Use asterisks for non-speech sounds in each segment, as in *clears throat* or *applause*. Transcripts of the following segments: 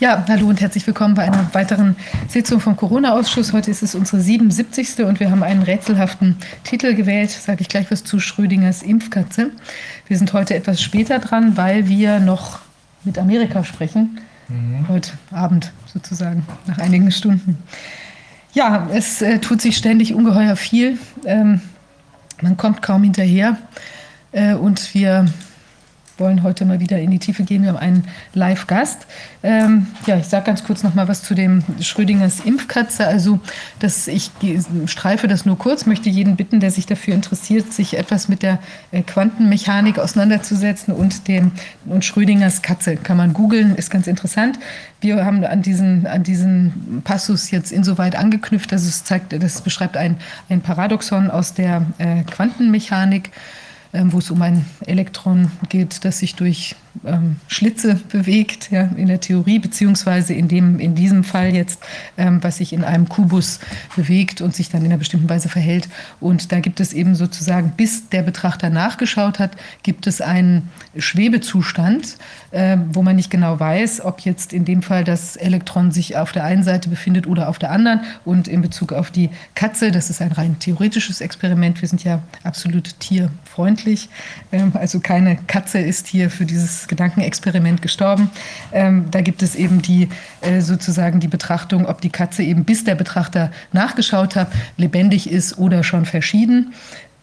Ja, hallo und herzlich willkommen bei einer weiteren Sitzung vom Corona-Ausschuss. Heute ist es unsere 77. und wir haben einen rätselhaften Titel gewählt. Sage ich gleich was zu Schrödingers Impfkatze. Wir sind heute etwas später dran, weil wir noch mit Amerika sprechen. Mhm. Heute Abend sozusagen, nach einigen Stunden. Ja, es äh, tut sich ständig ungeheuer viel. Ähm, man kommt kaum hinterher. Äh, und wir wollen heute mal wieder in die Tiefe gehen. Wir haben einen Live-Gast. Ähm, ja, ich sage ganz kurz noch mal was zu dem Schrödingers Impfkatze. Also, dass ich streife das nur kurz, möchte jeden bitten, der sich dafür interessiert, sich etwas mit der äh, Quantenmechanik auseinanderzusetzen und dem und Schrödingers Katze kann man googeln, ist ganz interessant. Wir haben an diesen, an diesen Passus jetzt insoweit angeknüpft, dass es zeigt, das beschreibt ein, ein Paradoxon aus der äh, Quantenmechanik. Ähm, wo es um ein Elektron geht, das sich durch ähm, Schlitze bewegt, ja, in der Theorie, beziehungsweise in, dem, in diesem Fall jetzt, ähm, was sich in einem Kubus bewegt und sich dann in einer bestimmten Weise verhält. Und da gibt es eben sozusagen, bis der Betrachter nachgeschaut hat, gibt es einen Schwebezustand, äh, wo man nicht genau weiß, ob jetzt in dem Fall das Elektron sich auf der einen Seite befindet oder auf der anderen. Und in Bezug auf die Katze, das ist ein rein theoretisches Experiment, wir sind ja absolut tierfreundlich freundlich. Ähm, also keine Katze ist hier für dieses Gedankenexperiment gestorben. Ähm, da gibt es eben die äh, sozusagen die Betrachtung, ob die Katze eben bis der Betrachter nachgeschaut hat, lebendig ist oder schon verschieden.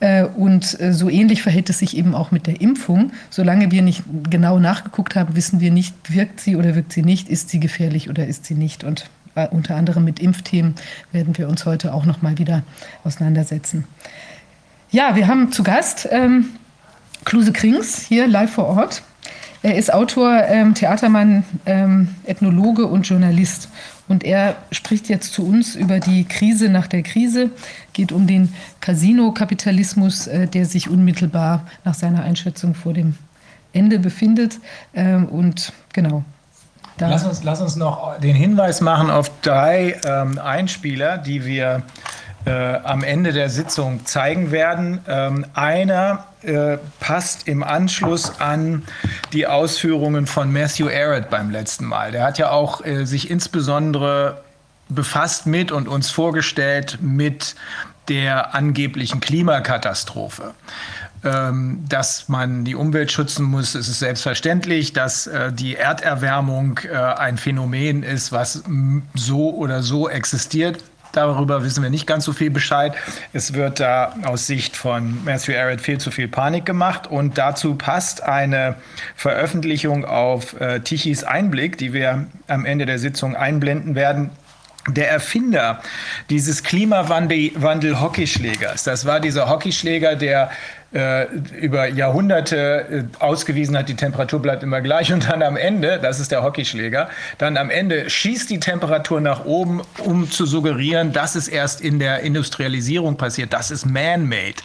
Äh, und äh, so ähnlich verhält es sich eben auch mit der Impfung. Solange wir nicht genau nachgeguckt haben, wissen wir nicht, wirkt sie oder wirkt sie nicht, ist sie gefährlich oder ist sie nicht. Und unter anderem mit Impfthemen werden wir uns heute auch noch mal wieder auseinandersetzen. Ja, wir haben zu Gast ähm, Kluse Krings hier live vor Ort. Er ist Autor, ähm, Theatermann, ähm, Ethnologe und Journalist. Und er spricht jetzt zu uns über die Krise nach der Krise, geht um den Casino-Kapitalismus, äh, der sich unmittelbar nach seiner Einschätzung vor dem Ende befindet. Ähm, und genau. Lass uns, lass uns noch den Hinweis machen auf drei ähm, Einspieler, die wir äh, am Ende der Sitzung zeigen werden. Ähm, einer äh, passt im Anschluss an die Ausführungen von Matthew Arrett beim letzten Mal. Der hat ja auch äh, sich insbesondere befasst mit und uns vorgestellt mit der angeblichen Klimakatastrophe. Ähm, dass man die Umwelt schützen muss, ist es selbstverständlich, dass äh, die Erderwärmung äh, ein Phänomen ist, was so oder so existiert. Darüber wissen wir nicht ganz so viel Bescheid. Es wird da aus Sicht von Matthew Arrett viel zu viel Panik gemacht. Und dazu passt eine Veröffentlichung auf äh, Tichys Einblick, die wir am Ende der Sitzung einblenden werden. Der Erfinder dieses Klimawandel-Hockeyschlägers, das war dieser Hockeyschläger, der äh, über Jahrhunderte äh, ausgewiesen hat, die Temperatur bleibt immer gleich und dann am Ende, das ist der Hockeyschläger, dann am Ende schießt die Temperatur nach oben, um zu suggerieren, dass es erst in der Industrialisierung passiert. Das ist man-made.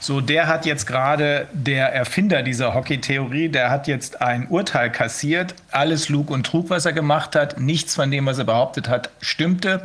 So, der hat jetzt gerade der Erfinder dieser Hockey-Theorie, der hat jetzt ein Urteil kassiert. Alles Lug und Trug, was er gemacht hat, nichts von dem, was er behauptet hat, stimmte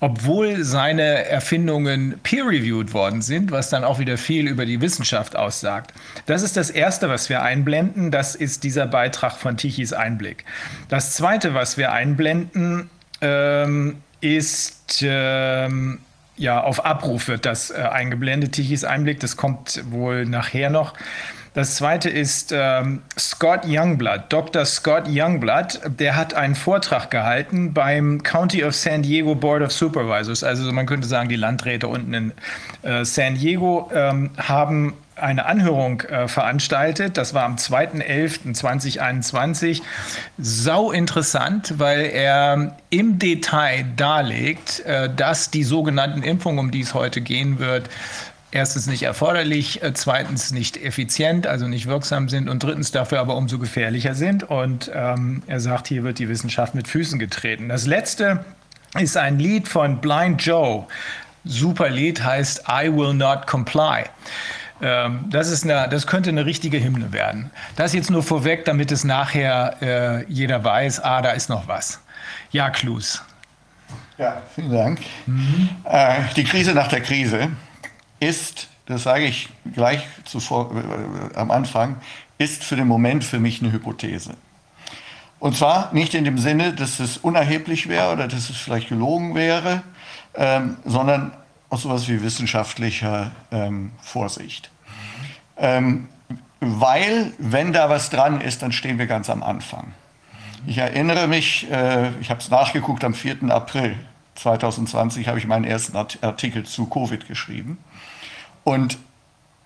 obwohl seine Erfindungen peer-reviewed worden sind, was dann auch wieder viel über die Wissenschaft aussagt. Das ist das Erste, was wir einblenden. Das ist dieser Beitrag von Tichys Einblick. Das Zweite, was wir einblenden, ähm, ist... Ähm, ja, auf Abruf wird das äh, eingeblendet, Tichys Einblick. Das kommt wohl nachher noch. Das zweite ist ähm, Scott Youngblood, Dr. Scott Youngblood, der hat einen Vortrag gehalten beim County of San Diego Board of Supervisors. Also man könnte sagen, die Landräte unten in äh, San Diego ähm, haben eine Anhörung äh, veranstaltet. Das war am 2.11.2021. Sau interessant, weil er im Detail darlegt, äh, dass die sogenannten Impfungen, um die es heute gehen wird, erstens nicht erforderlich, äh, zweitens nicht effizient, also nicht wirksam sind und drittens dafür aber umso gefährlicher sind. Und ähm, er sagt, hier wird die Wissenschaft mit Füßen getreten. Das letzte ist ein Lied von Blind Joe. Super Lied heißt I Will Not Comply. Ähm, das, ist eine, das könnte eine richtige Hymne werden. Das jetzt nur vorweg, damit es nachher äh, jeder weiß, ah, da ist noch was. Ja, Klus. Ja, vielen Dank. Mhm. Äh, die Krise nach der Krise ist, das sage ich gleich zuvor, äh, am Anfang, ist für den Moment für mich eine Hypothese. Und zwar nicht in dem Sinne, dass es unerheblich wäre oder dass es vielleicht gelogen wäre, ähm, sondern aus sowas wie wissenschaftlicher ähm, Vorsicht. Ähm, weil, wenn da was dran ist, dann stehen wir ganz am Anfang. Ich erinnere mich, äh, ich habe es nachgeguckt, am 4. April 2020 habe ich meinen ersten Artikel zu Covid geschrieben. Und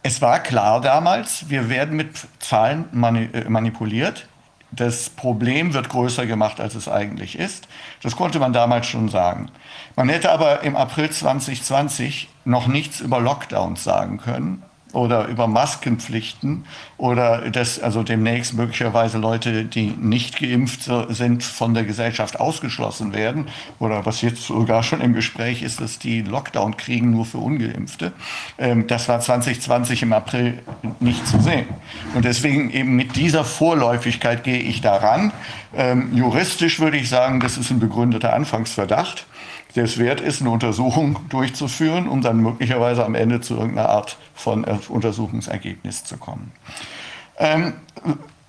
es war klar damals, wir werden mit Zahlen äh, manipuliert. Das Problem wird größer gemacht, als es eigentlich ist. Das konnte man damals schon sagen. Man hätte aber im April 2020 noch nichts über Lockdowns sagen können oder über Maskenpflichten oder dass also demnächst möglicherweise Leute, die nicht geimpft sind, von der Gesellschaft ausgeschlossen werden oder was jetzt sogar schon im Gespräch ist, dass die Lockdown kriegen nur für ungeimpfte. Ähm, das war 2020 im April nicht zu sehen. Und deswegen eben mit dieser Vorläufigkeit gehe ich daran. Ähm, juristisch würde ich sagen, das ist ein begründeter Anfangsverdacht es wert ist, eine Untersuchung durchzuführen, um dann möglicherweise am Ende zu irgendeiner Art von Untersuchungsergebnis zu kommen. Ähm,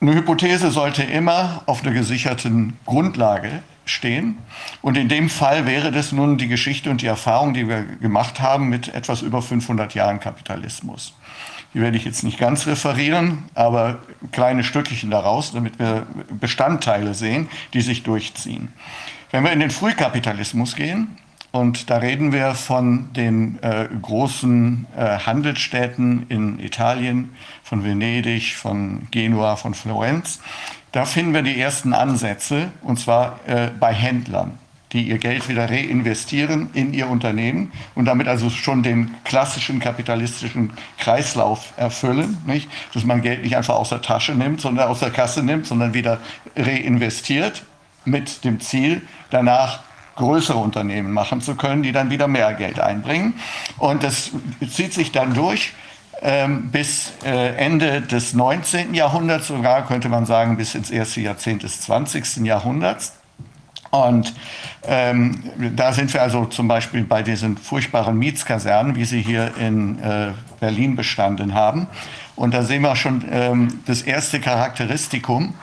eine Hypothese sollte immer auf einer gesicherten Grundlage stehen. Und in dem Fall wäre das nun die Geschichte und die Erfahrung, die wir gemacht haben mit etwas über 500 Jahren Kapitalismus. Die werde ich jetzt nicht ganz referieren, aber kleine Stückchen daraus, damit wir Bestandteile sehen, die sich durchziehen. Wenn wir in den Frühkapitalismus gehen, und da reden wir von den äh, großen äh, Handelsstädten in Italien, von Venedig, von Genua, von Florenz. Da finden wir die ersten Ansätze, und zwar äh, bei Händlern, die ihr Geld wieder reinvestieren in ihr Unternehmen und damit also schon den klassischen kapitalistischen Kreislauf erfüllen. Nicht? Dass man Geld nicht einfach aus der Tasche nimmt, sondern aus der Kasse nimmt, sondern wieder reinvestiert mit dem Ziel, danach größere Unternehmen machen zu können, die dann wieder mehr Geld einbringen. Und das zieht sich dann durch ähm, bis äh, Ende des 19. Jahrhunderts, sogar könnte man sagen bis ins erste Jahrzehnt des 20. Jahrhunderts. Und ähm, da sind wir also zum Beispiel bei diesen furchtbaren Mietskasernen, wie sie hier in äh, Berlin bestanden haben. Und da sehen wir schon ähm, das erste Charakteristikum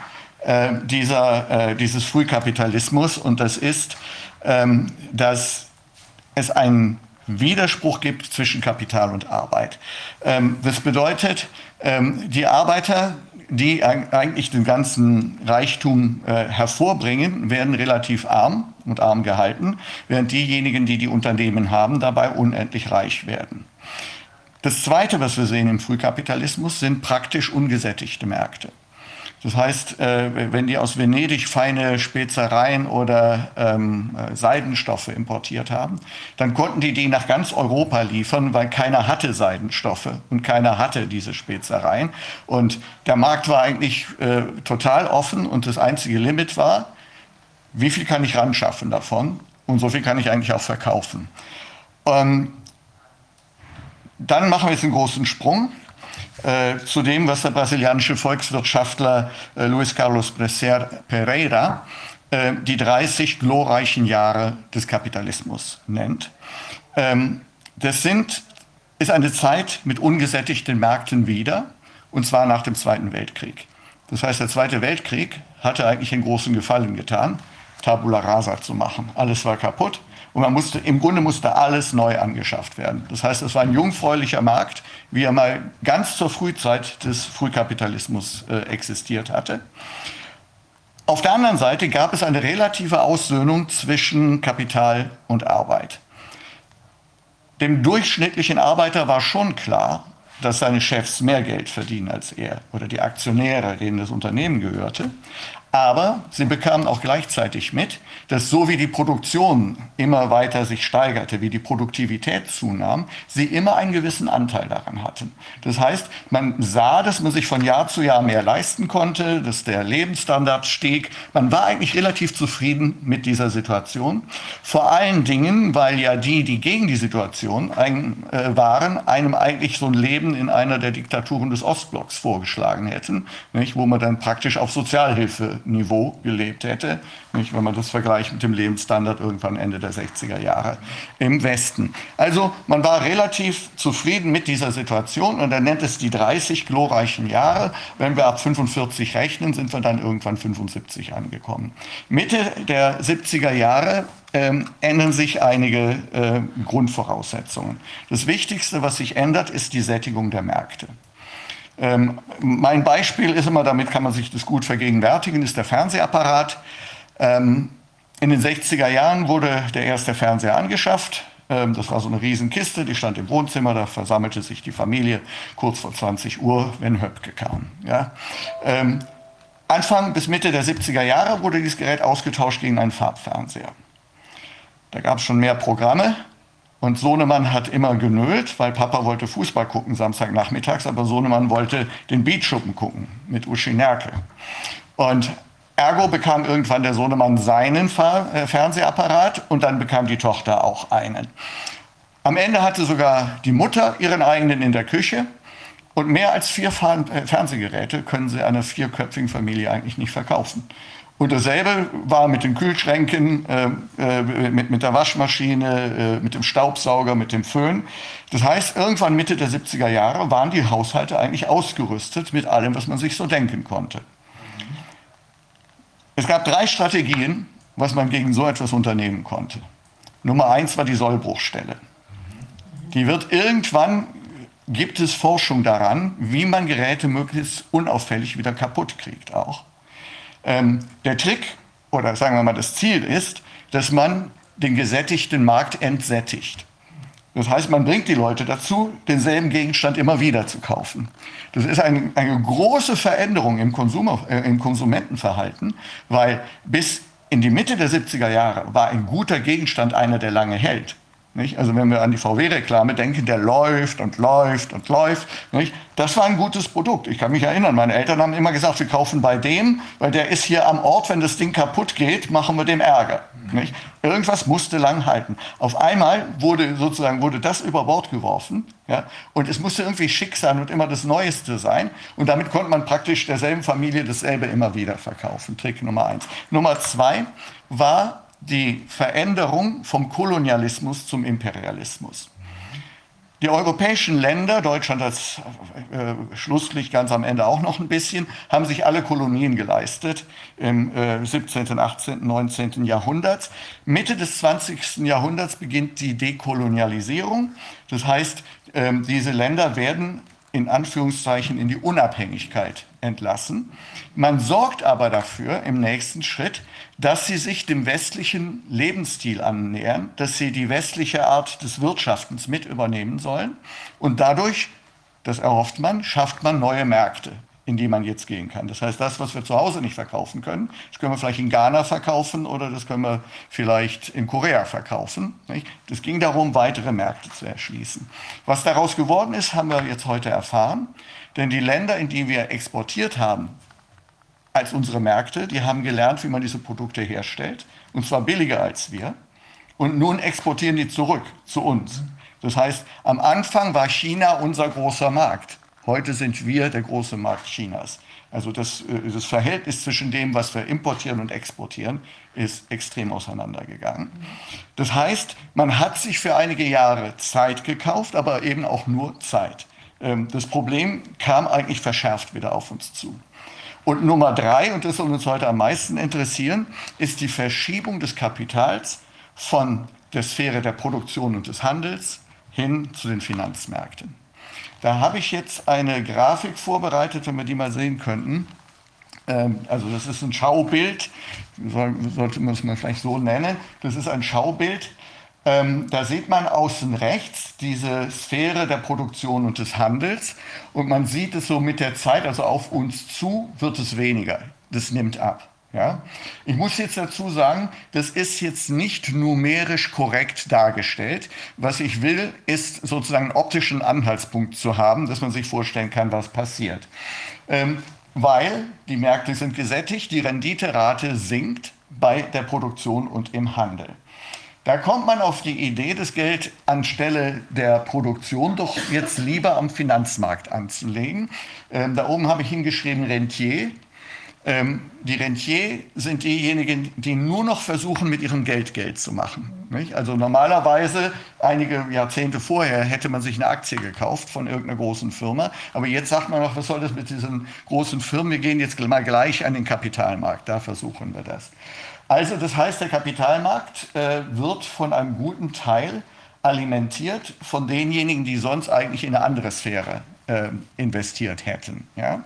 äh, dieser, äh, dieses Frühkapitalismus. Und das ist, ähm, dass es einen Widerspruch gibt zwischen Kapital und Arbeit. Ähm, das bedeutet, ähm, die Arbeiter, die eigentlich den ganzen Reichtum äh, hervorbringen, werden relativ arm und arm gehalten, während diejenigen, die die Unternehmen haben, dabei unendlich reich werden. Das Zweite, was wir sehen im Frühkapitalismus, sind praktisch ungesättigte Märkte. Das heißt, äh, wenn die aus Venedig feine Spezereien oder ähm, äh, Seidenstoffe importiert haben, dann konnten die die nach ganz Europa liefern, weil keiner hatte Seidenstoffe und keiner hatte diese Spezereien. Und der Markt war eigentlich äh, total offen und das einzige Limit war, wie viel kann ich ran schaffen davon und so viel kann ich eigentlich auch verkaufen. Ähm, dann machen wir jetzt einen großen Sprung äh, zu dem, was der brasilianische Volkswirtschaftler äh, Luis Carlos Pereira äh, die 30 glorreichen Jahre des Kapitalismus nennt. Ähm, das sind, ist eine Zeit mit ungesättigten Märkten wieder, und zwar nach dem Zweiten Weltkrieg. Das heißt, der Zweite Weltkrieg hatte eigentlich einen großen Gefallen getan, Tabula rasa zu machen. Alles war kaputt. Und man musste, im Grunde musste alles neu angeschafft werden. Das heißt, es war ein jungfräulicher Markt, wie er mal ganz zur Frühzeit des Frühkapitalismus äh, existiert hatte. Auf der anderen Seite gab es eine relative Aussöhnung zwischen Kapital und Arbeit. Dem durchschnittlichen Arbeiter war schon klar, dass seine Chefs mehr Geld verdienen als er oder die Aktionäre, denen das Unternehmen gehörte. Aber sie bekamen auch gleichzeitig mit, dass so wie die Produktion immer weiter sich steigerte, wie die Produktivität zunahm, sie immer einen gewissen Anteil daran hatten. Das heißt, man sah, dass man sich von Jahr zu Jahr mehr leisten konnte, dass der Lebensstandard stieg. Man war eigentlich relativ zufrieden mit dieser Situation. Vor allen Dingen, weil ja die, die gegen die Situation ein, äh, waren, einem eigentlich so ein Leben in einer der Diktaturen des Ostblocks vorgeschlagen hätten, nicht, wo man dann praktisch auf Sozialhilfe Niveau gelebt hätte, nicht, wenn man das vergleicht mit dem Lebensstandard irgendwann Ende der 60er Jahre im Westen. Also man war relativ zufrieden mit dieser Situation und er nennt es die 30 glorreichen Jahre. Wenn wir ab 45 rechnen, sind wir dann irgendwann 75 angekommen. Mitte der 70er Jahre ähm, ändern sich einige äh, Grundvoraussetzungen. Das Wichtigste, was sich ändert, ist die Sättigung der Märkte. Ähm, mein Beispiel ist immer, damit kann man sich das gut vergegenwärtigen, ist der Fernsehapparat. Ähm, in den 60er Jahren wurde der erste Fernseher angeschafft. Ähm, das war so eine Riesenkiste, die stand im Wohnzimmer, da versammelte sich die Familie kurz vor 20 Uhr, wenn Höpke kam. Ja? Ähm, Anfang bis Mitte der 70er Jahre wurde dieses Gerät ausgetauscht gegen einen Farbfernseher. Da gab es schon mehr Programme. Und Sohnemann hat immer genölt, weil Papa wollte Fußball gucken Samstagnachmittags, aber Sohnemann wollte den Beatschuppen gucken mit Uschi Nerke. Und ergo bekam irgendwann der Sohnemann seinen äh, Fernsehapparat und dann bekam die Tochter auch einen. Am Ende hatte sogar die Mutter ihren eigenen in der Küche. Und mehr als vier äh, Fernsehgeräte können sie einer vierköpfigen Familie eigentlich nicht verkaufen. Und dasselbe war mit den Kühlschränken, äh, äh, mit, mit der Waschmaschine, äh, mit dem Staubsauger, mit dem Föhn. Das heißt, irgendwann Mitte der 70er Jahre waren die Haushalte eigentlich ausgerüstet mit allem, was man sich so denken konnte. Es gab drei Strategien, was man gegen so etwas unternehmen konnte. Nummer eins war die Sollbruchstelle. Die wird irgendwann, gibt es Forschung daran, wie man Geräte möglichst unauffällig wieder kaputt kriegt auch. Ähm, der Trick oder sagen wir mal das Ziel ist, dass man den gesättigten Markt entsättigt. Das heißt, man bringt die Leute dazu, denselben Gegenstand immer wieder zu kaufen. Das ist ein, eine große Veränderung im, Konsum, äh, im Konsumentenverhalten, weil bis in die Mitte der 70er Jahre war ein guter Gegenstand einer, der lange hält. Nicht? Also wenn wir an die VW-Reklame denken, der läuft und läuft und läuft. Nicht? Das war ein gutes Produkt. Ich kann mich erinnern, meine Eltern haben immer gesagt, wir kaufen bei dem, weil der ist hier am Ort, wenn das Ding kaputt geht, machen wir dem Ärger. Nicht? Irgendwas musste lang halten. Auf einmal wurde sozusagen wurde das über Bord geworfen ja? und es musste irgendwie schick sein und immer das Neueste sein. Und damit konnte man praktisch derselben Familie dasselbe immer wieder verkaufen. Trick Nummer eins. Nummer zwei war die Veränderung vom Kolonialismus zum Imperialismus. Die europäischen Länder, Deutschland als äh, Schlusslicht ganz am Ende auch noch ein bisschen, haben sich alle Kolonien geleistet im äh, 17., 18., 19. Jahrhundert. Mitte des 20. Jahrhunderts beginnt die Dekolonialisierung. Das heißt, äh, diese Länder werden in Anführungszeichen in die Unabhängigkeit entlassen. Man sorgt aber dafür im nächsten Schritt, dass sie sich dem westlichen Lebensstil annähern, dass sie die westliche Art des Wirtschaftens mit übernehmen sollen. Und dadurch, das erhofft man, schafft man neue Märkte in die man jetzt gehen kann. Das heißt, das, was wir zu Hause nicht verkaufen können, das können wir vielleicht in Ghana verkaufen oder das können wir vielleicht in Korea verkaufen. Es ging darum, weitere Märkte zu erschließen. Was daraus geworden ist, haben wir jetzt heute erfahren. Denn die Länder, in die wir exportiert haben, als unsere Märkte, die haben gelernt, wie man diese Produkte herstellt, und zwar billiger als wir. Und nun exportieren die zurück zu uns. Das heißt, am Anfang war China unser großer Markt. Heute sind wir der große Markt Chinas. Also das, äh, das Verhältnis zwischen dem, was wir importieren und exportieren, ist extrem auseinandergegangen. Das heißt, man hat sich für einige Jahre Zeit gekauft, aber eben auch nur Zeit. Ähm, das Problem kam eigentlich verschärft wieder auf uns zu. Und Nummer drei, und das soll uns heute am meisten interessieren, ist die Verschiebung des Kapitals von der Sphäre der Produktion und des Handels hin zu den Finanzmärkten. Da habe ich jetzt eine Grafik vorbereitet, wenn wir die mal sehen könnten. Ähm, also das ist ein Schaubild, sollte man es mal vielleicht so nennen. Das ist ein Schaubild. Ähm, da sieht man außen rechts diese Sphäre der Produktion und des Handels und man sieht es so mit der Zeit, also auf uns zu wird es weniger. Das nimmt ab. Ja? Ich muss jetzt dazu sagen, das ist jetzt nicht numerisch korrekt dargestellt. Was ich will, ist sozusagen einen optischen Anhaltspunkt zu haben, dass man sich vorstellen kann, was passiert. Ähm, weil die Märkte sind gesättigt, die Renditerate sinkt bei der Produktion und im Handel. Da kommt man auf die Idee, das Geld anstelle der Produktion doch jetzt lieber am Finanzmarkt anzulegen. Ähm, da oben habe ich hingeschrieben Rentier. Ähm, die Rentier sind diejenigen, die nur noch versuchen, mit ihrem Geld Geld zu machen. Nicht? Also normalerweise, einige Jahrzehnte vorher, hätte man sich eine Aktie gekauft von irgendeiner großen Firma. Aber jetzt sagt man noch, was soll das mit diesen großen Firmen? Wir gehen jetzt mal gleich an den Kapitalmarkt. Da versuchen wir das. Also das heißt, der Kapitalmarkt äh, wird von einem guten Teil alimentiert von denjenigen, die sonst eigentlich in eine andere Sphäre äh, investiert hätten. Ja?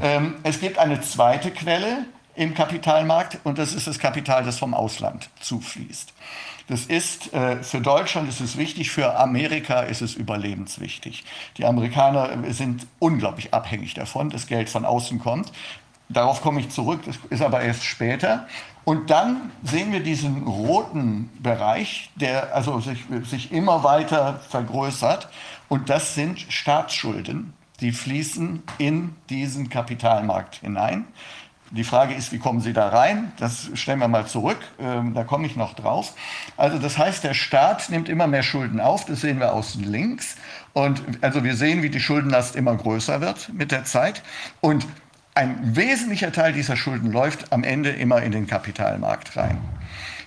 Ähm, es gibt eine zweite Quelle im Kapitalmarkt und das ist das Kapital, das vom Ausland zufließt. Das ist äh, für Deutschland ist es wichtig, für Amerika ist es überlebenswichtig. Die Amerikaner sind unglaublich abhängig davon, dass Geld von außen kommt. Darauf komme ich zurück, das ist aber erst später. Und dann sehen wir diesen roten Bereich, der also sich, sich immer weiter vergrößert. Und das sind Staatsschulden, die fließen in diesen Kapitalmarkt hinein. Die Frage ist, wie kommen Sie da rein? Das stellen wir mal zurück, ähm, da komme ich noch drauf. Also das heißt, der Staat nimmt immer mehr Schulden auf, das sehen wir außen links. Und also wir sehen, wie die Schuldenlast immer größer wird mit der Zeit. Und ein wesentlicher Teil dieser Schulden läuft am Ende immer in den Kapitalmarkt rein.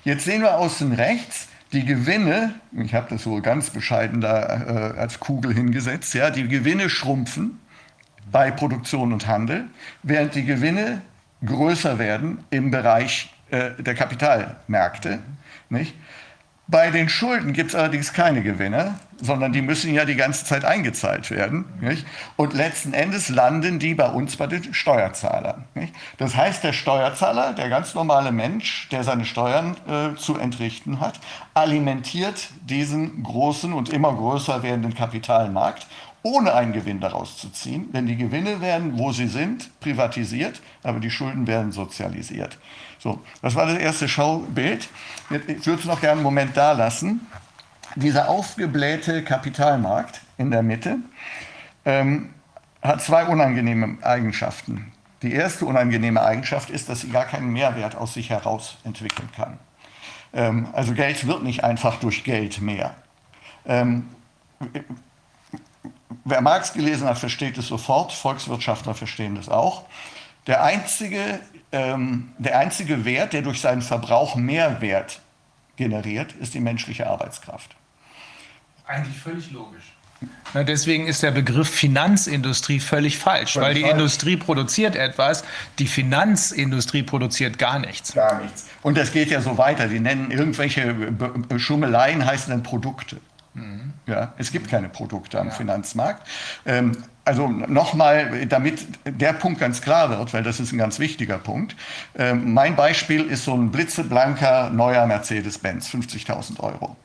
Jetzt sehen wir außen rechts, die Gewinne, ich habe das so ganz bescheiden da äh, als Kugel hingesetzt, ja, die Gewinne schrumpfen bei Produktion und Handel, während die Gewinne größer werden im Bereich äh, der Kapitalmärkte. Nicht? Bei den Schulden gibt es allerdings keine Gewinner, sondern die müssen ja die ganze Zeit eingezahlt werden. Nicht? Und letzten Endes landen die bei uns bei den Steuerzahlern. Nicht? Das heißt, der Steuerzahler, der ganz normale Mensch, der seine Steuern äh, zu entrichten hat, alimentiert diesen großen und immer größer werdenden Kapitalmarkt ohne einen Gewinn daraus zu ziehen. Denn die Gewinne werden, wo sie sind, privatisiert, aber die Schulden werden sozialisiert. So, das war das erste Schaubild. Ich würde es noch gerne einen Moment da lassen. Dieser aufgeblähte Kapitalmarkt in der Mitte ähm, hat zwei unangenehme Eigenschaften. Die erste unangenehme Eigenschaft ist, dass sie gar keinen Mehrwert aus sich heraus entwickeln kann. Ähm, also Geld wird nicht einfach durch Geld mehr. Ähm, wer Marx gelesen hat, versteht es sofort, Volkswirtschaftler verstehen das auch. Der einzige, ähm, der einzige Wert, der durch seinen Verbrauch Mehrwert generiert, ist die menschliche Arbeitskraft. Eigentlich völlig logisch. Na, deswegen ist der Begriff Finanzindustrie völlig falsch, völlig weil die falsch. Industrie produziert etwas, die Finanzindustrie produziert gar nichts. Gar nichts. Und das geht ja so weiter. Die nennen irgendwelche Schummeleien, heißen dann Produkte. Mhm. Ja, es gibt keine Produkte am ja. Finanzmarkt. Ähm, also nochmal, damit der Punkt ganz klar wird, weil das ist ein ganz wichtiger Punkt. Ähm, mein Beispiel ist so ein blitzeblanker neuer Mercedes-Benz, 50.000 Euro.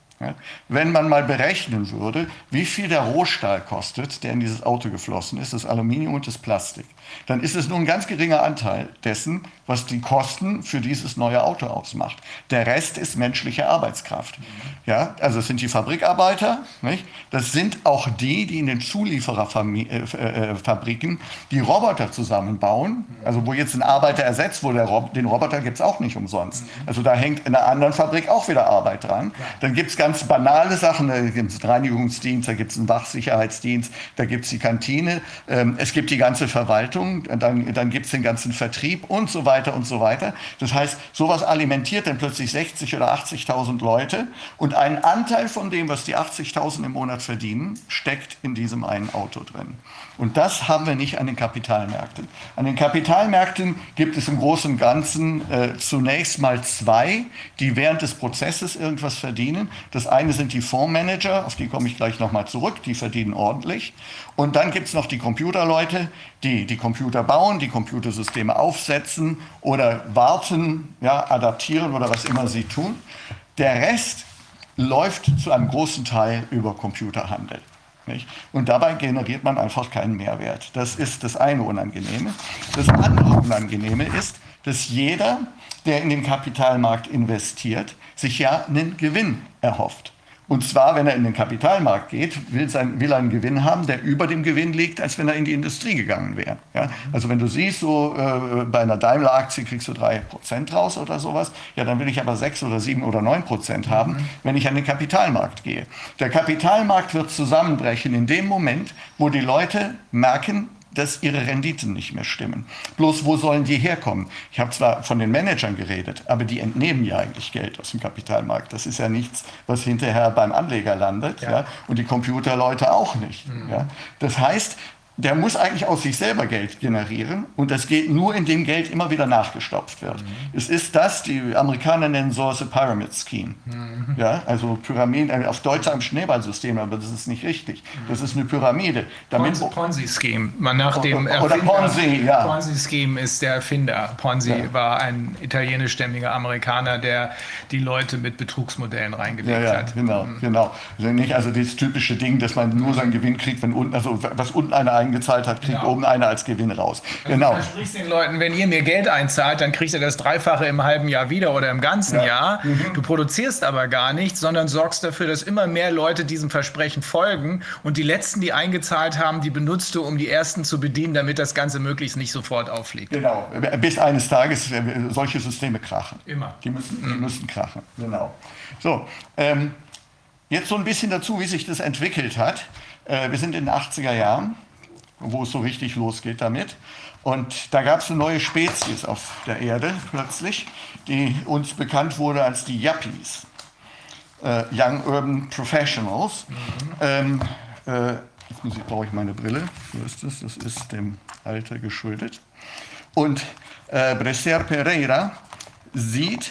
Wenn man mal berechnen würde, wie viel der Rohstahl kostet, der in dieses Auto geflossen ist, das Aluminium und das Plastik, dann ist es nur ein ganz geringer Anteil dessen, was die Kosten für dieses neue Auto ausmacht. Der Rest ist menschliche Arbeitskraft. Ja, also es sind die Fabrikarbeiter, nicht? das sind auch die, die in den Zuliefererfabriken äh, äh, die Roboter zusammenbauen, also wo jetzt ein Arbeiter ersetzt wurde, den Roboter gibt es auch nicht umsonst. Also da hängt in einer anderen Fabrik auch wieder Arbeit dran. Dann gibt es ganz banale Sachen, da gibt es einen Reinigungsdienst, da gibt es einen Wachsicherheitsdienst, da gibt es die Kantine, ähm, es gibt die ganze Verwaltung, dann, dann gibt es den ganzen Vertrieb und so weiter und so weiter. Das heißt, sowas alimentiert dann plötzlich 60 oder 80.000 Leute und ein Anteil von dem, was die 80.000 im Monat verdienen, steckt in diesem einen Auto drin. Und das haben wir nicht an den Kapitalmärkten. An den Kapitalmärkten gibt es im Großen und Ganzen äh, zunächst mal zwei, die während des Prozesses irgendwas verdienen. Das eine sind die Fondsmanager, auf die komme ich gleich nochmal zurück, die verdienen ordentlich. Und dann gibt es noch die Computerleute, die die Computer bauen, die Computersysteme aufsetzen oder warten, ja, adaptieren oder was immer sie tun. Der Rest läuft zu einem großen Teil über Computerhandel. Nicht? Und dabei generiert man einfach keinen Mehrwert. Das ist das eine Unangenehme. Das andere Unangenehme ist, dass jeder, der in den Kapitalmarkt investiert, sich ja einen Gewinn erhofft. Und zwar, wenn er in den Kapitalmarkt geht, will, sein, will er einen Gewinn haben, der über dem Gewinn liegt, als wenn er in die Industrie gegangen wäre. Ja? Also wenn du siehst, so äh, bei einer Daimler-Aktie kriegst du 3% raus oder sowas, ja, dann will ich aber 6 oder 7 oder 9% haben, mhm. wenn ich an den Kapitalmarkt gehe. Der Kapitalmarkt wird zusammenbrechen in dem Moment, wo die Leute merken, dass ihre Renditen nicht mehr stimmen. Bloß wo sollen die herkommen? Ich habe zwar von den Managern geredet, aber die entnehmen ja eigentlich Geld aus dem Kapitalmarkt. Das ist ja nichts, was hinterher beim Anleger landet. Ja. ja? Und die Computerleute auch nicht. Mhm. Ja? Das heißt, der muss eigentlich aus sich selber Geld generieren und das geht nur, indem Geld immer wieder nachgestopft wird. Mhm. Es ist das, die Amerikaner nennen sowas a Pyramid Scheme. Mhm. Ja, also Pyramiden, äh, auf Deutsch ein Schneeballsystem, aber das ist nicht richtig. Das ist eine Pyramide. Damit Ponzi-Scheme, nach dem Oder Ponzi, ja. Ponzi-Scheme ist der Erfinder. Ponzi ja. war ein italienischstämmiger Amerikaner, der die Leute mit Betrugsmodellen reingelegt ja, ja, hat. Genau, mhm. genau. Also nicht also das typische Ding, dass man nur seinen Gewinn kriegt, wenn unten, also was unten einer eingezahlt hat, kriegt genau. oben einer als Gewinn raus. Also genau. Du versprichst den Leuten, wenn ihr mir Geld einzahlt, dann kriegt ihr das Dreifache im halben Jahr wieder oder im ganzen ja. Jahr. Mhm. Du produzierst aber gar nichts, sondern sorgst dafür, dass immer mehr Leute diesem Versprechen folgen und die letzten, die eingezahlt haben, die benutzt du, um die ersten zu bedienen, damit das Ganze möglichst nicht sofort auffliegt. Genau. Bis eines Tages äh, solche Systeme krachen. Immer. Die müssen, die mhm. müssen krachen. Genau. So. Ähm, jetzt so ein bisschen dazu, wie sich das entwickelt hat. Äh, wir sind in den 80er Jahren wo es so richtig losgeht damit. Und da gab es eine neue Spezies auf der Erde plötzlich, die uns bekannt wurde als die Yuppies, äh, Young Urban Professionals. Mhm. Ähm, äh, jetzt muss ich, brauche ich meine Brille. So ist es. Das ist dem Alter geschuldet. Und äh, Bresser Pereira sieht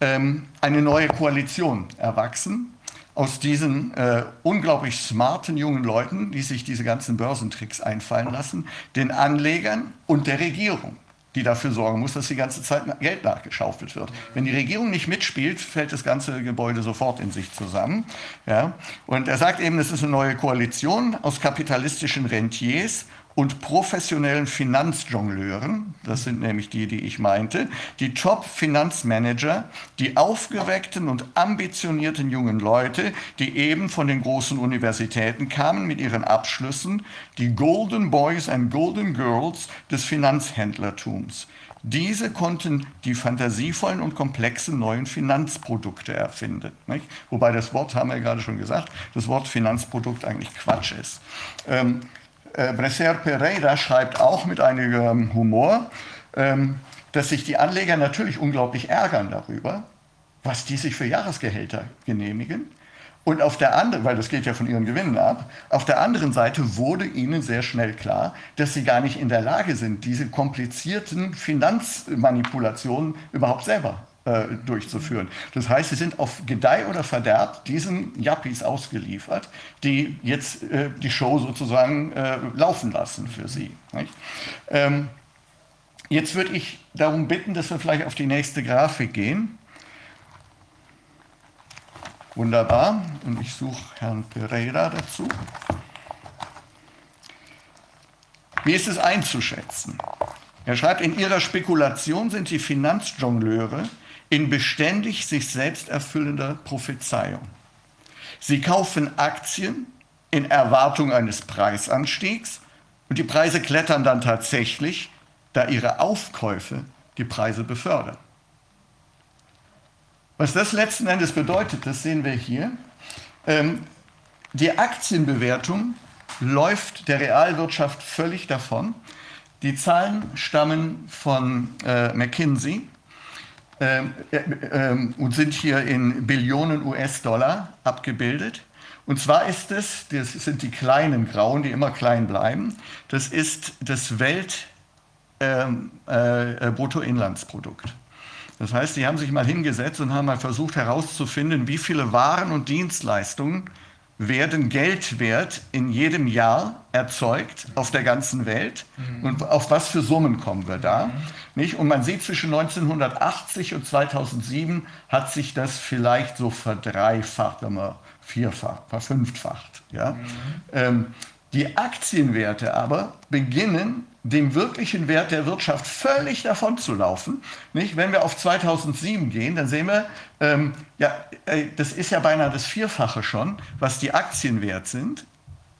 ähm, eine neue Koalition erwachsen aus diesen äh, unglaublich smarten jungen Leuten, die sich diese ganzen Börsentricks einfallen lassen, den Anlegern und der Regierung, die dafür sorgen muss, dass die ganze Zeit Geld nachgeschaufelt wird. Wenn die Regierung nicht mitspielt, fällt das ganze Gebäude sofort in sich zusammen. Ja? Und er sagt eben, es ist eine neue Koalition aus kapitalistischen Rentiers und professionellen Finanzjongleuren, das sind nämlich die, die ich meinte, die Top-Finanzmanager, die aufgeweckten und ambitionierten jungen Leute, die eben von den großen Universitäten kamen mit ihren Abschlüssen, die Golden Boys and Golden Girls des Finanzhändlertums. Diese konnten die fantasievollen und komplexen neuen Finanzprodukte erfinden. Nicht? Wobei das Wort, haben wir ja gerade schon gesagt, das Wort Finanzprodukt eigentlich Quatsch ist. Ähm, äh, Bresser Pereira schreibt auch mit einigem Humor, ähm, dass sich die Anleger natürlich unglaublich ärgern darüber, was die sich für Jahresgehälter genehmigen. Und auf der anderen, weil das geht ja von ihren Gewinnen ab, auf der anderen Seite wurde ihnen sehr schnell klar, dass sie gar nicht in der Lage sind, diese komplizierten Finanzmanipulationen überhaupt selber durchzuführen. Das heißt, sie sind auf Gedeih oder Verderb diesen Yuppies ausgeliefert, die jetzt äh, die Show sozusagen äh, laufen lassen für sie. Ähm, jetzt würde ich darum bitten, dass wir vielleicht auf die nächste Grafik gehen. Wunderbar. Und ich suche Herrn Pereira dazu. Wie ist es einzuschätzen? Er schreibt, in ihrer Spekulation sind die Finanzjongleure in beständig sich selbst erfüllender Prophezeiung. Sie kaufen Aktien in Erwartung eines Preisanstiegs und die Preise klettern dann tatsächlich, da ihre Aufkäufe die Preise befördern. Was das letzten Endes bedeutet, das sehen wir hier. Ähm, die Aktienbewertung läuft der Realwirtschaft völlig davon. Die Zahlen stammen von äh, McKinsey ähm, äh, äh, und sind hier in Billionen US-Dollar abgebildet. Und zwar ist es, das sind die kleinen Grauen, die immer klein bleiben, das ist das Weltbruttoinlandsprodukt. Ähm, äh, das heißt, die haben sich mal hingesetzt und haben mal versucht herauszufinden, wie viele Waren und Dienstleistungen werden Geldwert in jedem Jahr erzeugt auf der ganzen Welt mhm. und auf was für Summen kommen wir da. Nicht? Und man sieht, zwischen 1980 und 2007 hat sich das vielleicht so verdreifacht, vierfacht, verfünffacht. Ja? Mhm. Ähm, die Aktienwerte aber beginnen dem wirklichen Wert der Wirtschaft völlig davon zu laufen. Nicht? Wenn wir auf 2007 gehen, dann sehen wir, ähm, ja, äh, das ist ja beinahe das Vierfache schon, was die Aktien wert sind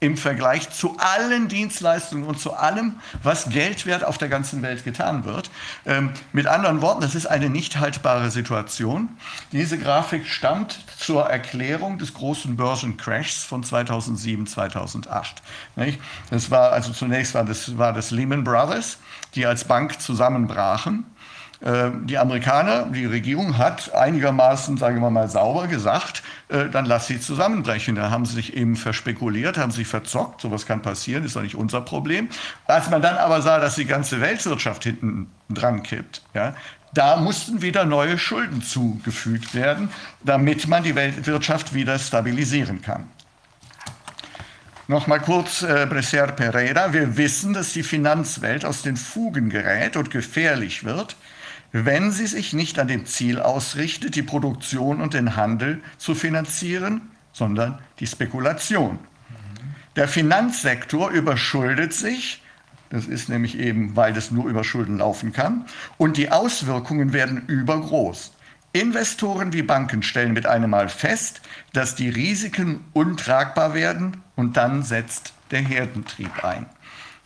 im Vergleich zu allen Dienstleistungen und zu allem, was Geldwert auf der ganzen Welt getan wird. Ähm, mit anderen Worten, das ist eine nicht haltbare Situation. Diese Grafik stammt zur Erklärung des großen Börsencrashs von 2007, 2008. Nicht? Das war also zunächst war das, war das Lehman Brothers, die als Bank zusammenbrachen. Äh, die Amerikaner, die Regierung hat einigermaßen, sagen wir mal, sauber gesagt, äh, dann lass sie zusammenbrechen. Da haben sie sich eben verspekuliert, haben sich verzockt, sowas kann passieren, ist doch nicht unser Problem. Als man dann aber sah, dass die ganze Weltwirtschaft hinten dran kippt, ja, da mussten wieder neue Schulden zugefügt werden, damit man die Weltwirtschaft wieder stabilisieren kann. Nochmal kurz äh, Bresser Pereira. Wir wissen, dass die Finanzwelt aus den Fugen gerät und gefährlich wird, wenn sie sich nicht an dem Ziel ausrichtet, die Produktion und den Handel zu finanzieren, sondern die Spekulation. Der Finanzsektor überschuldet sich, das ist nämlich eben, weil das nur über Schulden laufen kann, und die Auswirkungen werden übergroß. Investoren wie Banken stellen mit einem Mal fest, dass die Risiken untragbar werden und dann setzt der Herdentrieb ein.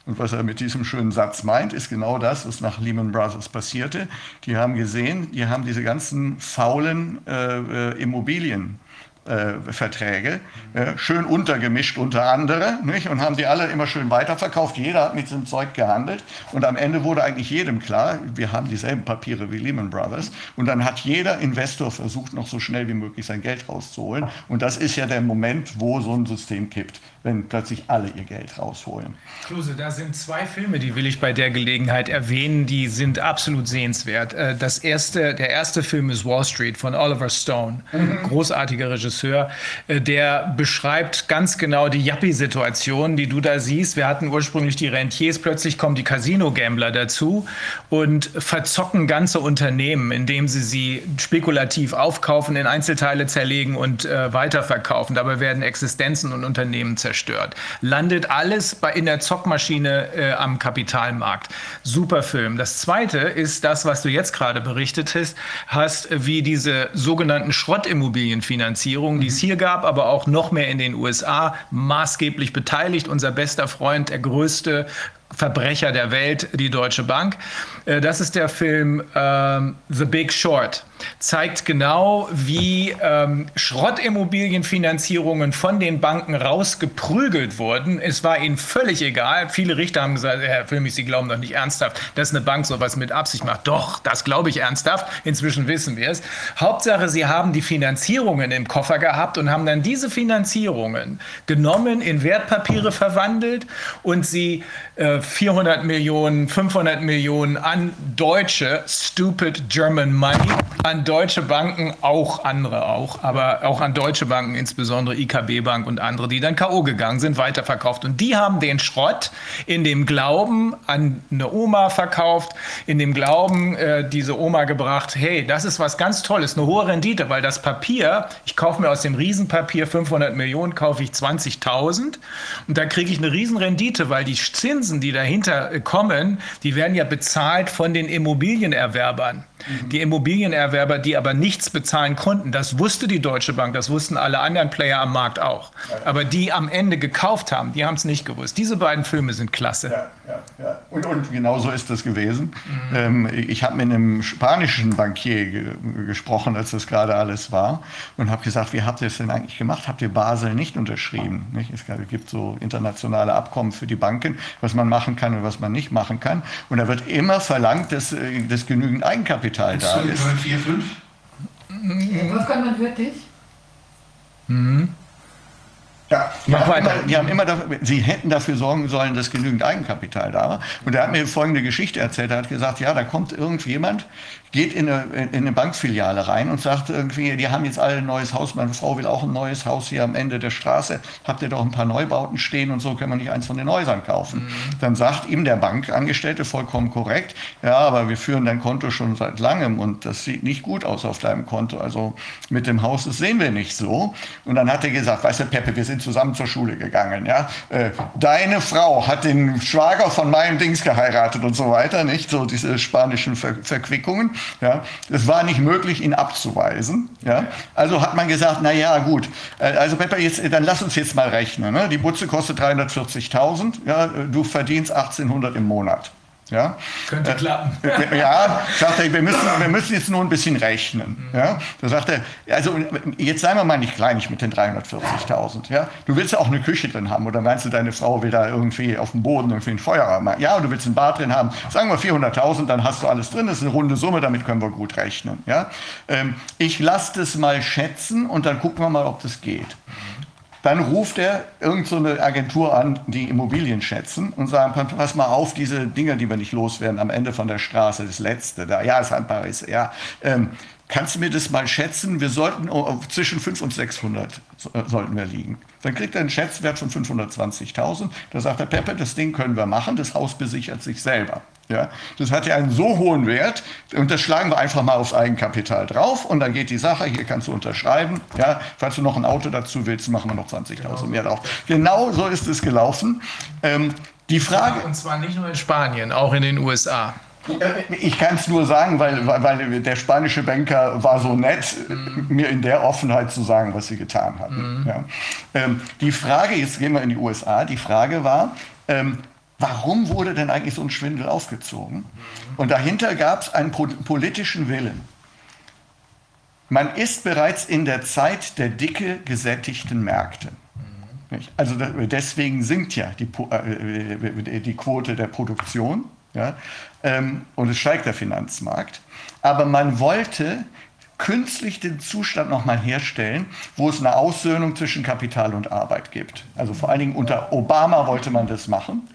Und was er mit diesem schönen Satz meint, ist genau das, was nach Lehman Brothers passierte. Die haben gesehen, die haben diese ganzen faulen äh, äh Immobilien äh, Verträge, äh, schön untergemischt unter andere, nicht? und haben die alle immer schön weiterverkauft. Jeder hat mit diesem Zeug gehandelt und am Ende wurde eigentlich jedem klar, wir haben dieselben Papiere wie Lehman Brothers und dann hat jeder Investor versucht, noch so schnell wie möglich sein Geld rauszuholen und das ist ja der Moment, wo so ein System kippt wenn plötzlich alle ihr Geld rausholen. Klose, da sind zwei Filme, die will ich bei der Gelegenheit erwähnen, die sind absolut sehenswert. Äh, das erste, der erste Film ist Wall Street von Oliver Stone, mhm. großartiger Regisseur, äh, der beschreibt ganz genau die Yuppie-Situation, die du da siehst. Wir hatten ursprünglich die Rentiers, plötzlich kommen die Casino-Gambler dazu und verzocken ganze Unternehmen, indem sie sie spekulativ aufkaufen, in Einzelteile zerlegen und äh, weiterverkaufen. Dabei werden Existenzen und Unternehmen zerstört. Landet alles bei, in der Zockmaschine äh, am Kapitalmarkt. Super Film. Das zweite ist das, was du jetzt gerade berichtet hast, wie diese sogenannten Schrottimmobilienfinanzierungen, die es hier gab, aber auch noch mehr in den USA, maßgeblich beteiligt. Unser bester Freund, der größte Verbrecher der Welt, die Deutsche Bank. Äh, das ist der Film ähm, The Big Short. Zeigt genau, wie ähm, Schrottimmobilienfinanzierungen von den Banken rausgeprügelt wurden. Es war ihnen völlig egal. Viele Richter haben gesagt, Herr Filmich, Sie glauben doch nicht ernsthaft, dass eine Bank sowas mit Absicht macht. Doch, das glaube ich ernsthaft. Inzwischen wissen wir es. Hauptsache, sie haben die Finanzierungen im Koffer gehabt und haben dann diese Finanzierungen genommen, in Wertpapiere verwandelt und sie äh, 400 Millionen, 500 Millionen an deutsche stupid German Money, an deutsche Banken, auch andere auch, aber auch an deutsche Banken, insbesondere IKB Bank und andere, die dann K.O. gegangen sind, weiterverkauft. Und die haben den Schrott in dem Glauben an eine Oma verkauft, in dem Glauben äh, diese Oma gebracht, hey, das ist was ganz Tolles, eine hohe Rendite, weil das Papier, ich kaufe mir aus dem Riesenpapier 500 Millionen, kaufe ich 20.000 und da kriege ich eine Riesenrendite, weil die Zinsen, die dahinter kommen, die werden ja bezahlt von den Immobilienerwerbern. Die Immobilienerwerber, die aber nichts bezahlen konnten, das wusste die Deutsche Bank, das wussten alle anderen Player am Markt auch. Aber die am Ende gekauft haben, die haben es nicht gewusst. Diese beiden Filme sind klasse. Ja, ja, ja. Und, und genau so ist das gewesen. Mhm. Ähm, ich habe mit einem spanischen Bankier ge gesprochen, als das gerade alles war, und habe gesagt, wie habt ihr es denn eigentlich gemacht? Habt ihr Basel nicht unterschrieben? Nicht? Es gibt so internationale Abkommen für die Banken, was man machen kann und was man nicht machen kann. Und da wird immer verlangt, dass, äh, dass genügend Eigenkapital da ist. 4, 5? Wolfgang, man hört dich. Mhm. Ja, die, haben immer, haben immer dafür, sie hätten dafür sorgen sollen, dass genügend Eigenkapital da war. Und er hat mir folgende Geschichte erzählt. Er hat gesagt, ja, da kommt irgendjemand, geht in eine, in eine Bankfiliale rein und sagt irgendwie, die haben jetzt alle ein neues Haus, meine Frau will auch ein neues Haus hier am Ende der Straße, habt ihr doch ein paar Neubauten stehen und so, können wir nicht eins von den Häusern kaufen. Mhm. Dann sagt ihm der Bankangestellte vollkommen korrekt, ja, aber wir führen dein Konto schon seit langem und das sieht nicht gut aus auf deinem Konto, also mit dem Haus, das sehen wir nicht so. Und dann hat er gesagt, weißt du, Peppe, wir sind zusammen zur Schule gegangen. Ja? Äh, deine Frau hat den Schwager von meinem Dings geheiratet und so weiter, nicht? So diese spanischen Ver Verquickungen. Ja? Es war nicht möglich, ihn abzuweisen. Ja? Also hat man gesagt, na ja, gut. Äh, also Pepper, jetzt, dann lass uns jetzt mal rechnen. Ne? Die Butze kostet 340.000. Ja? Du verdienst 1800 im Monat. Ja? Könnte äh, klappen. *laughs* ja, sagt er, wir müssen, wir müssen jetzt nur ein bisschen rechnen. Ja? Da sagt er, also jetzt seien wir mal nicht kleinig mit den 340.000. Ja? Du willst ja auch eine Küche drin haben oder meinst du, deine Frau will da irgendwie auf dem Boden irgendwie ein Feuer machen? Ja, und du willst ein Bad drin haben. Sagen wir 400.000, dann hast du alles drin. Das ist eine runde Summe, damit können wir gut rechnen. Ja? Ähm, ich lasse das mal schätzen und dann gucken wir mal, ob das geht. Dann ruft er irgendeine so Agentur an, die Immobilien schätzen und sagen, pass mal auf, diese Dinge, die wir nicht loswerden, am Ende von der Straße, das letzte, da, ja, ist ein Paris, ja. Ähm, kannst du mir das mal schätzen? Wir sollten oh, zwischen 500 und 600 äh, sollten wir liegen. Dann kriegt er einen Schätzwert von 520.000. Da sagt der Peppe, das Ding können wir machen, das Haus besichert sich selber. Ja, das hat ja einen so hohen Wert und das schlagen wir einfach mal aufs Eigenkapital drauf und dann geht die Sache, hier kannst du unterschreiben. Ja, falls du noch ein Auto dazu willst, machen wir noch 20.000 genau. mehr drauf. Genau so ist es gelaufen. Ähm, die Frage. Und zwar nicht nur in Spanien, auch in den USA. Ich kann es nur sagen, weil, weil der spanische Banker war so nett, mm. mir in der Offenheit zu sagen, was sie getan hatten. Mm. Ja. Ähm, die Frage, jetzt gehen wir in die USA, die Frage war, ähm, warum wurde denn eigentlich so ein Schwindel aufgezogen? Und dahinter gab es einen politischen Willen. Man ist bereits in der Zeit der dicke gesättigten Märkte. Also deswegen sinkt ja die, äh, die Quote der Produktion ja, ähm, und es steigt der Finanzmarkt. Aber man wollte künstlich den Zustand nochmal herstellen, wo es eine Aussöhnung zwischen Kapital und Arbeit gibt. Also vor allen Dingen unter Obama wollte man das machen.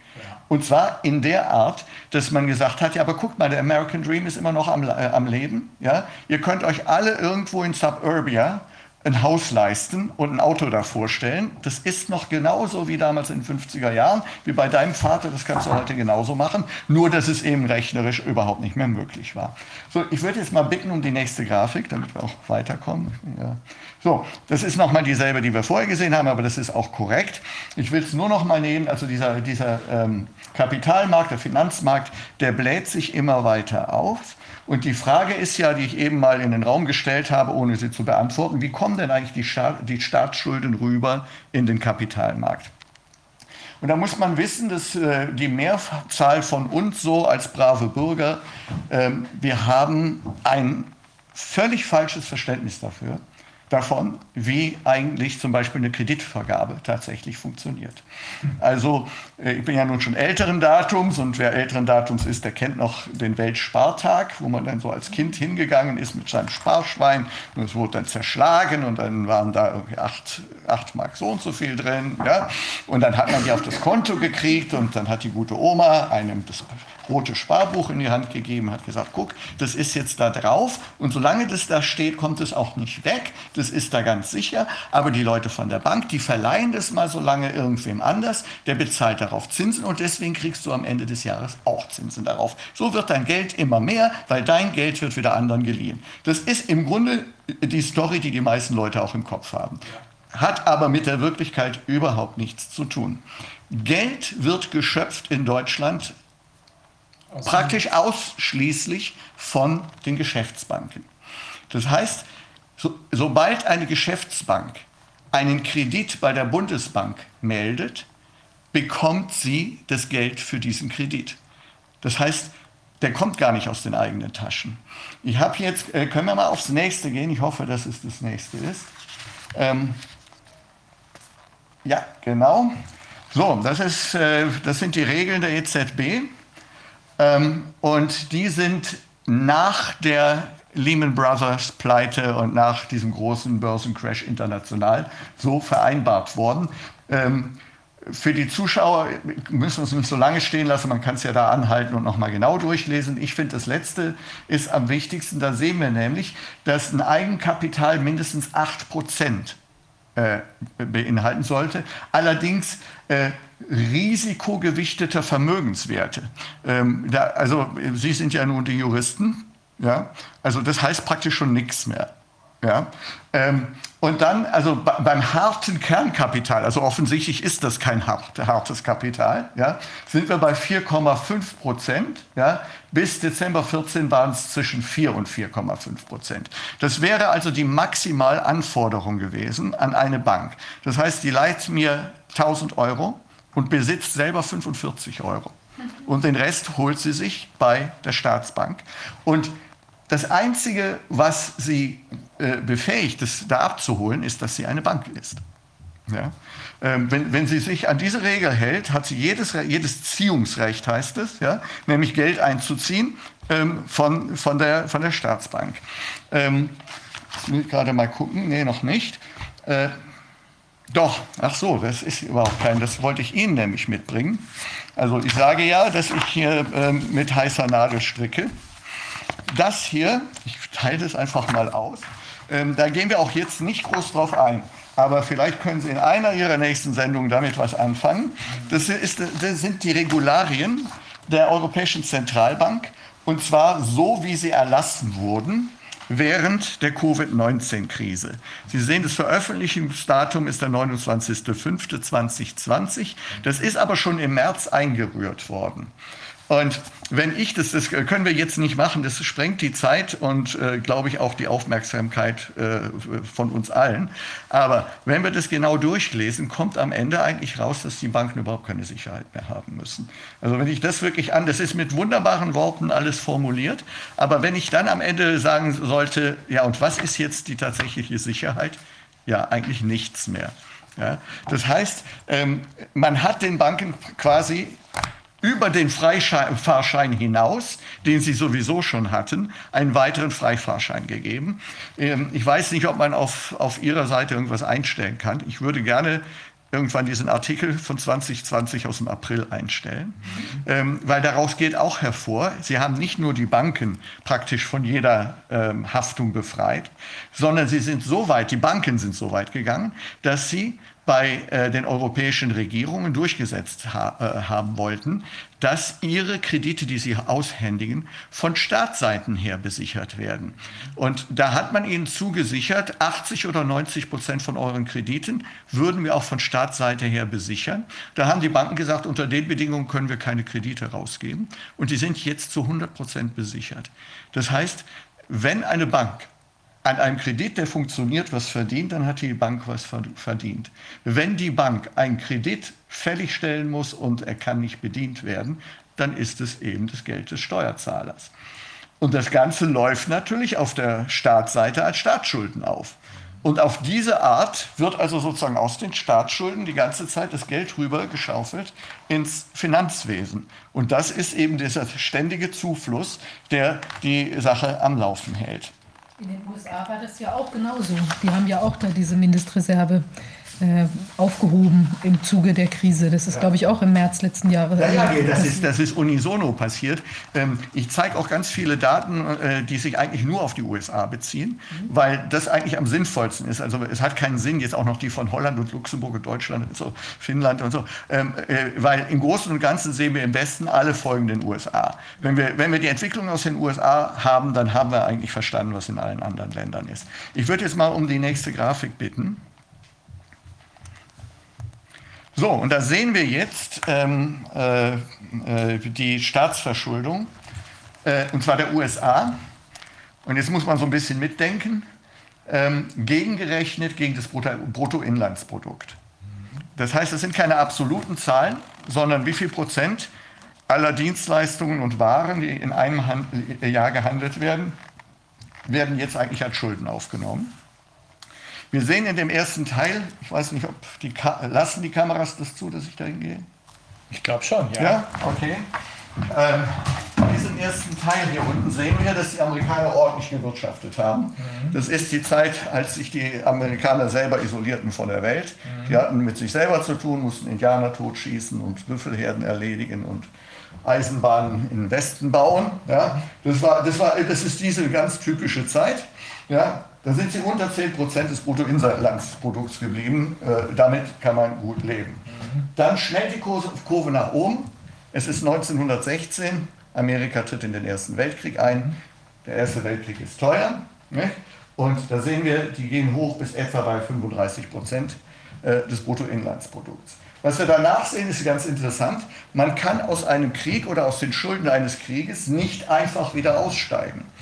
Und zwar in der Art, dass man gesagt hat, ja, aber guckt mal, der American Dream ist immer noch am, äh, am Leben. Ja? Ihr könnt euch alle irgendwo in Suburbia ein Haus leisten und ein Auto davor stellen. Das ist noch genauso wie damals in den 50er Jahren, wie bei deinem Vater, das kannst du heute genauso machen, nur dass es eben rechnerisch überhaupt nicht mehr möglich war. So, ich würde jetzt mal bitten um die nächste Grafik, damit wir auch weiterkommen. Ja. So, das ist nochmal dieselbe, die wir vorher gesehen haben, aber das ist auch korrekt. Ich will es nur noch mal nehmen, also dieser, dieser ähm, Kapitalmarkt, der Finanzmarkt, der bläht sich immer weiter auf. Und die Frage ist ja, die ich eben mal in den Raum gestellt habe, ohne sie zu beantworten, wie kommen denn eigentlich die, Staat, die Staatsschulden rüber in den Kapitalmarkt? Und da muss man wissen, dass äh, die Mehrzahl von uns so als brave Bürger, äh, wir haben ein völlig falsches Verständnis dafür, davon, wie eigentlich zum Beispiel eine Kreditvergabe tatsächlich funktioniert. Also äh, ich bin ja nun schon älteren Datums und wer älteren Datums ist, der kennt noch den Weltspartag, wo man dann so als Kind hingegangen ist mit seinem Sparschwein und es wurde dann zerschlagen und dann waren da irgendwie acht, acht Mark so und so viel drin. Ja? Und dann hat man die auf das Konto gekriegt und dann hat die gute Oma einem das rote Sparbuch in die Hand gegeben, hat gesagt, guck, das ist jetzt da drauf und solange das da steht, kommt es auch nicht weg, das ist da ganz sicher, aber die Leute von der Bank, die verleihen das mal so lange irgendwem anders, der bezahlt darauf Zinsen und deswegen kriegst du am Ende des Jahres auch Zinsen darauf. So wird dein Geld immer mehr, weil dein Geld wird wieder anderen geliehen. Das ist im Grunde die Story, die die meisten Leute auch im Kopf haben. Hat aber mit der Wirklichkeit überhaupt nichts zu tun. Geld wird geschöpft in Deutschland praktisch ausschließlich von den Geschäftsbanken. Das heißt, so, sobald eine Geschäftsbank einen Kredit bei der Bundesbank meldet, bekommt sie das Geld für diesen Kredit. Das heißt, der kommt gar nicht aus den eigenen Taschen. Ich habe jetzt, äh, können wir mal aufs nächste gehen? Ich hoffe, dass es das nächste ist. Ähm, ja, genau. So, das, ist, äh, das sind die Regeln der EZB. Ähm, und die sind nach der Lehman Brothers Pleite und nach diesem großen Börsencrash international so vereinbart worden. Ähm, für die Zuschauer müssen wir es nicht so lange stehen lassen, man kann es ja da anhalten und nochmal genau durchlesen. Ich finde, das Letzte ist am wichtigsten. Da sehen wir nämlich, dass ein Eigenkapital mindestens 8 Prozent äh, beinhalten sollte. Allerdings äh, risikogewichteter Vermögenswerte. Ähm, da, also Sie sind ja nun die Juristen, ja? also das heißt praktisch schon nichts mehr. Ja? Ähm, und dann, also beim harten Kernkapital, also offensichtlich ist das kein hart, hartes Kapital, ja, sind wir bei 4,5 Prozent. Ja. Bis Dezember 14 waren es zwischen 4 und 4,5 Prozent. Das wäre also die Maximalanforderung gewesen an eine Bank. Das heißt, die leiht mir 1000 Euro und besitzt selber 45 Euro. Und den Rest holt sie sich bei der Staatsbank. Und das Einzige, was sie äh, befähigt, das da abzuholen, ist, dass sie eine Bank ist. Ja? Ähm, wenn, wenn, sie sich an diese Regel hält, hat sie jedes, jedes Ziehungsrecht, heißt es, ja? nämlich Geld einzuziehen ähm, von, von, der, von der Staatsbank. Ähm, ich will gerade mal gucken, nee, noch nicht. Äh, doch, ach so, das ist überhaupt kein, das wollte ich Ihnen nämlich mitbringen. Also ich sage ja, dass ich hier ähm, mit heißer Nadel stricke. Das hier, ich teile es einfach mal aus, ähm, da gehen wir auch jetzt nicht groß drauf ein. Aber vielleicht können Sie in einer Ihrer nächsten Sendungen damit was anfangen. Das, ist, das sind die Regularien der Europäischen Zentralbank. Und zwar so, wie sie erlassen wurden während der Covid-19-Krise. Sie sehen, das Veröffentlichungsdatum ist der 29.05.2020. Das ist aber schon im März eingerührt worden. Und wenn ich das, das können wir jetzt nicht machen, das sprengt die Zeit und, äh, glaube ich, auch die Aufmerksamkeit äh, von uns allen. Aber wenn wir das genau durchlesen, kommt am Ende eigentlich raus, dass die Banken überhaupt keine Sicherheit mehr haben müssen. Also wenn ich das wirklich an, das ist mit wunderbaren Worten alles formuliert, aber wenn ich dann am Ende sagen sollte, ja, und was ist jetzt die tatsächliche Sicherheit? Ja, eigentlich nichts mehr. Ja, das heißt, ähm, man hat den Banken quasi über den Freifahrschein hinaus, den sie sowieso schon hatten, einen weiteren Freifahrschein gegeben. Ähm, ich weiß nicht, ob man auf, auf Ihrer Seite irgendwas einstellen kann. Ich würde gerne irgendwann diesen Artikel von 2020 aus dem April einstellen, ähm, weil daraus geht auch hervor, Sie haben nicht nur die Banken praktisch von jeder ähm, Haftung befreit, sondern sie sind so weit, die Banken sind so weit gegangen, dass sie bei äh, den europäischen Regierungen durchgesetzt ha äh, haben wollten, dass ihre Kredite, die sie aushändigen, von Staatsseiten her besichert werden. Und da hat man ihnen zugesichert, 80 oder 90 Prozent von euren Krediten würden wir auch von Staatsseite her besichern. Da haben die Banken gesagt, unter den Bedingungen können wir keine Kredite rausgeben. Und die sind jetzt zu 100 Prozent besichert. Das heißt, wenn eine Bank an einem Kredit, der funktioniert, was verdient, dann hat die Bank was verdient. Wenn die Bank einen Kredit fällig stellen muss und er kann nicht bedient werden, dann ist es eben das Geld des Steuerzahlers. Und das Ganze läuft natürlich auf der Staatsseite als Staatsschulden auf. Und auf diese Art wird also sozusagen aus den Staatsschulden die ganze Zeit das Geld rüber geschaufelt ins Finanzwesen. Und das ist eben dieser ständige Zufluss, der die Sache am Laufen hält. In den USA war das ja auch genauso. Die haben ja auch da diese Mindestreserve aufgehoben im Zuge der Krise. Das ist, ja. glaube ich, auch im März letzten Jahres. Ja, ja, das ist, das ist unisono passiert. Ähm, ich zeige auch ganz viele Daten, äh, die sich eigentlich nur auf die USA beziehen, mhm. weil das eigentlich am sinnvollsten ist. Also es hat keinen Sinn, jetzt auch noch die von Holland und Luxemburg und Deutschland und so, Finnland und so, ähm, äh, weil im Großen und Ganzen sehen wir im Westen alle Folgen den USA. Wenn wir, wenn wir die Entwicklung aus den USA haben, dann haben wir eigentlich verstanden, was in allen anderen Ländern ist. Ich würde jetzt mal um die nächste Grafik bitten. So, und da sehen wir jetzt ähm, äh, äh, die Staatsverschuldung, äh, und zwar der USA. Und jetzt muss man so ein bisschen mitdenken, ähm, gegengerechnet gegen das Bruttoinlandsprodukt. Das heißt, es sind keine absoluten Zahlen, sondern wie viel Prozent aller Dienstleistungen und Waren, die in einem Hand Jahr gehandelt werden, werden jetzt eigentlich als Schulden aufgenommen. Wir sehen in dem ersten Teil, ich weiß nicht, ob die Ka lassen die Kameras das zu, dass ich da hingehe? Ich glaube schon, ja. Ja, okay. Ähm, in diesem ersten Teil hier unten sehen wir, dass die Amerikaner ordentlich gewirtschaftet haben. Mhm. Das ist die Zeit, als sich die Amerikaner selber isolierten von der Welt. Mhm. Die hatten mit sich selber zu tun, mussten Indianer totschießen und Büffelherden erledigen und Eisenbahnen in den Westen bauen. Ja, das, war, das, war, das ist diese ganz typische Zeit. Ja, da sind sie unter 10% des Bruttoinlandsprodukts geblieben. Äh, damit kann man gut leben. Dann schnell die Kurve nach oben. Es ist 1916. Amerika tritt in den Ersten Weltkrieg ein. Der Erste Weltkrieg ist teuer. Ne? Und da sehen wir, die gehen hoch bis etwa bei 35 Prozent äh, des Bruttoinlandsprodukts. Was wir danach sehen, ist ganz interessant. Man kann aus einem Krieg oder aus den Schulden eines Krieges nicht einfach wieder aussteigen, mhm.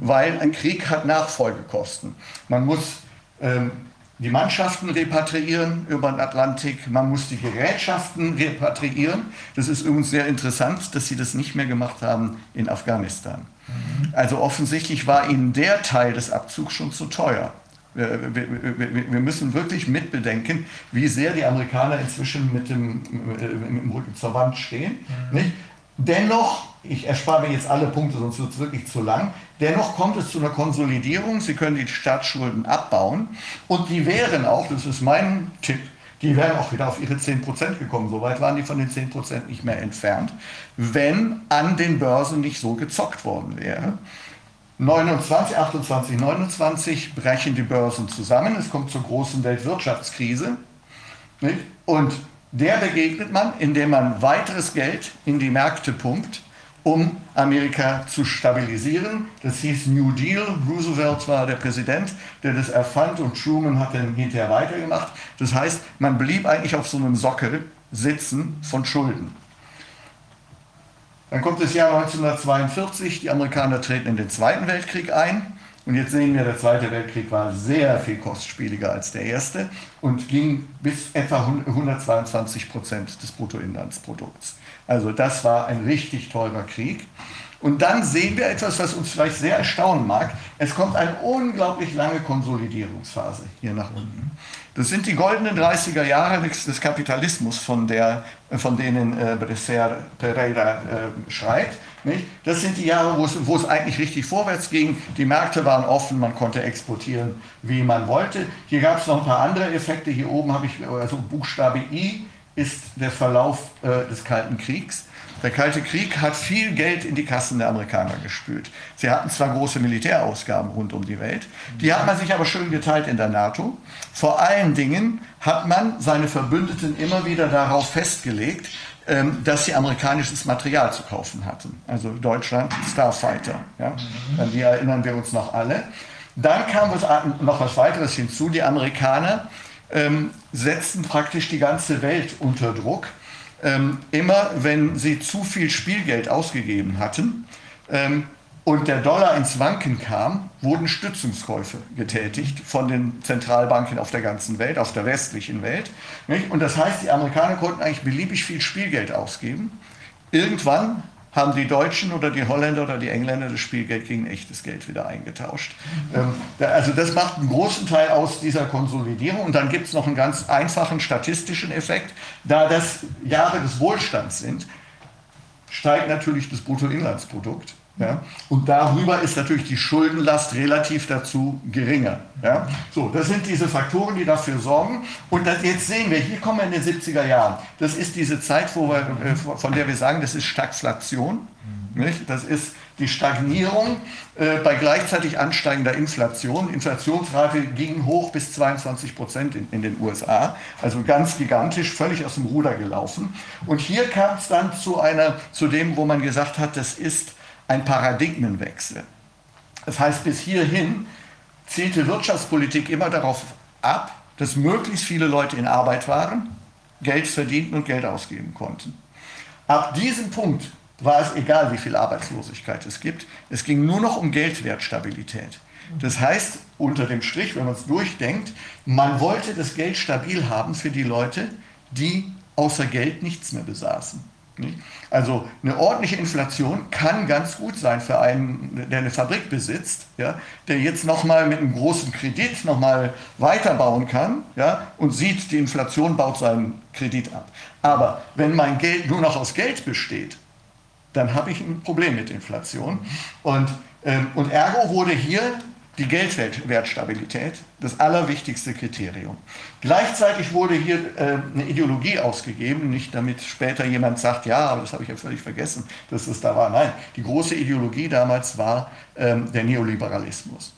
Weil ein Krieg hat Nachfolgekosten. Man muss ähm, die Mannschaften repatriieren über den Atlantik, man muss die Gerätschaften repatriieren. Das ist übrigens sehr interessant, dass sie das nicht mehr gemacht haben in Afghanistan. Also offensichtlich war ihnen der Teil des Abzugs schon zu teuer. Wir, wir, wir, müssen wirklich mitbedenken, wie sehr die Amerikaner inzwischen mit dem, mit dem Rücken zur Wand stehen. Mhm. Dennoch, ich erspare mir jetzt alle Punkte, sonst wird es wirklich zu lang, dennoch kommt es zu einer Konsolidierung. Sie können die Staatsschulden abbauen und die wären auch, das ist mein Tipp, die wären auch wieder auf ihre 10% gekommen. Soweit waren die von den 10% nicht mehr entfernt, wenn an den Börsen nicht so gezockt worden wäre. 29, 28, 29 brechen die Börsen zusammen. Es kommt zur großen Weltwirtschaftskrise. Und der begegnet man, indem man weiteres Geld in die Märkte pumpt, um Amerika zu stabilisieren. Das hieß New Deal. Roosevelt war der Präsident, der das erfand und Truman hat dann hinterher weitergemacht. Das heißt, man blieb eigentlich auf so einem Sockel sitzen von Schulden. Dann kommt das Jahr 1942, die Amerikaner treten in den Zweiten Weltkrieg ein. Und jetzt sehen wir, der Zweite Weltkrieg war sehr viel kostspieliger als der Erste und ging bis etwa 122 Prozent des Bruttoinlandsprodukts. Also das war ein richtig teurer Krieg. Und dann sehen wir etwas, was uns vielleicht sehr erstaunen mag. Es kommt eine unglaublich lange Konsolidierungsphase hier nach unten. Das sind die goldenen 30er Jahre des Kapitalismus, von, der, von denen äh, Bresser Pereira äh, schreibt. Nicht? Das sind die Jahre, wo es, wo es eigentlich richtig vorwärts ging. Die Märkte waren offen, man konnte exportieren, wie man wollte. Hier gab es noch ein paar andere Effekte. Hier oben habe ich, also Buchstabe I ist der Verlauf äh, des Kalten Kriegs. Der Kalte Krieg hat viel Geld in die Kassen der Amerikaner gespült. Sie hatten zwar große Militärausgaben rund um die Welt, die hat man sich aber schön geteilt in der NATO. Vor allen Dingen hat man seine Verbündeten immer wieder darauf festgelegt, ähm, dass sie amerikanisches Material zu kaufen hatten. Also Deutschland, Starfighter. Ja? An die erinnern wir uns noch alle. Dann kam noch was weiteres hinzu. Die Amerikaner ähm, setzten praktisch die ganze Welt unter Druck ähm, immer wenn sie zu viel Spielgeld ausgegeben hatten ähm, und der Dollar ins Wanken kam, wurden Stützungskäufe getätigt von den Zentralbanken auf der ganzen Welt, auf der westlichen Welt. Nicht? Und das heißt, die Amerikaner konnten eigentlich beliebig viel Spielgeld ausgeben. Irgendwann haben die Deutschen oder die Holländer oder die Engländer das Spielgeld gegen echtes Geld wieder eingetauscht. Ähm, also das macht einen großen Teil aus dieser Konsolidierung. Und dann gibt es noch einen ganz einfachen statistischen Effekt. Da das Jahre des Wohlstands sind, steigt natürlich das Bruttoinlandsprodukt. Ja? Und darüber ist natürlich die Schuldenlast relativ dazu geringer. Ja? So, das sind diese Faktoren, die dafür sorgen. Und das, jetzt sehen wir, hier kommen wir in den 70er Jahren. Das ist diese Zeit, wo wir, äh, von der wir sagen, das ist Stagflation. Nicht? Das ist die Stagnierung äh, bei gleichzeitig ansteigender Inflation. Inflationsrate ging hoch bis 22 Prozent in, in, den USA, also ganz gigantisch, völlig aus dem Ruder gelaufen. Und hier kam es dann zu einer, zu dem, wo man gesagt hat, das ist ein Paradigmenwechsel. Das heißt, bis hierhin zielte Wirtschaftspolitik immer darauf ab, dass möglichst viele Leute in Arbeit waren, Geld verdienten und Geld ausgeben konnten. Ab diesem Punkt war es egal, wie viel Arbeitslosigkeit es gibt. Es ging nur noch um Geldwertstabilität. Das heißt, unter dem Strich, wenn man es durchdenkt, man wollte das Geld stabil haben für die Leute, die außer Geld nichts mehr besaßen. Also eine ordentliche Inflation kann ganz gut sein für einen, der eine Fabrik besitzt, ja, der jetzt nochmal mit einem großen Kredit nochmal weiterbauen kann ja, und sieht, die Inflation baut seinen Kredit ab. Aber wenn mein Geld nur noch aus Geld besteht, dann habe ich ein Problem mit Inflation. Und, ähm, und ergo wurde hier die Geldwertstabilität, das allerwichtigste Kriterium. Gleichzeitig wurde hier äh, eine Ideologie ausgegeben, nicht damit später jemand sagt, ja, aber das habe ich ja völlig vergessen, dass es da war. Nein, die große Ideologie damals war ähm, der Neoliberalismus.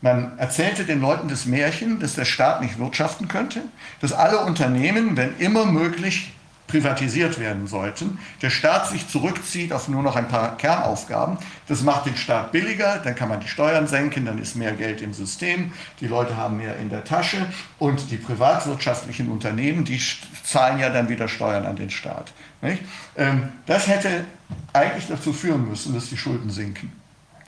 Man erzählte den Leuten das Märchen, dass der Staat nicht wirtschaften könnte, dass alle Unternehmen, wenn immer möglich, privatisiert werden sollten, der Staat sich zurückzieht auf nur noch ein paar Kernaufgaben. Das macht den Staat billiger, dann kann man die Steuern senken, dann ist mehr Geld im System, die Leute haben mehr in der Tasche und die privatwirtschaftlichen Unternehmen, die zahlen ja dann wieder Steuern an den Staat. Ähm, das hätte eigentlich dazu führen müssen, dass die Schulden sinken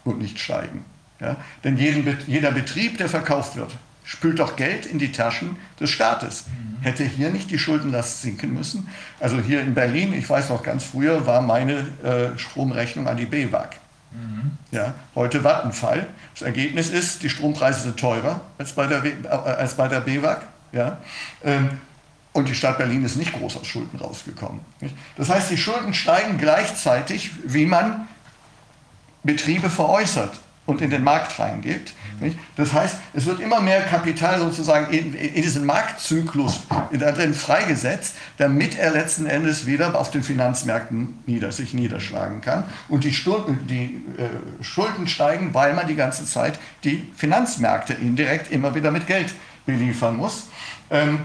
und nicht steigen. Ja? Denn jeder Betrieb, der verkauft wird, spült doch Geld in die Taschen des Staates. Hätte hier nicht die Schuldenlast sinken müssen? Also hier in Berlin, ich weiß noch ganz früher, war meine äh, Stromrechnung an die BWAG. Mhm. Ja, heute Vattenfall. Das Ergebnis ist, die Strompreise sind teurer als bei der, äh, als bei der BWAG. Ja? Ähm, und die Stadt Berlin ist nicht groß aus Schulden rausgekommen. Das heißt, die Schulden steigen gleichzeitig, wie man Betriebe veräußert und in den Markt reingeht. Das heißt, es wird immer mehr Kapital sozusagen in, in diesen Marktzyklus darin freigesetzt, damit er letzten Endes wieder auf den Finanzmärkten nieder, sich niederschlagen kann. Und die, Stunden, die äh, Schulden steigen, weil man die ganze Zeit die Finanzmärkte indirekt immer wieder mit Geld beliefern muss. Ähm,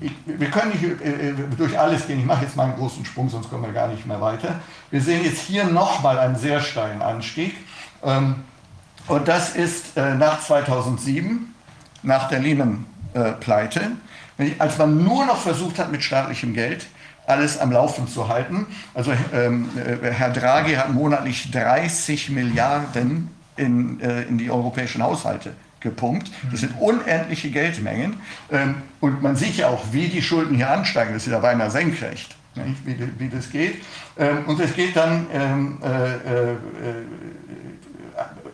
ich, wir können nicht äh, äh, durch alles gehen. Ich mache jetzt mal einen großen Sprung, sonst kommen wir gar nicht mehr weiter. Wir sehen jetzt hier nochmal einen sehr steilen Anstieg. Ähm, und das ist äh, nach 2007, nach der Lehman-Pleite, als man nur noch versucht hat, mit staatlichem Geld alles am Laufen zu halten. Also ähm, äh, Herr Draghi hat monatlich 30 Milliarden in, äh, in die europäischen Haushalte gepumpt. Das sind unendliche Geldmengen. Ähm, und man sieht ja auch, wie die Schulden hier ansteigen. Das ist ja beinahe senkrecht, wie, wie, das geht. Ähm, und es geht dann ähm, äh, äh,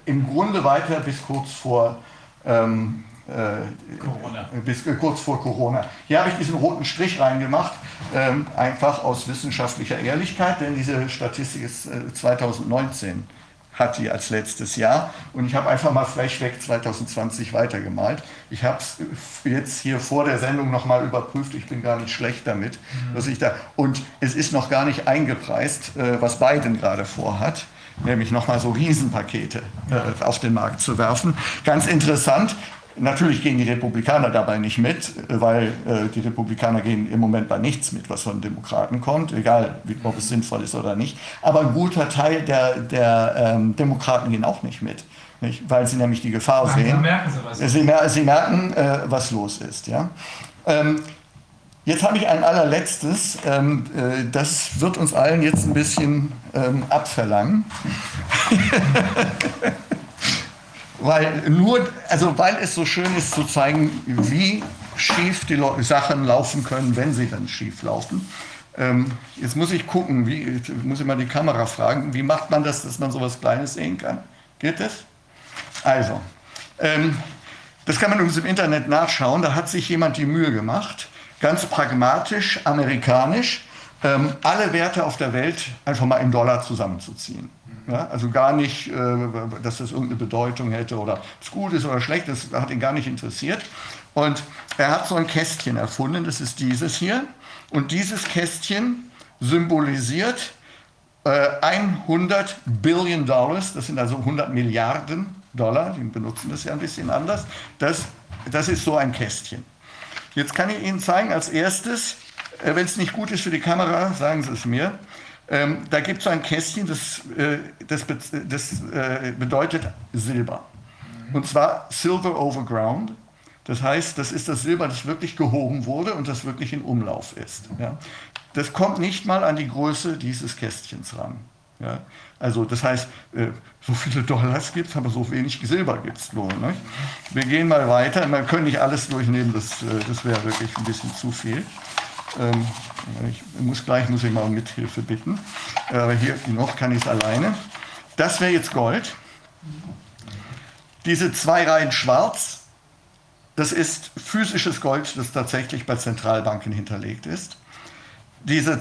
im Grunde weiter bis kurz vor ähm, äh, Corona. Bis äh, kurz vor Corona. Hier habe ich diesen roten Strich reingemacht, ähm, einfach aus wissenschaftlicher Ehrlichkeit, denn diese Statistik ist äh, 2019 hat die als letztes Jahr. Und ich habe einfach mal Flashback 2020 weitergemalt. Ich habe es jetzt hier vor der Sendung nochmal überprüft. Ich bin gar nicht schlecht damit, mhm. dass ich da. Und es ist noch gar nicht eingepreist, äh, was Biden gerade vorhat nämlich nochmal so Riesenpakete äh, auf den Markt zu werfen. Ganz interessant, Natürlich gehen die Republikaner dabei nicht mit, weil äh, die Republikaner gehen im Moment bei nichts mit, was von Demokraten kommt, egal ob es sinnvoll ist oder nicht. Aber ein guter Teil der, der ähm, Demokraten gehen auch nicht mit, nicht? weil sie nämlich die Gefahr Langsam sehen. Merken sie, was sie, mer sie merken, äh, was los ist. Ja? Ähm, Jetzt habe ich ein allerletztes, ähm, äh, das wird uns allen jetzt ein bisschen ähm, abverlangen. *laughs* weil nur, also weil es so schön ist zu zeigen, wie schief die Sachen laufen können, wenn sie dann schief laufen. Ähm, jetzt muss ich gucken, wie, muss ich mal die Kamera fragen, wie macht man das, dass man so etwas Kleines sehen kann? Geht das? Also, ähm, das kann man übrigens im Internet nachschauen, da hat sich jemand die Mühe gemacht ganz pragmatisch, amerikanisch, ähm, alle Werte auf der Welt einfach mal in Dollar zusammenzuziehen. Ja, also gar nicht, äh, dass das irgendeine Bedeutung hätte oder es gut ist oder schlecht, das hat ihn gar nicht interessiert. Und er hat so ein Kästchen erfunden, das ist dieses hier. Und dieses Kästchen symbolisiert äh, 100 Billion Dollars, das sind also 100 Milliarden Dollar, die benutzen das ja ein bisschen anders. Das, das ist so ein Kästchen. Jetzt kann ich Ihnen zeigen als erstes, äh, wenn es nicht gut ist für die Kamera, sagen Sie es mir. Ähm, da gibt es ein Kästchen, das, äh, das, das äh, bedeutet Silber. Und zwar Silver over Ground. Das heißt, das ist das Silber, das wirklich gehoben wurde und das wirklich in Umlauf ist. Ja. Das kommt nicht mal an die Größe dieses Kästchens ran. Ja. Also das heißt, äh, so viele Dollars gibt es, aber so wenig Silber gibt es nur. Nicht? Wir gehen mal weiter. Man können nicht alles durchnehmen, das, äh, das wäre wirklich ein bisschen zu viel. Ähm, ich muss gleich muss ich mal um Mithilfe bitten. Aber hier noch kann ich es alleine. Das wäre jetzt Gold. Diese zwei Reihen schwarz, das ist physisches Gold, das tatsächlich bei Zentralbanken hinterlegt ist. Diese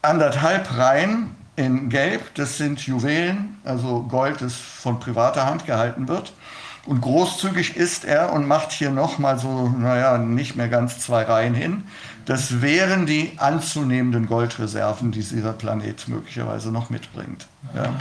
anderthalb Reihen in Gelb, das sind Juwelen, also Gold, das von privater Hand gehalten wird. Und großzügig ist er und macht hier nochmal so, naja, nicht mehr ganz zwei Reihen hin. Das wären die anzunehmenden Goldreserven, die dieser Planet möglicherweise noch mitbringt. Ja.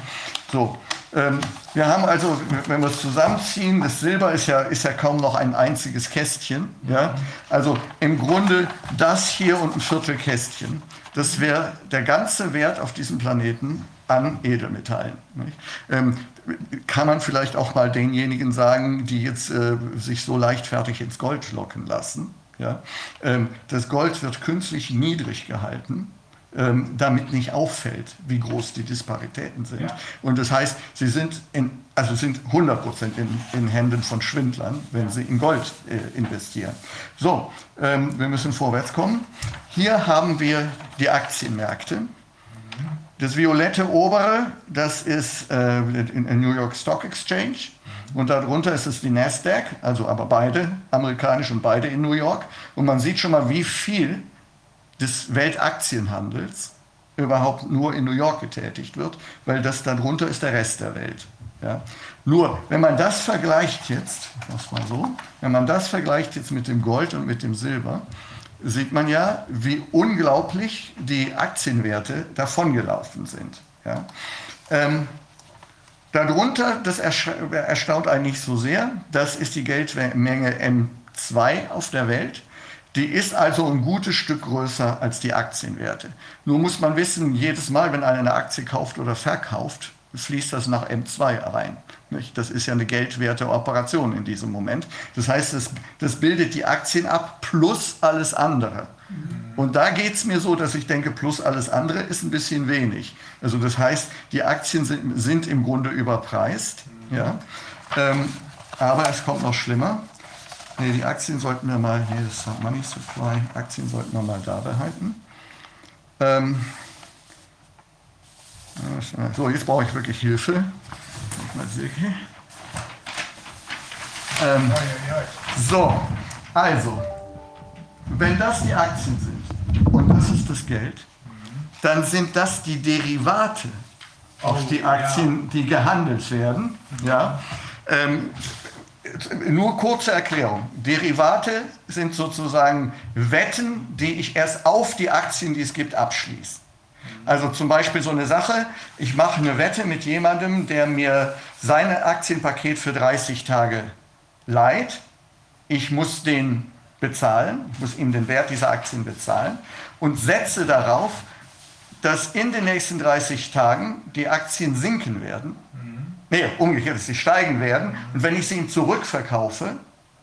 So, ähm, wir haben also, wenn wir es zusammenziehen, das Silber ist ja, ist ja kaum noch ein einziges Kästchen. Ja. Also im Grunde das hier und ein Viertelkästchen. Das wäre der ganze Wert auf diesem Planeten an Edelmetallen. Ähm, kann man vielleicht auch mal denjenigen sagen, die jetzt äh, sich so leichtfertig ins Gold locken lassen. Ja? Ähm, das Gold wird künstlich niedrig gehalten, ähm, damit nicht auffällt, wie groß die Disparitäten sind. Ja. Und das heißt, sie sind, in, also sind 100 Prozent in, in, Händen von Schwindlern, wenn sie in Gold äh, investieren. So, ähm, wir müssen vorwärts kommen. Hier haben wir die Aktienmärkte. Das violette obere, das ist äh, in New York Stock Exchange. Und darunter ist es die Nasdaq, also aber beide amerikanisch und beide in New York. Und man sieht schon mal, wie viel des Weltaktienhandels überhaupt nur in New York getätigt wird, weil das darunter ist der Rest der Welt. Ja. Nur, wenn man das vergleicht jetzt, das mal so, wenn man das vergleicht jetzt mit dem Gold und mit dem Silber, sieht man ja, wie unglaublich die Aktienwerte davongelaufen sind. Ja. Ähm, darunter, das erstaunt eigentlich so sehr, das ist die Geldmenge M2 auf der Welt. Die ist also ein gutes Stück größer als die Aktienwerte. Nur muss man wissen, jedes Mal, wenn einer eine Aktie kauft oder verkauft, fließt das nach M2 rein. Das ist ja eine geldwerte Operation in diesem Moment. Das heißt, das, das bildet die Aktien ab plus alles andere. Und da geht es mir so, dass ich denke, plus alles andere ist ein bisschen wenig. Also das heißt, die Aktien sind, sind im Grunde überpreist. Ja? Ähm, aber es kommt noch schlimmer. Nee, die Aktien sollten wir mal, nee, das hat Money Supply, Aktien sollten wir mal da behalten. Ähm, so, jetzt brauche ich wirklich Hilfe. Ähm, so, also, wenn das die Aktien sind und das ist das Geld, dann sind das die Derivate auf oh, die Aktien, die gehandelt werden. Ja. Ähm, nur kurze Erklärung. Derivate sind sozusagen Wetten, die ich erst auf die Aktien, die es gibt, abschließe. Also zum Beispiel so eine Sache, ich mache eine Wette mit jemandem, der mir sein Aktienpaket für 30 Tage leiht. Ich muss den bezahlen, muss ihm den Wert dieser Aktien bezahlen und setze darauf, dass in den nächsten 30 Tagen die Aktien sinken werden. Nee, umgekehrt, dass sie steigen werden. Und wenn ich sie ihm zurückverkaufe,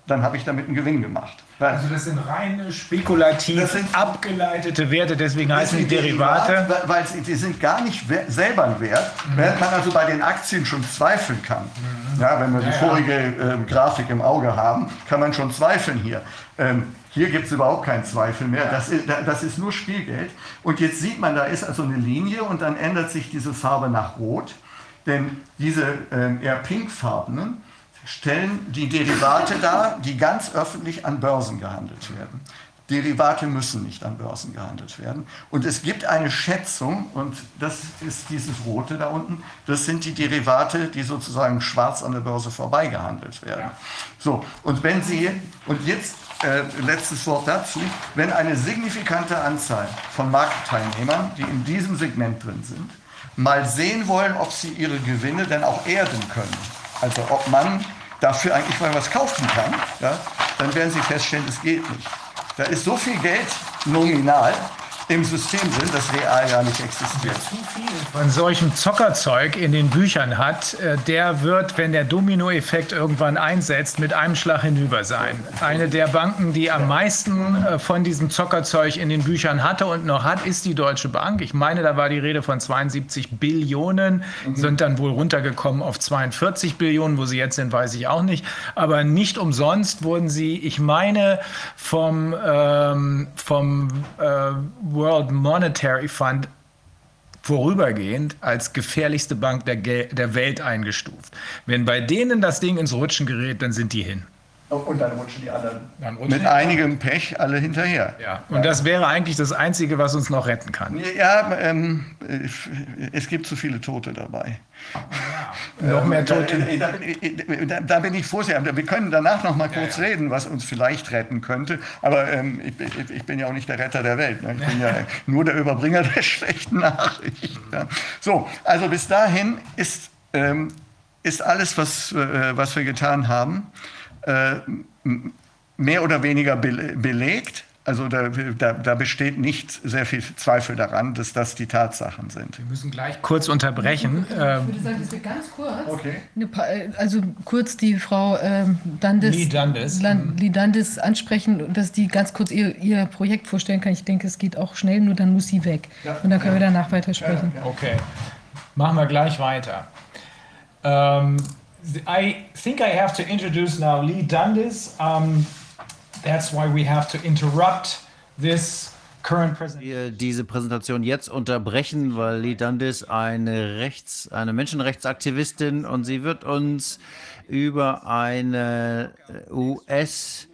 dann habe ich damit einen Gewinn gemacht. Also das sind reine spekulativ sind abgeleitete Werte, deswegen heißen die Derivate. Derivat, weil sie die sind gar nicht selber ein Wert, mhm. während man also bei den Aktien schon zweifeln kann. Mhm. Ja, wenn wir die ja, vorige äh, Grafik im Auge haben, kann man schon zweifeln hier. Ähm, hier gibt es überhaupt keinen Zweifel mehr. Das ist, das ist nur Spielgeld. Und jetzt sieht man, da ist also eine Linie und dann ändert sich diese Farbe nach Rot. Denn diese äh, eher pinkfarbenen, stellen die Derivate dar, die ganz öffentlich an Börsen gehandelt werden. Derivate müssen nicht an Börsen gehandelt werden. Und es gibt eine Schätzung, und das ist dieses rote da unten, das sind die Derivate, die sozusagen schwarz an der Börse vorbei gehandelt werden. So, und wenn Sie, und jetzt äh, letztes Wort dazu, wenn eine signifikante Anzahl von Marktteilnehmern, die in diesem Segment drin sind, mal sehen wollen, ob sie ihre Gewinne denn auch erden können, also ob man dafür eigentlich mal was kaufen kann, ja, dann werden Sie feststellen, es geht nicht. Da ist so viel Geld nominal, im System sind, das real gar nicht existiert. Zu viel von solchem Zockerzeug in den Büchern hat, äh, der wird, wenn der Dominoeffekt irgendwann einsetzt, mit einem Schlag hinüber sein. Eine der Banken, die am meisten äh, von diesem Zockerzeug in den Büchern hatte und noch hat, ist die Deutsche Bank. Ich meine, da war die Rede von 72 Billionen, mhm. sind dann wohl runtergekommen auf 42 Billionen, wo sie jetzt sind, weiß ich auch nicht. Aber nicht umsonst wurden sie, ich meine, vom, ähm, vom äh, World Monetary Fund vorübergehend als gefährlichste Bank der, der Welt eingestuft. Wenn bei denen das Ding ins Rutschen gerät, dann sind die hin. Und dann rutschen die anderen Dann rutschen mit die- einigem Pech alle hinterher. Ja, und das wäre eigentlich das Einzige, was uns noch retten kann. Ja, ähm, äh, es gibt zu viele Tote dabei. Noch mehr Da, Tote. äh, da, bin ich- da, da bin ich vorsichtig. Wir können danach noch mal kurz reden, was uns vielleicht retten könnte. Aber ähm, ich, ich, bin ja auch nicht der Retter der Welt. Ne? Ich bin ja *laughs* nur der Überbringer der schlechten Nachricht. Ja. So, also bis dahin ist, ähm, ist alles, was, äh, was wir getan haben, äh, mehr oder weniger be belegt. Also da, da, da besteht nicht sehr viel Zweifel daran, dass das die Tatsachen sind. Wir müssen gleich kurz unterbrechen. Ich Ähm, würde sagen, dass wir ganz kurz, Okay. äh, also kurz die Frau ähm, Dundes, Lee Dundes. Lan- Lee Dundes ansprechen, dass die ganz kurz ihr, ihr Projekt vorstellen kann. Ich denke, es geht auch schnell, nur dann muss sie weg. Und dann können wir danach weitersprechen. Okay, machen wir gleich weiter. Um, I think I have to introduce now Lee Dundas. Um, that's why we have to interrupt this current presentation. wir diese Präsentation jetzt unterbrechen, weil Lee Dundas eine Rechts, eine Menschenrechtsaktivistin und sie wird uns über eine US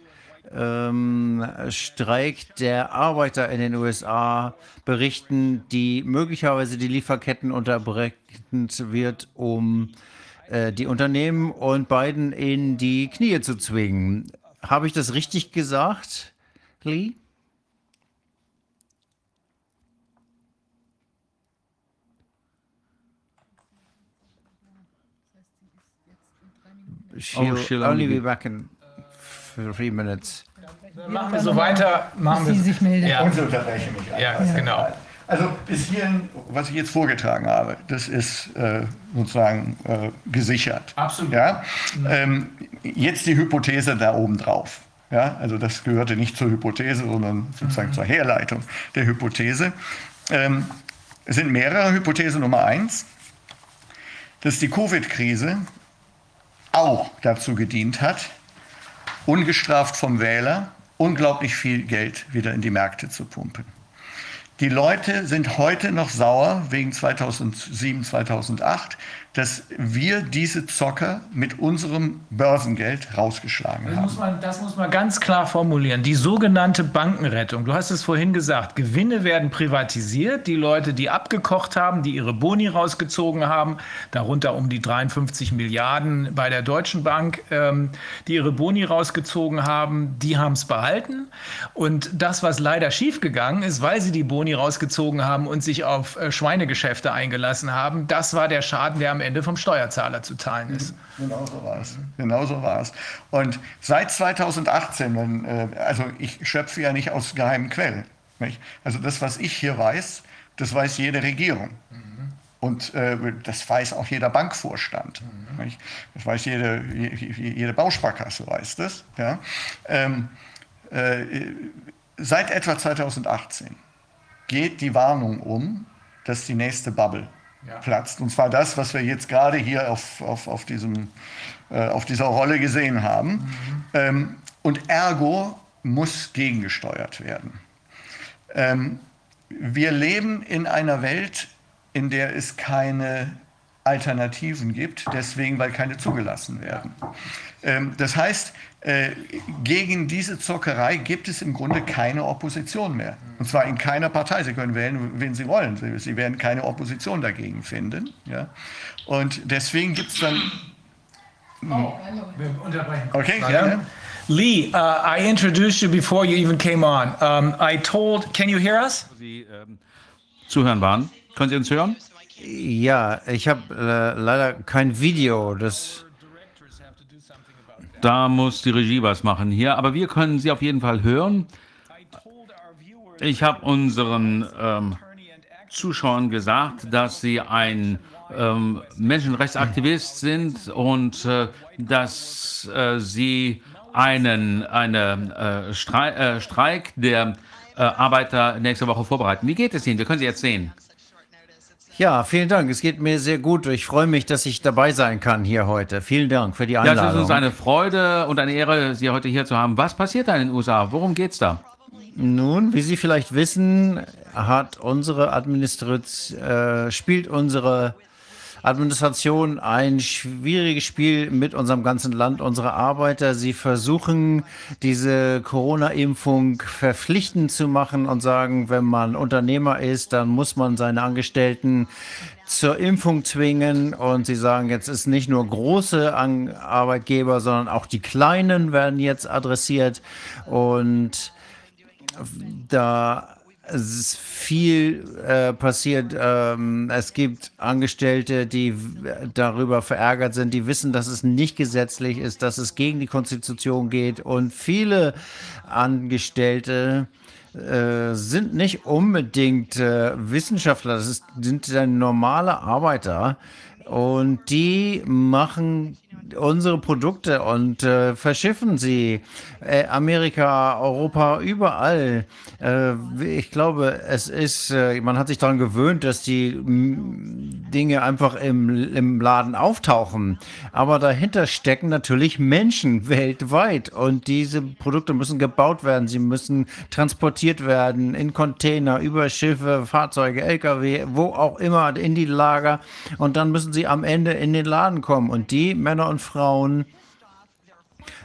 ähm, Streik der Arbeiter in den USA berichten, die möglicherweise die Lieferketten unterbrechen wird, um äh, die Unternehmen und Biden in die Knie zu zwingen. Habe ich das richtig gesagt, Lee? She'll, she'll only be back in three minutes. Machen wir so weiter. Machen sie wir sich meldet. Ja, Und sie unterbrechen mich ja, einfach. genau. Also bis hierhin, was ich jetzt vorgetragen habe, das ist äh, sozusagen äh, gesichert. Absolut. Ja? Ähm, jetzt die Hypothese da oben drauf. Ja? Also das gehörte nicht zur Hypothese, sondern sozusagen zur Herleitung der Hypothese. Ähm, es sind mehrere. Hypothese Nummer eins, dass die Covid-Krise auch dazu gedient hat, ungestraft vom Wähler unglaublich viel Geld wieder in die Märkte zu pumpen. Die Leute sind heute noch sauer wegen 2007, 2008, dass wir diese Zocker mit unserem Börsengeld rausgeschlagen Das haben. muss, man, das muss man ganz klar formulieren. Die sogenannte Bankenrettung. Du hast es vorhin gesagt. Gewinne werden privatisiert. Die Leute, die abgekocht haben, die ihre Boni rausgezogen haben, darunter um die 53 Milliarden bei der Deutschen Bank, ähm, die ihre Boni rausgezogen haben, die haben es behalten. Und das, was leider schiefgegangen ist, weil sie die Boni rausgezogen haben und sich auf äh, Schweinegeschäfte eingelassen haben, das war der Schaden, der am Ende vom Steuerzahler zu zahlen ist. Genau so war es. Genau so war es. Und seit 2018, wenn, äh, also ich schöpfe ja nicht aus geheimen Quellen. Nicht? Also das, was ich hier weiß, das weiß jede Regierung. Und äh, das weiß auch jeder Bankvorstand. Nicht? Das weiß jede, je- jede Bausparkasse weiß das. Ja? Ähm, äh, seit etwa 2018 geht die Warnung um, dass die nächste Bubble platzt. Und zwar das, was wir jetzt gerade hier auf, auf, auf, diesem, äh, auf dieser Rolle gesehen haben. Ähm, und ergo muss gegengesteuert werden. Ähm, wir leben in einer Welt, in der es keine Alternativen gibt, deswegen, weil keine zugelassen werden. Ähm, das heißt, gegen diese Zockerei gibt es im Grunde keine Opposition mehr. Und zwar in keiner Partei. Sie können wählen, wen Sie wollen. Sie, Sie werden keine Opposition dagegen finden. Ja? Und deswegen gibt es dann. Wir unterbrechen. Okay, gerne. Lee, uh, I introduced you before you even came on. Um, I told, can you hear us? Sie ähm, zuhören waren. Können Sie uns hören? Ja, ich habe äh, leider kein Video. Das Da muss die Regie was machen hier, aber wir können Sie auf jeden Fall hören. Ich habe unseren ähm, Zuschauern gesagt, dass Sie ein ähm, Menschenrechtsaktivist sind und äh, dass äh, Sie einen eine, äh, Strei äh, Streik der äh, Arbeiter nächste Woche vorbereiten. Wie geht es Ihnen? Wir können Sie jetzt sehen. Ja, vielen Dank. Es geht mir sehr gut. Ich freue mich, dass ich dabei sein kann hier heute. Vielen Dank für die Ja, es Einladung. ist uns eine Freude und eine Ehre, Sie heute hier zu haben. Was passiert da in den USA? Worum geht's da? Nun, wie Sie vielleicht wissen, hat unsere Administration, äh, spielt unsere Administration ein schwieriges Spiel mit unserem ganzen Land, unsere Arbeiter. Sie versuchen, diese Corona-Impfung verpflichtend zu machen und sagen, wenn man Unternehmer ist, dann muss man seine Angestellten zur Impfung zwingen. Und sie sagen, jetzt ist nicht nur große Arbeitgeber, sondern auch die kleinen werden jetzt adressiert. Und da es ist viel äh, passiert. Ähm, es gibt Angestellte, die darüber verärgert sind, die wissen, dass es nicht gesetzlich ist, dass es gegen die Konstitution geht. Und viele Angestellte äh, sind nicht unbedingt äh, Wissenschaftler, das ist, sind normale Arbeiter. Und die machen unsere Produkte und äh, verschiffen sie. Äh, Amerika, Europa, überall. Äh, ich glaube, es ist, äh, man hat sich daran gewöhnt, dass die Dinge einfach im, im Laden auftauchen. Aber dahinter stecken natürlich Menschen *laughs* weltweit und diese Produkte müssen gebaut werden. Sie müssen transportiert werden in Container, über Schiffe, Fahrzeuge, LKW, wo auch immer, in die Lager. Und dann müssen sie am Ende in den Laden kommen. Und die Männer und Frauen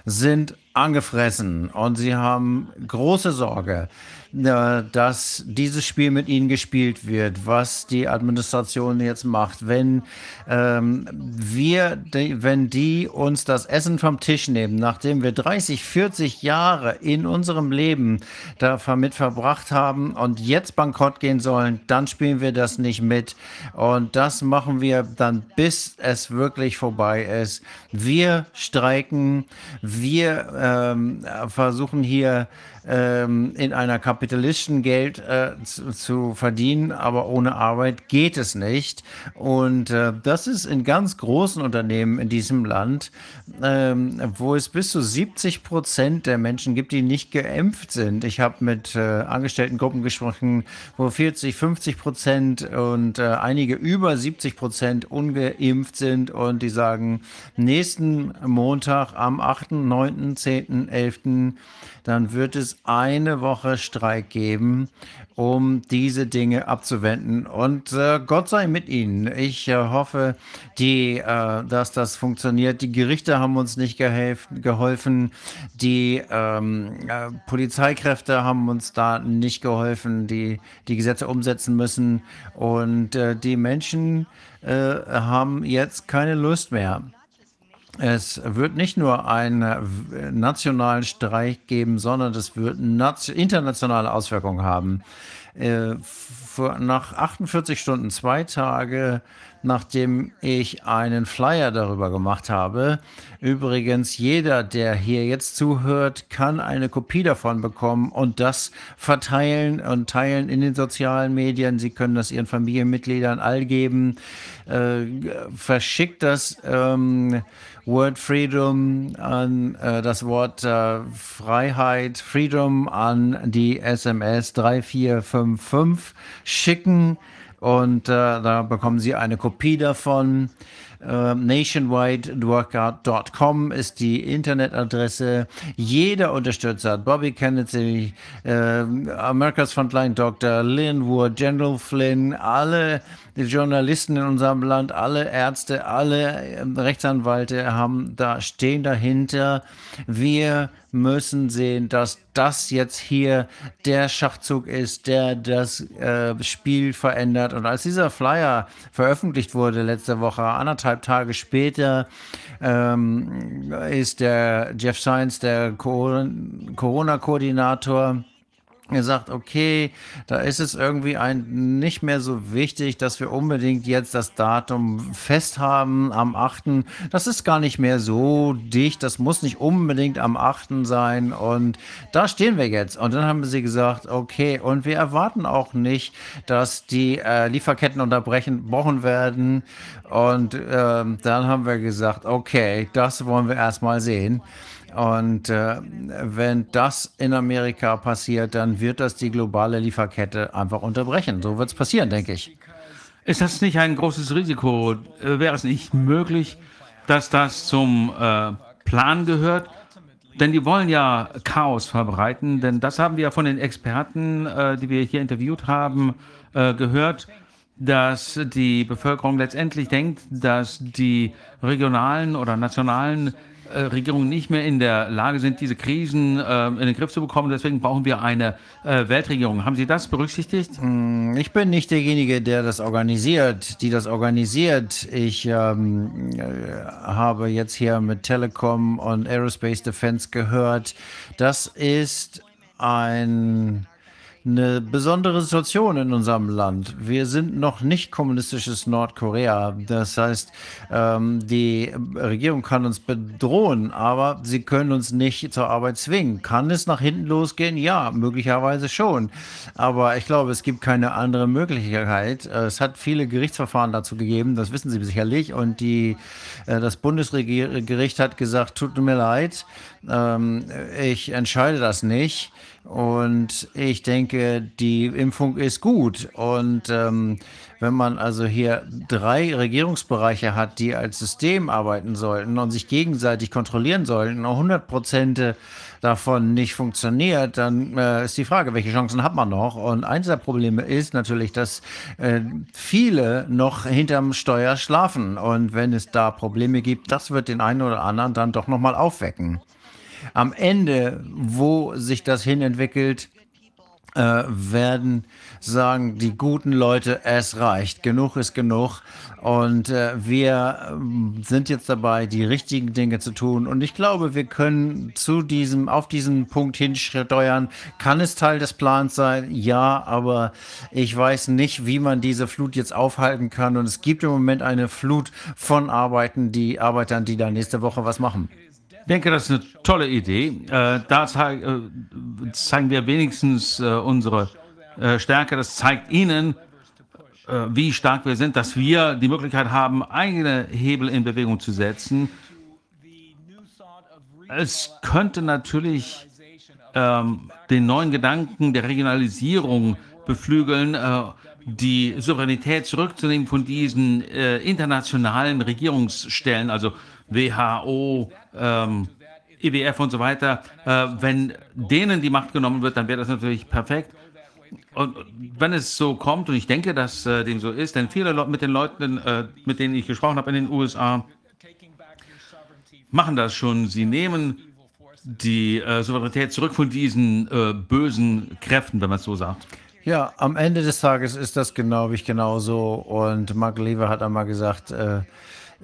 sind angefressen und sie haben große Sorge, dass dieses Spiel mit ihnen gespielt wird, was die Administration jetzt macht. Wenn ähm, wir, die, wenn die uns das Essen vom Tisch nehmen, nachdem wir 30, 40 Jahre in unserem Leben damit verbracht haben und jetzt bankrott gehen sollen, dann spielen wir das nicht mit. Und das machen wir dann, bis es wirklich vorbei ist. Wir streiken, wir ähm, versuchen hier ähm, in einer kapitalistischen Geld äh, zu, zu, verdienen, aber ohne Arbeit geht es nicht. Und äh, das ist in ganz großen Unternehmen in diesem Land, ähm, wo es bis zu 70 Prozent der Menschen gibt, die nicht geimpft sind. Ich habe mit äh, Angestelltengruppen gesprochen, wo 40, 50 Prozent und äh, einige über 70 Prozent ungeimpft sind und die sagen, nächsten Montag am 8., 9., 10., 11., dann wird es eine Woche Streik geben, um diese Dinge abzuwenden. Und äh, Gott sei mit Ihnen. Ich äh, hoffe, die, äh, dass das funktioniert. Die Gerichte haben uns nicht geholfen. Die ähm, äh, Polizeikräfte haben uns da nicht geholfen, die die Gesetze umsetzen müssen. Und äh, die Menschen äh, haben jetzt keine Lust mehr. Es wird nicht nur einen nationalen Streik geben, sondern es wird internationale Auswirkungen haben. Äh, nach 48 Stunden, zwei Tage nachdem ich einen Flyer darüber gemacht habe. Übrigens, jeder, der hier jetzt zuhört, kann eine Kopie davon bekommen und das verteilen und teilen in den sozialen Medien. Sie können das Ihren Familienmitgliedern all geben. Äh, verschickt das ähm, Word Freedom an äh, das Wort äh, Freiheit, Freedom an die SMS 3455 schicken und äh, da bekommen Sie eine Kopie davon. Uh, nationwideworkout.com ist die Internetadresse. Jeder Unterstützer, Bobby Kennedy, uh, America's Frontline Doctor, Lynn Wood, General Flynn, alle Journalisten in unserem Land, alle Ärzte, alle ähm, Rechtsanwälte haben da stehen dahinter. Wir müssen sehen, dass das jetzt hier der Schachzug ist, der das äh, Spiel verändert. Und als dieser Flyer veröffentlicht wurde letzte Woche, anderthalb Tage später, ähm, ist der Jeff Science, der Corona-Koordinator, gesagt, okay, da ist es irgendwie ein, nicht mehr so wichtig, dass wir unbedingt jetzt das Datum festhaben am 8. Das ist gar nicht mehr so dicht, das muss nicht unbedingt am 8. sein und da stehen wir jetzt. Und dann haben sie gesagt, okay, und wir erwarten auch nicht, dass die äh, Lieferketten unterbrochen werden. Und äh, dann haben wir gesagt, okay, das wollen wir erstmal sehen. Und äh, wenn das in Amerika passiert, dann wird das die globale Lieferkette einfach unterbrechen. So wird es passieren, denke ich. Ist das nicht ein großes Risiko? Äh, wäre es nicht möglich, dass das zum äh, Plan gehört? Denn die wollen ja Chaos verbreiten, denn das haben wir von den Experten, äh, die wir hier interviewt haben, äh, gehört. dass die Bevölkerung letztendlich denkt, dass die regionalen oder nationalen Regierungen nicht mehr in der Lage sind, diese Krisen äh, in den Griff zu bekommen. Deswegen brauchen wir eine äh, Weltregierung. Haben Sie das berücksichtigt? Ich bin nicht derjenige, der das organisiert, die das organisiert. Ich ähm, äh, habe jetzt hier mit Telekom und Aerospace Defense gehört. Das ist ein eine besondere Situation in unserem Land. Wir sind noch nicht kommunistisches Nordkorea. Das heißt, ähm, die Regierung kann uns bedrohen, aber sie können uns nicht zur Arbeit zwingen. Kann es nach hinten losgehen? Ja, möglicherweise schon. Aber ich glaube, es gibt keine andere Möglichkeit. Es hat viele Gerichtsverfahren dazu gegeben, das wissen Sie sicherlich. Und die, äh, das Bundesgericht hat gesagt, tut mir leid, ähm, ich entscheide das nicht. Und ich denke, die Impfung ist gut. Und ähm, wenn man also hier drei Regierungsbereiche hat, die als System arbeiten sollten und sich gegenseitig kontrollieren sollten, 100 Prozent davon nicht funktioniert, dann äh, ist die Frage, welche Chancen hat man noch? Und eines der Probleme ist natürlich, dass äh, viele noch hinterm Steuer schlafen. Und wenn es da Probleme gibt, das wird den einen oder anderen dann doch nochmal aufwecken am Ende, wo sich das hin entwickelt, äh, werden sagen die guten Leute, es reicht, genug ist genug. Und äh, wir äh, sind jetzt dabei, die richtigen Dinge zu tun. Und ich glaube, wir können zu diesem, auf diesen Punkt hinsteuern. Kann es Teil des Plans sein? Ja, aber ich weiß nicht, wie man diese Flut jetzt aufhalten kann. Und es gibt im Moment eine Flut von Arbeiten, die Arbeitern, die da nächste Woche was machen. Ich denke, das ist eine tolle Idee. Äh, da zeig, äh, zeigen wir wenigstens äh, unsere äh, Stärke. Das zeigt Ihnen, äh, wie stark wir sind, dass wir die Möglichkeit haben, eigene Hebel in Bewegung zu setzen. Es könnte natürlich ähm, den neuen Gedanken der Regionalisierung beflügeln, äh, die Souveränität zurückzunehmen von diesen internationalen Regierungsstellen, also WHO, ähm, IWF und so weiter, äh, wenn denen die Macht genommen wird, dann wäre das natürlich perfekt. Und wenn es so kommt, und ich denke, dass äh, dem so ist, denn viele Leute mit den Leuten, äh, mit denen ich gesprochen habe in den USA, machen das schon. Sie nehmen die äh, Souveränität zurück von diesen äh, bösen Kräften, wenn man es so sagt. Ja, am Ende des Tages ist das genau wie ich genauso. Und Mark Lever hat einmal gesagt, äh,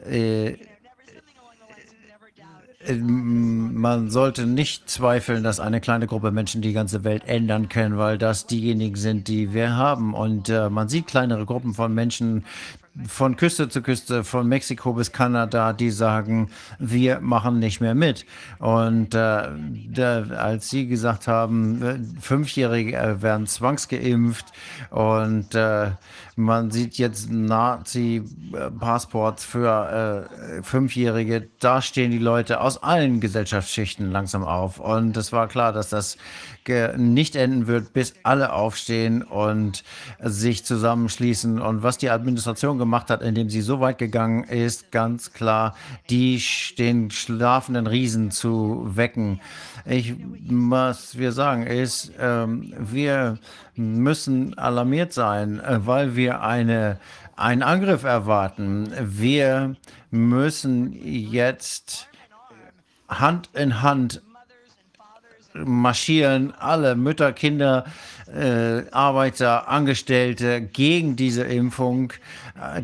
äh, man sollte nicht zweifeln, dass eine kleine Gruppe Menschen die ganze Welt ändern können, weil das diejenigen sind, die wir haben. Und äh, man sieht kleinere Gruppen von Menschen, von Küste zu Küste, von Mexiko bis Kanada, die sagen, wir machen nicht mehr mit. Und äh, da, als Sie gesagt haben, äh, Fünfjährige äh, werden zwangsgeimpft und äh, man sieht jetzt Nazi-Passports für äh, Fünfjährige, da stehen die Leute aus allen Gesellschaftsschichten langsam auf. Und es war klar, dass das nicht enden wird, bis alle aufstehen und sich zusammenschließen. Und was die Administration gemacht hat, indem sie so weit gegangen ist, ganz klar, die den schlafenden Riesen zu wecken. Ich, was wir sagen ist, ähm, wir müssen alarmiert sein, äh, weil wir eine, einen Angriff erwarten. Wir müssen jetzt Hand in Hand marschieren alle Mütter, Kinder, äh, Arbeiter, Angestellte gegen diese Impfung, äh,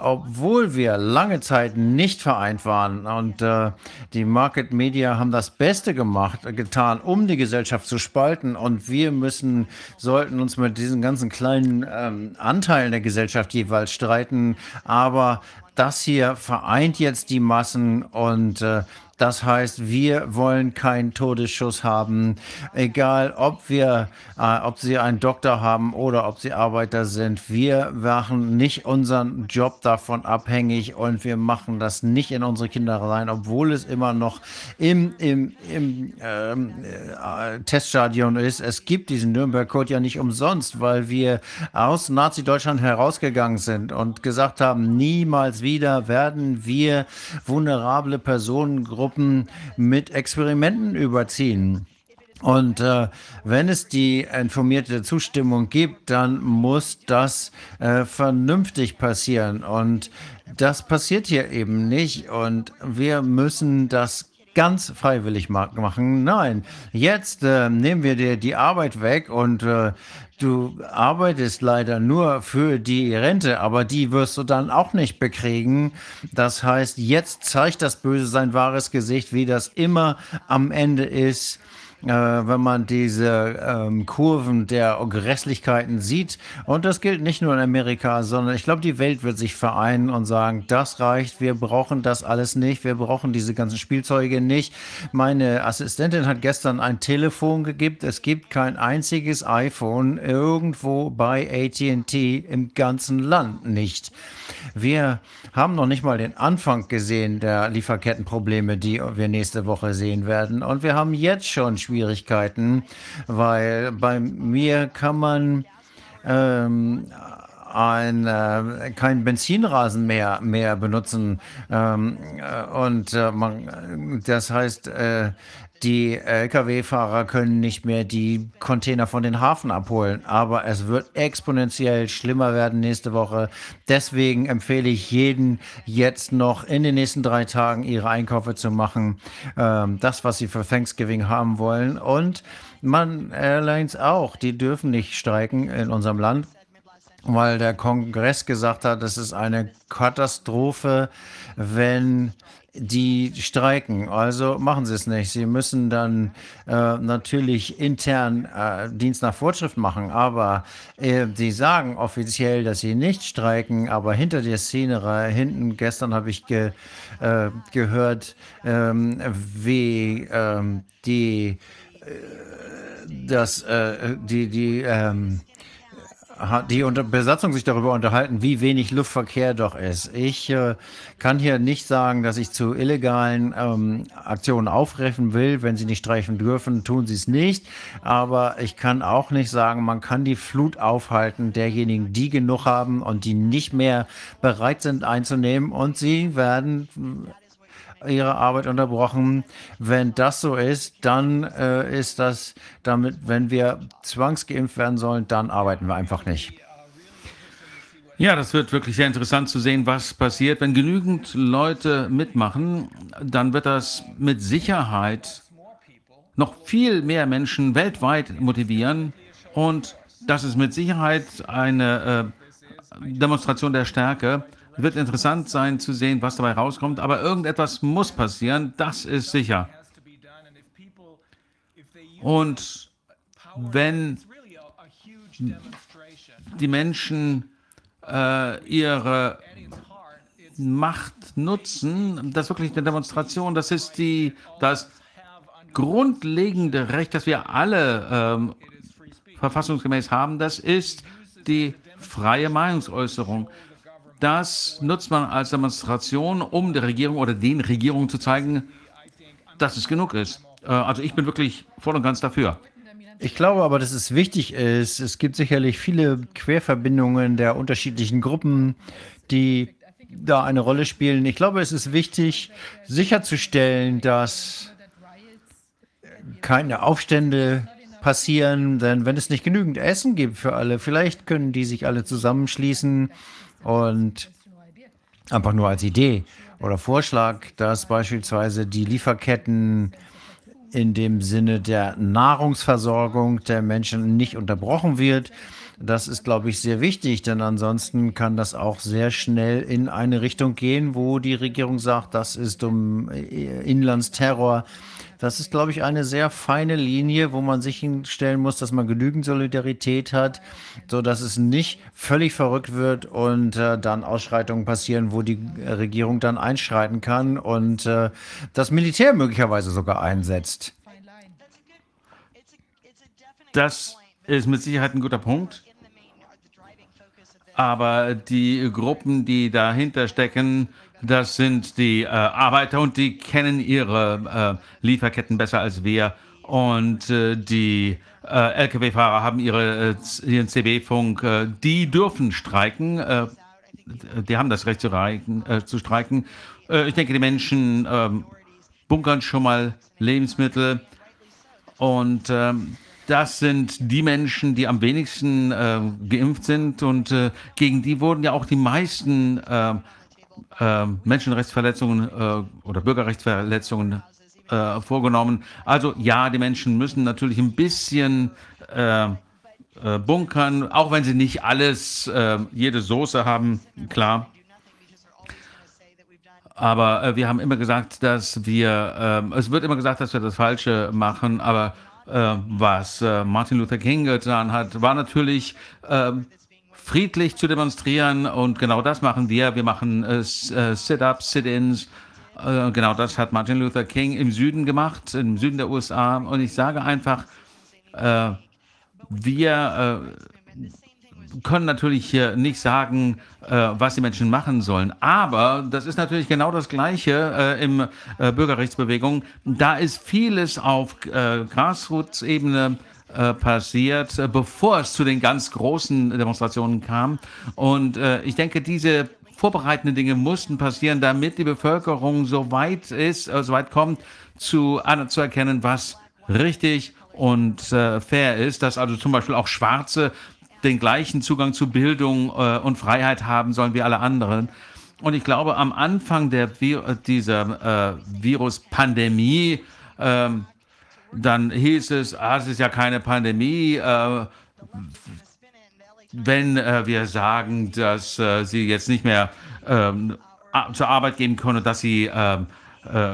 obwohl wir lange Zeit nicht vereint waren. Und äh, die Market Media haben das Beste gemacht, getan, um die Gesellschaft zu spalten. Und wir müssen, sollten uns mit diesen ganzen kleinen ähm, Anteilen der Gesellschaft jeweils streiten. Aber das hier vereint jetzt die Massen und äh, das heißt, wir wollen keinen Todesschuss haben, egal ob wir, äh, ob sie einen Doktor haben oder ob sie Arbeiter sind. Wir machen nicht unseren Job davon abhängig und wir machen das nicht in unsere Kinder rein, obwohl es immer noch im, im, im ähm, äh, Teststadion ist. Es gibt diesen Nürnberg-Code ja nicht umsonst, weil wir aus Nazi-Deutschland herausgegangen sind und gesagt haben, niemals wieder werden wir vulnerable Personengruppen Gruppen mit Experimenten überziehen. Und äh, wenn es die informierte Zustimmung gibt, dann muss das äh, vernünftig passieren. Und das passiert hier eben nicht. Und wir müssen das ganz freiwillig machen. Nein, jetzt äh, nehmen wir dir die Arbeit weg und äh, du arbeitest leider nur für die Rente, aber die wirst du dann auch nicht bekriegen. Das heißt, jetzt zeigt das Böse sein wahres Gesicht, wie das immer am Ende ist wenn man diese ähm, Kurven der Grässlichkeiten sieht. Und das gilt nicht nur in Amerika, sondern ich glaube, die Welt wird sich vereinen und sagen, das reicht, wir brauchen das alles nicht, wir brauchen diese ganzen Spielzeuge nicht. Meine Assistentin hat gestern ein Telefon gegeben, es gibt kein einziges iPhone irgendwo bei ATT im ganzen Land nicht. Wir haben noch nicht mal den Anfang gesehen der Lieferkettenprobleme, die wir nächste Woche sehen werden. Und wir haben jetzt schon Schwierigkeiten, weil bei mir kann man ähm, ein, äh, kein Benzinrasen mehr, mehr benutzen. Ähm, äh, und äh, man, das heißt, äh, die Lkw-Fahrer können nicht mehr die Container von den Hafen abholen, aber es wird exponentiell schlimmer werden nächste Woche. Deswegen empfehle ich jeden jetzt noch in den nächsten drei Tagen ihre Einkäufe zu machen, ähm, das, was sie für Thanksgiving haben wollen. Und man Airlines auch, die dürfen nicht streiken in unserem Land weil der Kongress gesagt hat, es ist eine Katastrophe, wenn die streiken. Also machen sie es nicht. Sie müssen dann äh, natürlich intern äh, Dienst nach Vorschrift machen, aber äh, sie sagen offiziell, dass sie nicht streiken, aber hinter der Szenerie, hinten, gestern habe ich ge, äh, gehört, ähm, wie ähm, die, äh, das, äh, die, die, ähm, hat die unter Besatzung sich darüber unterhalten, wie wenig Luftverkehr doch ist. Ich äh, kann hier nicht sagen, dass ich zu illegalen ähm, Aktionen aufrufen will. Wenn sie nicht streichen dürfen, tun sie es nicht. Aber ich kann auch nicht sagen, man kann die Flut aufhalten derjenigen, die genug haben und die nicht mehr bereit sind einzunehmen. Und sie werden ihre Arbeit unterbrochen. Wenn das so ist, dann äh, ist das damit, wenn wir zwangsgeimpft werden sollen, dann arbeiten wir einfach nicht. Ja, das wird wirklich sehr interessant zu sehen, was passiert. Wenn genügend Leute mitmachen, dann wird das mit Sicherheit noch viel mehr Menschen weltweit motivieren. Und das ist mit Sicherheit eine äh, Demonstration der Stärke. Wird interessant sein zu sehen, was dabei rauskommt, aber irgendetwas muss passieren, das ist sicher. Und wenn die Menschen äh, ihre Macht nutzen, das ist wirklich eine Demonstration, das ist die, das grundlegende Recht, das wir alle ähm, verfassungsgemäß haben, das ist die freie Meinungsäußerung. Das nutzt man als Demonstration, um der Regierung oder den Regierungen zu zeigen, dass es genug ist. Äh, also ich bin wirklich voll und ganz dafür. Ich glaube aber, dass es wichtig ist. Es gibt sicherlich viele Querverbindungen der unterschiedlichen Gruppen, die da eine Rolle spielen. Ich glaube, es ist wichtig, sicherzustellen, dass keine Aufstände passieren, denn wenn es nicht genügend Essen gibt für alle, vielleicht können die sich alle zusammenschließen und einfach nur als Idee oder Vorschlag, dass beispielsweise die Lieferketten in dem Sinne der Nahrungsversorgung der Menschen nicht unterbrochen wird. Das ist, glaube ich, sehr wichtig, denn ansonsten kann das auch sehr schnell in eine Richtung gehen, wo die Regierung sagt, das ist um Inlandsterror das ist, glaube ich, eine sehr feine Linie, wo man sich hinstellen muss, dass man genügend Solidarität hat, so dass es nicht völlig verrückt wird und äh, dann Ausschreitungen passieren, wo die Regierung dann einschreiten kann und äh, das Militär möglicherweise sogar einsetzt. Das ist mit Sicherheit ein guter Punkt. Aber die Gruppen, die dahinter stecken, das sind die äh, Arbeiter und die kennen ihre äh, Lieferketten besser als wir. Und äh, die äh, Lkw-Fahrer haben ihre, äh, ihren CB-Funk. Äh, die dürfen streiken. die haben das Recht zu, reiken, zu streiken. ich denke, die Menschen ähm, bunkern schon mal Lebensmittel. Und ähm, das sind die Menschen, die am wenigsten äh, geimpft sind und äh, gegen die wurden ja auch die meisten äh, Menschenrechtsverletzungen äh, oder Bürgerrechtsverletzungen äh, vorgenommen. Also ja, die Menschen müssen natürlich ein bisschen äh, äh, bunkern, auch wenn sie nicht alles, äh, jede Soße haben, klar. Aber äh, wir haben immer gesagt, dass wir, äh, es wird immer gesagt, dass wir das Falsche machen, aber äh, was Martin Luther King getan hat, war natürlich friedlich zu demonstrieren und genau das machen wir. Wir machen äh, äh, Sit-ups, Sit-ins. Äh, genau das hat Martin Luther King im Süden gemacht, im Süden der USA. Und ich sage einfach, wir können natürlich hier nicht sagen, äh, was die Menschen machen sollen. Aber das ist natürlich genau das Gleiche äh, im äh, Bürgerrechtsbewegung. Da ist vieles auf äh, Grassroots-Ebene äh, passiert, äh, bevor es zu den ganz großen Demonstrationen kam. Und ich denke, diese vorbereitenden Dinge mussten passieren, damit die Bevölkerung so weit ist, so weit kommt, zu, zu erkennen, was richtig und äh, fair ist, dass also zum Beispiel auch Schwarze den gleichen Zugang zu Bildung äh, und Freiheit haben sollen wie alle anderen. Und ich glaube, am Anfang der, dieser äh, Virus-Pandemie, äh, dann hieß es, ah, es ist ja keine Pandemie. Äh, wenn äh, wir sagen, dass äh, sie jetzt nicht mehr ähm, zur Arbeit gehen können und dass sie ähm,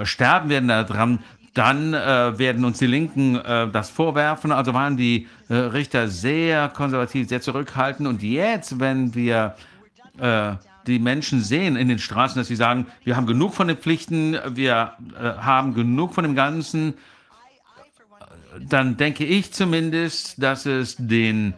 sterben werden daran, dann äh, werden uns die Linken äh, das vorwerfen. Also waren die äh, Richter sehr konservativ, sehr zurückhaltend. Und jetzt, wenn wir äh, die Menschen sehen in den Straßen, dass sie sagen, wir haben genug von den Pflichten, wir äh, haben genug von dem Ganzen, dann denke ich zumindest, dass es den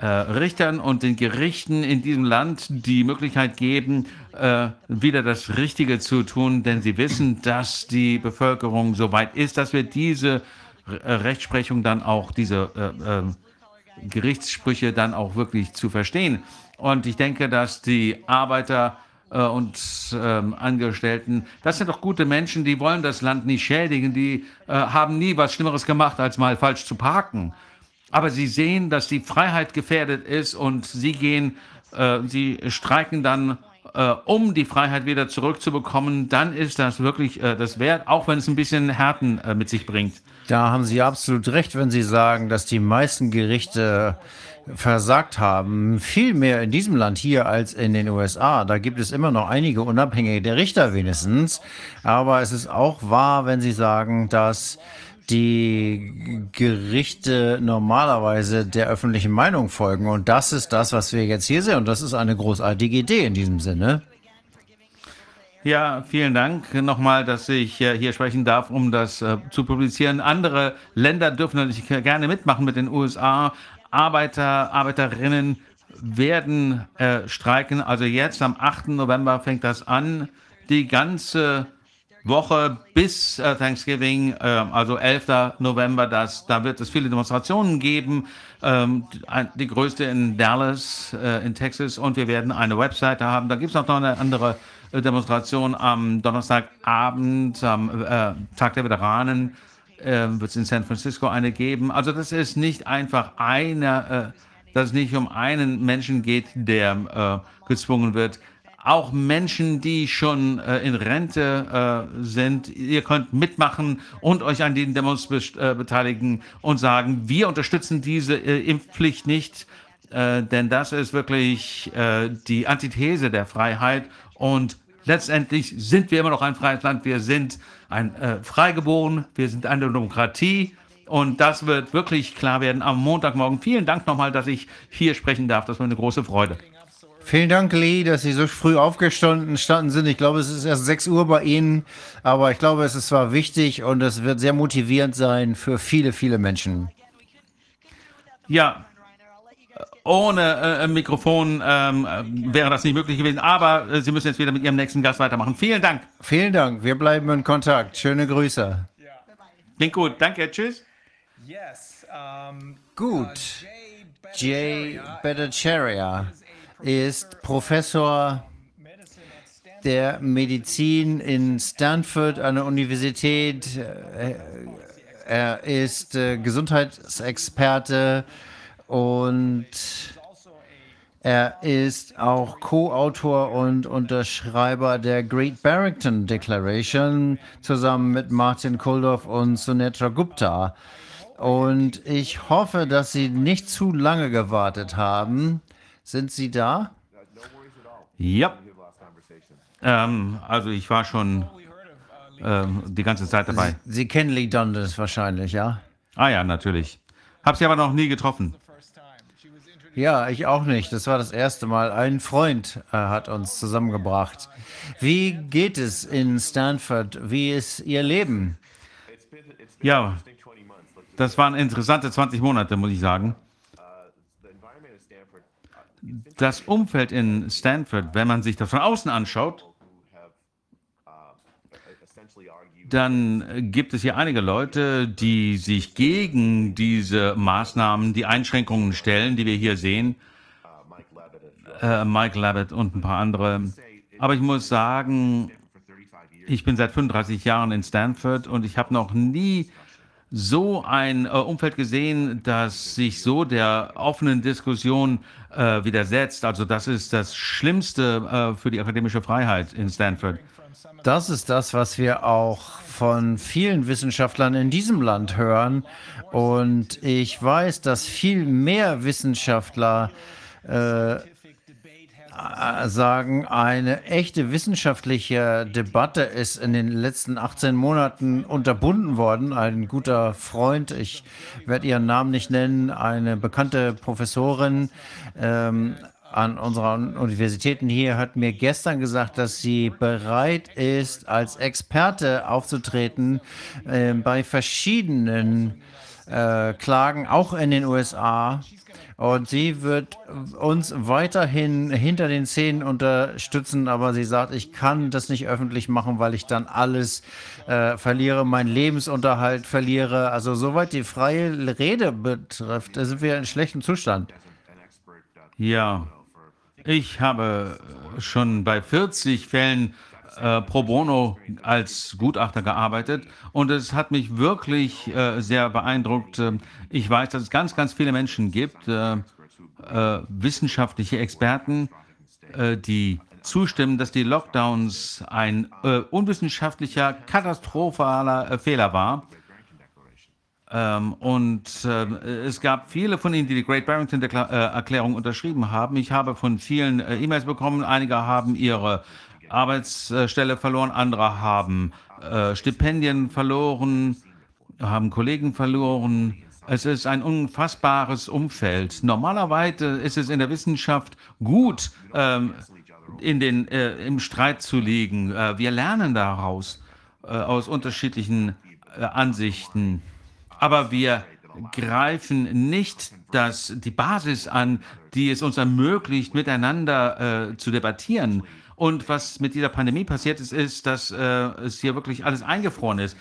äh, Richtern und den Gerichten in diesem Land die Möglichkeit geben, äh, wieder das Richtige zu tun, denn sie wissen, dass die Bevölkerung so weit ist, dass wir diese äh, Rechtsprechung dann auch, diese äh, ähm, Gerichtssprüche dann auch wirklich zu verstehen. Und ich denke, dass die Arbeiter äh, und ähm, Angestellten, das sind doch gute Menschen, die wollen das Land nicht schädigen, die äh, haben nie was Schlimmeres gemacht, als mal falsch zu parken. Aber sie sehen, dass die Freiheit gefährdet ist und sie gehen, äh, sie streiken dann, äh, um die Freiheit wieder zurückzubekommen, dann ist das wirklich äh, das wert, auch wenn es ein bisschen Härten äh, mit sich bringt. Da haben Sie absolut recht, wenn Sie sagen, dass die meisten Gerichte versagt haben. Viel mehr in diesem Land hier als in den USA. Da gibt es immer noch einige unabhängige Richter wenigstens. Aber es ist auch wahr, wenn Sie sagen, dass die Gerichte normalerweise der öffentlichen Meinung folgen. Und das ist das, was wir jetzt hier sehen. Und das ist eine großartige Idee in diesem Sinne. Ja, vielen Dank nochmal, dass ich äh, hier sprechen darf, um das äh, zu publizieren. Andere Länder dürfen natürlich gerne mitmachen mit den USA. Arbeiter, Arbeiterinnen werden äh, streiken. Also jetzt am 8. November fängt das an. Die ganze Woche bis äh, Thanksgiving, äh, also 11. November, das, da wird es viele Demonstrationen geben. Ähm, die größte in Dallas, äh, in Texas. Und wir werden eine Webseite haben. Da gibt es auch noch eine andere äh, Demonstration am Donnerstagabend, am äh, Tag der Veteranen. Äh, wird es in San Francisco eine geben. Also das ist nicht einfach eine, dass es nicht um einen Menschen geht, der gezwungen wird, auch Menschen, die schon äh, in Rente äh, sind, ihr könnt mitmachen und euch an den Demos be äh, beteiligen und sagen, wir unterstützen diese äh, Impfpflicht nicht, äh, denn das ist wirklich äh, die Antithese der Freiheit. Und letztendlich sind wir immer noch ein freies Land, wir sind ein Freigeboren, wir sind eine Demokratie und das wird wirklich klar werden am Montagmorgen. Vielen Dank nochmal, dass ich hier sprechen darf, das war eine große Freude. Vielen Dank, Lee, dass Sie so früh aufgestanden standen sind. Ich glaube, es ist erst 6 Uhr bei Ihnen, aber ich glaube, es ist zwar wichtig und es wird sehr motivierend sein für viele, viele Menschen. Ja, ohne äh, Mikrofon ähm, wäre das nicht möglich gewesen, aber äh, Sie müssen jetzt wieder mit Ihrem nächsten Gast weitermachen. Vielen Dank. Vielen Dank. Wir bleiben in Kontakt. Schöne Grüße. Klingt gut. Danke. Tschüss. Gut. Jay Bhattacharya ist Professor der Medizin in Stanford an der Universität. er ist äh, Gesundheitsexperte und er ist auch Co-Autor und Unterschreiber der Great Barrington Declaration zusammen mit Martin Kuldoff und Sunetra Gupta. Und ich hoffe, dass Sie nicht zu lange gewartet haben. Sind Sie da? Ja. Ähm, also ich war schon ähm, die ganze Zeit dabei. Sie kennen Lee Dundas wahrscheinlich, ja? Ah ja, natürlich. Hab sie aber noch nie getroffen. Ja, ich auch nicht. Das war das erste Mal. Ein Freund äh, hat uns zusammengebracht. Wie geht es in Stanford? Wie ist Ihr Leben? Ja, das waren interessante 20 Monate, muss ich sagen. Das Umfeld in Stanford, wenn man sich das von außen anschaut, dann gibt es hier einige Leute, die sich gegen diese Maßnahmen, die Einschränkungen stellen, die wir hier sehen. Äh, Mike Labott und ein paar andere. Aber ich muss sagen, ich bin seit 35 Jahren in Stanford und ich habe noch nie so ein äh, Umfeld gesehen, das sich so der offenen Diskussion äh, widersetzt. Also das ist das Schlimmste äh, für die akademische Freiheit in Stanford. Das ist das, was wir auch von vielen Wissenschaftlern in diesem Land hören. Und ich weiß, dass viel mehr Wissenschaftler äh, sagen, eine echte wissenschaftliche Debatte ist in den letzten 18 Monaten unterbunden worden. Ein guter Freund, ich werde ihren Namen nicht nennen, eine bekannte Professorin, ähm, an unseren Universitäten hier hat mir gestern gesagt, dass sie bereit ist, als Experte aufzutreten äh, bei verschiedenen äh, Klagen, auch in den USA. Und sie wird uns weiterhin hinter den Szenen unterstützen, aber sie sagt, ich kann das nicht öffentlich machen, weil ich dann alles äh, verliere, meinen Lebensunterhalt verliere. Also soweit die freie Rede betrifft, sind wir in schlechtem Zustand. Ja, ich habe schon bei 40 Fällen äh, pro bono als Gutachter gearbeitet und es hat mich wirklich äh, sehr beeindruckt. Ähm, ich weiß, dass es ganz, ganz viele Menschen gibt, äh, äh wissenschaftliche Experten, äh, die zustimmen, dass die Lockdowns ein äh, unwissenschaftlicher, katastrophaler Fehler war. Ähm, und äh, es gab viele von Ihnen, die die Great Barrington äh, Erklärung unterschrieben haben. Ich habe von vielen äh, E-Mails bekommen. Einige haben ihre Arbeitsstelle verloren, andere haben äh, Stipendien verloren, haben Kollegen verloren. Es ist ein unfassbares Umfeld. Normalerweise ist es in der Wissenschaft gut, ähm, in den, äh, im Streit zu liegen. Äh, wir lernen daraus aus unterschiedlichen Ansichten aber wir greifen nicht das, die Basis an, die es uns ermöglicht, miteinander äh, zu debattieren. Und was mit dieser Pandemie passiert ist, ist, dass äh, es hier wirklich alles eingefroren ist.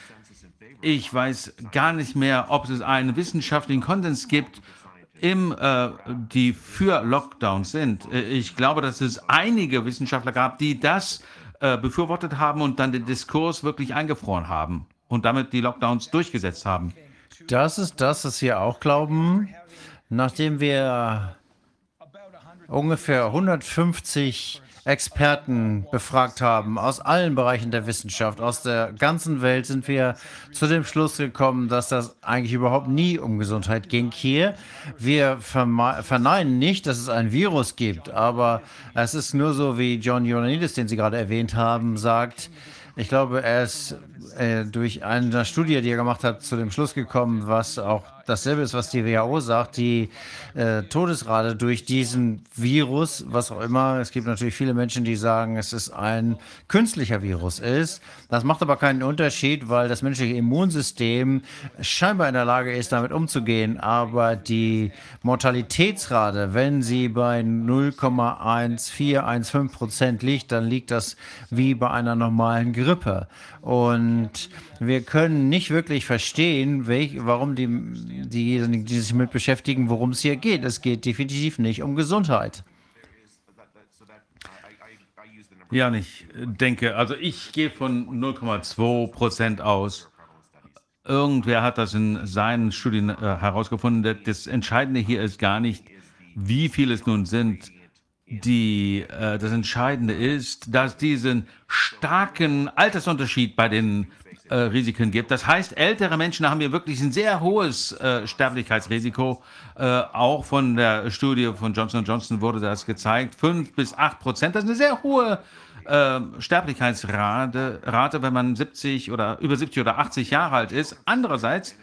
Ich weiß gar nicht mehr, ob es einen wissenschaftlichen Konsens gibt, im, äh, die für Lockdowns sind. Äh, ich glaube, dass es einige Wissenschaftler gab, die das äh, befürwortet haben und dann den Diskurs wirklich eingefroren haben und damit die Lockdowns durchgesetzt haben. Das ist das, was wir auch glauben. Nachdem wir ungefähr 150 Experten befragt haben aus allen Bereichen der Wissenschaft, aus der ganzen Welt, sind wir zu dem Schluss gekommen, dass das eigentlich überhaupt nie um Gesundheit ging hier. Wir verneinen nicht, dass es ein Virus gibt, aber es ist nur so, wie John Ioannidis, den Sie gerade erwähnt haben, sagt, ich glaube, er ist äh, durch eine Studie, die er gemacht hat, zu dem Schluss gekommen, was auch dasselbe ist, was die WHO sagt, die äh, Todesrate durch diesen Virus, was auch immer, es gibt natürlich viele Menschen, die sagen, es ist ein künstlicher Virus ist. Das macht aber keinen Unterschied, weil das menschliche Immunsystem scheinbar in der Lage ist, damit umzugehen. Aber die Mortalitätsrate, wenn sie bei 0,1415 Prozent liegt, dann liegt das wie bei einer normalen Grippe. Und wir können nicht wirklich verstehen, welch, warum die, diejenigen, die sich damit beschäftigen, worum es hier geht. Es geht definitiv nicht um Gesundheit. Ja, ich denke, also ich gehe von 0,2 Prozent aus. irgendwer hat das in seinen Studien äh, herausgefunden. Das Entscheidende hier ist gar nicht, wie viele es nun sind. Die, äh, das Entscheidende ist, dass diesen starken Altersunterschied bei den äh, Risiken gibt. Das heißt, ältere Menschen haben hier wirklich ein sehr hohes äh, Sterblichkeitsrisiko. Äh, auch von der Studie von Johnson Johnson wurde das gezeigt. Fünf bis acht Prozent. Das ist eine sehr hohe äh, Sterblichkeitsrate, Rate, wenn man 70 oder über 70 oder 80 Jahre alt ist. Andererseits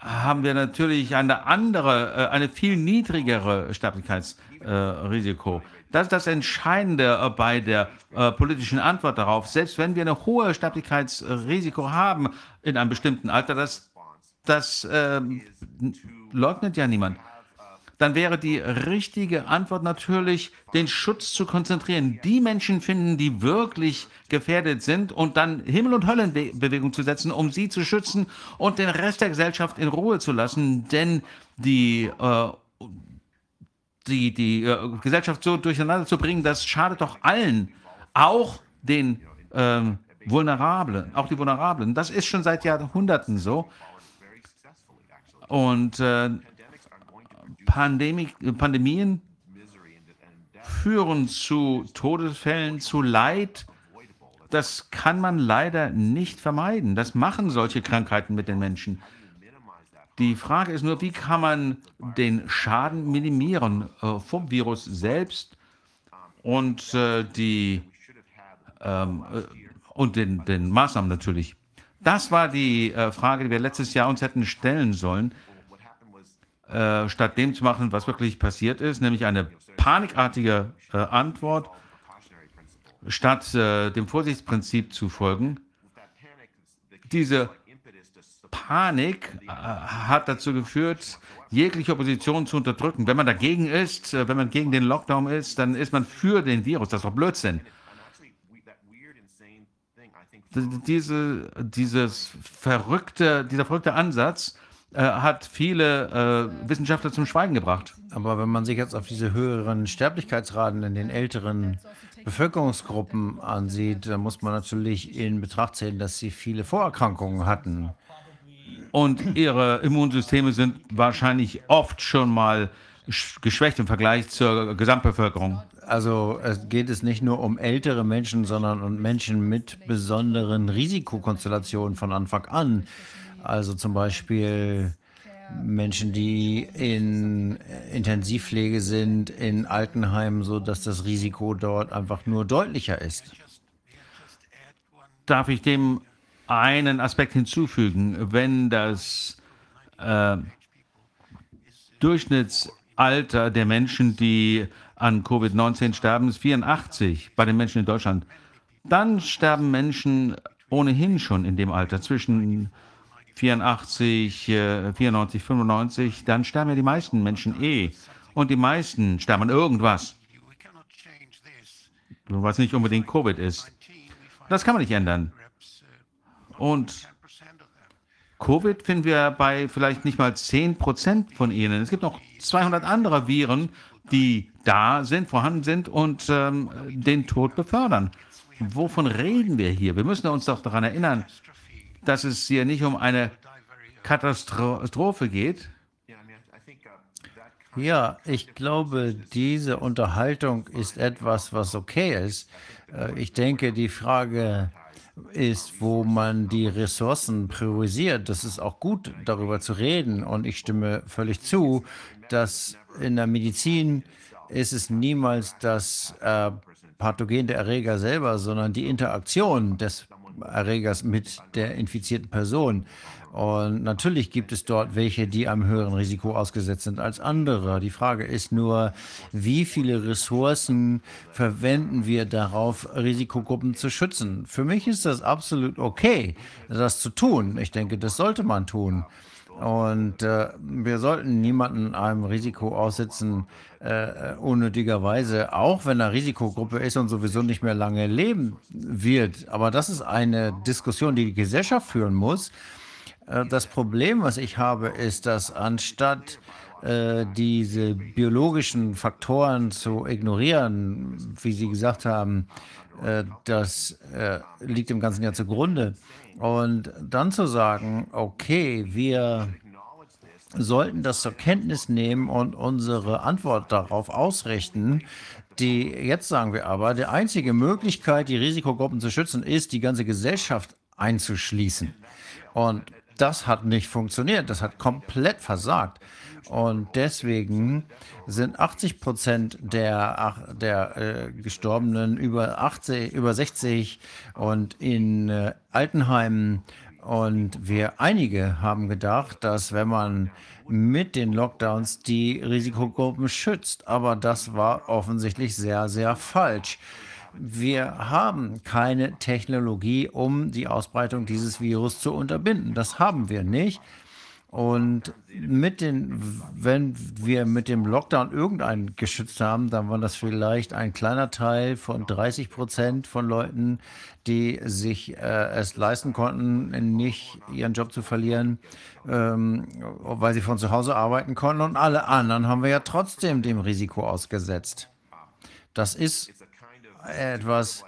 haben wir natürlich eine andere, äh, eine viel niedrigere Sterblichkeitsrisiko. Das ist das Entscheidende äh, bei der äh, politischen Antwort darauf. Selbst wenn wir ein hohes Sterblichkeitsrisiko haben in einem bestimmten Alter, das, das äh, leugnet ja niemand dann wäre die richtige Antwort natürlich, den Schutz zu konzentrieren. Die Menschen finden, die wirklich gefährdet sind und dann Himmel und Hölle in Bewegung zu setzen, um sie zu schützen und den Rest der Gesellschaft in Ruhe zu lassen. Denn die, äh, die, die äh, Gesellschaft so durcheinander zu bringen, das schadet doch allen, auch den äh, Vulnerablen, auch die Vulnerablen. Das ist schon seit Jahrhunderten so. Und äh, Pandemie, Pandemien führen zu Todesfällen, zu Leid. Das kann man leider nicht vermeiden. Das machen solche Krankheiten mit den Menschen. Die Frage ist nur, wie kann man den Schaden minimieren äh, vom Virus selbst und, äh, die, ähm, äh, und den, den, Maßnahmen natürlich. Das war die äh, Frage, die wir letztes Jahr uns hätten stellen sollen. Äh, statt dem zu machen, was wirklich passiert ist, nämlich eine panikartige äh, Antwort, statt äh, dem Vorsichtsprinzip zu folgen. Diese Panik äh, hat dazu geführt, jegliche Opposition zu unterdrücken. Wenn man dagegen ist, äh, wenn man gegen den Lockdown ist, dann ist man für den Virus. Das ist doch Blödsinn. Diese, dieses verrückte, dieser verrückte Ansatz äh, hat viele äh, Wissenschaftler zum Schweigen gebracht. Aber wenn man sich jetzt auf diese höheren Sterblichkeitsraten in den älteren Bevölkerungsgruppen ansieht, dann muss man natürlich in Betracht ziehen, dass sie viele Vorerkrankungen hatten. Und ihre Immunsysteme sind wahrscheinlich oft schon mal geschwächt im Vergleich zur Gesamtbevölkerung. Also es geht es nicht nur um ältere Menschen, sondern um Menschen mit besonderen Risikokonstellationen von Anfang an. Also zum Beispiel Menschen, die in Intensivpflege sind, in Altenheimen, sodass das Risiko dort einfach nur deutlicher ist. Darf ich dem einen Aspekt hinzufügen? Wenn das äh, Durchschnittsalter der Menschen, die an Covid-19 sterben, ist 84 bei den Menschen in Deutschland, dann sterben Menschen ohnehin schon in dem Alter zwischen 84, 94, 95, dann sterben ja die meisten Menschen eh. Und die meisten sterben an irgendwas. Was nicht unbedingt Covid ist. Das kann man nicht ändern. Und Covid finden wir bei vielleicht nicht mal 10% von ihnen. Es gibt noch 200 andere Viren, die da sind, vorhanden sind und ähm, den Tod befördern. Wovon reden wir hier? Wir müssen uns doch daran erinnern, dass es hier nicht um eine Katastrophe geht. Ja, ich glaube, diese Unterhaltung ist etwas, was okay ist. Äh, ich denke, die Frage ist, wo man die Ressourcen priorisiert. Das ist auch gut, darüber zu reden. Und ich stimme völlig zu, dass in der Medizin ist es niemals das äh, Pathogen der Erreger selber, sondern die Interaktion des Erregers mit der infizierten Person. Und natürlich gibt es dort welche, die einem höheren Risiko ausgesetzt sind als andere. Die Frage ist nur, wie viele Ressourcen verwenden wir darauf, Risikogruppen zu schützen? Für mich ist das absolut okay, das zu tun. Ich denke, das sollte man tun. Und äh, wir sollten niemanden einem Risiko aussetzen, äh, unnötigerweise, auch wenn er Risikogruppe ist und sowieso nicht mehr lange leben wird. Aber das ist eine Diskussion, die die Gesellschaft führen muss. Äh, das Problem, was ich habe, ist, dass anstatt äh, diese biologischen Faktoren zu ignorieren, wie Sie gesagt haben, äh, das liegt dem ganzen Jahr zugrunde, Und dann zu sagen, okay, wir sollten das zur Kenntnis nehmen und unsere Antwort darauf ausrichten. Die, jetzt sagen wir aber, die einzige Möglichkeit, die Risikogruppen zu schützen, ist, die ganze Gesellschaft einzuschließen. Und das hat nicht funktioniert. Das hat komplett versagt. Und deswegen sind 80 Prozent der, der äh, Gestorbenen über, 80, über 60 und in äh, Altenheimen. Und wir einige haben gedacht, dass wenn man mit den Lockdowns die Risikogruppen schützt, aber das war offensichtlich sehr, sehr falsch. Wir haben keine Technologie, um die Ausbreitung dieses Virus zu unterbinden. Das haben wir nicht. Und mit den, wenn wir mit dem Lockdown irgendeinen geschützt haben, dann war das vielleicht ein kleiner Teil von 30 Prozent von Leuten, die sich äh, es leisten konnten, nicht ihren Job zu verlieren, ähm, weil sie von zu Hause arbeiten konnten. Und alle anderen haben wir ja trotzdem dem Risiko ausgesetzt. Das ist etwas,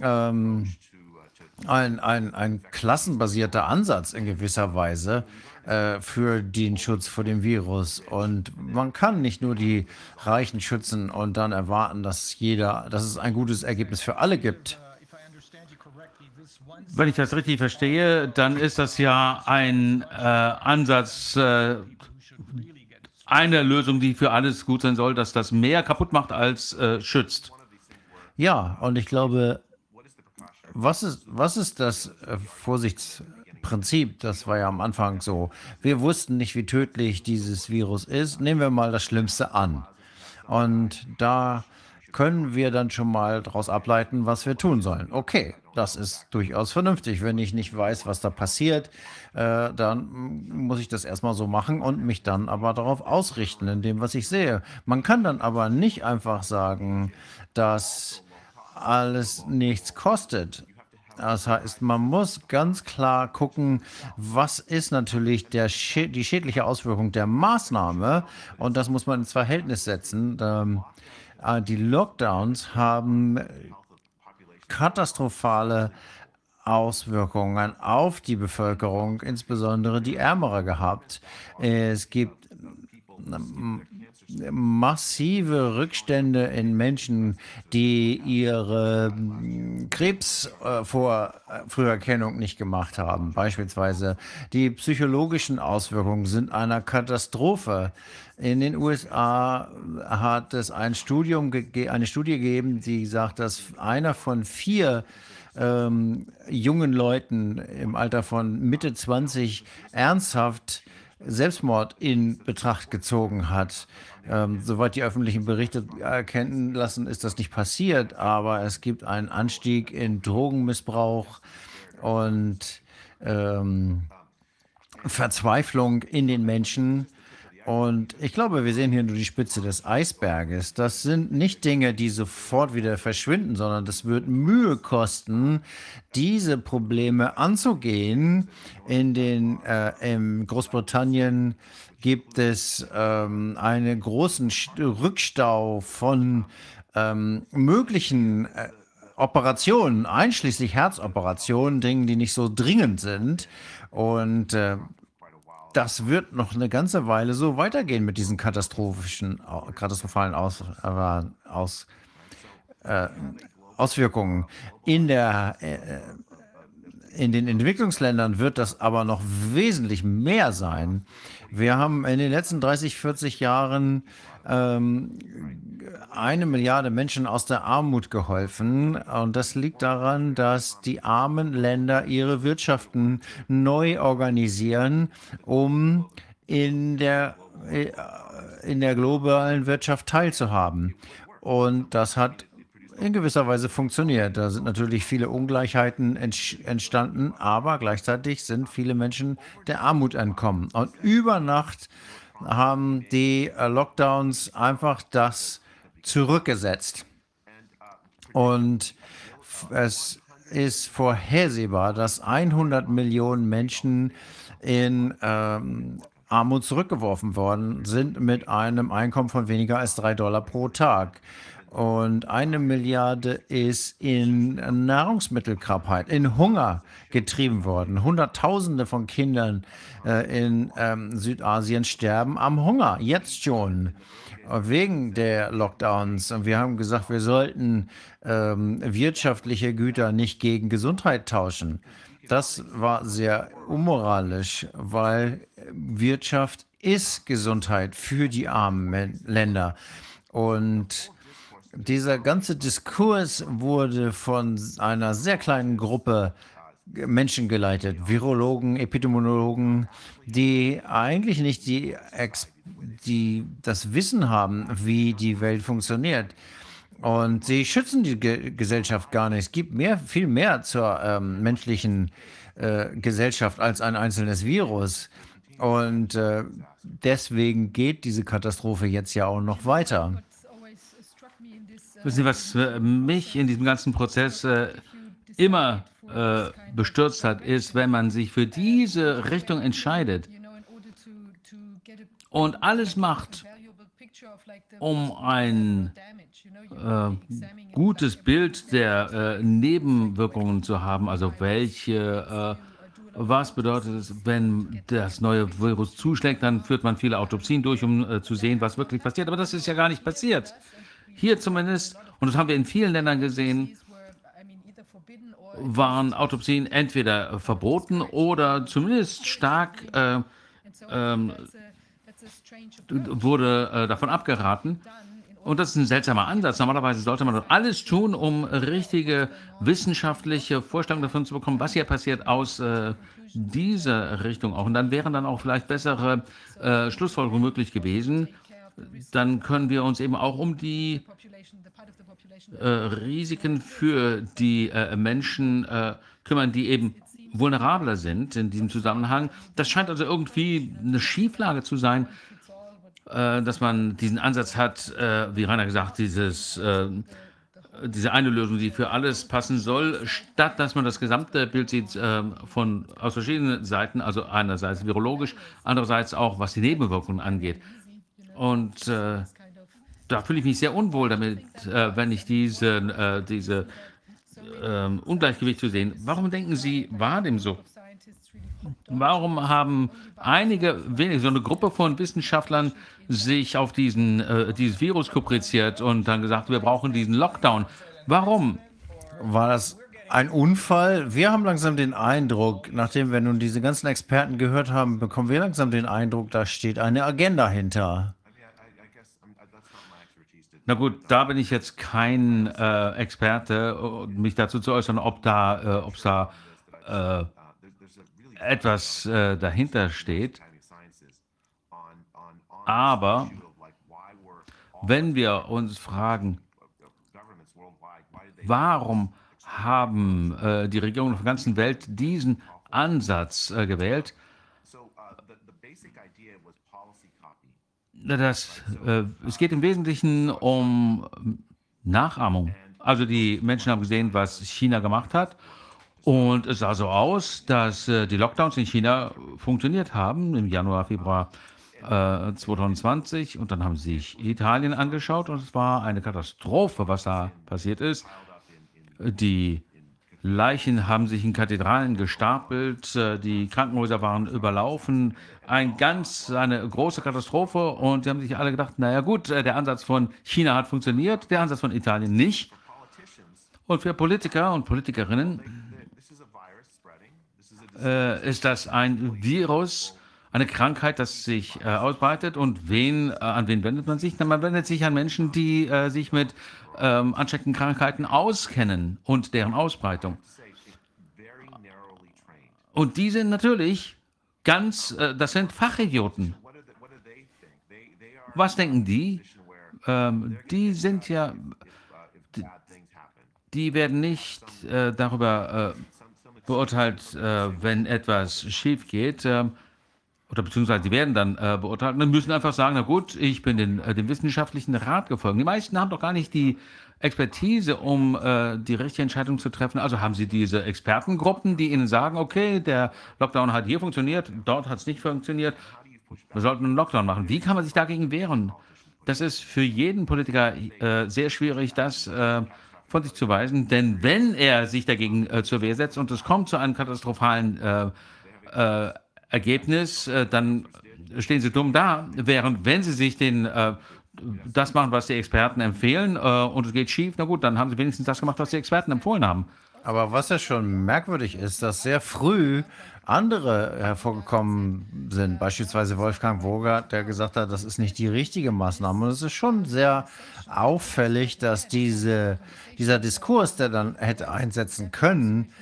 ähm, ein, ein, ein klassenbasierter Ansatz in gewisser Weise äh, für den Schutz vor dem Virus. Und man kann nicht nur die Reichen schützen und dann erwarten, dass jeder, dass es ein gutes Ergebnis für alle gibt. Wenn ich das richtig verstehe, dann ist das ja ein äh, Ansatz, äh, eine Lösung, die für alles gut sein soll, dass das mehr kaputt macht als äh, schützt. Ja, und ich glaube, was ist, was ist das äh, Vorsichtsprinzip? Das war ja am Anfang so. Wir wussten nicht, wie tödlich dieses Virus ist. Nehmen wir mal das Schlimmste an. Und da können wir dann schon mal daraus ableiten, was wir tun sollen. Okay, das ist durchaus vernünftig. Wenn ich nicht weiß, was da passiert, äh, dann muss ich das erstmal so machen und mich dann aber darauf ausrichten, in dem, was ich sehe. Man kann dann aber nicht einfach sagen, dass alles nichts kostet. Das heißt, man muss ganz klar gucken, was ist natürlich der, die schädliche Auswirkung der Maßnahme und das muss man ins Verhältnis setzen. Ähm, äh, die Lockdowns haben katastrophale Auswirkungen auf die Bevölkerung, insbesondere die Ärmere gehabt. Es gibt massive Rückstände in Menschen, die ihre hm, Krebsvorfrüherkennung äh, nicht gemacht haben. Beispielsweise die psychologischen Auswirkungen sind einer Katastrophe. In den USA hat es ein Studium, eine Studie gegeben, die sagt, dass einer von vier ähm, jungen Leuten im Alter von Mitte 20 ernsthaft Selbstmord in Betracht gezogen hat. Ähm, soweit die öffentlichen Berichte erkennen lassen, ist das nicht passiert, aber es gibt einen Anstieg in Drogenmissbrauch und ähm, Verzweiflung in den Menschen. Und ich glaube, wir sehen hier nur die Spitze des Eisberges. Das sind nicht Dinge, die sofort wieder verschwinden, sondern das wird Mühe kosten, diese Probleme anzugehen. In den äh, in Großbritannien gibt es ähm, einen großen Rückstau von ähm, möglichen äh, Operationen, einschließlich Herzoperationen, Dingen, die nicht so dringend sind. Und äh, das wird noch eine ganze Weile so weitergehen mit diesen katastrophischen, katastrophalen Aus, äh, Aus, äh, Auswirkungen. In, der, äh, in den Entwicklungsländern wird das aber noch wesentlich mehr sein. Wir haben in den letzten 30, 40 Jahren ähm, eine Milliarde Menschen aus der Armut geholfen. Und das liegt daran, dass die armen Länder ihre Wirtschaften neu organisieren, um in der, äh, in der globalen Wirtschaft teilzuhaben. Und das hat in gewisser Weise funktioniert. Da sind natürlich viele Ungleichheiten entstanden, aber gleichzeitig sind viele Menschen der Armut entkommen. Und über Nacht haben die äh, Lockdowns einfach das zurückgesetzt. Und es ist vorhersehbar, dass 100 Millionen Menschen in ähm, Armut zurückgeworfen worden sind mit einem Einkommen von weniger als drei Dollar pro Tag. Und eine Milliarde ist in Nahrungsmittelknappheit, in Hunger getrieben worden. Hunderttausende von Kindern äh, in ähm, Südasien sterben am Hunger, jetzt schon, wegen der Lockdowns. Und wir haben gesagt, wir sollten ähm, wirtschaftliche Güter nicht gegen Gesundheit tauschen. Das war sehr unmoralisch, weil Wirtschaft ist Gesundheit für die armen Länder. Und dieser ganze Diskurs wurde von einer sehr kleinen Gruppe Menschen geleitet, Virologen, Epidemiologen, die eigentlich nicht die, die das Wissen haben, wie die Welt funktioniert. Und sie schützen die Ge Gesellschaft gar nicht. Es gibt mehr, viel mehr zur ähm, menschlichen äh, Gesellschaft als ein einzelnes Virus. Und äh, deswegen geht diese Katastrophe jetzt ja auch noch weiter. Wissen Sie, was äh, mich in diesem ganzen Prozess äh, immer äh, bestürzt hat, ist, wenn man sich für diese Richtung entscheidet und alles macht, um ein äh, gutes Bild der äh, Nebenwirkungen zu haben, also welche, äh, was bedeutet es, wenn das neue Virus zuschlägt, dann führt man viele Autopsien durch, um äh, zu sehen, was wirklich passiert. Aber das ist ja gar nicht passiert. Hier zumindest, und das haben wir in vielen Ländern gesehen, waren Autopsien entweder verboten oder zumindest stark äh, ähm, wurde äh, davon abgeraten. Und das ist ein seltsamer Ansatz. Normalerweise sollte man alles tun, um richtige wissenschaftliche Vorstellungen davon zu bekommen, was hier passiert aus äh, dieser Richtung auch. Und dann wären dann auch vielleicht bessere äh, Schlussfolgerungen möglich gewesen. Dann können wir uns eben auch um die äh, Risiken für die äh, Menschen äh, kümmern, die eben vulnerabler sind in diesem Zusammenhang. Das scheint also irgendwie eine Schieflage zu sein, äh, dass man diesen Ansatz hat, äh, wie Rainer gesagt, dieses, äh, diese eine Lösung, die für alles passen soll, statt dass man das gesamte Bild sieht von, aus verschiedenen Seiten, also einerseits virologisch, andererseits auch was die Nebenwirkungen angeht. Und da fühle ich mich sehr unwohl damit, äh, wenn ich diese, äh, diese äh, Ungleichgewicht zu sehen. Warum denken Sie, war dem so? Warum haben einige, wenige, so eine Gruppe von Wissenschaftlern sich auf diesen, äh, dieses Virus kupriziert und dann gesagt, wir brauchen diesen Lockdown? Warum? War das ein Unfall? Wir haben langsam den Eindruck, nachdem wir nun diese ganzen Experten gehört haben, bekommen wir langsam den Eindruck, da steht eine Agenda hinter. Na gut, da bin ich jetzt kein äh, Experte, mich dazu zu äußern, ob da, äh, da äh, etwas äh, dahinter steht. Aber wenn wir uns fragen, warum haben äh, die Regierungen der ganzen Welt diesen Ansatz äh, gewählt, Das, äh, es geht im Wesentlichen um Nachahmung. Also die Menschen haben gesehen, was China gemacht hat. Und es sah so aus, dass äh, die Lockdowns in China funktioniert haben im Januar, Februar äh, 2020. Und dann haben sie sich Italien angeschaut und es war eine Katastrophe, was da passiert ist. Die Leichen haben sich in Kathedralen gestapelt, äh, die Krankenhäuser waren überlaufen. Ein ganz, eine große Katastrophe und sie haben sich alle gedacht, naja gut, äh, der Ansatz von China hat funktioniert, der Ansatz von Italien nicht. Und für Politiker und Politikerinnen äh, ist das ein Virus, eine Krankheit, das sich äh, ausbreitet. Und wen, äh, an wen wendet man sich? Na, man wendet sich an Menschen, die äh, sich mit ähm, ansteckenden Krankheiten auskennen und deren Ausbreitung. Und die sind natürlich ganz, äh, das sind Fachidioten. Was denken die? Ähm, die sind ja, die, die werden nicht äh, darüber äh, beurteilt, äh, wenn etwas schief geht. Oder beziehungsweise die werden dann äh, beurteilt und dann müssen einfach sagen, na gut, ich bin den, äh, dem wissenschaftlichen Rat gefolgt. Die meisten haben doch gar nicht die Expertise, um äh, die richtige Entscheidung zu treffen. Also haben sie diese Expertengruppen, die ihnen sagen, okay, der Lockdown hat hier funktioniert, dort hat es nicht funktioniert, wir sollten einen Lockdown machen. Wie kann man sich dagegen wehren? das ist für jeden Politiker äh, sehr schwierig, das äh, von sich zu weisen, denn wenn er sich dagegen äh, zur Wehr setzt und es kommt zu einem katastrophalen äh, äh, Ergebnis, äh, dann stehen sie dumm da, während wenn sie sich den äh, das machen, was die Experten empfehlen äh, und es geht schief, na gut, dann haben sie wenigstens das gemacht, was die Experten empfohlen haben. Aber was ja schon merkwürdig ist, dass sehr früh andere hervorgekommen sind, beispielsweise Wolfgang Woger, der gesagt hat, das ist nicht die richtige Maßnahme. Und es ist schon sehr auffällig, dass diese, dieser Diskurs, der dann hätte einsetzen können,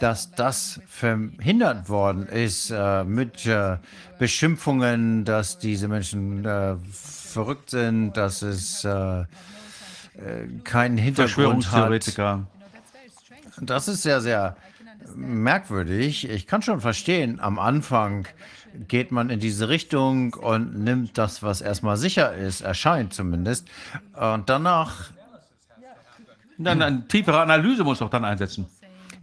dass das verhindert worden ist äh, mit äh, Beschimpfungen, dass diese Menschen äh, verrückt sind, dass es äh, äh, keinen Hintergrund hat. Das ist sehr, sehr merkwürdig. Ich kann schon verstehen, am Anfang geht man in diese Richtung und nimmt das, was erstmal sicher ist, erscheint zumindest. Und danach, Dann eine tiefere Analyse muss doch dann einsetzen.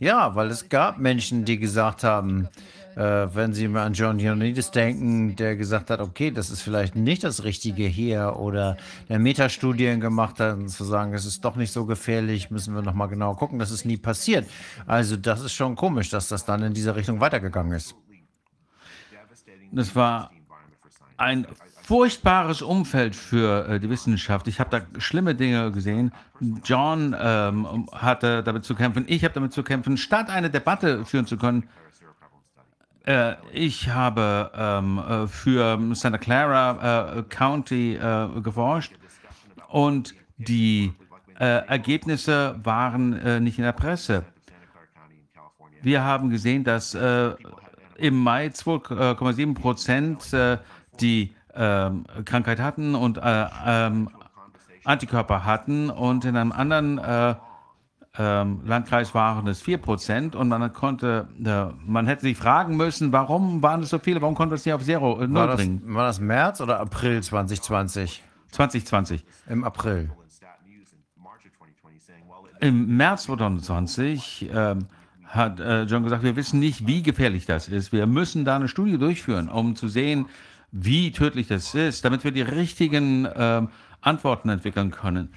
Ja, weil es gab Menschen, die gesagt haben, äh, wenn sie mal an John Ioannidis denken, der gesagt hat, okay, das ist vielleicht nicht das Richtige hier oder der Metastudien gemacht hat, und zu sagen, es ist doch nicht so gefährlich, müssen wir nochmal genau gucken, das ist nie passiert. Also das ist schon komisch, dass das dann in diese Richtung weitergegangen ist. Das war ein furchtbares Umfeld für äh, die Wissenschaft. Ich habe da schlimme Dinge gesehen. John ähm, hatte damit zu kämpfen, ich habe damit zu kämpfen, statt eine Debatte führen zu können. Äh, ich habe ähm, äh, für Santa Clara äh, County äh, geforscht und die äh, Ergebnisse waren nicht in der Presse. Wir haben gesehen, dass im Mai 2,7 Prozent die ähm, Krankheit hatten und äh, ähm, Antikörper hatten und in einem anderen äh, ähm, Landkreis waren es 4 Prozent und man konnte, äh, man hätte sich fragen müssen, warum waren es so viele, warum konnte es nicht auf Zero äh, War Null das, bringen? war das März oder April 2020? 2020. Im April. Im März 2020 ähm, hat äh, John gesagt, wir wissen nicht, wie gefährlich das ist. Wir müssen da eine Studie durchführen, um zu sehen, wie tödlich das ist, damit wir die richtigen ähm, Antworten entwickeln können.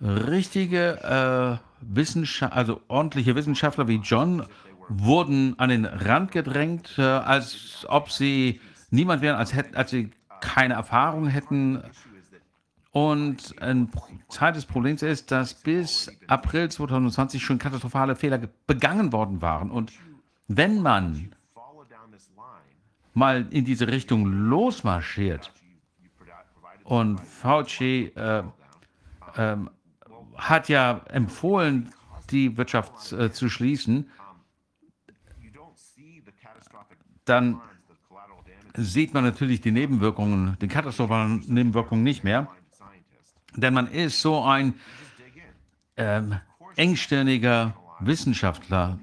Richtige äh, Wissenschaft, also ordentliche Wissenschaftler wie John wurden an den Rand gedrängt, äh, als ob sie niemand wären, als, hätten, als sie keine Erfahrung hätten. Und ein Teil des Problems ist, dass bis April 2020 schon katastrophale Fehler ge- begangen worden waren. Und wenn man mal in diese Richtung losmarschiert und Fauci äh, ähm, hat ja empfohlen, die Wirtschaft äh, zu schließen, dann sieht man natürlich die Nebenwirkungen, die katastrophalen Nebenwirkungen nicht mehr. Denn man ist so ein ähm, engstirniger Wissenschaftler.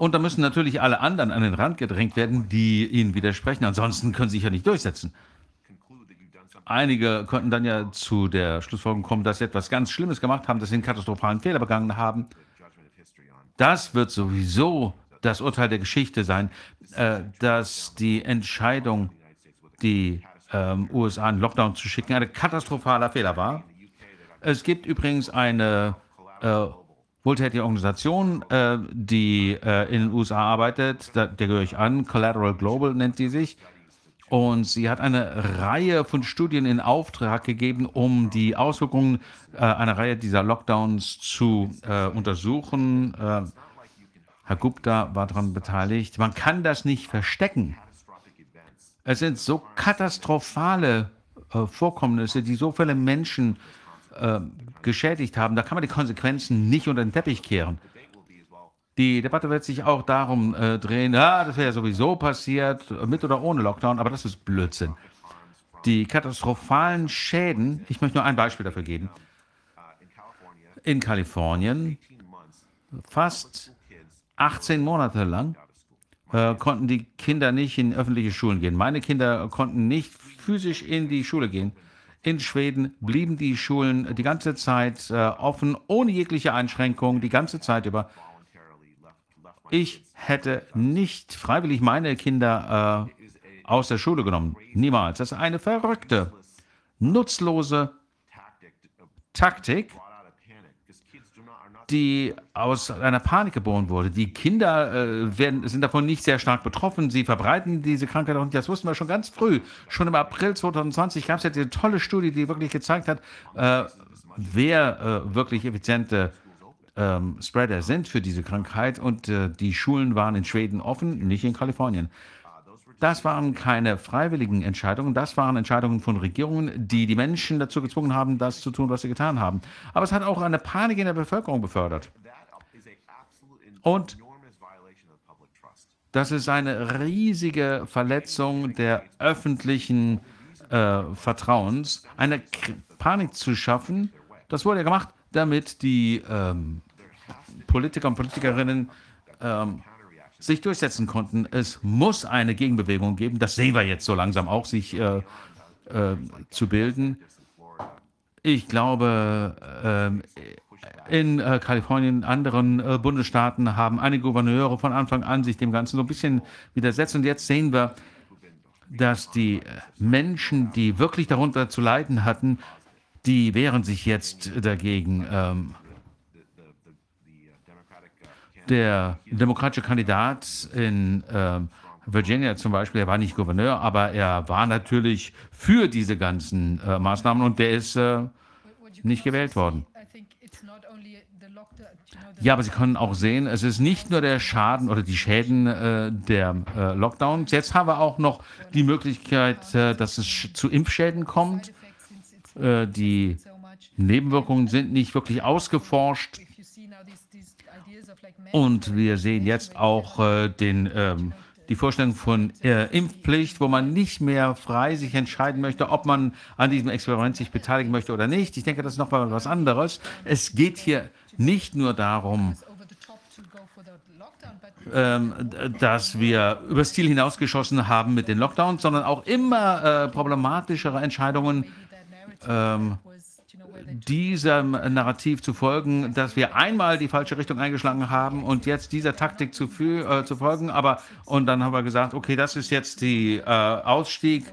Und da müssen natürlich alle anderen an den Rand gedrängt werden, die ihnen widersprechen. Ansonsten können sie sich ja nicht durchsetzen. Einige konnten dann ja zu der Schlussfolgerung kommen, dass sie etwas ganz Schlimmes gemacht haben, dass sie einen katastrophalen Fehler begangen haben. Das wird sowieso das Urteil der Geschichte sein, äh, dass die Entscheidung, die ähm, USA in Lockdown zu schicken, ein katastrophaler Fehler war. Es gibt übrigens eine äh, wohltätige Organisation, äh, die äh, in den USA arbeitet, da, der gehöre ich an, Collateral Global nennt sie sich. Und sie hat eine Reihe von Studien in Auftrag gegeben, um die Auswirkungen äh, einer Reihe dieser Lockdowns zu äh, untersuchen. Äh, Herr Gupta war daran beteiligt. Man kann das nicht verstecken. Es sind so katastrophale äh, Vorkommnisse, die so viele Menschen äh, geschädigt haben. Da kann man die Konsequenzen nicht unter den Teppich kehren. Die Debatte wird sich auch darum äh, drehen, ja, das wäre ja sowieso passiert, mit oder ohne Lockdown, aber das ist Blödsinn. Die katastrophalen Schäden, ich möchte nur ein Beispiel dafür geben. In Kalifornien, fast 18 Monate lang, äh, konnten die Kinder nicht in öffentliche Schulen gehen. Meine Kinder konnten nicht physisch in die Schule gehen. In Schweden blieben die Schulen die ganze Zeit äh, offen, ohne jegliche Einschränkung, die ganze Zeit über. Ich hätte nicht freiwillig meine Kinder äh, aus der Schule genommen. Niemals. Das ist eine verrückte nutzlose Taktik, die aus einer Panik geboren wurde. Die Kinder äh, werden, sind davon nicht sehr stark betroffen. Sie verbreiten diese Krankheit und das wussten wir schon ganz früh. Schon im April 2020 gab es ja diese tolle Studie, die wirklich gezeigt hat, äh, wer äh, wirklich effiziente ähm, Spreader sind für diese Krankheit. Und äh, die Schulen waren in Schweden offen, nicht in Kalifornien. Das waren keine freiwilligen Entscheidungen, das waren Entscheidungen von Regierungen, die die Menschen dazu gezwungen haben, das zu tun, was sie getan haben. Aber es hat auch eine Panik in der Bevölkerung befördert. Und das ist eine riesige Verletzung der öffentlichen äh, Vertrauens, eine K Panik zu schaffen. Das wurde ja gemacht, damit die ähm, Politiker und Politikerinnen ähm, sich durchsetzen konnten. Es muss eine Gegenbewegung geben. Das sehen wir jetzt so langsam auch, sich äh, äh, zu bilden. Ich glaube, äh, in Kalifornien, anderen äh, Bundesstaaten haben einige Gouverneure von Anfang an sich dem Ganzen so ein bisschen widersetzt. Und jetzt sehen wir, dass die äh, Menschen, die wirklich darunter zu leiden hatten, die wehren sich jetzt dagegen. Ähm, der demokratische Kandidat in äh, Virginia zum Beispiel, er war nicht Gouverneur, aber er war natürlich für diese ganzen äh, Maßnahmen und der ist äh, nicht gewählt worden. Ja, aber Sie können auch sehen, es ist nicht nur der Schaden oder die Schäden äh, der äh, Lockdowns. Jetzt haben wir auch noch die Möglichkeit, äh, dass es zu Impfschäden kommt. Äh, die Nebenwirkungen sind nicht wirklich ausgeforscht. Und wir sehen jetzt auch äh, den, ähm, die Vorstellung von äh, Impfpflicht, wo man nicht mehr frei sich entscheiden möchte, ob man an diesem Experiment sich beteiligen möchte oder nicht. Ich denke, das ist noch mal was anderes. Es geht hier nicht nur darum, ähm, dass wir übers Ziel hinausgeschossen haben mit den Lockdowns, sondern auch immer äh, problematischere Entscheidungen ähm, diesem Narrativ zu folgen, dass wir einmal die falsche Richtung eingeschlagen haben und jetzt dieser Taktik zu, äh, zu folgen. Aber und dann haben wir gesagt, okay, das ist jetzt die äh, Ausstieg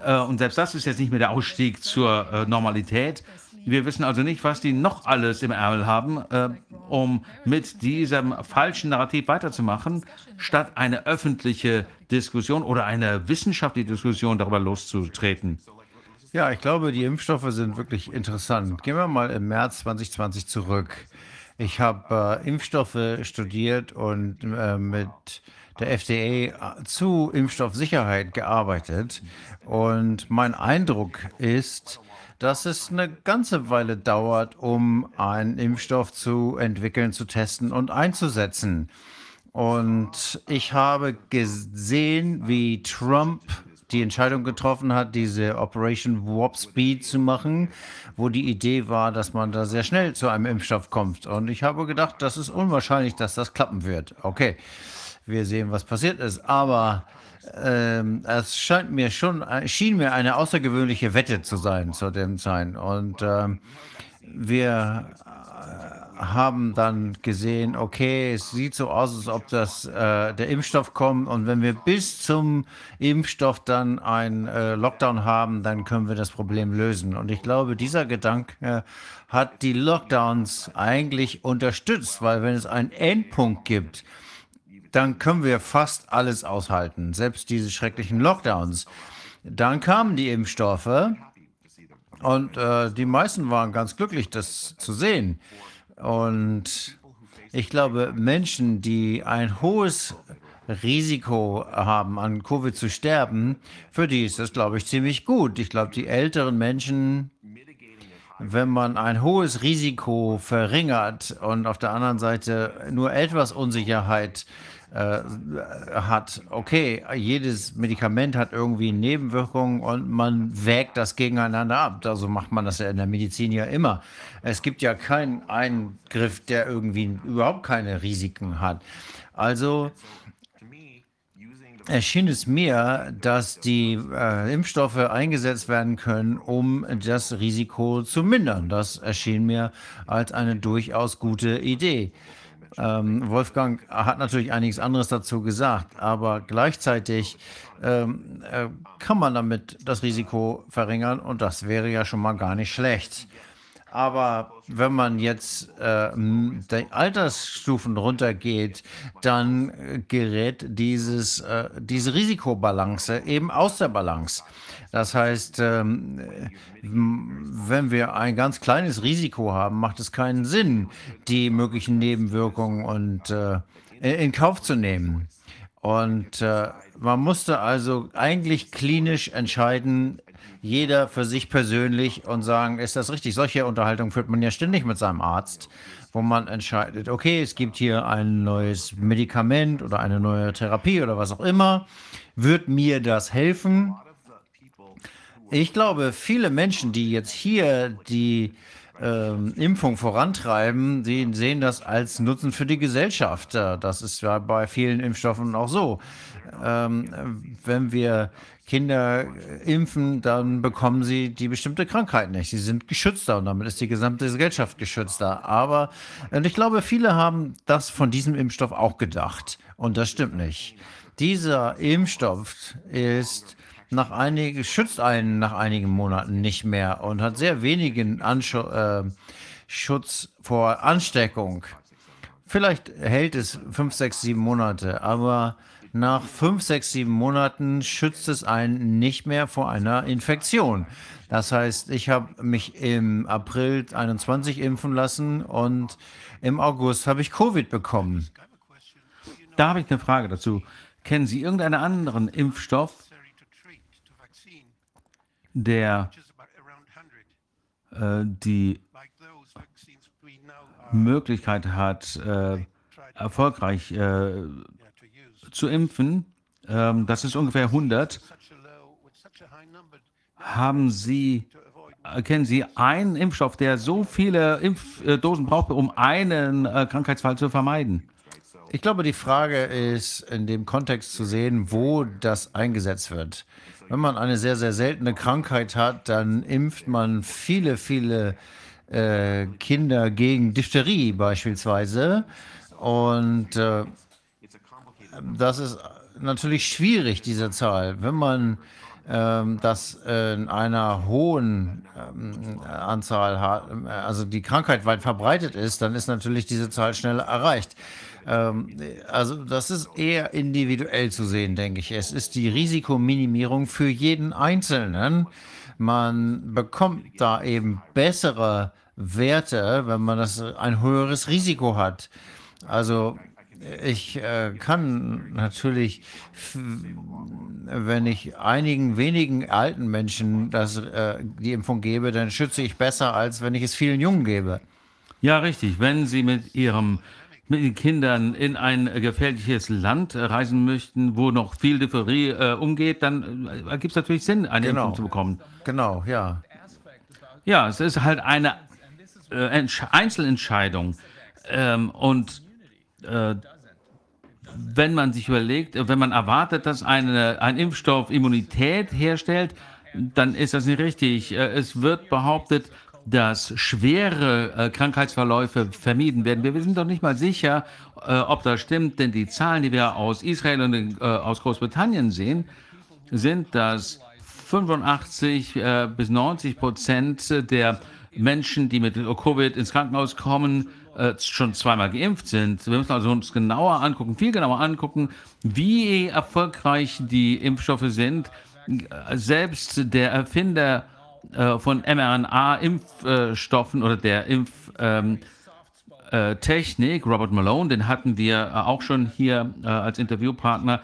äh, und selbst das ist jetzt nicht mehr der Ausstieg zur äh, Normalität. Wir wissen also nicht, was die noch alles im Ärmel haben, äh, um mit diesem falschen Narrativ weiterzumachen, statt eine öffentliche Diskussion oder eine wissenschaftliche Diskussion darüber loszutreten. Ja, ich glaube, die Impfstoffe sind wirklich interessant. Gehen wir mal im März 2020 zurück. Ich habe äh, Impfstoffe studiert und äh, mit der FDA zu Impfstoffsicherheit gearbeitet. Und mein Eindruck ist, dass es eine ganze Weile dauert, um einen Impfstoff zu entwickeln, zu testen und einzusetzen. Und ich habe gesehen, wie Trump die Entscheidung getroffen hat, diese Operation Warp Speed zu machen, wo die Idee war, dass man da sehr schnell zu einem Impfstoff kommt. Und ich habe gedacht, das ist unwahrscheinlich, dass das klappen wird. Okay, wir sehen, was passiert ist. Aber ähm, es scheint mir schon, schien mir eine außergewöhnliche Wette zu sein zu dem Zeit. Und ähm, wir haben dann gesehen, okay, es sieht so aus, als ob das äh, der Impfstoff kommt und wenn wir bis zum Impfstoff dann einen äh, Lockdown haben, dann können wir das Problem lösen. Und ich glaube, dieser Gedanke hat die Lockdowns eigentlich unterstützt, weil wenn es einen Endpunkt gibt, dann können wir fast alles aushalten, selbst diese schrecklichen Lockdowns. Dann kamen die Impfstoffe und äh, die meisten waren ganz glücklich, das zu sehen. Und ich glaube, Menschen, die ein hohes Risiko haben, an Covid zu sterben, für die ist das, glaube ich, ziemlich gut. Ich glaube, die älteren Menschen, wenn man ein hohes Risiko verringert und auf der anderen Seite nur etwas Unsicherheit äh, hat, okay, jedes Medikament hat irgendwie Nebenwirkungen und man wägt das gegeneinander ab. Also macht man das ja in der Medizin ja immer. Es gibt ja keinen Eingriff, der irgendwie überhaupt keine Risiken hat. Also erschien es mir, dass die äh, Impfstoffe eingesetzt werden können, um das Risiko zu mindern. Das erschien mir als eine durchaus gute Idee. Ähm, Wolfgang hat natürlich einiges anderes dazu gesagt, aber gleichzeitig ähm, äh, kann man damit das Risiko verringern und das wäre ja schon mal gar nicht schlecht. Aber wenn man jetzt äh, die Altersstufen runtergeht, dann äh, gerät dieses, äh, diese Risikobalance eben aus der Balance. Das heißt, ähm, wenn wir ein ganz kleines Risiko haben, macht es keinen Sinn, die möglichen Nebenwirkungen und, äh, in Kauf zu nehmen. Und äh, man musste also eigentlich klinisch entscheiden, jeder für sich persönlich und sagen, ist das richtig? Solche Unterhaltungen führt man ja ständig mit seinem Arzt, wo man entscheidet, okay, es gibt hier ein neues Medikament oder eine neue Therapie oder was auch immer. Wird mir das helfen? Ich glaube, viele Menschen, die jetzt hier die ähm, Impfung vorantreiben, die sehen das als Nutzen für die Gesellschaft. Äh, Das ist ja bei vielen Impfstoffen auch so. Ähm, wenn wir Kinder äh, impfen, dann bekommen sie die bestimmte Krankheit nicht. Sie sind geschützter und damit ist die gesamte Gesellschaft geschützter. Aber ich glaube, viele haben das von diesem Impfstoff auch gedacht. Und das stimmt nicht. Dieser Impfstoff ist nach einigen, schützt einen nach einigen Monaten nicht mehr und hat sehr wenigen Anschu äh, Schutz vor Ansteckung. Vielleicht hält es fünf, sechs, sieben Monate, aber nach fünf, sechs, sieben Monaten schützt es einen nicht mehr vor einer Infektion. Das heißt, ich habe mich im April 21 impfen lassen und im August habe ich Covid bekommen. Da habe ich eine Frage dazu. Kennen Sie irgendeinen anderen Impfstoff, der äh, die Möglichkeit hat, äh, erfolgreich äh, zu impfen? Ähm, das ist ungefähr 100. Haben Sie, äh, kennen Sie einen Impfstoff, der so viele Impfdosen braucht, um einen äh, Krankheitsfall zu vermeiden? Ich glaube, die Frage ist in dem Kontext zu sehen, wo das eingesetzt wird. Wenn man eine sehr, sehr seltene Krankheit hat, dann impft man viele, viele äh, Kinder gegen Diphtherie beispielsweise. Und äh, das ist natürlich schwierig, diese Zahl. Wenn man ähm, das in einer hohen ähm, Anzahl hat, also die Krankheit weit verbreitet ist, dann ist natürlich diese Zahl schnell erreicht. Ähm, also das ist eher individuell zu sehen, denke ich. Es ist die Risikominimierung für jeden Einzelnen. Man bekommt da eben bessere Werte, wenn man das ein höheres Risiko hat. Also ich äh, kann natürlich, wenn ich einigen wenigen alten Menschen das, äh, die Impfung gebe, dann schütze ich besser, als wenn ich es vielen Jungen gebe. Ja, richtig. Wenn Sie mit Ihrem mit den Kindern in ein gefährliches Land reisen möchten, wo noch viel Diphtherie äh, umgeht, dann äh, ergibt es natürlich Sinn, eine Genau. Impfung zu bekommen. Genau, ja. Ja, es ist halt eine äh, Entsch- Einzelentscheidung. Ähm, und äh, wenn man sich überlegt, äh, wenn man erwartet, dass eine, ein Impfstoff Immunität herstellt, dann ist das nicht richtig. Äh, Es wird behauptet, dass schwere äh, Krankheitsverläufe vermieden werden. Wir sind doch nicht mal sicher, äh, ob das stimmt, denn die Zahlen, die wir aus Israel und äh, aus Großbritannien sehen, sind, dass 85 äh, bis 90 Prozent der Menschen, die mit Covid ins Krankenhaus kommen, äh, schon zweimal geimpft sind. Wir müssen also uns genauer angucken, viel genauer angucken, wie erfolgreich die Impfstoffe sind. Selbst der Erfinder äh, von mRNA-Impfstoffen oder der Impftechnik, ähm, äh, Robert Malone, den hatten wir äh, auch schon hier als Interviewpartner.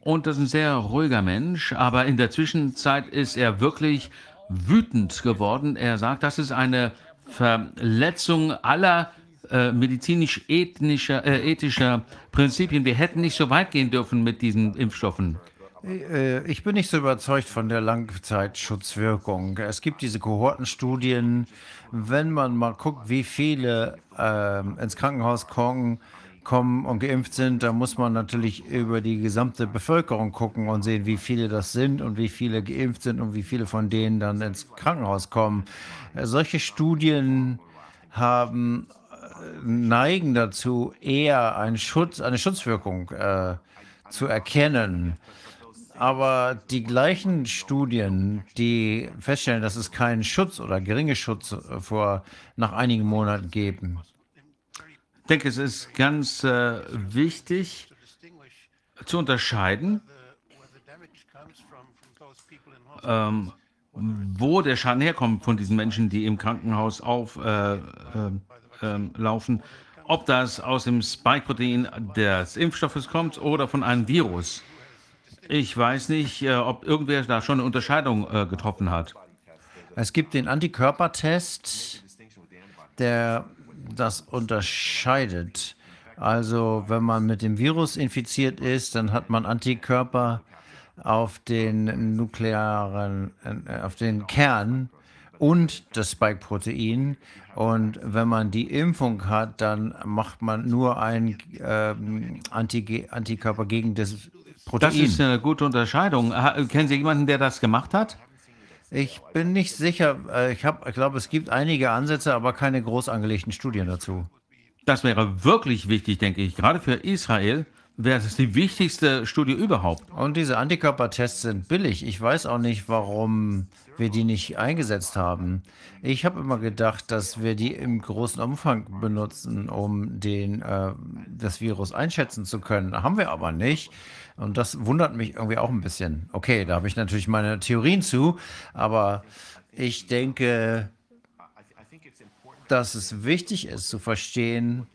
Und das ist ein sehr ruhiger Mensch, aber in der Zwischenzeit ist er wirklich wütend geworden. Er sagt, das ist eine Verletzung aller äh, medizinisch-ethnischer äh, ethischer Prinzipien. Wir hätten nicht so weit gehen dürfen mit diesen Impfstoffen. Äh, Ich bin nicht so überzeugt von der Langzeitschutzwirkung. Es gibt diese Kohortenstudien. Wenn man mal guckt, wie viele ähm, ins Krankenhaus kommen, kommen und geimpft sind, dann muss man natürlich über die gesamte Bevölkerung gucken und sehen, wie viele das sind und wie viele geimpft sind und wie viele von denen dann ins Krankenhaus kommen. Äh, Solche Studien haben neigen dazu, eher einen Schutz, eine Schutzwirkung äh, zu erkennen. Aber die gleichen Studien, die feststellen, dass es keinen Schutz oder geringe Schutz äh, vor nach einigen Monaten geben. Ich denke, es ist ganz äh, wichtig zu unterscheiden, ähm, wo der Schaden herkommt von diesen Menschen, die im Krankenhaus auflaufen. Äh, äh, ob das aus dem Spike-Protein des Impfstoffes kommt oder von einem Virus. Ich weiß nicht, äh, ob irgendwer da schon eine Unterscheidung äh, getroffen hat. Es gibt den Antikörpertest, der das unterscheidet. Also wenn man mit dem Virus infiziert ist, dann hat man Antikörper auf den nuklearen, äh, auf den Kern und das Spike-Protein. Und wenn man die Impfung hat, dann macht man nur ein ähm, Antikörper gegen das Protein. Das ist eine gute Unterscheidung. Kennen Sie jemanden, der das gemacht hat? Ich bin nicht sicher. Äh, ich, ich glaube, es gibt einige Ansätze, aber keine groß angelegten Studien dazu. Das wäre wirklich wichtig, denke ich. Gerade für Israel wäre es die wichtigste Studie überhaupt. Und diese Antikörpertests sind billig. Ich weiß auch nicht, warum wir die nicht eingesetzt haben. Ich habe immer gedacht, dass wir die im großen Umfang benutzen, um den, äh, das Virus einschätzen zu können. Haben wir aber nicht. Und das wundert mich irgendwie auch ein bisschen. Okay, da habe ich natürlich meine Theorien zu, aber ich denke, dass es wichtig ist zu verstehen,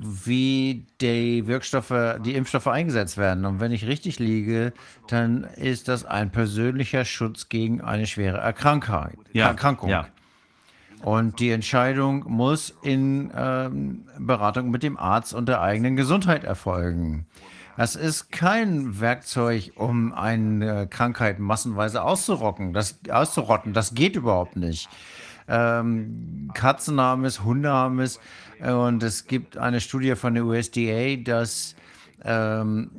wie die Wirkstoffe, die Impfstoffe eingesetzt werden. Und wenn ich richtig liege, dann ist das ein persönlicher Schutz gegen eine schwere Erkrankung. Ja, Erkrankung. ja. Und die Entscheidung muss in ähm, Beratung mit dem Arzt und der eigenen Gesundheit erfolgen. Das ist kein Werkzeug, um eine Krankheit massenweise auszurotten. Das, auszurotten. das geht überhaupt nicht. Ähm, Katzen haben es, Hunde haben es. Und es gibt eine Studie von der USDA, dass ähm,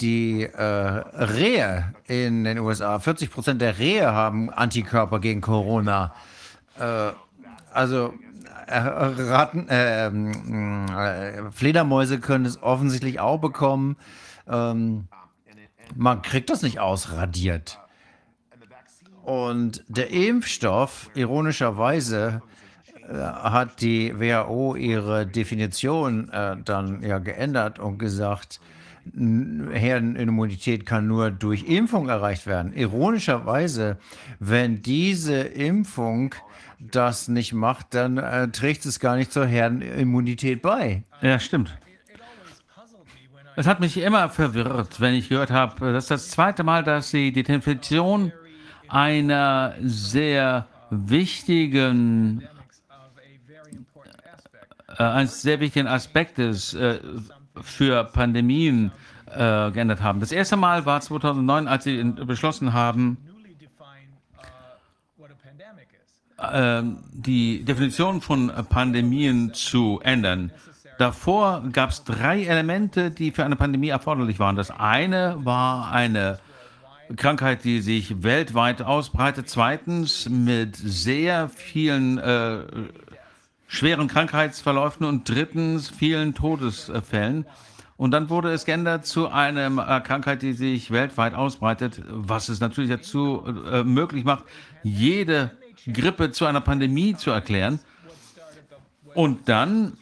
die äh, Rehe in den USA, 40 Prozent der Rehe haben Antikörper gegen Corona. Äh, also Ratten, ähm, äh, Fledermäuse können es offensichtlich auch bekommen. Ähm, man kriegt das nicht ausradiert. Und der Impfstoff, ironischerweise, äh, hat die WHO ihre Definition äh, dann ja geändert und gesagt, Herdenimmunität kann nur durch Impfung erreicht werden. Ironischerweise, wenn diese Impfung das nicht macht, dann äh, trägt es gar nicht zur Herdenimmunität bei. Ja, stimmt. Es hat mich immer verwirrt, wenn ich gehört habe, das ist das zweite Mal, dass Sie die Definition einer sehr wichtigen, äh, eines sehr wichtigen Aspektes äh, für Pandemien äh, geändert haben. Das erste Mal war 2009, als Sie beschlossen haben, ähm, die Definition von Pandemien zu ändern. Davor gab es drei Elemente, die für eine Pandemie erforderlich waren. Das eine war eine Krankheit, die sich weltweit ausbreitet. Zweitens mit sehr vielen äh, schweren Krankheitsverläufen und drittens vielen Todesfällen. Und dann wurde es geändert zu einer äh, Krankheit, die sich weltweit ausbreitet, was es natürlich dazu äh, möglich macht, jede Grippe zu einer Pandemie zu erklären. Und dann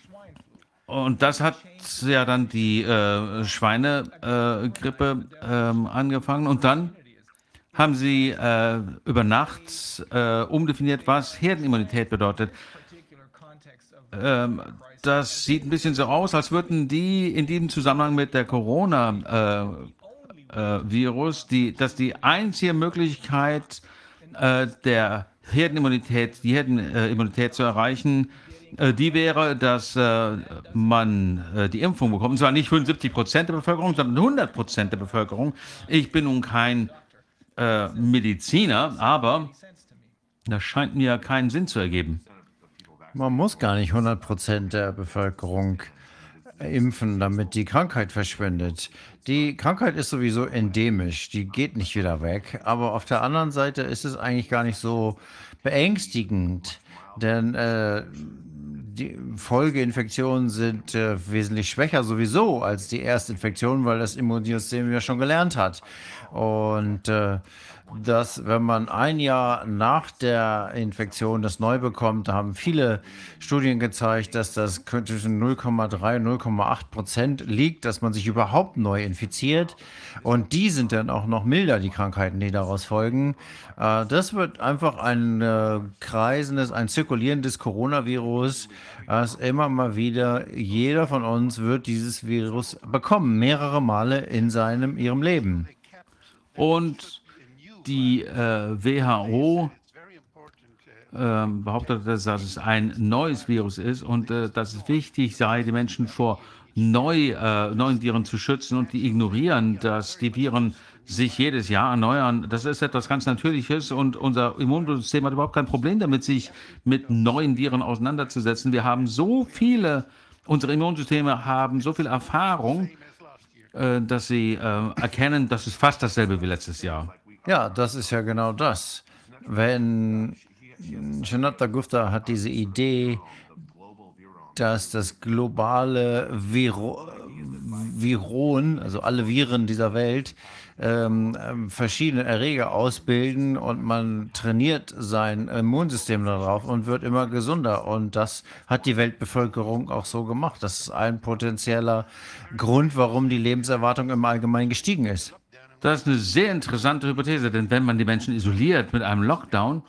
und das hat ja dann die äh, Schweinegrippe äh, ähm, angefangen. Und dann haben sie äh, über Nacht äh, umdefiniert, was Herdenimmunität bedeutet. Ähm, das sieht ein bisschen so aus, als würden die in diesem Zusammenhang mit der Corona-Virus, äh, äh, die, dass die einzige Möglichkeit der Herdenimmunität, die Herdenimmunität zu erreichen, äh, die wäre, dass äh, man äh, die Impfung bekommt. Und zwar nicht 75 Prozent der Bevölkerung, sondern 100 Prozent der Bevölkerung. Ich bin nun kein Mediziner, aber das scheint mir keinen Sinn zu ergeben. Man muss gar nicht 100 Prozent der Bevölkerung impfen, damit die Krankheit verschwindet. Die Krankheit ist sowieso endemisch, die geht nicht wieder weg. Aber auf der anderen Seite ist es eigentlich gar nicht so beängstigend, denn äh, die Folgeinfektionen sind äh, wesentlich schwächer sowieso als die Erstinfektion, weil das Immunsystem ja schon gelernt hat. Und äh, dass wenn man ein Jahr nach der Infektion das neu bekommt, da haben viele Studien gezeigt, dass das zwischen 0,3 und 0,8 Prozent liegt, dass man sich überhaupt neu infiziert. Und die sind dann auch noch milder, die Krankheiten, die daraus folgen. Äh, das wird einfach ein äh, kreisendes, ein zirkulierendes Coronavirus, das immer mal wieder, jeder von uns wird dieses Virus bekommen, mehrere Male in seinem, ihrem Leben. Und die äh, WHO äh, behauptet, dass es ein neues Virus ist und äh, dass es wichtig sei, die Menschen vor neu, äh, neuen Viren zu schützen und die ignorieren, dass die Viren sich jedes Jahr erneuern. Das ist etwas ganz Natürliches und unser Immunsystem hat überhaupt kein Problem damit, sich mit neuen Viren auseinanderzusetzen. Wir haben so viele, unsere Immunsysteme haben so viel Erfahrung, äh, dass sie äh, erkennen, das ist fast dasselbe wie letztes Jahr. Ja, das ist ja genau das. Wenn Shanata Gupta hat diese Idee, dass das globale Viro Viron, also alle Viren dieser Welt, ähm, verschiedene Erreger ausbilden und man trainiert sein Immunsystem darauf und wird immer gesunder. Und das hat die Weltbevölkerung auch so gemacht. Das ist ein potenzieller Grund, warum die Lebenserwartung im Allgemeinen gestiegen ist. Das ist eine sehr interessante Hypothese, denn wenn man die Menschen isoliert mit einem Lockdown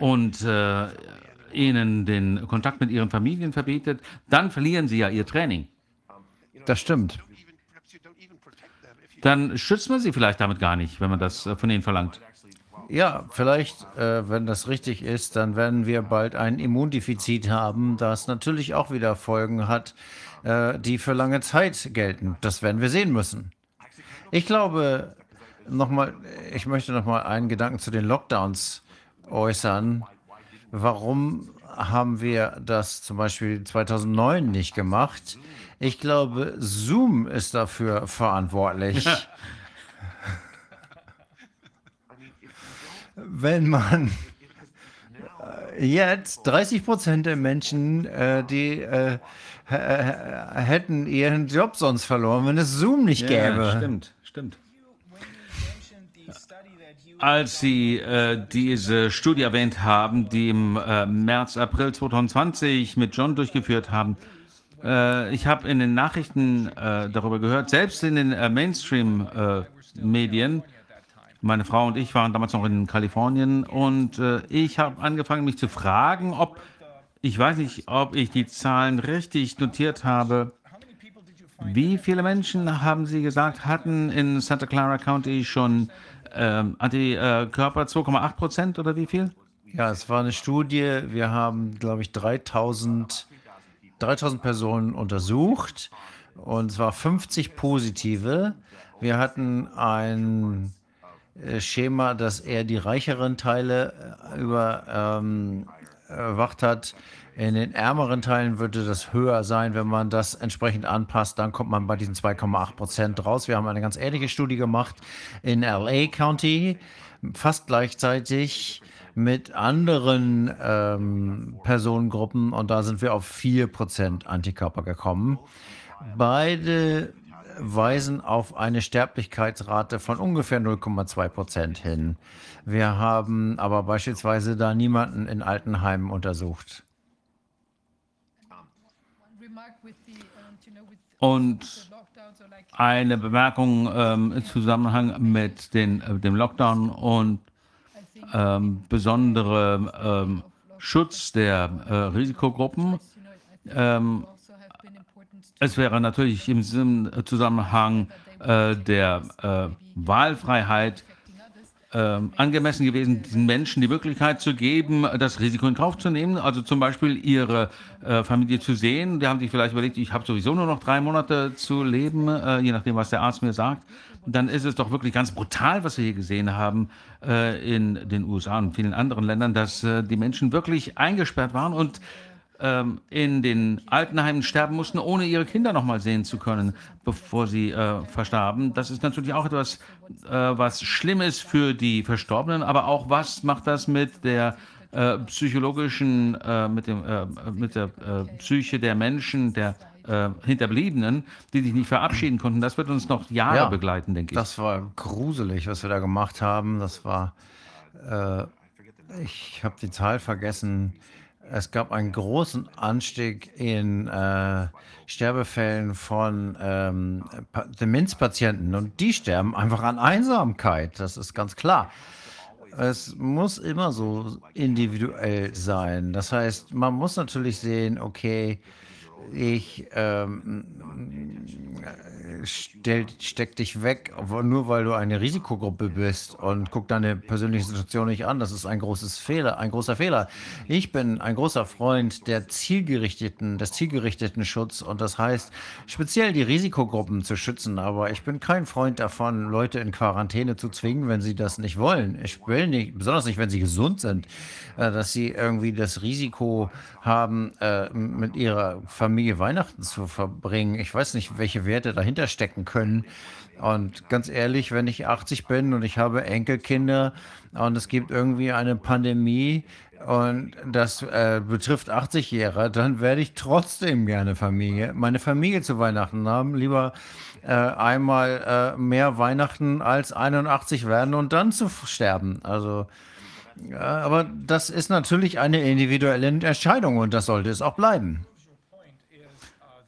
und äh, ihnen den Kontakt mit ihren Familien verbietet, dann verlieren sie ja ihr Training. Das stimmt. Dann schützt man sie vielleicht damit gar nicht, wenn man das äh, von ihnen verlangt. Ja, vielleicht, äh, wenn das richtig ist, dann werden wir bald ein Immundefizit haben, das natürlich auch wieder Folgen hat, äh, die für lange Zeit gelten. Das werden wir sehen müssen. Ich glaube, nochmal, ich möchte nochmal einen Gedanken zu den Lockdowns äußern. Warum haben wir das zum Beispiel 2009 nicht gemacht? Ich glaube, Zoom ist dafür verantwortlich. *laughs* Wenn man äh, jetzt 30 Prozent der Menschen, äh, die äh, hätten ihren Job sonst verloren, wenn es Zoom nicht gäbe. Ja, stimmt. Stimmt. Als Sie äh, diese Studie erwähnt haben, die im äh, März, April 2020 mit John durchgeführt haben, äh, ich habe in den Nachrichten äh, darüber gehört, selbst in den äh, Mainstream-Medien, meine Frau und ich waren damals noch in Kalifornien und äh, ich habe angefangen, mich zu fragen, ob, ich weiß nicht, ob ich die Zahlen richtig notiert habe, wie viele Menschen, haben Sie gesagt, hatten in Santa Clara County schon ähm, Antikörper? 2,8 Prozent oder wie viel? Ja, es war eine Studie. Wir haben, glaube ich, 3000, 3000 Personen untersucht und es war 50 positive. Wir hatten ein äh, Schema, das eher die reicheren Teile äh, überwacht ähm, hat. In den ärmeren Teilen würde das höher sein. Wenn man das entsprechend anpasst, dann kommt man bei diesen 2,8 Prozent raus. Wir haben eine ganz ähnliche Studie gemacht in LA County, fast gleichzeitig mit anderen ähm, Personengruppen und da sind wir auf 4 Prozent Antikörper gekommen. Beide weisen auf eine Sterblichkeitsrate von ungefähr 0,2 Prozent hin. Wir haben aber beispielsweise da niemanden in Altenheimen untersucht. Und eine Bemerkung ähm, im Zusammenhang mit den, äh, dem Lockdown und ähm, besondere ähm, Schutz der äh, Risikogruppen. Ähm, es wäre natürlich im Zusammenhang äh, der äh, Wahlfreiheit ähm, angemessen gewesen, diesen Menschen die Möglichkeit zu geben, das Risiko in Kauf zu nehmen. Also zum Beispiel ihre äh, Familie zu sehen. Die haben sich vielleicht überlegt, ich habe sowieso nur noch drei Monate zu leben, äh, je nachdem, was der Arzt mir sagt. Dann ist es doch wirklich ganz brutal, was wir hier gesehen haben äh, in den USA und vielen anderen Ländern, dass äh, die Menschen wirklich eingesperrt waren und ähm, in den Altenheimen sterben mussten, ohne ihre Kinder noch mal sehen zu können, bevor sie äh, verstarben. Das ist natürlich auch etwas, äh, was schlimm ist für die Verstorbenen, aber auch was macht das mit der äh, psychologischen, äh, mit, dem, äh, mit der äh, Psyche der Menschen, der Hinterbliebenen, die sich nicht verabschieden konnten. Das wird uns noch Jahre Ja, begleiten, denke ich. Das war gruselig, was wir da gemacht haben. Das war, ich habe die Zahl vergessen. Es gab einen großen Anstieg in äh, Sterbefällen von ähm, Pa- Demenzpatienten und die sterben einfach an Einsamkeit. Das ist ganz klar. Es muss immer so individuell sein. Das heißt, man muss natürlich sehen, okay, ich ähm, stell, steck dich weg, nur weil du eine Risikogruppe bist und guck deine persönliche Situation nicht an. Das ist ein großes Fehler, ein großer Fehler. Ich bin ein großer Freund der zielgerichteten, des zielgerichteten Schutz und das heißt, speziell die Risikogruppen zu schützen. Aber ich bin kein Freund davon, Leute in Quarantäne zu zwingen, wenn sie das nicht wollen. Ich will nicht, besonders nicht, wenn sie gesund sind, äh, dass sie irgendwie das Risiko haben, äh, mit ihrer Familie Weihnachten zu verbringen. Ich weiß nicht, welche Werte dahinter stecken können. Und ganz ehrlich, wenn ich 80 bin und ich habe Enkelkinder und es gibt irgendwie eine Pandemie und das äh, betrifft 80-Jährige, dann werde ich trotzdem gerne Familie, meine Familie zu Weihnachten haben. Lieber äh, einmal äh, mehr Weihnachten als 81 werden und dann zu sterben. Also, ja, aber das ist natürlich eine individuelle Entscheidung und das sollte es auch bleiben.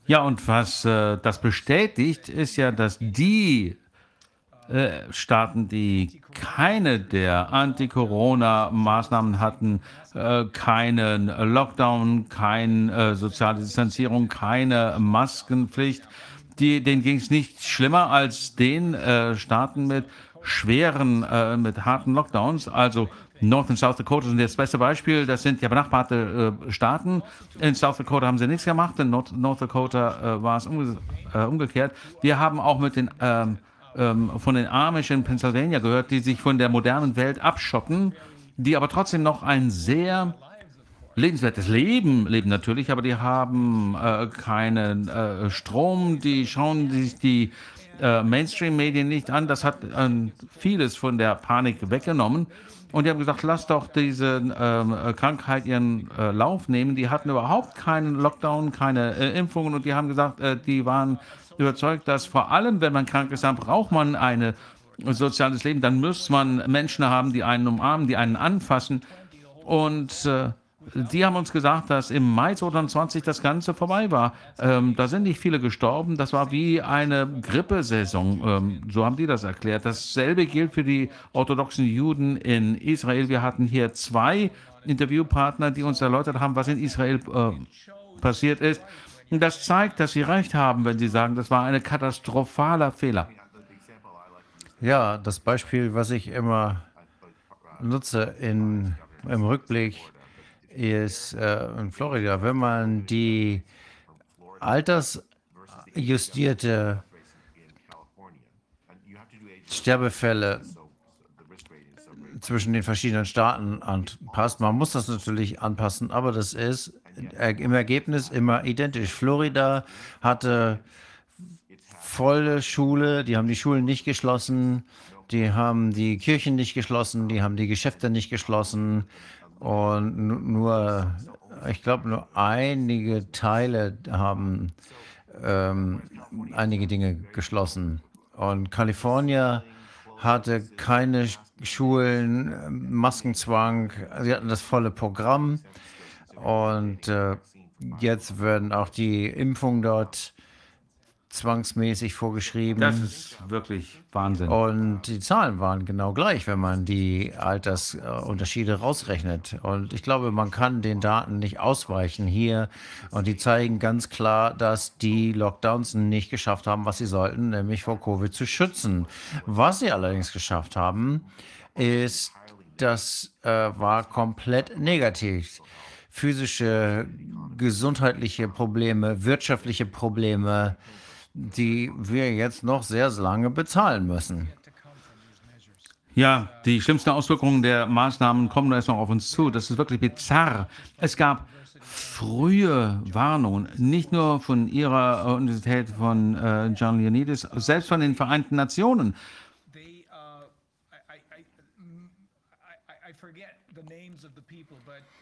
Ja, und was äh, das bestätigt, ist ja, dass die äh, Staaten, die keine der Anti-Corona-Maßnahmen hatten, äh, keinen Lockdown, keine äh, soziale Distanzierung, keine Maskenpflicht, die, denen ging es nicht schlimmer als den äh, Staaten mit schweren, äh, mit harten Lockdowns. Also North und South Dakota sind das beste Beispiel. Das sind ja benachbarte äh, Staaten. In South Dakota haben sie nichts gemacht. In North, North Dakota äh, war es umge äh, umgekehrt. Wir haben auch mit den ähm, ähm, von den Amish in Pennsylvania gehört, die sich von der modernen Welt abschotten, die aber trotzdem noch ein sehr lebenswertes Leben leben natürlich, aber die haben äh, keinen äh, Strom, die schauen sich die äh, Mainstream-Medien nicht an. Das hat äh, vieles von der Panik weggenommen. Und die haben gesagt, lass doch diese ähm, Krankheit ihren äh, Lauf nehmen. Die hatten überhaupt keinen Lockdown, keine äh, Impfungen und die haben gesagt, äh, die waren überzeugt, dass vor allem, wenn man krank ist, dann braucht man ein soziales Leben. Dann muss man Menschen haben, die einen umarmen, die einen anfassen. Und die haben uns gesagt, dass im Mai 2020 das Ganze vorbei war. Ähm, da sind nicht viele gestorben. Das war wie eine Grippesaison. Ähm, so haben die das erklärt. Dasselbe gilt für die orthodoxen Juden in Israel. Wir hatten hier zwei Interviewpartner, die uns erläutert haben, was in Israel äh, passiert ist. Und das zeigt, dass sie recht haben, wenn sie sagen, das war ein katastrophaler Fehler. Ja, das Beispiel, was ich immer nutze in, im Rückblick, ist äh, in Florida, wenn man die altersjustierte Sterbefälle zwischen den verschiedenen Staaten anpasst. Man muss das natürlich anpassen, aber das ist im Ergebnis immer identisch. Florida hatte volle Schule, die haben die Schulen nicht geschlossen, die haben die Kirchen nicht geschlossen, die haben die Geschäfte nicht geschlossen und nu- nur, ich glaube, nur einige Teile haben ähm, einige Dinge geschlossen. Und Kalifornien hatte keine Sch- Schulen, Maskenzwang, sie hatten das volle Programm. Und äh, jetzt werden auch die Impfungen dort zwangsmäßig vorgeschrieben. Das ist wirklich Wahnsinn. Und die Zahlen waren genau gleich, wenn man die Altersunterschiede rausrechnet. Und ich glaube, man kann den Daten nicht ausweichen hier. Und die zeigen ganz klar, dass die Lockdowns nicht geschafft haben, was sie sollten, nämlich vor Covid zu schützen. Was sie allerdings geschafft haben, ist, das äh, war komplett negativ. Physische, gesundheitliche Probleme, wirtschaftliche Probleme, die wir jetzt noch sehr lange bezahlen müssen. Ja, die schlimmsten Auswirkungen der Maßnahmen kommen jetzt noch auf uns zu. Das ist wirklich bizarr. Es gab frühe Warnungen, nicht nur von Ihrer Universität von äh, John Leonidis, selbst von den Vereinten Nationen. they uh, I, I, I, mm, I, I- I forget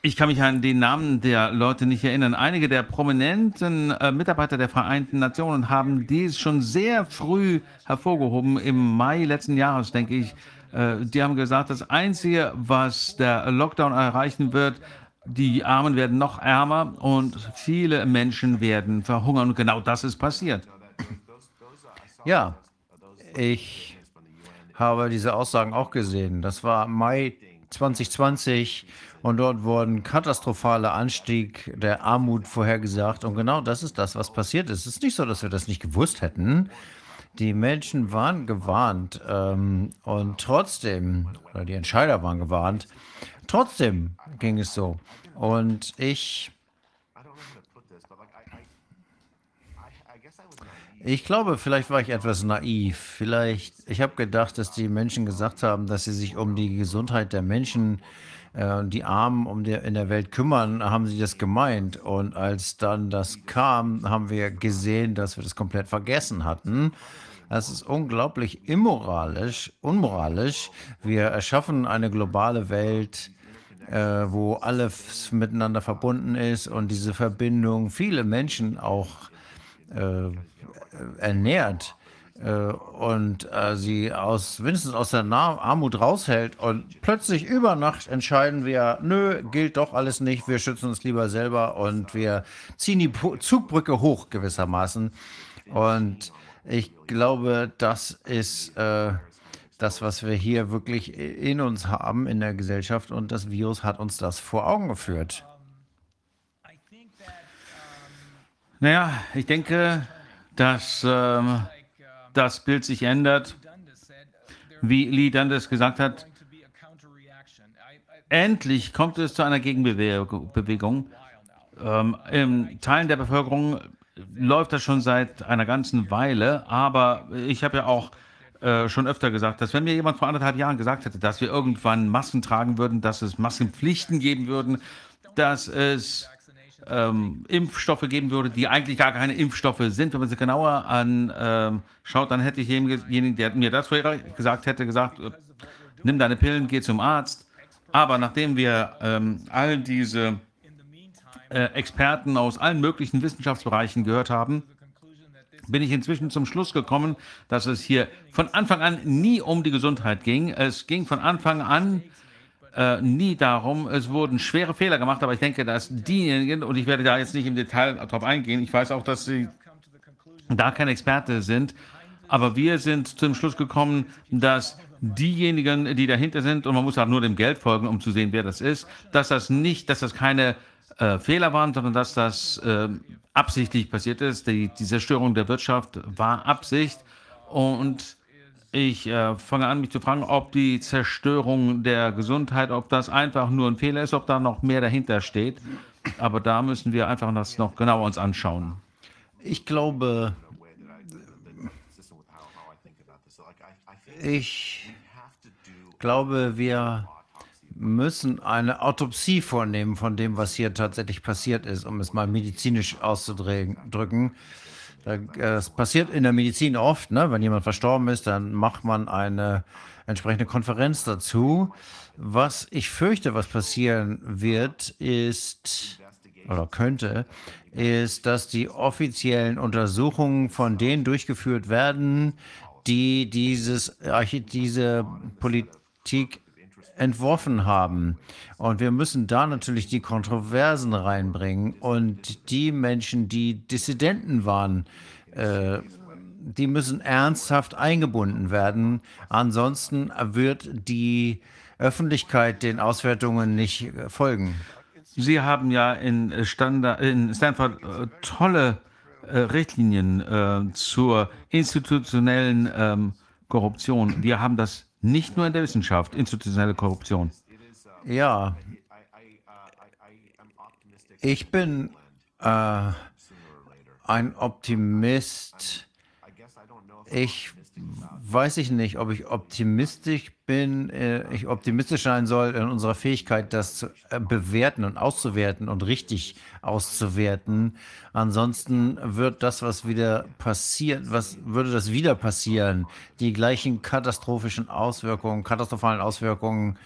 Ich kann mich an den Namen der Leute nicht erinnern. Einige der prominenten äh, Mitarbeiter der Vereinten Nationen haben dies schon sehr früh hervorgehoben, im Mai letzten Jahres, denke ich. Äh, die haben gesagt, das Einzige, was der Lockdown erreichen wird, die Armen werden noch ärmer und viele Menschen werden verhungern. Und genau das ist passiert. Ja, ich habe diese Aussagen auch gesehen. Das war Mai 2020 und dort wurden katastrophale Anstieg der Armut vorhergesagt. Und genau das ist das, was passiert ist. Es ist nicht so, dass wir das nicht gewusst hätten. Die Menschen waren gewarnt ähm, und trotzdem, oder die Entscheider waren gewarnt, trotzdem ging es so. Und ich, ich glaube, vielleicht war ich etwas naiv. Vielleicht, ich habe gedacht, dass die Menschen gesagt haben, dass sie sich um die Gesundheit der Menschen äh, die Armen um der, in der Welt kümmern, haben sie das gemeint. Und als dann das kam, haben wir gesehen, dass wir das komplett vergessen hatten. Das ist unglaublich immoralisch, unmoralisch. Wir erschaffen eine globale Welt, äh, wo alles miteinander verbunden ist und diese Verbindung viele Menschen auch äh, ernährt äh, und äh, sie aus, mindestens aus der Na Armut raushält und plötzlich über Nacht entscheiden wir, nö, gilt doch alles nicht, wir schützen uns lieber selber und wir ziehen die po Zugbrücke hoch gewissermaßen. Und ich glaube, das ist äh, das, was wir hier wirklich in uns haben in der Gesellschaft und das Virus hat uns das vor Augen geführt. Naja, ich denke, dass ähm, das Bild sich ändert. Wie Lee Dundas gesagt hat, endlich kommt es zu einer Gegenbewegung. Ähm, in Teilen der Bevölkerung läuft das schon seit einer ganzen Weile, aber ich habe ja auch äh, schon öfter gesagt, dass wenn mir jemand vor anderthalb Jahren gesagt hätte, dass wir irgendwann Masken tragen würden, dass es Maskenpflichten geben würden, dass es ähm, Impfstoffe geben würde, die eigentlich gar keine Impfstoffe sind. Wenn man sie genauer anschaut, ähm, dann hätte ich demjenigen, der mir das vorher gesagt hätte, gesagt, äh, nimm deine Pillen, geh zum Arzt. Aber nachdem wir ähm, all diese äh, Experten aus allen möglichen Wissenschaftsbereichen gehört haben, bin ich inzwischen zum Schluss gekommen, dass es hier von Anfang an nie um die Gesundheit ging. Es ging von Anfang an äh, nie darum. Es wurden schwere Fehler gemacht, aber ich denke, dass diejenigen, und ich werde da jetzt nicht im Detail darauf eingehen, ich weiß auch, dass Sie da kein Experte sind, aber wir sind zum Schluss gekommen, dass diejenigen, die dahinter sind, und man muss auch nur dem Geld folgen, um zu sehen, wer das ist, dass das nicht, dass das keine äh, Fehler waren, sondern dass das äh, absichtlich passiert ist. Die, die Zerstörung der Wirtschaft war Absicht und ich äh, fange an, mich zu fragen, ob die Zerstörung der Gesundheit, ob das einfach nur ein Fehler ist, ob da noch mehr dahinter steht. Aber da müssen wir einfach das noch genauer uns anschauen. Ich glaube, ich glaube, wir müssen eine Autopsie vornehmen von dem, was hier tatsächlich passiert ist, um es mal medizinisch auszudrücken. Das passiert in der Medizin oft, ne? wenn jemand verstorben ist, dann macht man eine entsprechende Konferenz dazu. Was ich fürchte, was passieren wird, ist oder könnte, ist, dass die offiziellen Untersuchungen von denen durchgeführt werden, die dieses, diese Politik entworfen haben. Und wir müssen da natürlich die Kontroversen reinbringen. Und die Menschen, die Dissidenten waren, äh, die müssen ernsthaft eingebunden werden. Ansonsten wird die Öffentlichkeit den Auswertungen nicht folgen. Sie haben ja in, Standard, in Stanford äh, tolle äh, Richtlinien äh, zur institutionellen ähm, Korruption. Wir haben das nicht nur in der Wissenschaft, institutionelle Korruption. Ja. Ich bin äh, ein Optimist. Ich weiß ich nicht, ob ich optimistisch bin, äh, ich optimistisch sein soll in unserer Fähigkeit, das zu äh, bewerten und auszuwerten und richtig auszuwerten. Ansonsten wird das, was wieder passiert, was würde das wieder passieren? Die gleichen katastrophischen Auswirkungen, katastrophalen Auswirkungen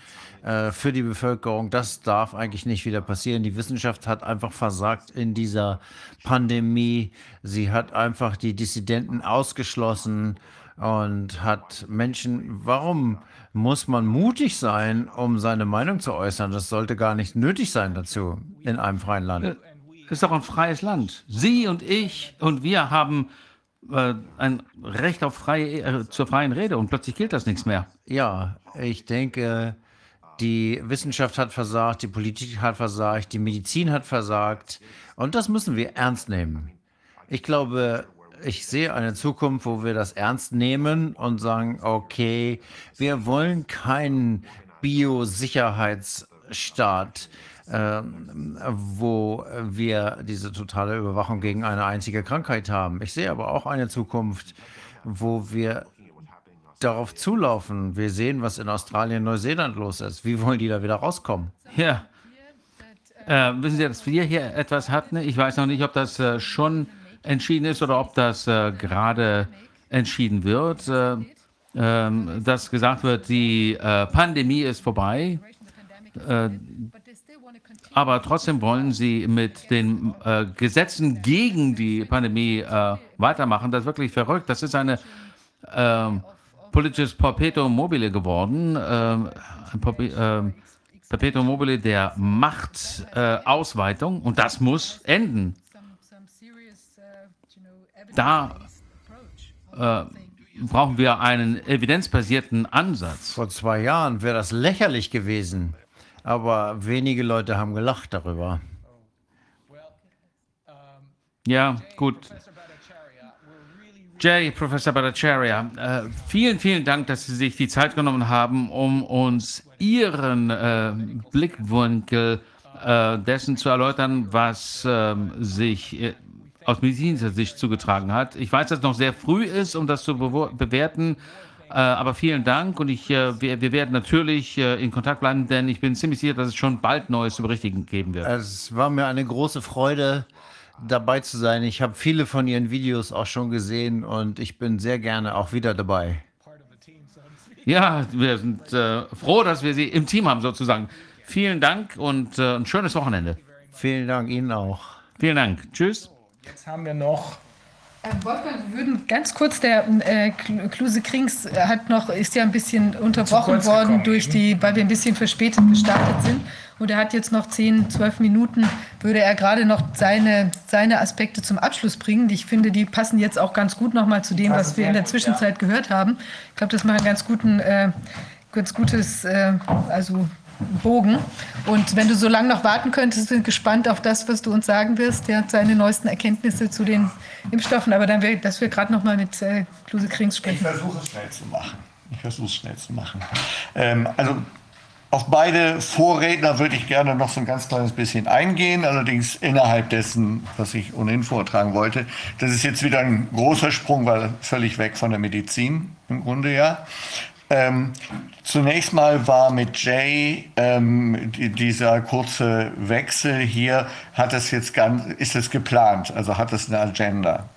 äh, für die Bevölkerung, das darf eigentlich nicht wieder passieren. Die Wissenschaft hat einfach versagt in dieser Pandemie. Sie hat einfach die Dissidenten ausgeschlossen und hat Menschen, warum muss man mutig sein, um seine Meinung zu äußern? Das sollte gar nicht nötig sein dazu in einem freien Land. Es ist doch ein freies Land. Sie und ich und wir haben äh, ein Recht auf freie, äh, zur freien Rede und plötzlich gilt das nichts mehr. Ja, ich denke, die Wissenschaft hat versagt, die Politik hat versagt, die Medizin hat versagt und das müssen wir ernst nehmen. Ich glaube, ich sehe eine Zukunft, wo wir das ernst nehmen und sagen, okay, wir wollen keinen Biosicherheitsstaat, äh, wo wir diese totale Überwachung gegen eine einzige Krankheit haben. Ich sehe aber auch eine Zukunft, wo wir darauf zulaufen. Wir sehen, was in Australien, Neuseeland los ist. Wie wollen die da wieder rauskommen? Ja. Äh, wissen Sie, dass wir hier etwas hatten? Ich weiß noch nicht, ob das äh, schon entschieden ist oder ob das äh, gerade entschieden wird, äh, ähm, dass gesagt wird, die äh, Pandemie ist vorbei. Äh, aber trotzdem wollen sie mit den äh, Gesetzen gegen die Pandemie äh, weitermachen. Das ist wirklich verrückt. Das ist eine ähm, politisches Perpetuum mobile geworden. Ähm, ein Perpetuum mobile der Machtausweitung. und das muss enden da äh, brauchen wir einen evidenzbasierten Ansatz. Vor zwei Jahren wäre das lächerlich gewesen, aber wenige Leute haben gelacht darüber. Ja, gut. Jay, Professor Bhattacharya, äh, vielen, vielen Dank, dass Sie sich die Zeit genommen haben, um uns Ihren äh, Blickwinkel äh, dessen zu erläutern, was ähm, sich äh, aus medizinischer Sicht zugetragen hat. Ich weiß, dass es noch sehr früh ist, um das zu bewerten. Äh, aber vielen Dank und ich, äh, wir, wir, werden natürlich äh, in Kontakt bleiben, denn ich bin ziemlich sicher, dass es schon bald Neues zu berichtigen geben wird. Es war mir eine große Freude, dabei zu sein. Ich habe viele von Ihren Videos auch schon gesehen und ich bin sehr gerne auch wieder dabei. Ja, wir sind äh, froh, dass wir Sie im Team haben, sozusagen. Vielen Dank und äh, ein schönes Wochenende. Vielen Dank Ihnen auch. Vielen Dank. Tschüss. Jetzt haben wir noch äh, Wolfgang, wir würden ganz kurz, der äh, Kluse Krings hat noch, ist ja ein bisschen unterbrochen worden durch die, weil wir ein bisschen verspätet gestartet sind. Und er hat jetzt noch 10, 12 Minuten, würde er gerade noch seine, seine Aspekte zum Abschluss bringen. Ich finde, die passen jetzt auch ganz gut nochmal zu dem, was wir in der Zwischenzeit gehört haben. Ich glaube, das macht ein ganz guten, äh, ganz gutes, äh, also Bogen. Und wenn du so lange noch warten könntest, sind gespannt auf das, was du uns sagen wirst. Der hat seine neuesten Erkenntnisse zu den Impfstoffen. Aber dann wäre, dass wir gerade noch mal mit äh, Kluse Krings sprechen. Ich versuche es schnell zu machen. Ich versuche es schnell zu machen. Ähm, also auf beide Vorredner würde ich gerne noch so ein ganz kleines bisschen eingehen, allerdings innerhalb dessen, was ich ohnehin vortragen wollte. Das ist jetzt wieder ein großer Sprung, weil völlig weg von der Medizin im Grunde ja. Ähm, zunächst mal war mit Jay ähm, die, dieser kurze Wechsel hier, hat es jetzt ganz, ist es geplant, also hat es eine Agenda.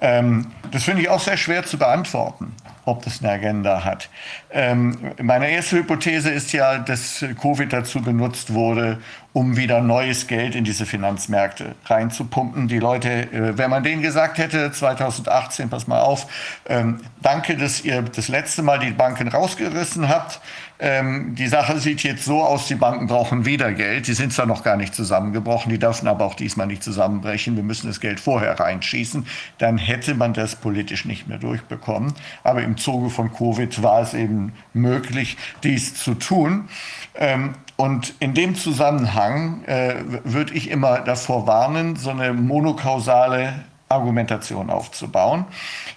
Ähm, das finde ich auch sehr schwer zu beantworten, ob das eine Agenda hat. Ähm, meine erste Hypothese ist ja, dass Covid dazu benutzt wurde, um wieder neues Geld in diese Finanzmärkte reinzupumpen. Die Leute, äh, wenn man denen gesagt hätte, 2018, pass mal auf, ähm, danke, dass ihr das letzte Mal die Banken rausgerissen habt, ähm, die Sache sieht jetzt so aus, die Banken brauchen wieder Geld. Die sind zwar noch gar nicht zusammengebrochen, die dürfen aber auch diesmal nicht zusammenbrechen. Wir müssen das Geld vorher reinschießen. Dann hätte man das politisch nicht mehr durchbekommen. Aber im Zuge von Covid war es eben möglich, dies zu tun. Ähm, und in dem Zusammenhang äh, würde ich immer davor warnen, so eine monokausale Argumentation aufzubauen.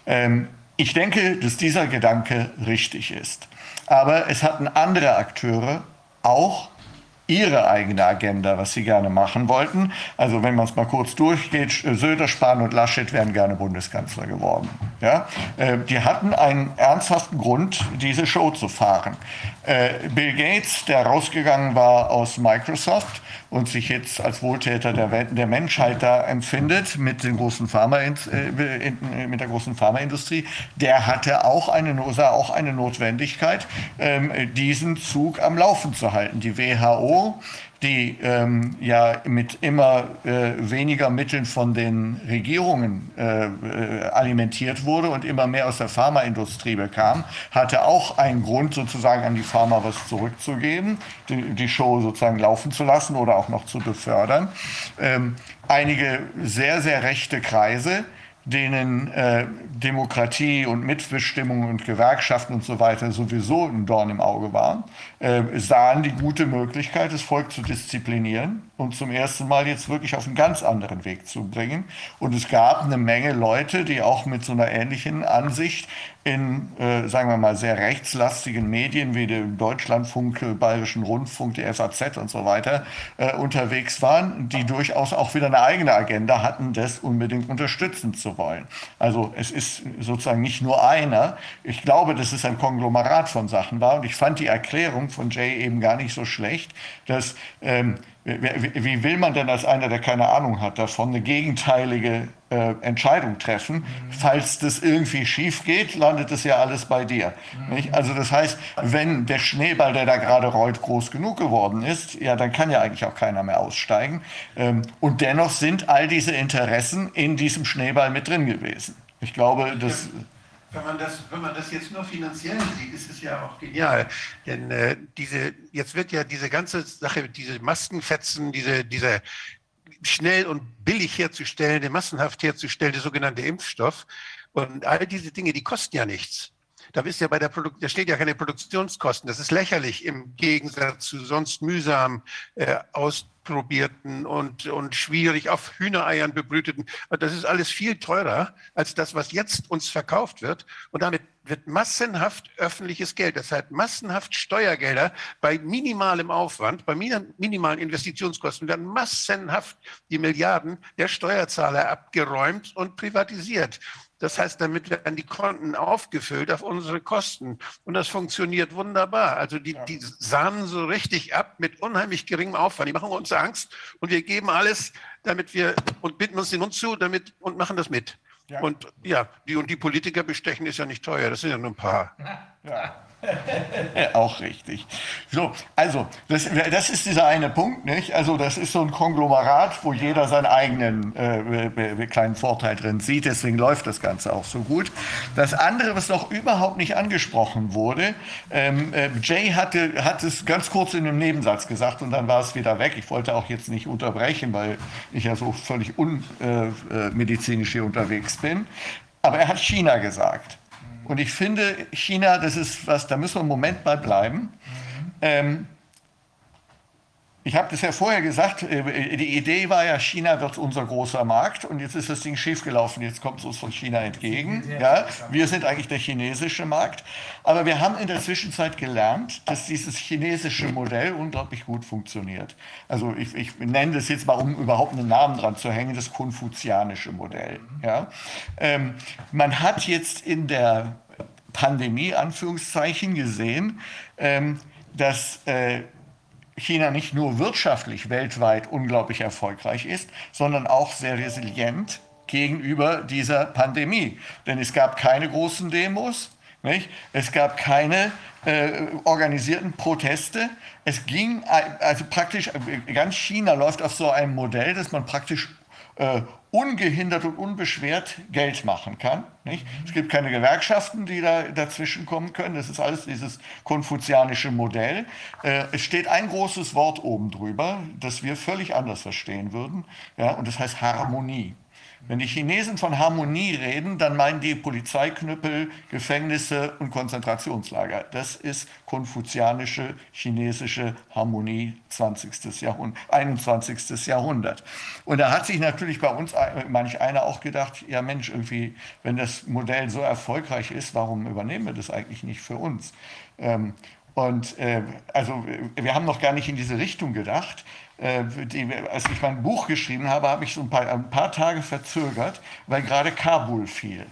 Ähm, ich denke, dass dieser Gedanke richtig ist. Aber es hatten andere Akteure auch ihre eigene Agenda, was sie gerne machen wollten. Also wenn man es mal kurz durchgeht, Söder, Spahn und Laschet wären gerne Bundeskanzler geworden. Ja? Äh, die hatten einen ernsthaften Grund, diese Show zu fahren. Äh, Bill Gates, der rausgegangen war aus Microsoft und sich jetzt als Wohltäter der, der Menschheit da empfindet mit, den großen Pharma, äh, mit der großen Pharmaindustrie, der hatte auch eine, sah auch eine Notwendigkeit, ähm, diesen Zug am Laufen zu halten. Die WHO die ähm, ja mit immer äh, weniger Mitteln von den Regierungen äh, äh, alimentiert wurde und immer mehr aus der Pharmaindustrie bekam, hatte auch einen Grund, sozusagen an die Pharma was zurückzugeben, die, die Show sozusagen laufen zu lassen oder auch noch zu befördern. Ähm, einige sehr, sehr rechte Kreise, denen äh, Demokratie und Mitbestimmung und Gewerkschaften und so weiter sowieso ein Dorn im Auge waren, äh, sahen die gute Möglichkeit, das Volk zu disziplinieren und zum ersten Mal jetzt wirklich auf einen ganz anderen Weg zu bringen. Und es gab eine Menge Leute, die auch mit so einer ähnlichen Ansicht in, äh, sagen wir mal, sehr rechtslastigen Medien wie dem Deutschlandfunk, Bayerischen Rundfunk, die FAZ und so weiter äh, unterwegs waren, die durchaus auch wieder eine eigene Agenda hatten, das unbedingt unterstützen zu wollen. Also es ist sozusagen nicht nur einer. Ich glaube, dass es ein Konglomerat von Sachen war und ich fand die Erklärung von Jay eben gar nicht so schlecht, dass ähm, wie will man denn als einer, der keine Ahnung hat, davon eine gegenteilige äh, Entscheidung treffen? Mhm. Falls das irgendwie schief geht, landet es ja alles bei dir. Mhm. Also das heißt, wenn der Schneeball, der da gerade rollt, groß genug geworden ist, ja, dann kann ja eigentlich auch keiner mehr aussteigen. Ähm, und dennoch sind all diese Interessen in diesem Schneeball mit drin gewesen. Ich glaube, das... Wenn man, das, wenn man das jetzt nur finanziell sieht, ist es ja auch genial. Denn äh, diese, jetzt wird ja diese ganze Sache, diese Maskenfetzen, diese, diese schnell und billig herzustellende, massenhaft herzustellende sogenannte Impfstoff und all diese Dinge, die kosten ja nichts. Da ist ja bei der da steht ja keine Produktionskosten. Das ist lächerlich im Gegensatz zu sonst mühsam äh, ausprobierten und, und schwierig auf Hühnereiern bebrüteten. Das ist alles viel teurer als das, was jetzt uns verkauft wird. Und damit wird massenhaft öffentliches Geld, das heißt massenhaft Steuergelder bei minimalem Aufwand, bei minimalen Investitionskosten werden massenhaft die Milliarden der Steuerzahler abgeräumt und privatisiert. Das heißt, damit werden die Konten aufgefüllt auf unsere Kosten. Und das funktioniert wunderbar. Also die, die sahnen so richtig ab mit unheimlich geringem Aufwand. Die machen uns Angst und wir geben alles, damit wir und bitten uns den Mund zu damit und machen das mit. Ja. Und ja, die und die Politiker bestechen ist ja nicht teuer. Das sind ja nur ein paar. Ja. Auch richtig. So, also, das, das ist dieser eine Punkt, nicht? Also, das ist so ein Konglomerat, wo jeder seinen eigenen äh, kleinen Vorteil drin sieht. Deswegen läuft das Ganze auch so gut. Das andere, was noch überhaupt nicht angesprochen wurde, ähm, äh, Jay hatte, hat es ganz kurz in einem Nebensatz gesagt und dann war es wieder weg. Ich wollte auch jetzt nicht unterbrechen, weil ich ja so völlig unmedizinisch äh, äh hier unterwegs bin. Aber er hat China gesagt. Und ich finde, China, das ist was, da müssen wir einen Moment mal bleiben. Mhm. Ähm, ich habe das ja vorher gesagt, äh, die Idee war ja, China wird unser großer Markt und jetzt ist das Ding schiefgelaufen, jetzt kommt es uns von China entgegen. Ja, wir sind eigentlich der chinesische Markt. Aber wir haben in der Zwischenzeit gelernt, dass dieses chinesische Modell unglaublich gut funktioniert. Also ich, ich nenne das jetzt mal, um überhaupt einen Namen dran zu hängen, das konfuzianische Modell. Ja. Ähm, man hat jetzt in der Pandemie, Anführungszeichen, gesehen, ähm, dass äh, China nicht nur wirtschaftlich weltweit unglaublich erfolgreich ist, sondern auch sehr resilient gegenüber dieser Pandemie. Denn es gab keine großen Demos, nicht? es gab keine äh, organisierten Proteste. Es ging also praktisch, ganz China läuft auf so einem Modell, dass man praktisch äh, ungehindert und unbeschwert Geld machen kann. Nicht? Es gibt keine Gewerkschaften, die da dazwischen kommen können. Das ist alles dieses konfuzianische Modell. Äh, es steht ein großes Wort oben drüber, das wir völlig anders verstehen würden. Ja, und das heißt Harmonie. Wenn die Chinesen von Harmonie reden, dann meinen die Polizeiknüppel, Gefängnisse und Konzentrationslager. Das ist konfuzianische chinesische Harmonie 20. Jahrhundert, 21. Jahrhundert. Und da hat sich natürlich bei uns manch einer auch gedacht, ja Mensch, irgendwie, wenn das Modell so erfolgreich ist, warum übernehmen wir das eigentlich nicht für uns? Ähm, Und äh, also wir haben noch gar nicht in diese Richtung gedacht. Äh, die, als ich mein Buch geschrieben habe, habe ich so ein paar, ein paar Tage verzögert, weil gerade Kabul fiel.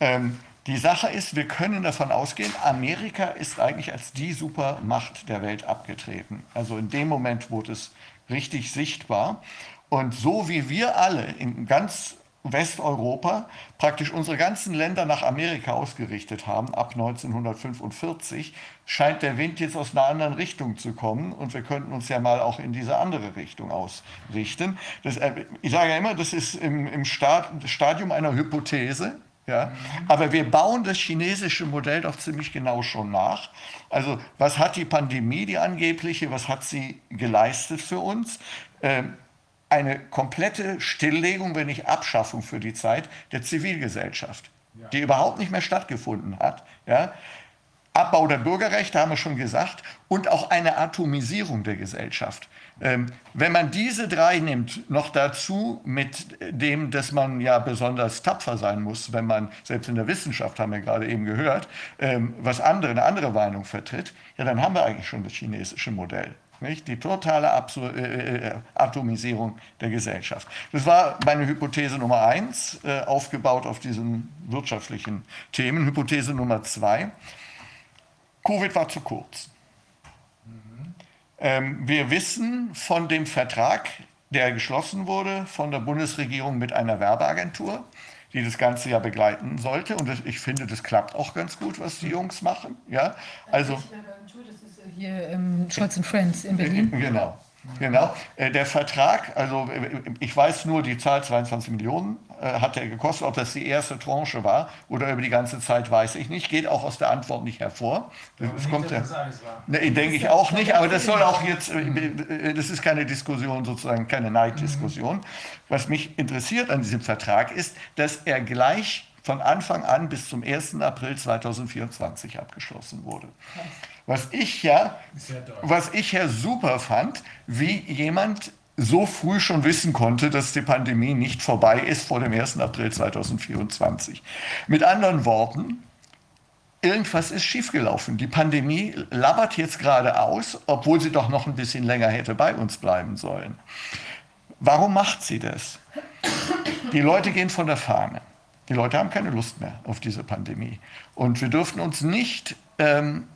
Ähm, die Sache ist, wir können davon ausgehen, Amerika ist eigentlich als die Supermacht der Welt abgetreten. Also in dem Moment wurde es richtig sichtbar. Und so wie wir alle in ganz Westeuropa praktisch unsere ganzen Länder nach Amerika ausgerichtet haben, ab 1945, scheint der Wind jetzt aus einer anderen Richtung zu kommen und wir könnten uns ja mal auch in diese andere Richtung ausrichten. Das, äh, ich sage ja immer, das ist im, im Stadium einer Hypothese. Ja, aber wir bauen das chinesische Modell doch ziemlich genau schon nach. Also was hat die Pandemie, die angebliche, was hat sie geleistet für uns? Ähm, eine komplette Stilllegung, wenn nicht Abschaffung für die Zeit der Zivilgesellschaft, ja. die überhaupt nicht mehr stattgefunden hat. Ja? Abbau der Bürgerrechte haben wir schon gesagt und auch eine Atomisierung der Gesellschaft. Ähm, wenn man diese drei nimmt, noch dazu mit dem, dass man ja besonders tapfer sein muss, wenn man, selbst in der Wissenschaft haben wir gerade eben gehört, ähm, was andere, eine andere Meinung vertritt, ja, dann haben wir eigentlich schon das chinesische Modell. Nicht? Die totale Absur äh, äh, Atomisierung der Gesellschaft. Das war meine Hypothese Nummer eins, äh, aufgebaut auf diesen wirtschaftlichen Themen. Hypothese Nummer zwei, Covid war zu kurz. Mhm. Ähm, wir wissen von dem Vertrag, der geschlossen wurde von der Bundesregierung mit einer Werbeagentur, die das Ganze ja begleiten sollte. Und ich finde, das klappt auch ganz gut, was die Jungs machen. Ja, also hier ähm, Scholz Friends in Berlin. Genau. Genau. Äh, der Vertrag, also äh, ich weiß nur, die Zahl 22 Millionen äh, hat er gekostet. Ob das die erste Tranche war oder über die ganze Zeit, weiß ich nicht. Geht auch aus der Antwort nicht hervor. Das, das kommt ja, ne, denke ich auch nicht, aber das soll auch jetzt, das ist keine Diskussion, sozusagen keine Neiddiskussion. Was mich interessiert an diesem Vertrag ist, dass er gleich von Anfang an bis zum 1. April 2024 abgeschlossen wurde. Was ich ja, was ich ja super fand, wie jemand so früh schon wissen konnte, dass die Pandemie nicht vorbei ist vor dem 1. April 2024. Mit anderen Worten, irgendwas ist schiefgelaufen. Die Pandemie labert jetzt gerade aus, obwohl sie doch noch ein bisschen länger hätte bei uns bleiben sollen. Warum macht sie das? Die Leute gehen von der Fahne. Die Leute haben keine Lust mehr auf diese Pandemie. Und wir dürften uns nicht ähm,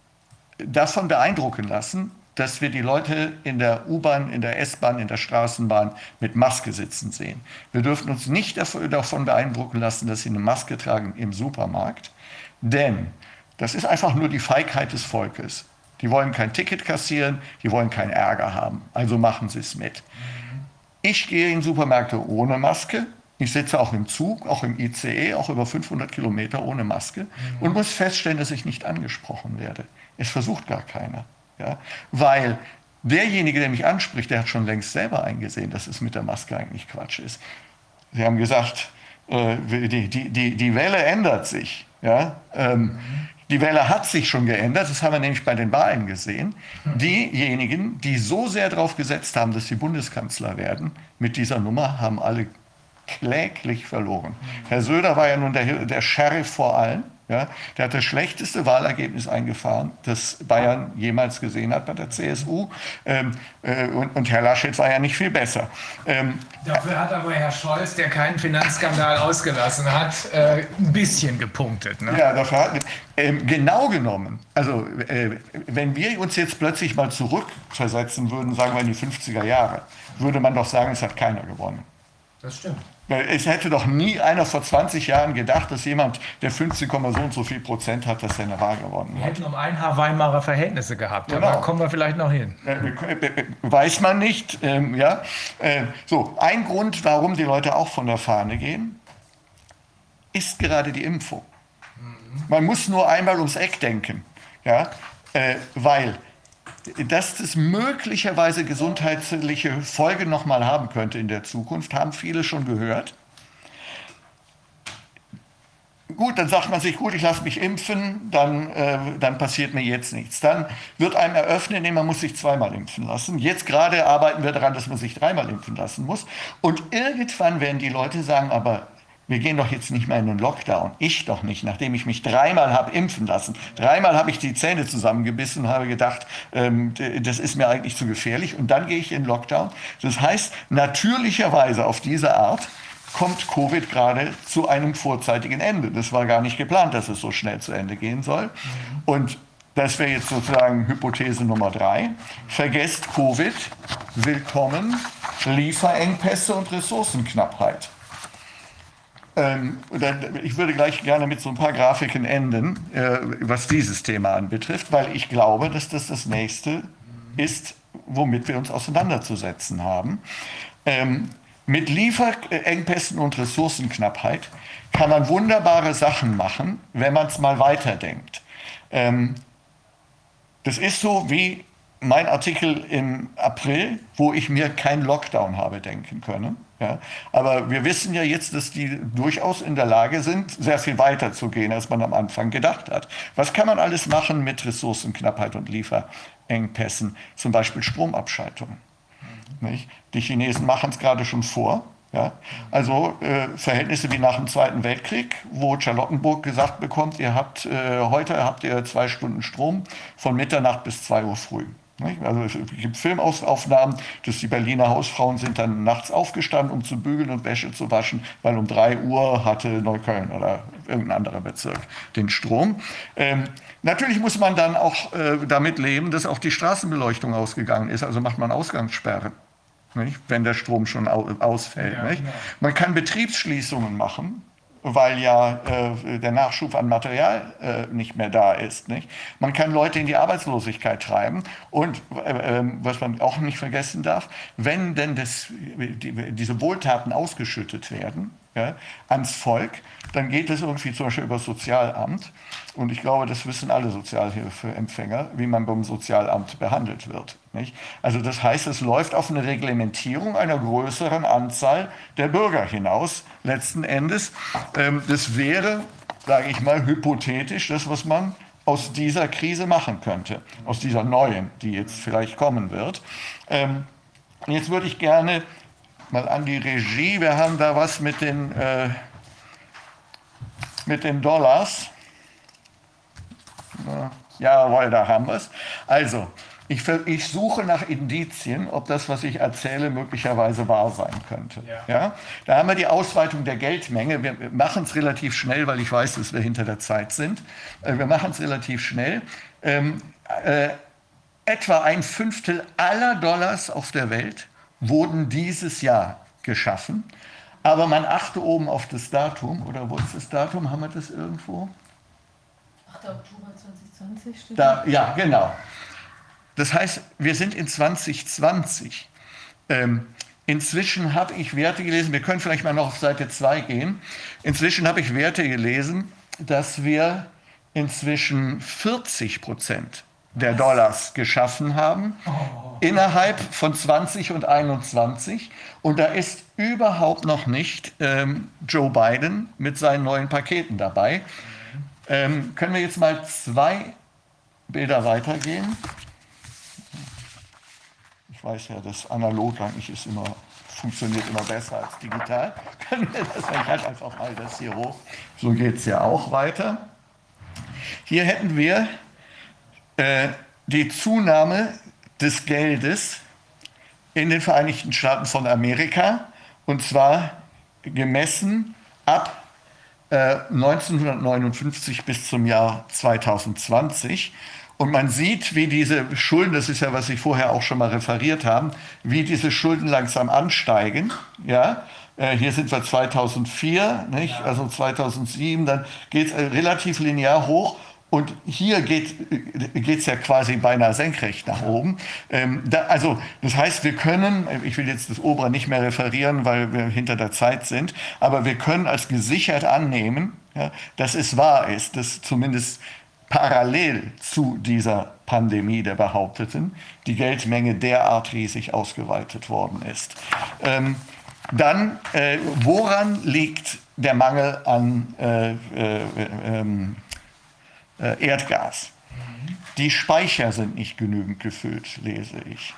davon beeindrucken lassen, dass wir die Leute in der U-Bahn, in der S-Bahn, in der Straßenbahn mit Maske sitzen sehen. Wir dürfen uns nicht davon beeindrucken lassen, dass sie eine Maske tragen im Supermarkt, denn das ist einfach nur die Feigheit des Volkes. Die wollen kein Ticket kassieren, die wollen keinen Ärger haben. Also machen sie es mit. Ich gehe in Supermärkte ohne Maske. Ich sitze auch im Zug, auch im ICE, auch über 500 Kilometer ohne Maske und muss feststellen, dass ich nicht angesprochen werde. Es versucht gar keiner. Ja? Weil derjenige, der mich anspricht, der hat schon längst selber eingesehen, dass es mit der Maske eigentlich Quatsch ist. Sie haben gesagt, äh, die, die, die, die Welle ändert sich. Ja? Ähm, die Welle hat sich schon geändert, das haben wir nämlich bei den Wahlen gesehen. Diejenigen, die so sehr darauf gesetzt haben, dass sie Bundeskanzler werden, mit dieser Nummer haben alle kläglich verloren. Herr Söder war ja nun der, der Sheriff vor allen. Ja, der hat das schlechteste Wahlergebnis eingefahren, das Bayern jemals gesehen hat bei der CSU. Ähm, äh, und, und, Herr Laschet war ja nicht viel besser. Ähm, Dafür hat aber Herr Scholz, der keinen Finanzskandal ausgelassen hat, äh, ein bisschen gepunktet. Ne? Ja, dafür hat, äh, genau genommen. Also, äh, wenn wir uns jetzt plötzlich mal zurückversetzen würden, sagen wir in die 50er Jahre, würde man doch sagen, es hat keiner gewonnen. Das stimmt. Es hätte doch nie einer vor 20 Jahren gedacht, dass jemand, der 15, so und so viel Prozent hat, dass er eine Wahl gewonnen hat. Wir hätten um ein Haar Weimarer Verhältnisse gehabt. Genau. Da kommen wir vielleicht noch hin. Äh, äh, äh, weiß man nicht. Ähm, ja. so, ein Grund, warum die Leute auch von der Fahne gehen, ist gerade die Impfung. Mhm. Man muss nur einmal ums Eck denken. Ja. weil dass das möglicherweise gesundheitliche Folgen nochmal haben könnte in der Zukunft, haben viele schon gehört. Gut, dann sagt man sich, gut, ich lasse mich impfen, dann, äh, dann passiert mir jetzt nichts. Dann wird einem eröffnet, nee, man muss sich zweimal impfen lassen. Jetzt gerade arbeiten wir daran, dass man sich dreimal impfen lassen muss. Und irgendwann werden die Leute sagen, aber wir gehen doch jetzt nicht mehr in den Lockdown. Ich doch nicht, nachdem ich mich dreimal habe impfen lassen. Dreimal habe ich die Zähne zusammengebissen und habe gedacht, ähm, das ist mir eigentlich zu gefährlich. Und dann gehe ich in Lockdown. Das heißt, natürlicherweise auf diese Art kommt Covid gerade zu einem vorzeitigen Ende. Das war gar nicht geplant, dass es so schnell zu Ende gehen soll. Und das wäre jetzt sozusagen Hypothese Nummer drei. Vergesst Covid, willkommen Lieferengpässe und Ressourcenknappheit. Ähm, ich würde gleich gerne mit so ein paar Grafiken enden, äh, was dieses Thema anbetrifft, weil ich glaube, dass das das nächste ist, womit wir uns auseinanderzusetzen haben. Ähm, mit Lieferengpässen und Ressourcenknappheit kann man wunderbare Sachen machen, wenn man es mal weiterdenkt. Ähm, das ist so wie mein Artikel im April, wo ich mir keinen Lockdown habe denken können. Ja, aber wir wissen ja jetzt, dass die durchaus in der Lage sind, sehr viel weiter zu gehen, als man am Anfang gedacht hat. Was kann man alles machen mit Ressourcenknappheit und Lieferengpässen? Zum Beispiel Stromabschaltung. Nicht? Die Chinesen machen es gerade schon vor. Ja? Also äh, Verhältnisse wie nach dem Zweiten Weltkrieg, wo Charlottenburg gesagt bekommt, ihr habt äh, heute habt ihr zwei Stunden Strom von Mitternacht bis zwei Uhr früh. Also es gibt Filmaufnahmen, dass die Berliner Hausfrauen sind dann nachts aufgestanden, um zu bügeln und Wäsche zu waschen, weil um drei Uhr hatte Neukölln oder irgendein anderer Bezirk den Strom. Ähm, natürlich muss man dann auch äh, damit leben, dass auch die Straßenbeleuchtung ausgegangen ist. Also macht man Ausgangssperren. Nicht? wenn der Strom schon ausfällt. Ja, genau. Man kann Betriebsschließungen machen, weil ja äh, der Nachschub an Material äh, nicht mehr da ist. Nicht? Man kann Leute in die Arbeitslosigkeit treiben und äh, ähm, was man auch nicht vergessen darf, wenn denn das, die, diese Wohltaten ausgeschüttet werden ja, ans Volk, dann geht es irgendwie zum Beispiel über das Sozialamt. Und ich glaube, das wissen alle Sozialhilfeempfänger, wie man beim Sozialamt behandelt wird. Nicht? Also das heißt, es läuft auf eine Reglementierung einer größeren Anzahl der Bürger hinaus, letzten Endes. Ähm, das wäre, sage ich mal, hypothetisch das, was man aus dieser Krise machen könnte, aus dieser neuen, die jetzt vielleicht kommen wird. Ähm, jetzt würde ich gerne mal an die Regie, wir haben da was mit den... Äh, mit den Dollars. Jawohl, da haben wir es. Also, ich, ich, suche nach Indizien, ob das, was ich erzähle, möglicherweise wahr sein könnte. Ja. ja? Da haben wir die Ausweitung der Geldmenge. Wir machen es relativ schnell, weil ich weiß, dass wir hinter der Zeit sind. Äh, wir machen es relativ schnell. Ähm, äh, etwa ein Fünftel aller Dollars auf der Welt wurden dieses Jahr geschaffen. Aber man achte oben auf das Datum, oder wo ist das Datum? Haben wir das irgendwo? 8. Oktober 2020 steht da. Ja, genau. Das heißt, wir sind in 2020. Ähm, inzwischen habe ich Werte gelesen, wir können vielleicht mal noch auf Seite 2 gehen. Inzwischen habe ich Werte gelesen, dass wir inzwischen 40 Prozent der Dollars geschaffen haben, innerhalb von 20 und 21. Und da ist überhaupt noch nicht ähm, Joe Biden mit seinen neuen Paketen dabei. Ähm, können wir jetzt mal zwei Bilder weitergehen? Weiß ja, dass analog eigentlich ist immer, funktioniert immer besser als digital. *laughs* Ich halte einfach mal das hier hoch. So geht es ja auch weiter. Hier hätten wir äh, die Zunahme des Geldes in den Vereinigten Staaten von Amerika und zwar gemessen ab äh, 1959 bis zum Jahr 2020. Und man sieht, wie diese Schulden, das ist ja, was Sie vorher auch schon mal referiert haben, wie diese Schulden langsam ansteigen. Ja? Äh, hier sind wir 2004, nicht? also 2007, dann geht es äh, relativ linear hoch. Und hier geht es ja quasi beinahe senkrecht nach oben. Ähm, da, also das heißt, wir können, ich will jetzt das obere nicht mehr referieren, weil wir hinter der Zeit sind, aber wir können als gesichert annehmen, ja, dass es wahr ist, dass zumindest parallel zu dieser Pandemie der Behaupteten die Geldmenge derart riesig ausgeweitet worden ist. Ähm, dann, äh, woran liegt der Mangel an äh, äh, ähm, äh, Erdgas. Die Speicher sind nicht genügend gefüllt, lese ich.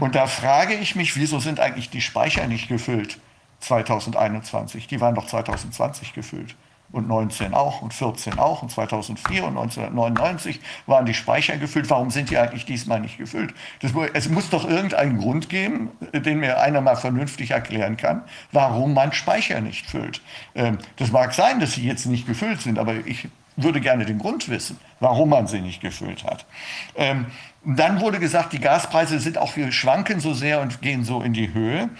Und da frage ich mich, wieso sind eigentlich die Speicher nicht gefüllt? 2021. Die waren doch 2020 gefüllt. Und 19 auch und 14 auch und 2004 und 1999 waren die Speicher gefüllt. Warum sind die eigentlich diesmal nicht gefüllt? Das, es muss doch irgendeinen Grund geben, den mir einer mal vernünftig erklären kann, warum man Speicher nicht füllt. Ähm, das mag sein, dass sie jetzt nicht gefüllt sind, aber ich würde gerne den Grund wissen, warum man sie nicht gefüllt hat. Ähm, dann wurde gesagt, die Gaspreise sind auch, wir schwanken so sehr und gehen so in die Höhe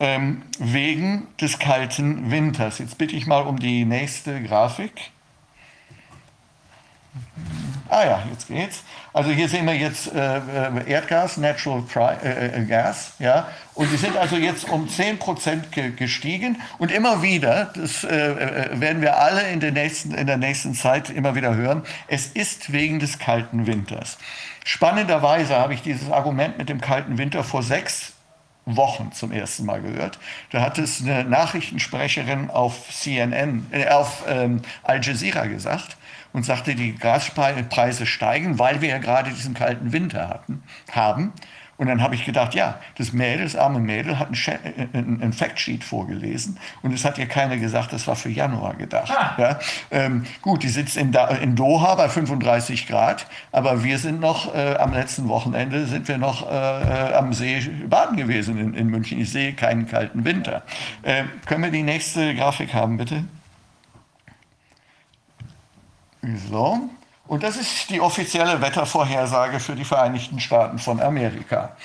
ähm, wegen des kalten Winters. Jetzt bitte ich mal um die nächste Grafik. Ah ja, jetzt geht's. Also hier sehen wir jetzt äh, äh Erdgas, Natural äh, äh, Gas, ja, und die sind also jetzt um 10 ge gestiegen und immer wieder, das äh, äh, werden wir alle in der, nächsten, in der nächsten Zeit immer wieder hören, es ist wegen des kalten Winters. Spannenderweise habe ich dieses Argument mit dem kalten Winter vor sechs Wochen zum ersten Mal gehört. Da hat es eine Nachrichtensprecherin auf CNN, äh, auf ähm, Al Jazeera gesagt und sagte, die Gaspreise steigen, weil wir ja gerade diesen kalten Winter hatten, haben. Und dann habe ich gedacht, ja, das Mädel, das arme Mädel, hat ein, ein Factsheet vorgelesen und es hat ihr keiner gesagt, das war für Januar gedacht. Ah. Ja, ähm, gut, die sitzt in, in, Doha bei 35 Grad, aber wir sind noch, äh, am letzten Wochenende sind wir noch äh, äh, am See baden gewesen in, in, München. Ich sehe keinen kalten Winter. Äh, können wir die nächste Grafik haben, bitte? So. Und das ist die offizielle Wettervorhersage für die Vereinigten Staaten von Amerika.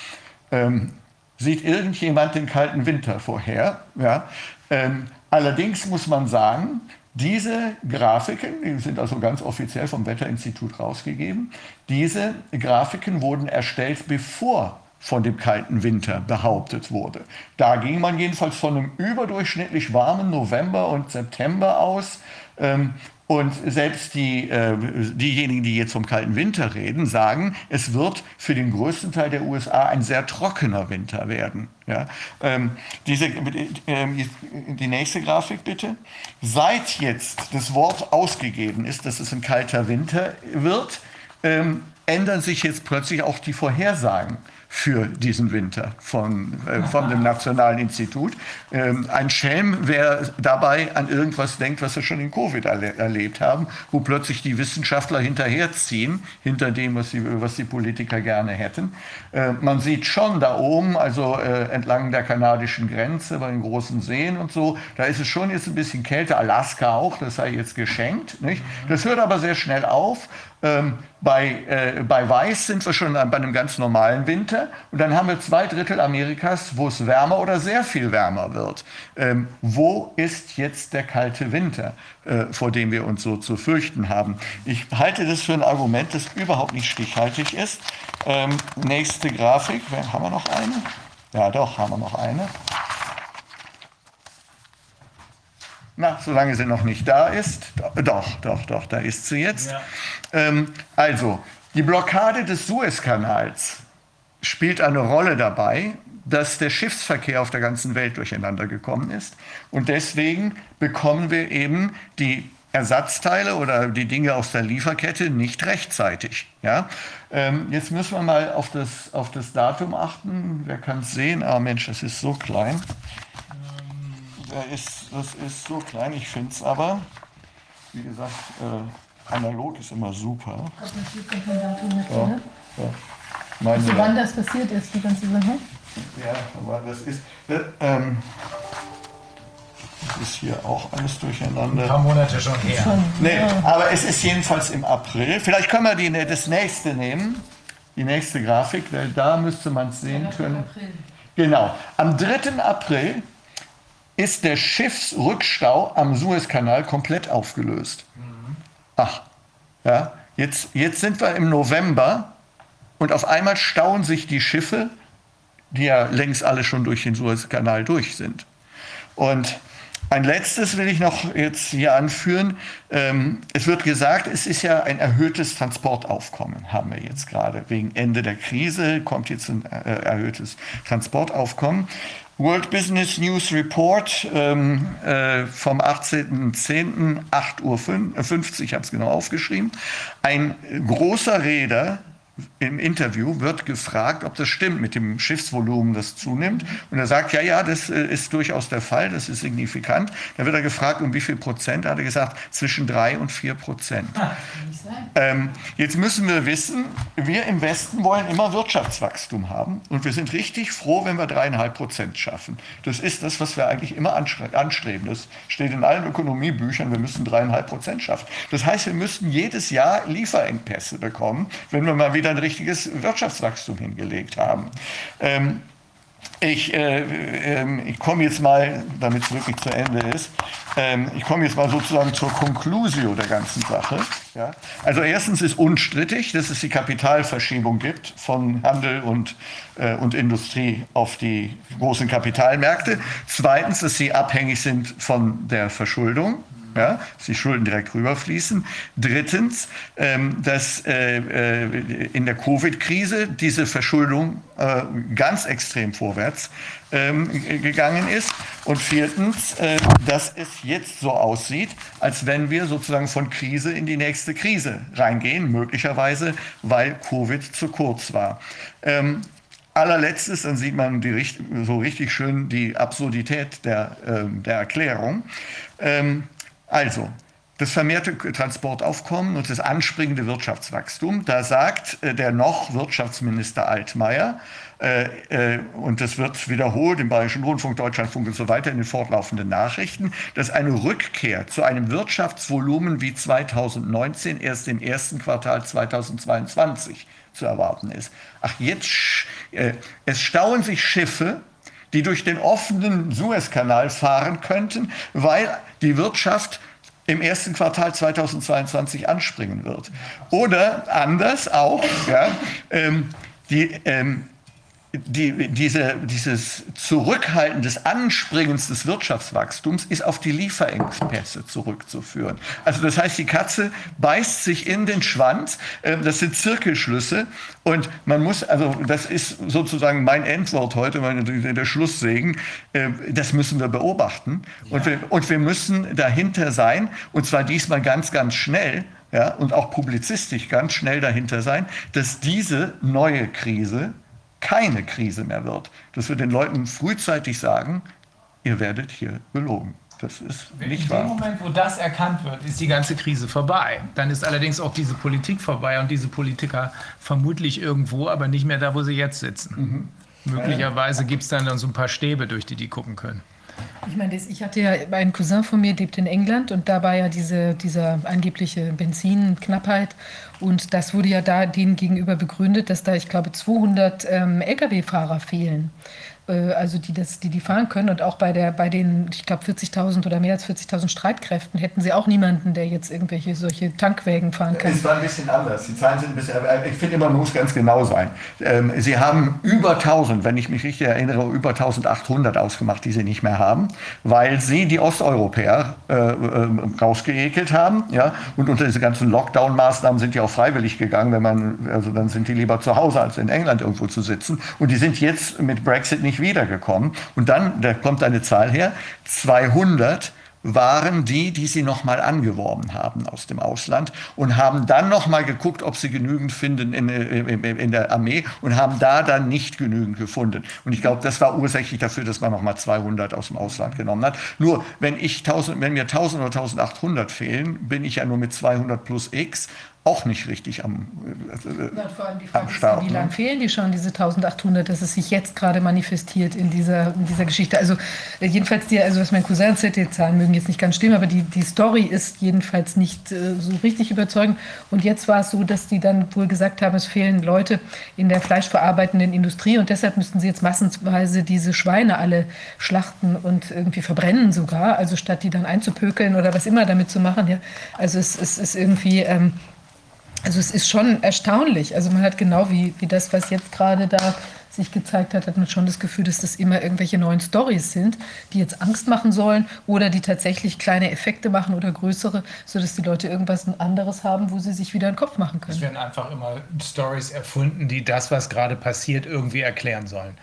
Ähm, sieht irgendjemand den kalten Winter vorher? Ja? Ähm, allerdings muss man sagen, diese Grafiken, die sind also ganz offiziell vom Wetterinstitut rausgegeben, diese Grafiken wurden erstellt, bevor von dem kalten Winter behauptet wurde. Da ging man jedenfalls von einem überdurchschnittlich warmen November und September aus. Ähm, und selbst die, äh, diejenigen, die jetzt vom kalten Winter reden, sagen, es wird für den größten Teil der USA ein sehr trockener Winter werden. Ja? Ähm, diese, äh, die nächste Grafik bitte. Seit jetzt das Wort ausgegeben ist, dass es ein kalter Winter wird, ähm, ändern sich jetzt plötzlich auch die Vorhersagen für diesen Winter von, äh, von dem Nationalen Institut. Ähm, ein Schelm, wer dabei an irgendwas denkt, was wir schon in Covid erle erlebt haben, wo plötzlich die Wissenschaftler hinterherziehen, hinter dem, was die, was die Politiker gerne hätten. Äh, man sieht schon da oben, also äh, entlang der kanadischen Grenze, bei den großen Seen und so, da ist es schon jetzt ein bisschen kälter. Alaska auch, das sei jetzt geschenkt. Nicht? Das hört aber sehr schnell auf. Ähm, bei, äh, bei Weiß sind wir schon bei einem ganz normalen Winter und dann haben wir zwei Drittel Amerikas, wo es wärmer oder sehr viel wärmer wird. Ähm, wo ist jetzt der kalte Winter, äh, vor dem wir uns so zu fürchten haben? Ich halte das für ein Argument, das überhaupt nicht stichhaltig ist. Ähm, nächste Grafik, haben wir noch eine? Ja, doch, haben wir noch eine. Na, solange sie noch nicht da ist. Doch, doch, doch, da ist sie jetzt. Ja. Ähm, also, die Blockade des Suezkanals spielt eine Rolle dabei, dass der Schiffsverkehr auf der ganzen Welt durcheinander gekommen ist. Und deswegen bekommen wir eben die Ersatzteile oder die Dinge aus der Lieferkette nicht rechtzeitig. Ja? Ähm, jetzt müssen wir mal auf das, auf das Datum achten. Wer kann es sehen? Ah Mensch, das ist so klein der ist, das ist so klein, ich finde es aber, wie gesagt, äh, analog ist immer super. Ja, ja. Meine, also wann das passiert ist, die ganze Sache? Ja, aber das ist, äh, ähm, das ist hier auch alles durcheinander. Ein paar Monate schon her. Nee, aber es ist jedenfalls im April. Vielleicht können wir die, das nächste nehmen, die nächste Grafik, weil da müsste man es sehen können. Genau, am 3. April ist der Schiffsrückstau am Suezkanal komplett aufgelöst. Ach, ja, jetzt, jetzt sind wir im November und auf einmal stauen sich die Schiffe, die ja längst alle schon durch den Suezkanal durch sind. Und ein letztes will ich noch jetzt hier anführen. Ähm, es wird gesagt, es ist ja ein erhöhtes Transportaufkommen, haben wir jetzt gerade. Wegen Ende der Krise kommt jetzt ein äh, erhöhtes Transportaufkommen. World Business News Report ähm, äh, vom 18.10. 8.50 Uhr, ich habe es genau aufgeschrieben. Ein großer Räder im Interview wird gefragt, ob das stimmt mit dem Schiffsvolumen, das zunimmt. Und er sagt, ja, ja, das äh, ist durchaus der Fall, das ist signifikant. Dann wird er gefragt, um wie viel Prozent? Da hat er gesagt, zwischen drei und vier Prozent. Ah, ähm, jetzt müssen wir wissen, wir im Westen wollen immer Wirtschaftswachstum haben. Und wir sind richtig froh, wenn wir dreieinhalb Prozent schaffen. Das ist das, was wir eigentlich immer anstreben. Das steht in allen Ökonomiebüchern, wir müssen dreieinhalb Prozent schaffen. Das heißt, wir müssten jedes Jahr Lieferengpässe bekommen, wenn wir mal wieder ein richtiges Wirtschaftswachstum hingelegt haben. Ähm, ich, äh, äh, ich komme jetzt mal, damit es wirklich zu Ende ist, ähm, ich komme jetzt mal sozusagen zur Konklusio der ganzen Sache. Ja? Also erstens ist unstrittig, dass es die Kapitalverschiebung gibt von Handel und, äh, und Industrie auf die großen Kapitalmärkte. Zweitens, dass sie abhängig sind von der Verschuldung ja, dass die Schulden direkt rüberfließen. Drittens, ähm, dass äh, äh, in der Covid-Krise diese Verschuldung äh, ganz extrem vorwärts ähm, gegangen ist. Und viertens, äh, dass es jetzt so aussieht, als wenn wir sozusagen von Krise in die nächste Krise reingehen, möglicherweise, weil Covid zu kurz war. Ähm, allerletztes, dann sieht man die, so richtig schön die Absurdität der, äh, der Erklärung. Ähm, also, das vermehrte Transportaufkommen und das anspringende Wirtschaftswachstum, da sagt äh, der noch Wirtschaftsminister Altmaier, äh, äh, und das wird wiederholt im Bayerischen Rundfunk, Deutschlandfunk und so weiter in den fortlaufenden Nachrichten, dass eine Rückkehr zu einem Wirtschaftsvolumen wie 2019 erst im ersten Quartal 2022 zu erwarten ist. Ach, jetzt, äh, es stauen sich Schiffe, die durch den offenen Suezkanal fahren könnten, weil die Wirtschaft im ersten Quartal 2022 anspringen wird. Oder anders auch, ja, ähm, die, ähm, die, diese, dieses Zurückhalten des Anspringens des Wirtschaftswachstums ist auf die Lieferengpässe zurückzuführen. Also das heißt, die Katze beißt sich in den Schwanz. Ähm, das sind Zirkelschlüsse. Und man muss, also das ist sozusagen mein Endwort heute, der Schlusssegen. Ähm, das müssen wir beobachten. Ja. Und, wir, und wir müssen dahinter sein. Und zwar diesmal ganz, ganz schnell. Ja, und auch publizistisch ganz schnell dahinter sein, dass diese neue Krise keine Krise mehr wird, dass wir den Leuten frühzeitig sagen, ihr werdet hier belogen. Das ist nicht wahr. In dem Moment, wo das erkannt wird, ist die ganze Krise vorbei. Dann ist allerdings auch diese Politik vorbei und diese Politiker vermutlich irgendwo, aber nicht mehr da, wo sie jetzt sitzen. Mhm. Möglicherweise gibt es dann, dann so ein paar Stäbe, durch die die gucken können. Ich meine, ich hatte ja einen Cousin von mir, lebt in England und da war ja diese, diese angebliche Benzinknappheit und das wurde ja da denen gegenüber begründet, dass da, ich glaube, 200 ähm, Lkw-Fahrer fehlen. Äh, also die, das, die die fahren können. Und auch bei, der, bei den, ich glaube, 40.000 oder mehr als 40.000 Streitkräften hätten sie auch niemanden, der jetzt irgendwelche solche Tankwägen fahren kann. Es war ein bisschen anders. Die Zahlen sind ein bisschen, ich finde immer, man muss ganz genau sein. Ähm, sie haben über 1000, wenn ich mich richtig erinnere, über 1800 ausgemacht, die sie nicht mehr haben, weil sie die Osteuropäer äh, äh, rausgeekelt haben. Ja? Und unter diese ganzen Lockdown-Maßnahmen sind die auch freiwillig gegangen, wenn man, also dann sind die lieber zu Hause, als in England irgendwo zu sitzen. Und die sind jetzt mit Brexit nicht nicht wiedergekommen. Und dann, da kommt eine Zahl her, 200 waren die, die sie nochmal angeworben haben aus dem Ausland und haben dann nochmal geguckt, ob sie genügend finden in, in, in, der Armee und haben da dann nicht genügend gefunden. Und ich glaube, das war ursächlich dafür, dass man nochmal 200 aus dem Ausland genommen hat. Nur, wenn, ich 1000, wenn mir 1000 oder 1800 fehlen, bin ich ja nur mit 200 plus X auch nicht richtig am, äh, ja, vor allem die Frage am Start. Ist, wie ne? lange fehlen die schon, diese 1800, dass es sich jetzt gerade manifestiert in dieser, in dieser Geschichte? Also äh, jedenfalls, die, also was mein Cousin erzählt, die Zahlen mögen jetzt nicht ganz stimmen, aber die, die Story ist jedenfalls nicht äh, so richtig überzeugend. Und jetzt war es so, dass die dann wohl gesagt haben, es fehlen Leute in der fleischverarbeitenden Industrie und deshalb müssten sie jetzt massenweise diese Schweine alle schlachten und irgendwie verbrennen sogar, also statt die dann einzupökeln oder was immer damit zu machen. Ja. Also es, es ist irgendwie... Ähm, also es ist schon erstaunlich. Also man hat genau wie, wie das, was jetzt gerade da sich gezeigt hat, hat man schon das Gefühl, dass das immer irgendwelche neuen Stories sind, die jetzt Angst machen sollen oder die tatsächlich kleine Effekte machen oder größere, sodass die Leute irgendwas anderes haben, wo sie sich wieder einen Kopf machen können. Es werden einfach immer Stories erfunden, die das, was gerade passiert, irgendwie erklären sollen.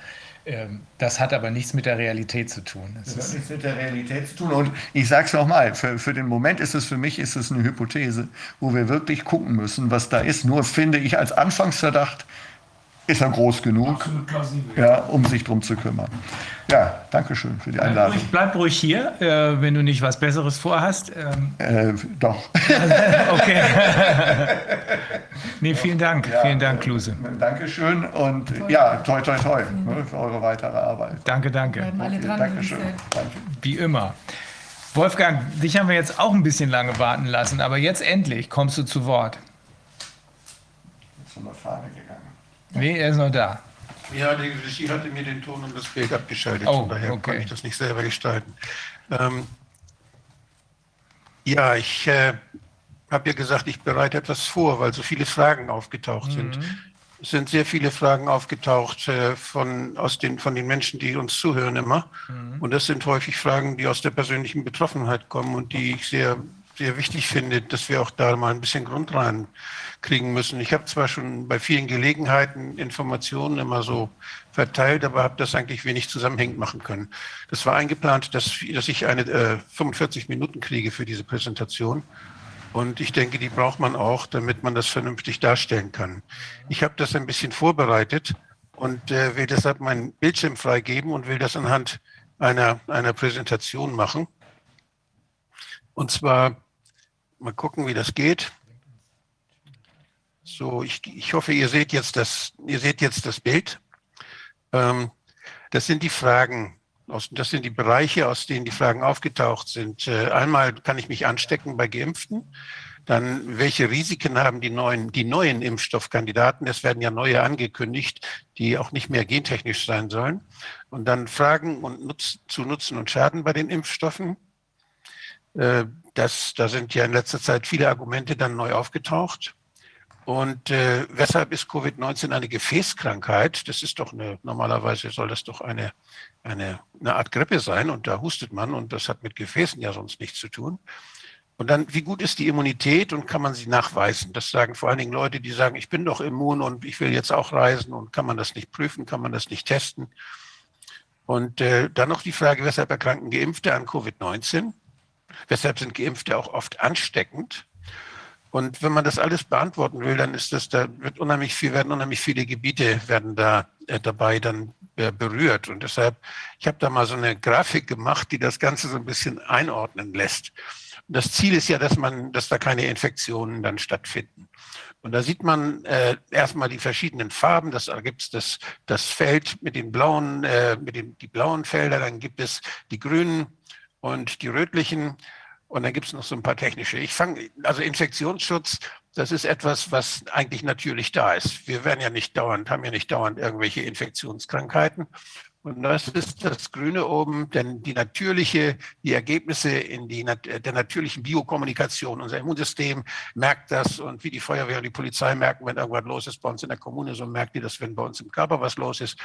Ähm, das hat aber nichts mit der Realität zu tun. Das, das hat nichts mit der Realität zu tun. Und ich sage es nochmal, für, für den Moment ist es für mich ist es eine Hypothese, wo wir wirklich gucken müssen, was da ist. Nur finde ich als Anfangsverdacht, ist er groß genug, ja, um sich darum zu kümmern. Ja, danke schön für die Einladung. Bleib ruhig, bleib ruhig hier, äh, wenn du nicht was Besseres vorhast. Ähm. Äh, doch. *laughs* okay. *laughs* nee, vielen Dank. Ja, vielen Dank, Kluse. Dankeschön und toi. ja, toi, toi, toi ne, für eure weitere Arbeit. Danke, danke. Bleiben alle dran. Dankeschön. Danke. Wie immer. Wolfgang, dich haben wir jetzt auch ein bisschen lange warten lassen, aber jetzt endlich kommst du zu Wort. Jetzt von der Fahne gegangen. Nee, er ist noch da. Ja, die Regie hatte mir den Ton und das Bild abgeschaltet, oh, von daher okay. konnte ich das nicht selber gestalten. Ähm, ja, ich äh, habe ja gesagt, ich bereite etwas vor, weil so viele Fragen aufgetaucht mhm. sind. Es sind sehr viele Fragen aufgetaucht äh, von, aus den, von den Menschen, die uns zuhören immer. Mhm. Und das sind häufig Fragen, die aus der persönlichen Betroffenheit kommen und die ich sehr, sehr wichtig finde, dass wir auch da mal ein bisschen Grund rein kriegen müssen. Ich habe zwar schon bei vielen Gelegenheiten Informationen immer so verteilt, aber habe das eigentlich wenig zusammenhängend machen können. Das war eingeplant, dass, dass ich eine äh, 45 Minuten kriege für diese Präsentation. Und ich denke, die braucht man auch, damit man das vernünftig darstellen kann. Ich habe das ein bisschen vorbereitet und äh, will deshalb meinen Bildschirm freigeben und will das anhand einer, einer Präsentation machen. Und zwar mal gucken, wie das geht. So, ich, ich hoffe, ihr seht jetzt das, ihr seht jetzt das Bild. Ähm, das sind die Fragen, aus, das sind die Bereiche, aus denen die Fragen aufgetaucht sind. Äh, einmal kann ich mich anstecken bei Geimpften. Dann, welche Risiken haben die neuen, die neuen Impfstoffkandidaten? Es werden ja neue angekündigt, die auch nicht mehr gentechnisch sein sollen. Und dann Fragen und Nutz, zu Nutzen und Schaden bei den Impfstoffen. Äh, das, da sind ja in letzter Zeit viele Argumente dann neu aufgetaucht. Und äh, weshalb ist Covid-19 eine Gefäßkrankheit? Das ist doch eine, normalerweise soll das doch eine, eine, eine Art Grippe sein und da hustet man und das hat mit Gefäßen ja sonst nichts zu tun. Und dann, wie gut ist die Immunität und kann man sie nachweisen? Das sagen vor allen Dingen Leute, die sagen, ich bin doch immun und ich will jetzt auch reisen und kann man das nicht prüfen, kann man das nicht testen? Und äh, dann noch die Frage, weshalb erkranken Geimpfte an Covid-19? Weshalb sind Geimpfte auch oft ansteckend? Und wenn man das alles beantworten will, dann ist das, da wird unheimlich viel, werden unheimlich viele Gebiete werden da äh, dabei dann äh, berührt. Und deshalb, ich habe da mal so eine Grafik gemacht, die das Ganze so ein bisschen einordnen lässt. Und das Ziel ist ja, dass man, dass da keine Infektionen dann stattfinden. Und da sieht man äh, erstmal die verschiedenen Farben. Das ergibt das, das Feld mit den blauen, äh, mit den die blauen Felder. Dann gibt es die grünen und die rötlichen. Und dann gibt es noch so ein paar technische. Ich fange, also Infektionsschutz, das ist etwas, was eigentlich natürlich da ist. Wir werden ja nicht dauernd, haben ja nicht dauernd irgendwelche Infektionskrankheiten. Und das ist das Grüne oben, denn die natürliche, die Ergebnisse in die, der natürlichen Biokommunikation. Unser Immunsystem merkt das und wie die Feuerwehr und die Polizei merken, wenn irgendwas los ist bei uns in der Kommune, so merkt die das, wenn bei uns im Körper was los ist.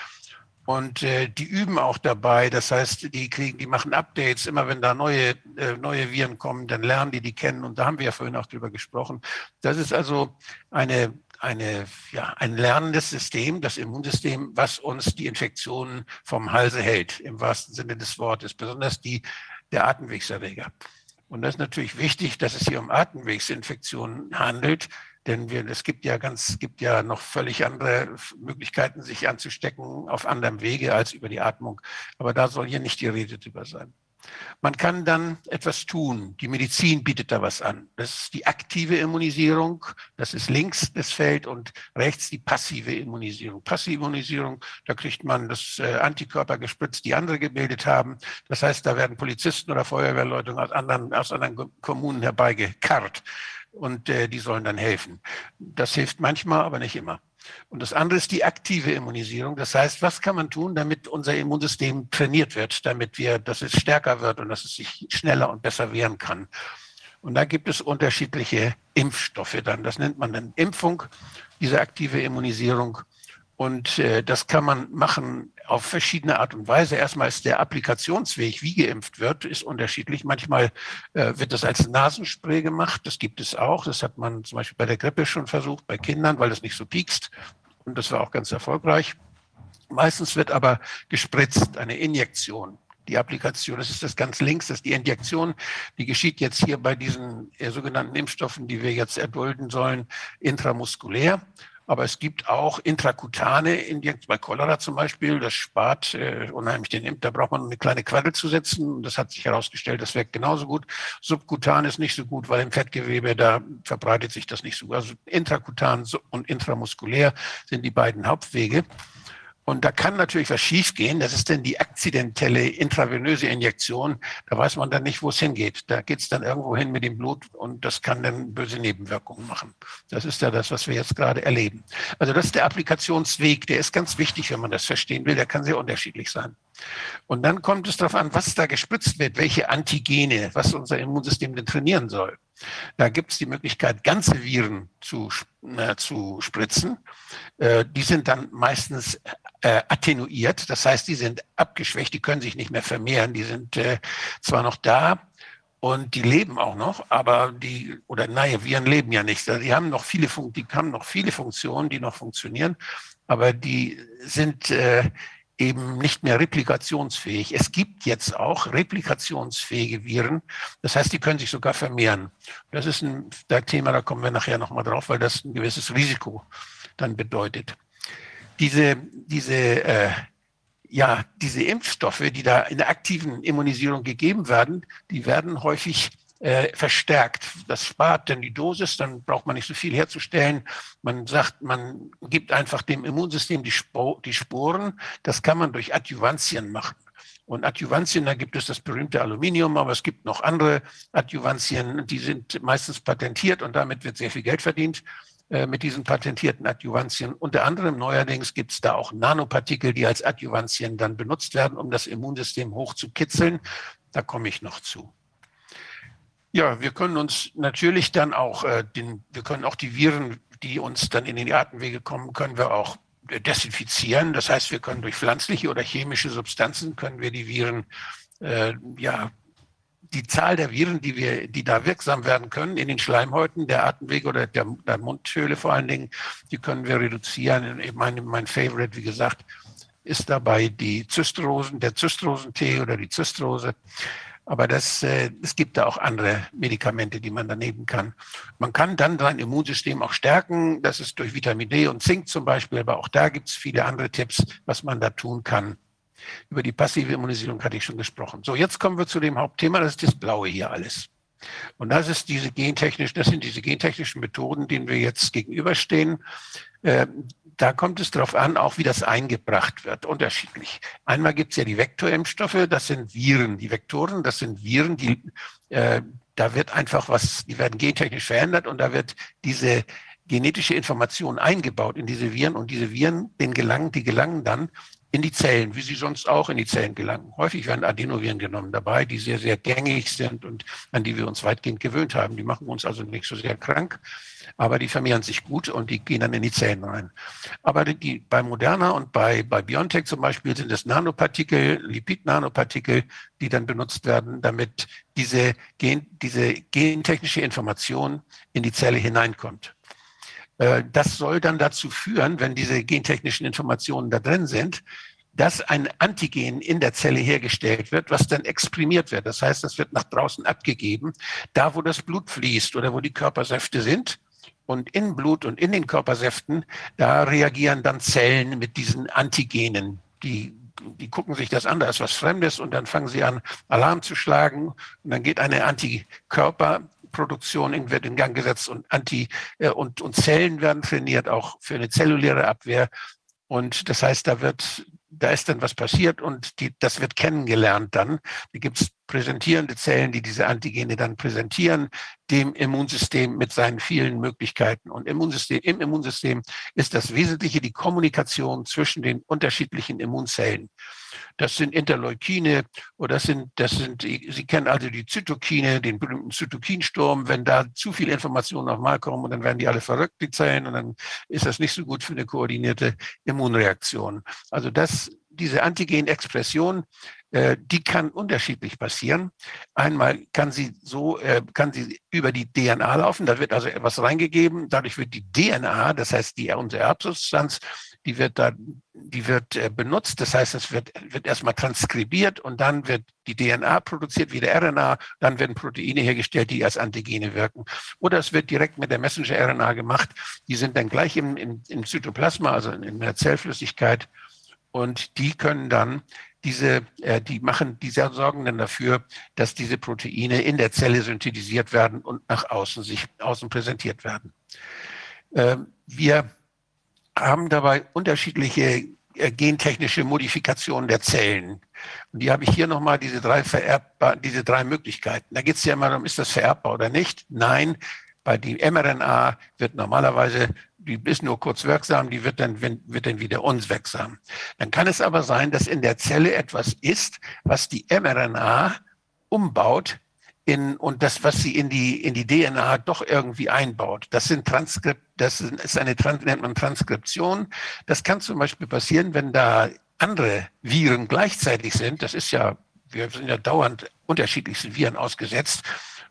Und äh, die üben auch dabei. Das heißt, die kriegen, die machen Updates. Immer wenn da neue, äh, neue Viren kommen, dann lernen die die kennen. Und da haben wir ja vorhin auch drüber gesprochen. Das ist also eine, eine, ja, ein lernendes System, das Immunsystem, was uns die Infektionen vom Halse hält, im wahrsten Sinne des Wortes, besonders die der Atemwegserreger. Und das ist natürlich wichtig, dass es hier um Atemwegsinfektionen handelt, denn wir, es gibt ja ganz, gibt ja noch völlig andere Möglichkeiten, sich anzustecken auf anderem Wege als über die Atmung. Aber da soll hier nicht die Rede drüber sein. Man kann dann etwas tun. Die Medizin bietet da was an. Das ist die aktive Immunisierung. Das ist links das Feld und rechts die passive Immunisierung. Passive Immunisierung, da kriegt man das äh, Antikörper gespritzt, die andere gebildet haben. Das heißt, da werden Polizisten oder Feuerwehrleute aus anderen, aus anderen Kommunen herbeigekarrt und äh, die sollen dann helfen. Das hilft manchmal, aber nicht immer. Und das andere ist die aktive Immunisierung. Das heißt, was kann man tun, damit unser Immunsystem trainiert wird, damit wir, dass es stärker wird und dass es sich schneller und besser wehren kann. Und da gibt es unterschiedliche Impfstoffe dann. Das nennt man dann Impfung, diese aktive Immunisierung. Und äh, das kann man machen auf verschiedene Art und Weise. Erstmal ist der Applikationsweg, wie geimpft wird, ist unterschiedlich. Manchmal äh, wird das als Nasenspray gemacht. Das gibt es auch. Das hat man zum Beispiel bei der Grippe schon versucht, bei Kindern, weil es nicht so piekst. Und das war auch ganz erfolgreich. Meistens wird aber gespritzt, eine Injektion. Die Applikation, das ist das ganz links, das ist die Injektion, die geschieht jetzt hier bei diesen äh, sogenannten Impfstoffen, die wir jetzt erdulden sollen, intramuskulär. Aber es gibt auch intrakutane Injektionen, bei Cholera zum Beispiel, das spart äh, unheimlich den Impf. Da braucht man eine kleine Quaddel zu setzen. Das hat sich herausgestellt, das wirkt genauso gut. Subkutan ist nicht so gut, weil im Fettgewebe, da verbreitet sich das nicht so gut. Also intrakutan und intramuskulär sind die beiden Hauptwege. Und da kann natürlich was schiefgehen. Das ist denn die akzidentelle intravenöse Injektion. Da weiß man dann nicht, wo es hingeht. Da geht es dann irgendwo hin mit dem Blut und das kann dann böse Nebenwirkungen machen. Das ist ja das, was wir jetzt gerade erleben. Also das ist der Applikationsweg. Der ist ganz wichtig, wenn man das verstehen will. Der kann sehr unterschiedlich sein. Und dann kommt es darauf an, was da gespritzt wird, welche Antigene, was unser Immunsystem denn trainieren soll. Da gibt es die Möglichkeit, ganze Viren zu, äh, zu spritzen. Äh, die sind dann meistens äh, attenuiert, das heißt, die sind abgeschwächt, die können sich nicht mehr vermehren, die sind äh, zwar noch da, und die leben auch noch, aber die, oder naja, Viren leben ja nicht. Die haben noch viele, die haben noch viele Funktionen, die noch funktionieren, aber die sind äh, eben nicht mehr replikationsfähig. Es gibt jetzt auch replikationsfähige Viren. Das heißt, die können sich sogar vermehren. Das ist ein Thema, da kommen wir nachher nochmal drauf, weil das ein gewisses Risiko dann bedeutet. Diese, diese, äh, ja, diese Impfstoffe, die da in der aktiven Immunisierung gegeben werden, die werden häufig äh, verstärkt. Das spart dann die Dosis, dann braucht man nicht so viel herzustellen. Man sagt, man gibt einfach dem Immunsystem die, Sp die Sporen. Das kann man durch Adjuvantien machen. Und Adjuvantien, da gibt es das berühmte Aluminium, aber es gibt noch andere Adjuvantien, die sind meistens patentiert und damit wird sehr viel Geld verdient äh, mit diesen patentierten Adjuvantien. Unter anderem neuerdings gibt es da auch Nanopartikel, die als Adjuvantien dann benutzt werden, um das Immunsystem hochzukitzeln. Da komme ich noch zu. Ja, wir können uns natürlich dann auch äh, den, wir können auch die Viren, die uns dann in die Atemwege kommen, können wir auch desinfizieren. Das heißt, wir können durch pflanzliche oder chemische Substanzen können wir die Viren äh, ja die Zahl der Viren, die wir, die da wirksam werden können in den Schleimhäuten der Atemwege oder der, der Mundhöhle vor allen Dingen, die können wir reduzieren. Mein, mein Favorite, wie gesagt, ist dabei die Zystrosen, der Zystrosentee oder die Zystrose. Aber das, äh, es gibt da auch andere Medikamente, die man da nehmen kann. Man kann dann sein Immunsystem auch stärken. Das ist durch Vitamin D und Zink zum Beispiel. Aber auch da gibt es viele andere Tipps, was man da tun kann. Über die passive Immunisierung hatte ich schon gesprochen. So, jetzt kommen wir zu dem Hauptthema. Das ist das Blaue hier alles. Und das ist diese gentechnisch, das sind diese gentechnischen Methoden, denen wir jetzt gegenüberstehen. Äh, da kommt es darauf an, auch wie das eingebracht wird, unterschiedlich. Einmal gibt es ja die Vektorimpfstoffe, das sind Viren. Die Vektoren, das sind Viren, die äh, da wird einfach was, die werden gentechnisch verändert und da wird diese genetische Information eingebaut in diese Viren und diese Viren, den gelangen, die gelangen dann in die Zellen, wie sie sonst auch in die Zellen gelangen. Häufig werden Adenoviren genommen dabei, die sehr, sehr gängig sind und an die wir uns weitgehend gewöhnt haben. Die machen uns also nicht so sehr krank, aber die vermehren sich gut und die gehen dann in die Zellen rein. Aber die, bei Moderna und bei, bei BioNTech zum Beispiel sind es Nanopartikel, Lipid-Nanopartikel, die dann benutzt werden, damit diese, Gen, diese gentechnische Information in die Zelle hineinkommt. Äh, das soll dann dazu führen, wenn diese gentechnischen Informationen da drin sind, dass ein Antigen in der Zelle hergestellt wird, was dann exprimiert wird. Das heißt, das wird nach draußen abgegeben, da wo das Blut fließt oder wo die Körpersäfte sind. Und in Blut und in den Körpersäften, da reagieren dann Zellen mit diesen Antigenen, die die gucken sich das an, da ist was Fremdes und dann fangen sie an, Alarm zu schlagen und dann geht eine Antikörper Produktion wird in Gang gesetzt und Anti- äh, und, und Zellen werden trainiert, auch für eine zelluläre Abwehr. Und das heißt, da wird, da ist dann was passiert und die, das wird kennengelernt dann. Da gibt es präsentierende Zellen, die diese Antigene dann präsentieren, dem Immunsystem mit seinen vielen Möglichkeiten. Und Immunsystem, im Immunsystem ist das Wesentliche die Kommunikation zwischen den unterschiedlichen Immunzellen. Das sind Interleukine oder das sind, das sind, Sie kennen also die Zytokine, den berühmten Zytokinsturm. Wenn da zu viele Informationen auf einmal kommen und dann werden die alle verrückt, die Zellen, und dann ist das nicht so gut für eine koordinierte Immunreaktion. Also das, diese Antigenexpression, äh, die kann unterschiedlich passieren. Einmal kann sie so, äh, kann sie über die DNA laufen, da wird also etwas reingegeben, dadurch wird die DNA, das heißt die, unsere Erbsubstanz, die wird dann, die wird äh, benutzt. Das heißt, es wird, wird erstmal transkribiert und dann wird die DNA produziert, wie der RNA. Dann werden Proteine hergestellt, die als Antigene wirken. Oder es wird direkt mit der Messenger-RNA gemacht. Die sind dann gleich im, im, im Zytoplasma, also in, in der Zellflüssigkeit. Und die können dann diese, äh, die machen, die sorgen dann dafür, dass diese Proteine in der Zelle synthetisiert werden und nach außen sich außen präsentiert werden. Ähm, wir haben dabei unterschiedliche äh, gentechnische Modifikationen der Zellen. Und die habe ich hier nochmal, diese drei vererbbar, diese drei Möglichkeiten. Da geht es ja immer darum, ist das vererbbar oder nicht? Nein, bei die mRNA wird normalerweise, die ist nur kurz wirksam, die wird dann, wird dann wieder unwirksam. Dann kann es aber sein, dass in der Zelle etwas ist, was die mRNA umbaut in, und das, was sie in die, in die DNA doch irgendwie einbaut. Das sind Transkript, das ist eine, nennt man Transkription. Das kann zum Beispiel passieren, wenn da andere Viren gleichzeitig sind. Das ist ja, wir sind ja dauernd unterschiedlichsten Viren ausgesetzt.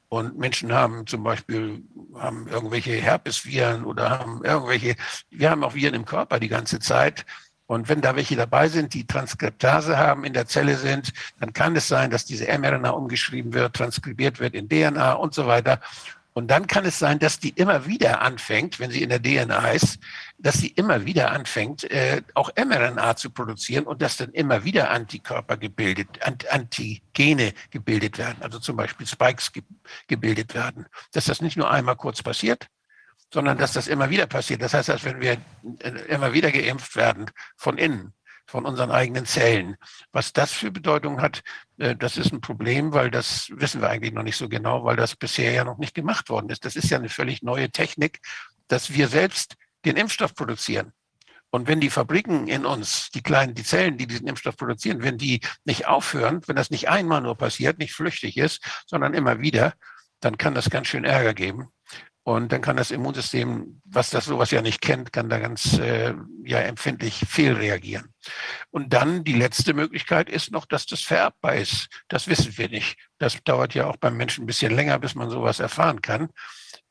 Und Menschen haben zum Beispiel haben irgendwelche Herpesviren oder haben irgendwelche, wir haben auch Viren im Körper die ganze Zeit. Und wenn da welche dabei sind, die Transkriptase haben, in der Zelle sind, dann kann es sein, dass diese mRNA umgeschrieben wird, transkribiert wird in DNA und so weiter. Und dann kann es sein, dass die immer wieder anfängt, wenn sie in der DNA ist, dass sie immer wieder anfängt, äh, auch mRNA zu produzieren und dass dann immer wieder Antikörper gebildet, Antigene gebildet werden, also zum Beispiel Spikes ge gebildet werden. Dass das nicht nur einmal kurz passiert, sondern dass das immer wieder passiert. Das heißt, dass wenn wir äh, immer wieder geimpft werden von innen, von unseren eigenen Zellen. Was das für Bedeutung hat, äh, das ist ein Problem, weil das wissen wir eigentlich noch nicht so genau, weil das bisher ja noch nicht gemacht worden ist. Das ist ja eine völlig neue Technik, dass wir selbst den Impfstoff produzieren. Und wenn die Fabriken in uns, die kleinen, die Zellen, die diesen Impfstoff produzieren, wenn die nicht aufhören, wenn das nicht einmal nur passiert, nicht flüchtig ist, sondern immer wieder, dann kann das ganz schön Ärger geben. Und dann kann das Immunsystem, was das sowas ja nicht kennt, kann da ganz äh, ja, empfindlich fehlreagieren. Und dann die letzte Möglichkeit ist noch, dass das vererbbar ist. Das wissen wir nicht. Das dauert ja auch beim Menschen ein bisschen länger, bis man sowas erfahren kann.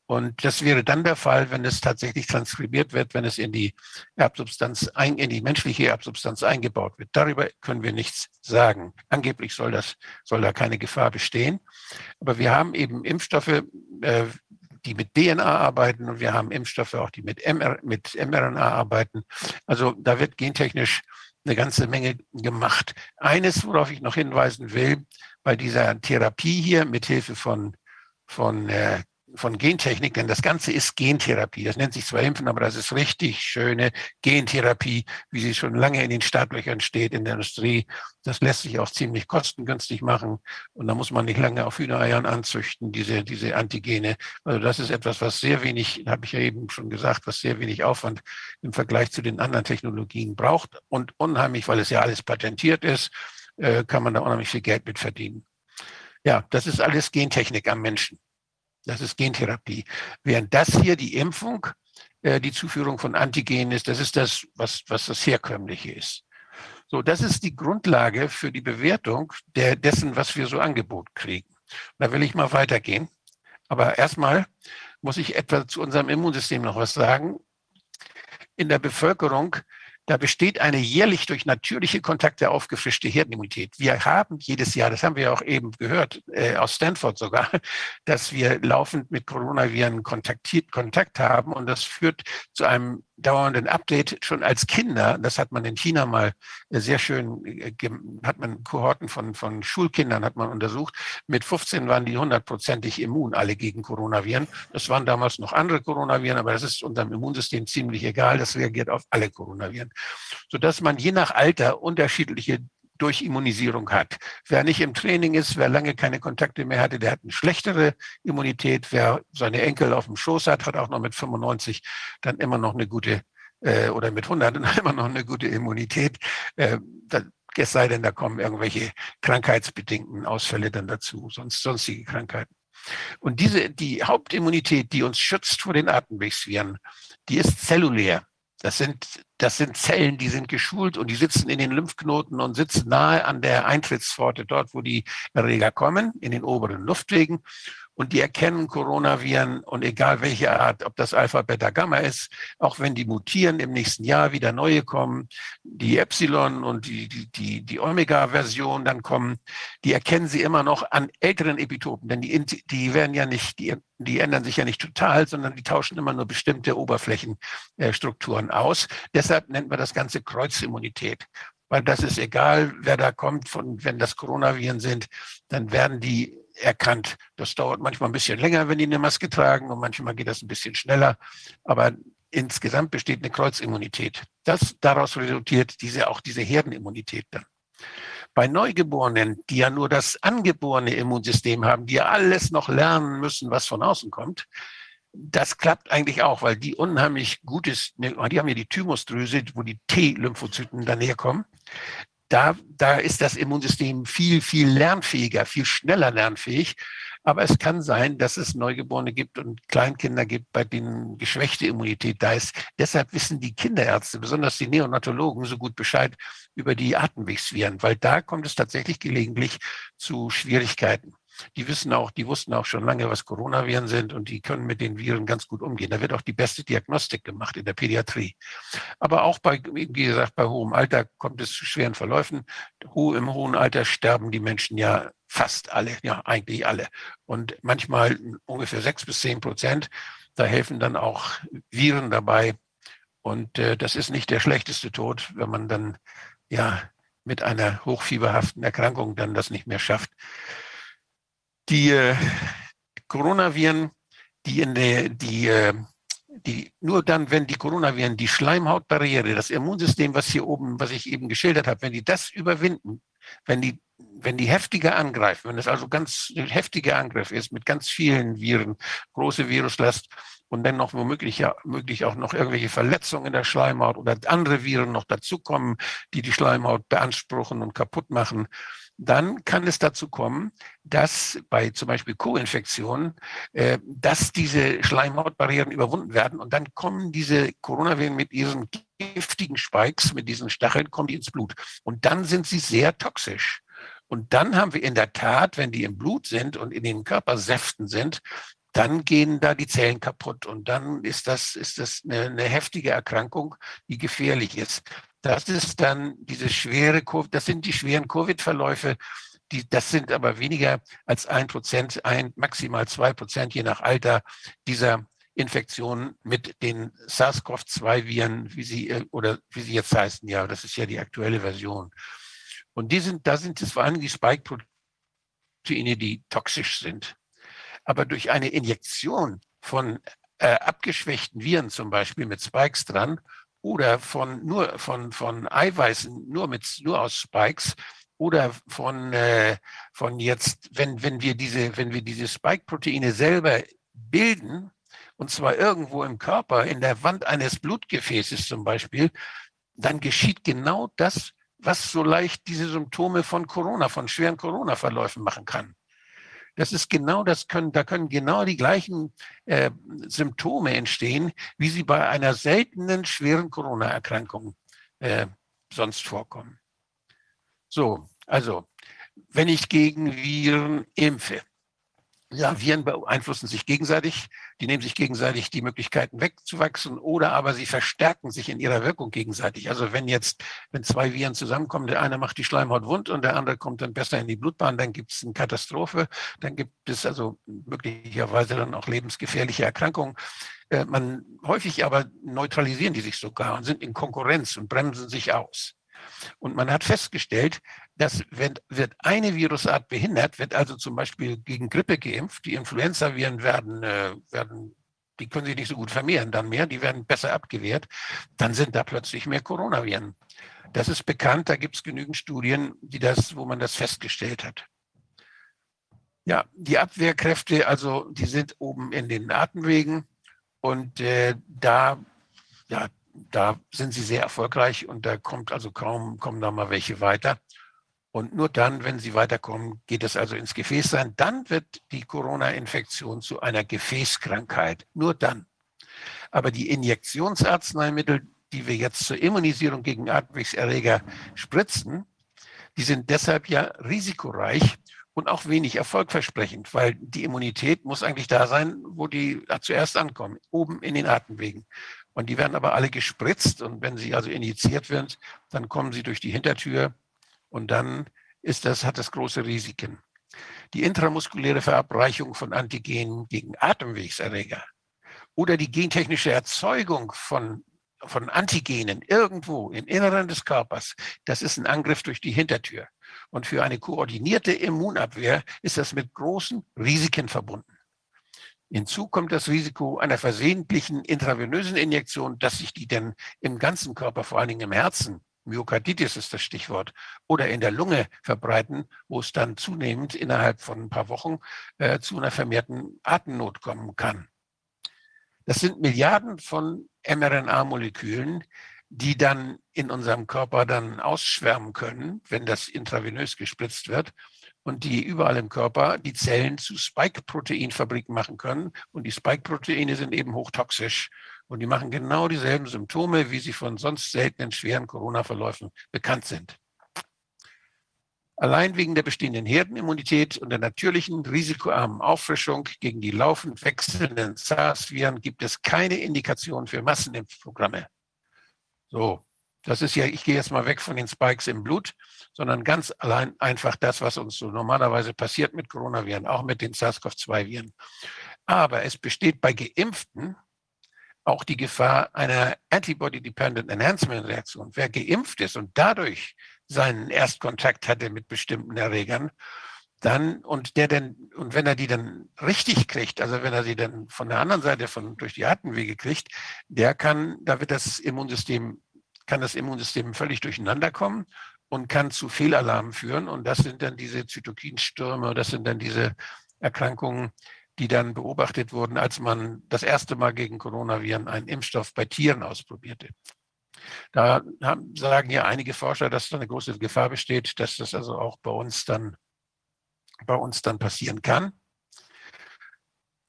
Und das wäre dann der Fall, wenn es tatsächlich transkribiert wird, wenn es in die Erbsubstanz, ein, in die menschliche Erbsubstanz eingebaut wird. Darüber können wir nichts sagen. Angeblich soll das, soll da keine Gefahr bestehen. Aber wir haben eben Impfstoffe, äh, die mit DNA arbeiten und wir haben Impfstoffe auch, die mit, MR, mit mRNA arbeiten. Also da wird gentechnisch eine ganze Menge gemacht. Eines, worauf ich noch hinweisen will, bei dieser Therapie hier mit Hilfe von, von äh, von Gentechnik, denn das Ganze ist Gentherapie. Das nennt sich zwar Impfen, aber das ist richtig schöne Gentherapie, wie sie schon lange in den Startlöchern steht in der Industrie. Das lässt sich auch ziemlich kostengünstig machen und da muss man nicht lange auf Hühnereiern anzüchten, diese, diese Antigene. Also das ist etwas, was sehr wenig, habe ich ja eben schon gesagt, was sehr wenig Aufwand im Vergleich zu den anderen Technologien braucht und unheimlich, weil es ja alles patentiert ist, äh, kann man da unheimlich viel Geld mit verdienen. Ja, das ist alles Gentechnik am Menschen. Das ist Gentherapie. Während das hier die Impfung, äh, die Zuführung von Antigenen ist, das ist das, was, was das Herkömmliche ist. So, das ist die Grundlage für die Bewertung der, dessen, was wir so Angebot kriegen. Da will ich mal weitergehen. Aber erstmal muss ich etwa zu unserem Immunsystem noch was sagen. In der Bevölkerung da besteht eine jährlich durch natürliche Kontakte aufgefrischte Herdenimmunität. Wir haben jedes Jahr, das haben wir auch eben gehört, äh, aus Stanford sogar, *laughs* dass wir laufend mit Coronaviren kontaktiert, Kontakt haben und das führt zu einem dauernden Update schon als Kinder. Das hat man in China mal äh, sehr schön, äh, hat man Kohorten von, von Schulkindern hat man untersucht. Mit 15 waren die hundertprozentig immun, alle gegen Coronaviren. Das waren damals noch andere Coronaviren, aber das ist unserem Immunsystem ziemlich egal. Das reagiert auf alle Coronaviren. Sodass man je nach Alter unterschiedliche Durchimmunisierung hat. Wer nicht im Training ist, wer lange keine Kontakte mehr hatte, der hat eine schlechtere Immunität. Wer seine Enkel auf dem Schoß hat, hat auch noch mit 95 dann immer noch eine gute äh, oder mit 100 *laughs* immer noch eine gute Immunität. Äh, es sei denn, da kommen irgendwelche krankheitsbedingten Ausfälle dann dazu, sonst sonstige Krankheiten. Und diese, die Hauptimmunität, die uns schützt vor den Atemwegsviren, die ist zellulär. Das sind, das sind Zellen, die sind geschult und die sitzen in den Lymphknoten und sitzen nahe an der Eintrittspforte, dort, wo die Erreger kommen, in den oberen Luftwegen. Und die erkennen Coronaviren und egal welche Art, ob das Alpha, Beta, Gamma ist, auch wenn die mutieren im nächsten Jahr wieder neue kommen, die Epsilon und die, die, die, die Omega-Version dann kommen, die erkennen sie immer noch an älteren Epitopen, denn die, die werden ja nicht, die, die ändern sich ja nicht total, sondern die tauschen immer nur bestimmte Oberflächenstrukturen aus. Deshalb nennt man das Ganze Kreuzimmunität weil das ist egal, wer da kommt, von, wenn das Coronaviren sind, dann werden die erkannt. Das dauert manchmal ein bisschen länger, wenn die eine Maske tragen und manchmal geht das ein bisschen schneller. Aber insgesamt besteht eine Kreuzimmunität. Das daraus resultiert diese, auch diese Herdenimmunität dann. Bei Neugeborenen, die ja nur das angeborene Immunsystem haben, die ja alles noch lernen müssen, was von außen kommt, das klappt eigentlich auch, weil die unheimlich gutes, ne, die haben ja die Thymusdrüse, wo die T-Lymphozyten dann herkommen. Da, da ist das Immunsystem viel, viel lernfähiger, viel schneller lernfähig. Aber es kann sein, dass es Neugeborene gibt und Kleinkinder gibt, bei denen geschwächte Immunität da ist. Deshalb wissen die Kinderärzte, besonders die Neonatologen, so gut Bescheid über die Atemwegsviren, weil da kommt es tatsächlich gelegentlich zu Schwierigkeiten die wissen auch, die wussten auch schon lange, was Coronaviren sind und die können mit den Viren ganz gut umgehen. Da wird auch die beste Diagnostik gemacht in der Pädiatrie. Aber auch bei, wie gesagt, bei hohem Alter kommt es zu schweren Verläufen. Im hohen Alter sterben die Menschen ja fast alle, ja eigentlich alle. Und manchmal ungefähr sechs bis zehn Prozent. Da helfen dann auch Viren dabei. Und äh, das ist nicht der schlechteste Tod, wenn man dann ja mit einer hochfieberhaften Erkrankung dann das nicht mehr schafft. Die äh, Coronaviren, die in der, die, äh, die nur dann, wenn die Coronaviren die Schleimhautbarriere, das Immunsystem, was hier oben, was ich eben geschildert habe, wenn die das überwinden, wenn die, wenn die heftiger angreifen, wenn es also ganz heftiger Angriff ist mit ganz vielen Viren, große Viruslast und dann noch womöglich ja möglich auch noch irgendwelche Verletzungen in der Schleimhaut oder andere Viren noch dazukommen, die die Schleimhaut beanspruchen und kaputt machen, dann kann es dazu kommen, dass bei zum Beispiel Co-Infektionen, äh, dass diese Schleimhautbarrieren überwunden werden und dann kommen diese Coronaviren mit ihren giftigen Spikes, mit diesen Stacheln, kommen die ins Blut. Und dann sind sie sehr toxisch. Und dann haben wir in der Tat, wenn die im Blut sind und in den Körpersäften sind, dann gehen da die Zellen kaputt und dann ist das, ist das eine, eine heftige Erkrankung, die gefährlich ist. Das ist dann diese schwere, das sind die schweren Covid-Verläufe. Die, das sind aber weniger als ein Prozent, ein, maximal zwei Prozent, je nach Alter dieser Infektionen mit den SARS-CoV-2-Viren, wie sie, äh, oder wie sie jetzt heißen, ja, das ist ja die aktuelle Version. Und die sind, da sind es vor allem die Spike-Proteine, die toxisch sind. Aber durch eine Injektion von äh, abgeschwächten Viren, zum Beispiel mit Spikes dran, oder von nur von von Eiweißen nur mit nur aus Spikes oder von äh, von jetzt wenn wenn wir diese wenn wir diese Spike-Proteine selber bilden und zwar irgendwo im Körper in der Wand eines Blutgefäßes zum Beispiel, dann geschieht genau das, was so leicht diese Symptome von Corona, von schweren Corona-Verläufen machen kann. Das ist genau das können, da können genau die gleichen äh, Symptome entstehen, wie sie bei einer seltenen schweren Corona-Erkrankung äh, sonst vorkommen. So, also, wenn ich gegen Viren impfe, ja, Viren beeinflussen sich gegenseitig, die nehmen sich gegenseitig die Möglichkeiten wegzuwachsen oder aber sie verstärken sich in ihrer Wirkung gegenseitig. Also wenn jetzt, wenn zwei Viren zusammenkommen, der eine macht die Schleimhaut wund und der andere kommt dann besser in die Blutbahn, dann gibt es eine Katastrophe, dann gibt es also möglicherweise dann auch lebensgefährliche Erkrankungen. Äh, man, häufig aber neutralisieren die sich sogar und sind in Konkurrenz und bremsen sich aus. Und man hat festgestellt, dass wenn, wird eine Virusart behindert, wird also zum Beispiel gegen Grippe geimpft, die Influenza-Viren werden, äh, werden, die können sich nicht so gut vermehren dann mehr, die werden besser abgewehrt, dann sind da plötzlich mehr Coronaviren. Das ist bekannt, da gibt es genügend Studien, die das, wo man das festgestellt hat. Ja, die Abwehrkräfte, also die sind oben in den Atemwegen und äh, da, ja, da sind sie sehr erfolgreich und da kommt also kaum, kommen da mal welche weiter. Und nur dann, wenn sie weiterkommen, geht es also ins Gefäß sein. Dann wird die Corona-Infektion zu einer Gefäßkrankheit. Nur dann. Aber die Injektionsarzneimittel, die wir jetzt zur Immunisierung gegen Atemwegserreger spritzen, die sind deshalb ja risikoreich und auch wenig erfolgversprechend, weil die Immunität muss eigentlich da sein, wo die zuerst ankommen, oben in den Atemwegen. Und die werden aber alle gespritzt und wenn sie also injiziert werden, dann kommen sie durch die Hintertür und dann ist das, hat das große Risiken. Die intramuskuläre Verabreichung von Antigenen gegen Atemwegserreger oder die gentechnische Erzeugung von, von Antigenen irgendwo im Inneren des Körpers, das ist ein Angriff durch die Hintertür. Und für eine koordinierte Immunabwehr ist das mit großen Risiken verbunden. Hinzu kommt das Risiko einer versehentlichen intravenösen Injektion, dass sich die denn im ganzen Körper, vor allen Dingen im Herzen, Myokarditis ist das Stichwort, oder in der Lunge verbreiten, wo es dann zunehmend innerhalb von ein paar Wochen äh, zu einer vermehrten Atemnot kommen kann. Das sind Milliarden von mRNA-Molekülen, die dann in unserem Körper dann ausschwärmen können, wenn das intravenös gespritzt wird und die überall im Körper die Zellen zu Spike-Proteinfabriken machen können. Und die Spike-Proteine sind eben hochtoxisch und die machen genau dieselben Symptome, wie sie von sonst seltenen schweren Corona-Verläufen bekannt sind. Allein wegen der bestehenden Herdenimmunität und der natürlichen risikoarmen Auffrischung gegen die laufend wechselnden SARS-Viren gibt es keine Indikation für Massenimpfprogramme. So, das ist ja, ich gehe jetzt mal weg von den Spikes im Blut, sondern ganz allein einfach das, was uns so normalerweise passiert mit Coronaviren, auch mit den SARS-CoV-2-Viren. Aber es besteht bei Geimpften auch die Gefahr einer Antibody-Dependent Enhancement-Reaktion. Wer geimpft ist und dadurch seinen Erstkontakt hatte mit bestimmten Erregern, dann und der denn und wenn er die dann richtig kriegt, also wenn er sie dann von der anderen Seite von durch die Atemwege kriegt, der kann, da wird das Immunsystem kann das Immunsystem völlig durcheinander kommen und kann zu Fehlalarmen führen und das sind dann diese Zytokinstürme, das sind dann diese Erkrankungen, die dann beobachtet wurden, als man das erste Mal gegen Coronaviren einen Impfstoff bei Tieren ausprobierte. Da haben, sagen ja einige Forscher, dass da eine große Gefahr besteht, dass das also auch bei uns dann bei uns dann passieren kann.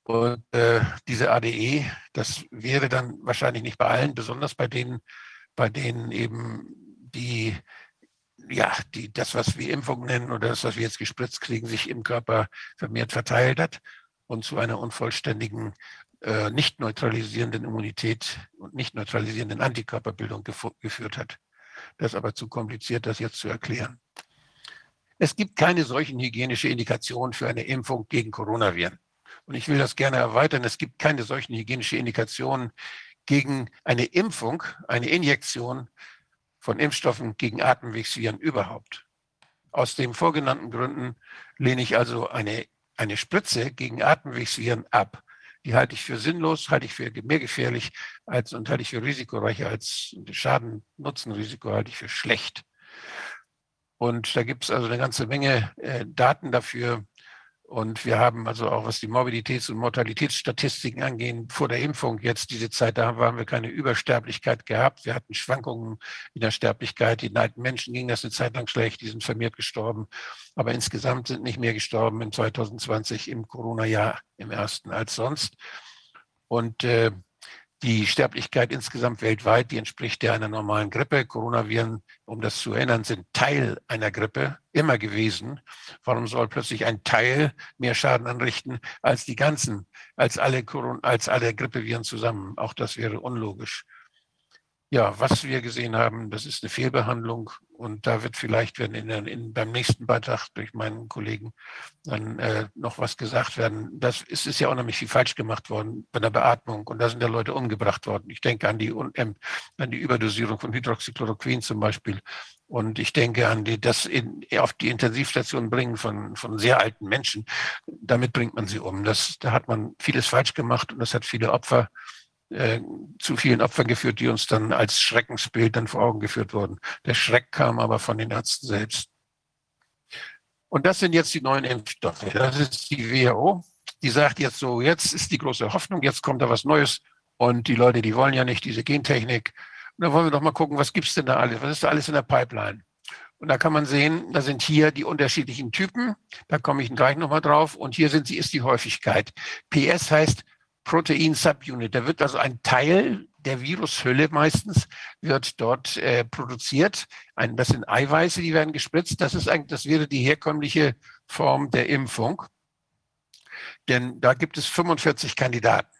Und äh, diese ADE, das wäre dann wahrscheinlich nicht bei allen, besonders bei denen, bei denen eben die, ja, die, das, was wir Impfung nennen oder das, was wir jetzt gespritzt kriegen, sich im Körper vermehrt verteilt hat und zu einer unvollständigen, äh, nicht neutralisierenden Immunität und nicht neutralisierenden Antikörperbildung geführt hat. Das ist aber zu kompliziert, das jetzt zu erklären. Es gibt keine solchen hygienische Indikationen für eine Impfung gegen Coronaviren. Und ich will das gerne erweitern. Es gibt keine solchen hygienische Indikationen gegen eine Impfung, eine Injektion von Impfstoffen gegen Atemwegsviren überhaupt. Aus den vorgenannten Gründen lehne ich also eine, eine Spritze gegen Atemwegsviren ab. Die halte ich für sinnlos, halte ich für mehr gefährlich als, und halte ich für risikoreicher als Schaden-Nutzen-Risiko halte ich für schlecht. Und da gibt es also eine ganze Menge äh, Daten dafür. Und wir haben also auch, was die Morbiditäts- und Mortalitätsstatistiken angehen, vor der Impfung jetzt diese Zeit, da haben wir keine Übersterblichkeit gehabt. Wir hatten Schwankungen in der Sterblichkeit. Den alten Menschen ging das eine Zeit lang schlecht, die sind vermehrt gestorben. Aber insgesamt sind nicht mehr gestorben in 2020 im Corona-Jahr im ersten als sonst. Und äh, die Sterblichkeit insgesamt weltweit, die entspricht der einer normalen Grippe. Coronaviren, um das zu erinnern, sind Teil einer Grippe immer gewesen. Warum soll plötzlich ein Teil mehr Schaden anrichten als die ganzen, als alle, als alle Grippeviren zusammen? Auch das wäre unlogisch. Ja, was wir gesehen haben, das ist eine Fehlbehandlung und da wird vielleicht, wenn in, in, beim nächsten Beitrag durch meinen Kollegen dann äh, noch was gesagt werden, das ist, ist ja auch nämlich viel falsch gemacht worden bei der Beatmung und da sind ja Leute umgebracht worden. Ich denke an die, ähm, an die Überdosierung von Hydroxychloroquin zum Beispiel und ich denke an die, das in, auf die Intensivstation bringen von, von sehr alten Menschen. Damit bringt man sie um. Das, da hat man vieles falsch gemacht und das hat viele Opfer äh, zu vielen Opfern geführt, die uns dann als Schreckensbild dann vor Augen geführt wurden. Der Schreck kam aber von den Ärzten selbst. Und das sind jetzt die neuen Impfstoffe. Das ist die WHO. Die sagt jetzt so, jetzt ist die große Hoffnung, jetzt kommt da was Neues. Und die Leute, die wollen ja nicht diese Gentechnik. Und da wollen wir doch mal gucken, was gibt's denn da alles? Was ist da alles in der Pipeline? Und da kann man sehen, da sind hier die unterschiedlichen Typen. Da komme ich gleich nochmal drauf. Und hier sind sie, ist die Häufigkeit. PS heißt Protein Subunit. Da wird also ein Teil der Virushülle meistens wird dort äh, produziert. Ein, das sind Eiweiße, die werden gespritzt. Das ist eigentlich, das wäre die herkömmliche Form der Impfung. Denn da gibt es 45 Kandidaten.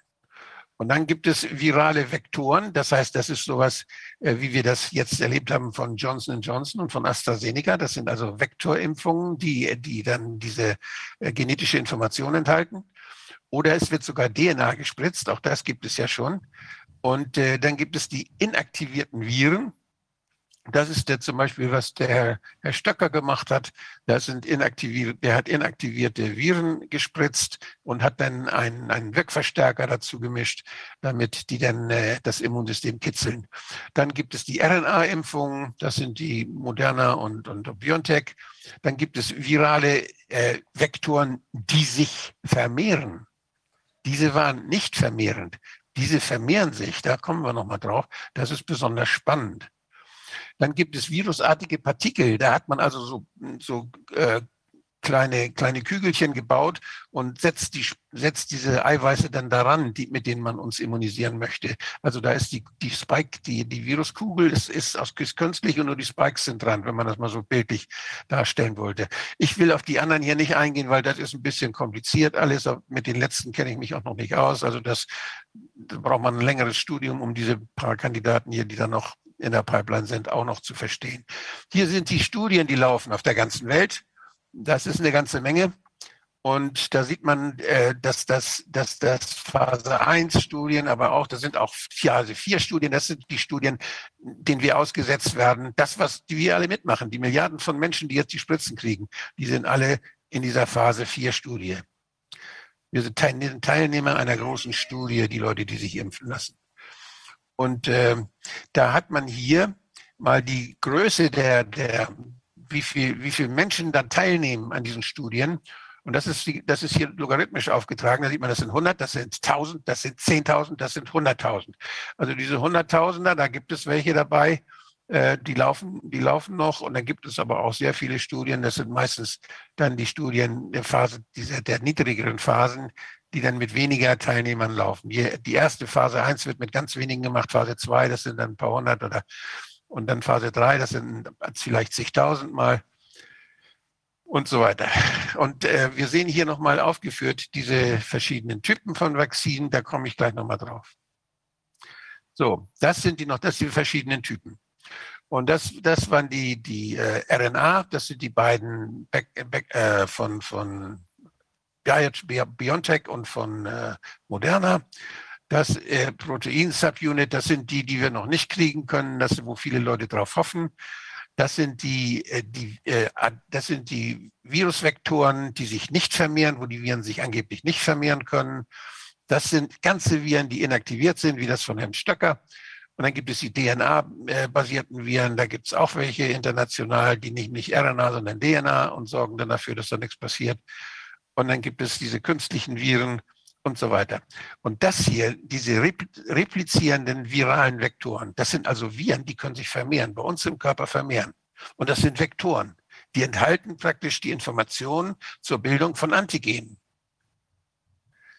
Und dann gibt es virale Vektoren. Das heißt, das ist sowas, äh, wie wir das jetzt erlebt haben von Johnson Johnson und von AstraZeneca. Das sind also Vektorimpfungen, die, die dann diese äh, genetische Information enthalten. Oder es wird sogar DNA gespritzt. Auch das gibt es ja schon. Und äh, dann gibt es die inaktivierten Viren. Das ist der zum Beispiel, was der Herr, Herr Stöcker gemacht hat. Das sind inaktivierte, der hat inaktivierte Viren gespritzt und hat dann einen, einen Wirkverstärker dazu gemischt, damit die dann äh, das Immunsystem kitzeln. Dann gibt es die RNA-Impfungen, das sind die Moderna und, und BioNTech. Dann gibt es virale äh, Vektoren, die sich vermehren. Diese waren nicht vermehrend. Diese vermehren sich, da kommen wir nochmal drauf. Das ist besonders spannend. Dann gibt es virusartige Partikel. Da hat man also so, so äh, kleine, kleine Kügelchen gebaut und setzt, die, setzt diese Eiweiße dann daran, die, mit denen man uns immunisieren möchte. Also da ist die, die Spike, die, die Viruskugel ist, ist, aus, ist künstlich und nur die Spikes sind dran, wenn man das mal so bildlich darstellen wollte. Ich will auf die anderen hier nicht eingehen, weil das ist ein bisschen kompliziert alles. Mit den letzten kenne ich mich auch noch nicht aus. Also das, da braucht man ein längeres Studium, um diese paar Kandidaten hier, die dann noch in der Pipeline sind, auch noch zu verstehen. Hier sind die Studien, die laufen auf der ganzen Welt. Das ist eine ganze Menge. Und da sieht man, äh, dass das, dass das Phase 1 Studien, aber auch, das sind auch vier, also vier Studien, das sind die Studien, denen wir ausgesetzt werden. Das, was wir alle mitmachen, die Milliarden von Menschen, die jetzt die Spritzen kriegen, die sind alle in dieser Phase 4 Studie. Wir sind Teilnehmer einer großen Studie, die Leute, die sich impfen lassen. Und äh, da hat man hier mal die Größe der, der wie viel, wie viele Menschen dann teilnehmen an diesen Studien. Und das ist, das ist hier logarithmisch aufgetragen. Da sieht man, das sind 100, das sind 1000, das sind 10.000, das sind 100.000. Also diese 100.000er, da gibt es welche dabei, äh, die laufen, die laufen noch. Und dann gibt es aber auch sehr viele Studien. Das sind meistens dann die Studien der Phase, dieser, der niedrigeren Phasen, die dann mit weniger Teilnehmern laufen. Die erste Phase 1 wird mit ganz wenigen gemacht, Phase 2, das sind dann ein paar hundert oder und dann Phase 3, das sind vielleicht zigtausend Mal und so weiter. Und äh, wir sehen hier nochmal aufgeführt diese verschiedenen Typen von Vakzinen, da komme ich gleich nochmal drauf. So, das sind die noch, das sind die verschiedenen Typen. Und das, das waren die, die äh, RNA, das sind die beiden Back, Back, äh, von, von BioNTech und von äh, Moderna. Das äh, Protein-Subunit, das sind die, die wir noch nicht kriegen können, das sind, wo viele Leute drauf hoffen. Das sind die, äh, die, äh, das sind die Virusvektoren, die sich nicht vermehren, wo die Viren sich angeblich nicht vermehren können. Das sind ganze Viren, die inaktiviert sind, wie das von Herrn Stöcker. Und dann gibt es die DNA-basierten Viren, da gibt es auch welche international, die nicht, nicht RNA, sondern DNA und sorgen dann dafür, dass da nichts passiert. Und dann gibt es diese künstlichen Viren und so weiter. Und das hier, diese replizierenden viralen Vektoren, das sind also Viren, die können sich vermehren, bei uns im Körper vermehren. Und das sind Vektoren, die enthalten praktisch die Information zur Bildung von Antigenen.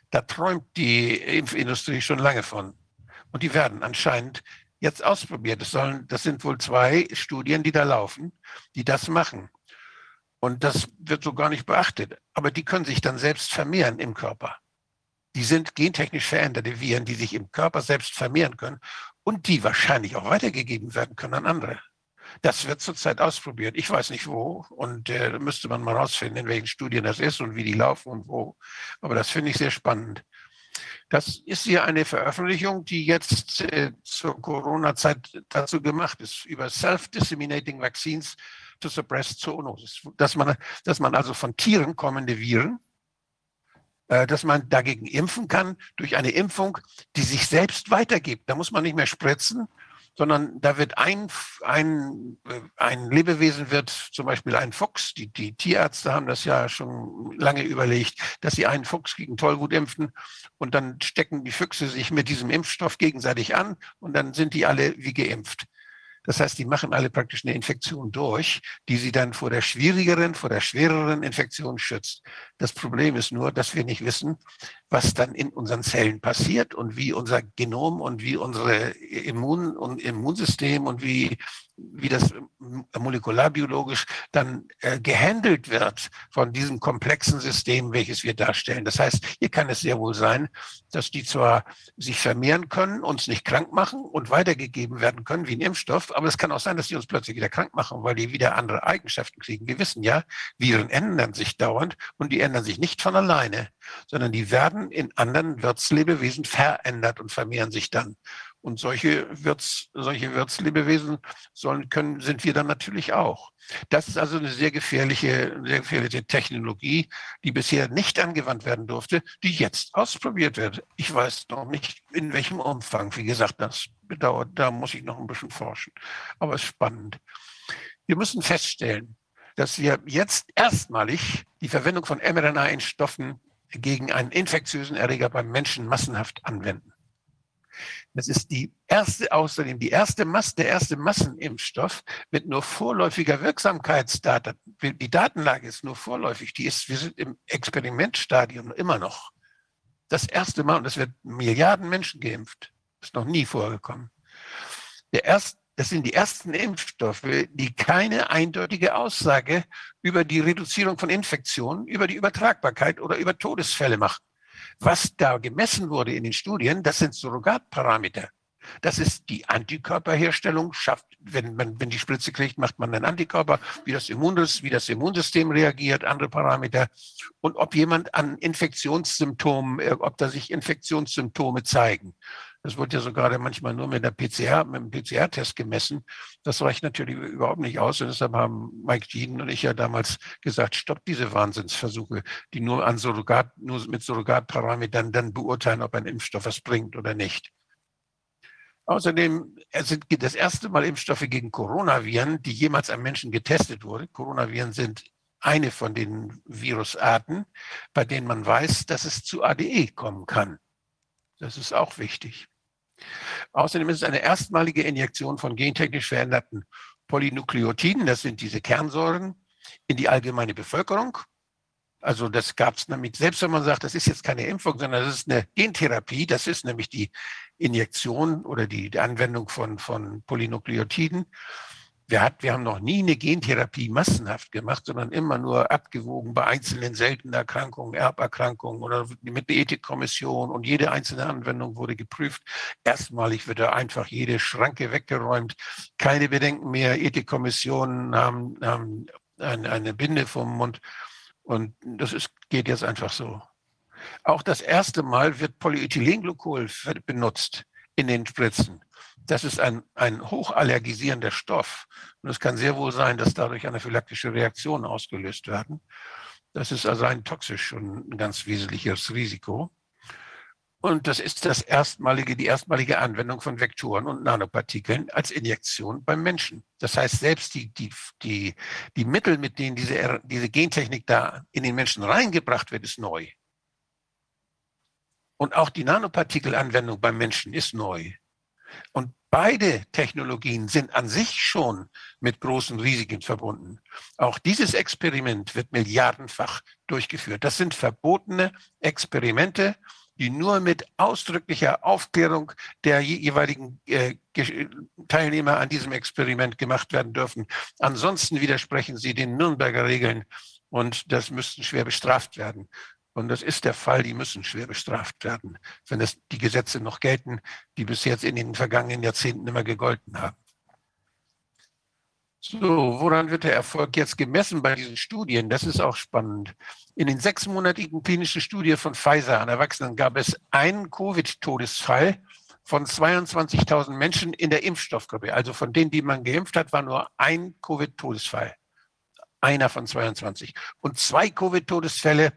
Da träumt die Impfindustrie schon lange von. Und die werden anscheinend jetzt ausprobiert. Das, sollen, das sind wohl zwei Studien, die da laufen, die das machen. Und das wird so gar nicht beachtet. Aber die können sich dann selbst vermehren im Körper. Die sind gentechnisch veränderte Viren, die sich im Körper selbst vermehren können und die wahrscheinlich auch weitergegeben werden können an andere. Das wird zurzeit ausprobiert. Ich weiß nicht wo und äh, müsste man mal rausfinden, in welchen Studien das ist und wie die laufen und wo. Aber das finde ich sehr spannend. Das ist hier eine Veröffentlichung, die jetzt äh, zur Corona-Zeit dazu gemacht ist, über Self-Disseminating Vaccines to suppress Zoonosis. Dass man, dass man also von Tieren kommende Viren, dass man dagegen impfen kann durch eine Impfung, die sich selbst weitergibt. Da muss man nicht mehr spritzen, sondern da wird ein, ein, äh, ein Lebewesen wird zum Beispiel ein Fuchs, die, die Tierärzte haben das ja schon lange überlegt, dass sie einen Fuchs gegen Tollwut impfen und dann stecken die Füchse sich mit diesem Impfstoff gegenseitig an und dann sind die alle wie geimpft. Das heißt, die machen alle praktisch eine Infektion durch, die sie dann vor der schwierigeren, vor der schwereren Infektion schützt. Das Problem ist nur, dass wir nicht wissen, was dann in unseren Zellen passiert und wie unser Genom und wie unsere Immun und Immunsystem und wie wie das molekularbiologisch dann äh, gehandelt wird von diesem komplexen System, welches wir darstellen. Das heißt, hier kann es sehr wohl sein, dass die zwar sich vermehren können, uns nicht krank machen und weitergegeben werden können wie ein Impfstoff, aber es kann auch sein, dass die uns plötzlich wieder krank machen, weil die wieder andere Eigenschaften kriegen. Wir wissen ja, Viren ändern sich dauernd und die ändern sich nicht von alleine, sondern die werden in anderen Wirtslebewesen verändert und vermehren sich dann. Und solche, Wirts, solche Wirtslebewesen sollen, können, sind wir dann natürlich auch. Das ist also eine sehr gefährliche, sehr gefährliche Technologie, die bisher nicht angewandt werden durfte, die jetzt ausprobiert wird. Ich weiß noch nicht, in welchem Umfang. Wie gesagt, das bedauert, da muss ich noch ein bisschen forschen. Aber es ist spannend. Wir müssen feststellen, dass wir jetzt erstmalig die Verwendung von mRNA-Stoffen gegen einen infektiösen Erreger beim Menschen massenhaft anwenden. Das ist die erste, außerdem die erste Masse, der erste Massenimpfstoff mit nur vorläufiger Wirksamkeitsdaten. Die Datenlage ist nur vorläufig. Die ist, wir sind im Experimentstadium immer noch. Das erste Mal, und es wird Milliarden Menschen geimpft. Ist noch nie vorgekommen. Der erste, das sind die ersten Impfstoffe, die keine eindeutige Aussage über die Reduzierung von Infektionen, über die Übertragbarkeit oder über Todesfälle machen. Was da gemessen wurde in den Studien, das sind Surrogatparameter. Das ist die Antikörperherstellung, schafft, wenn man, wenn die Spritze kriegt, macht man einen Antikörper, wie das, Immunsystem, wie das Immunsystem reagiert, andere Parameter. Und ob jemand an Infektionssymptomen, äh, ob da sich Infektionssymptome zeigen. Das wird ja sogar manchmal nur mit der PCR, mit dem PCR-Test gemessen. Das reicht natürlich überhaupt nicht aus. Und deshalb haben Mike Jean und ich ja damals gesagt, stopp diese Wahnsinnsversuche, die nur an Surrogat, nur mit Surrogatparametern dann beurteilen, ob ein Impfstoff was bringt oder nicht. Außerdem sind das erste Mal Impfstoffe gegen Coronaviren, die jemals am Menschen getestet wurden. Coronaviren sind eine von den Virusarten, bei denen man weiß, dass es zu ADE kommen kann. Das ist auch wichtig. Außerdem ist es eine erstmalige Injektion von gentechnisch veränderten Polynukleotiden, das sind diese Kernsäuren, in die allgemeine Bevölkerung. Also das gab es nämlich, selbst wenn man sagt, das ist jetzt keine Impfung, sondern das ist eine Gentherapie, das ist nämlich die Injektion oder die, die Anwendung von, von Polynukleotiden. Wir, hat, wir haben noch nie eine Gentherapie massenhaft gemacht, sondern immer nur abgewogen bei einzelnen seltenen Erkrankungen, Erberkrankungen oder mit der Ethikkommission und jede einzelne Anwendung wurde geprüft. Erstmalig wird da einfach jede Schranke weggeräumt, keine Bedenken mehr. Ethikkommissionen haben, haben eine, Binde vom Mund und das ist, geht jetzt einfach so. Auch das erste Mal wird Polyethylenglycol benutzt in den Spritzen. Das ist ein, ein hochallergisierender Stoff. Und es kann sehr wohl sein, dass dadurch anaphylaktische Reaktionen ausgelöst werden. Das ist also ein toxisch und ein ganz wesentliches Risiko. Und das ist das erstmalige, die erstmalige Anwendung von Vektoren und Nanopartikeln als Injektion beim Menschen. Das heißt, selbst die, die, die, die Mittel, mit denen diese, diese Gentechnik da in den Menschen reingebracht wird, ist neu. Und auch die Nanopartikelanwendung beim Menschen ist neu. Und beide Technologien sind an sich schon mit großen Risiken verbunden. Auch dieses Experiment wird milliardenfach durchgeführt. Das sind verbotene Experimente, die nur mit ausdrücklicher Aufklärung der jeweiligen äh, Teilnehmer an diesem Experiment gemacht werden dürfen. Ansonsten widersprechen sie den Nürnberger Regeln und das müssten schwer bestraft werden. Und das ist der Fall, die müssen schwer bestraft werden, wenn es die Gesetze noch gelten, die bis jetzt in den vergangenen Jahrzehnten immer gegolten haben. So, woran wird der Erfolg jetzt gemessen bei diesen Studien? Das ist auch spannend. In den sechsmonatigen klinischen Studien von Pfizer an Erwachsenen gab es einen Covid-Todesfall von 22.000 Menschen in der Impfstoffgruppe. Also von denen, die man geimpft hat, war nur ein Covid-Todesfall. Einer von 22. Und zwei Covid-Todesfälle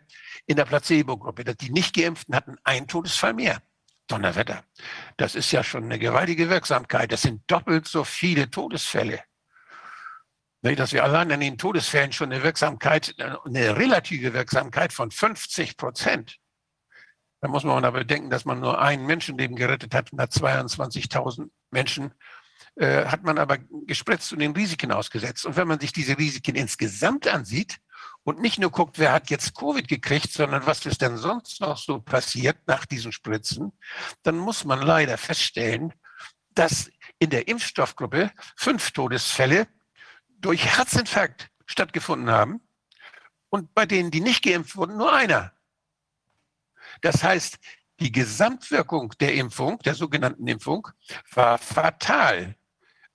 in der Placebo-Gruppe. Die nicht Geimpften hatten einen Todesfall mehr. Donnerwetter. Das ist ja schon eine gewaltige Wirksamkeit. Das sind doppelt so viele Todesfälle. Dass wir allein an den Todesfällen schon eine Wirksamkeit, eine relative Wirksamkeit von 50 Prozent. Da muss man aber bedenken, dass man nur ein Menschenleben gerettet hat und hat 22.000 Menschen äh, hat man aber gespritzt und den Risiken ausgesetzt. Und wenn man sich diese Risiken insgesamt ansieht und nicht nur guckt, wer hat jetzt Covid gekriegt, sondern was ist denn sonst noch so passiert nach diesen Spritzen, dann muss man leider feststellen, dass in der Impfstoffgruppe fünf Todesfälle durch Herzinfarkt stattgefunden haben und bei denen, die nicht geimpft wurden, nur einer. Das heißt, die Gesamtwirkung der Impfung, der sogenannten Impfung, war fatal,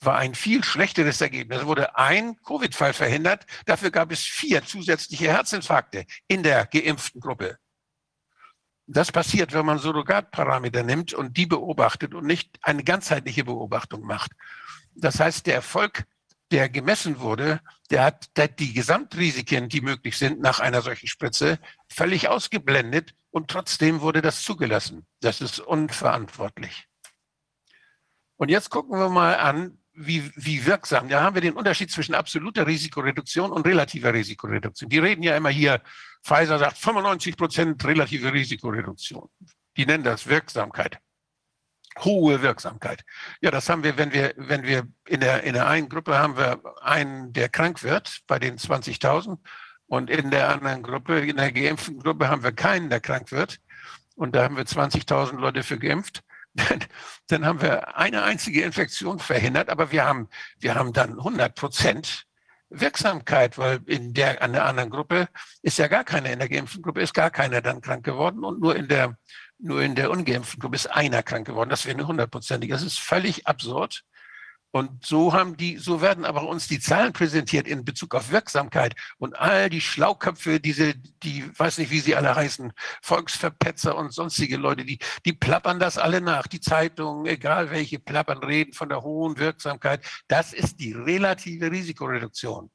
war ein viel schlechteres Ergebnis. Es wurde ein Covid-Fall verhindert, dafür gab es vier zusätzliche Herzinfarkte in der geimpften Gruppe. Das passiert, wenn man Surrogatparameter nimmt und die beobachtet und nicht eine ganzheitliche Beobachtung macht. Das heißt, der Erfolg, der gemessen wurde, der hat die Gesamtrisiken, die möglich sind nach einer solchen Spritze, völlig ausgeblendet und trotzdem wurde das zugelassen. Das ist unverantwortlich. Und jetzt gucken wir mal an, wie, wie wirksam. Da haben wir den Unterschied zwischen absoluter Risikoreduktion und relativer Risikoreduktion. Die reden ja immer hier, Pfizer sagt 95 Prozent relative Risikoreduktion. Die nennen das Wirksamkeit. Hohe Wirksamkeit. Ja, das haben wir, wenn wir, wenn wir in der, in der einen Gruppe haben wir einen, der krank wird, bei den 20.000. Und in der anderen Gruppe, in der geimpften Gruppe haben wir keinen, der krank wird. Und da haben wir 20.000 Leute für geimpft dann haben wir eine einzige Infektion verhindert, aber wir haben, wir haben dann 100 Prozent Wirksamkeit, weil in der, an der anderen Gruppe ist ja gar keiner, in der geimpften Gruppe ist gar keiner dann krank geworden und nur in der, nur in der ungeimpften Gruppe ist einer krank geworden. Das wäre eine hundertprozentige. Das ist völlig absurd. Und so haben die, so werden aber uns die Zahlen präsentiert in Bezug auf Wirksamkeit und all die Schlauköpfe, diese, die, weiß nicht, wie sie alle heißen, Volksverpetzer und sonstige Leute, die, die plappern das alle nach. Die Zeitungen, egal welche, plappern, reden von der hohen Wirksamkeit. Das ist die relative Risikoreduktion.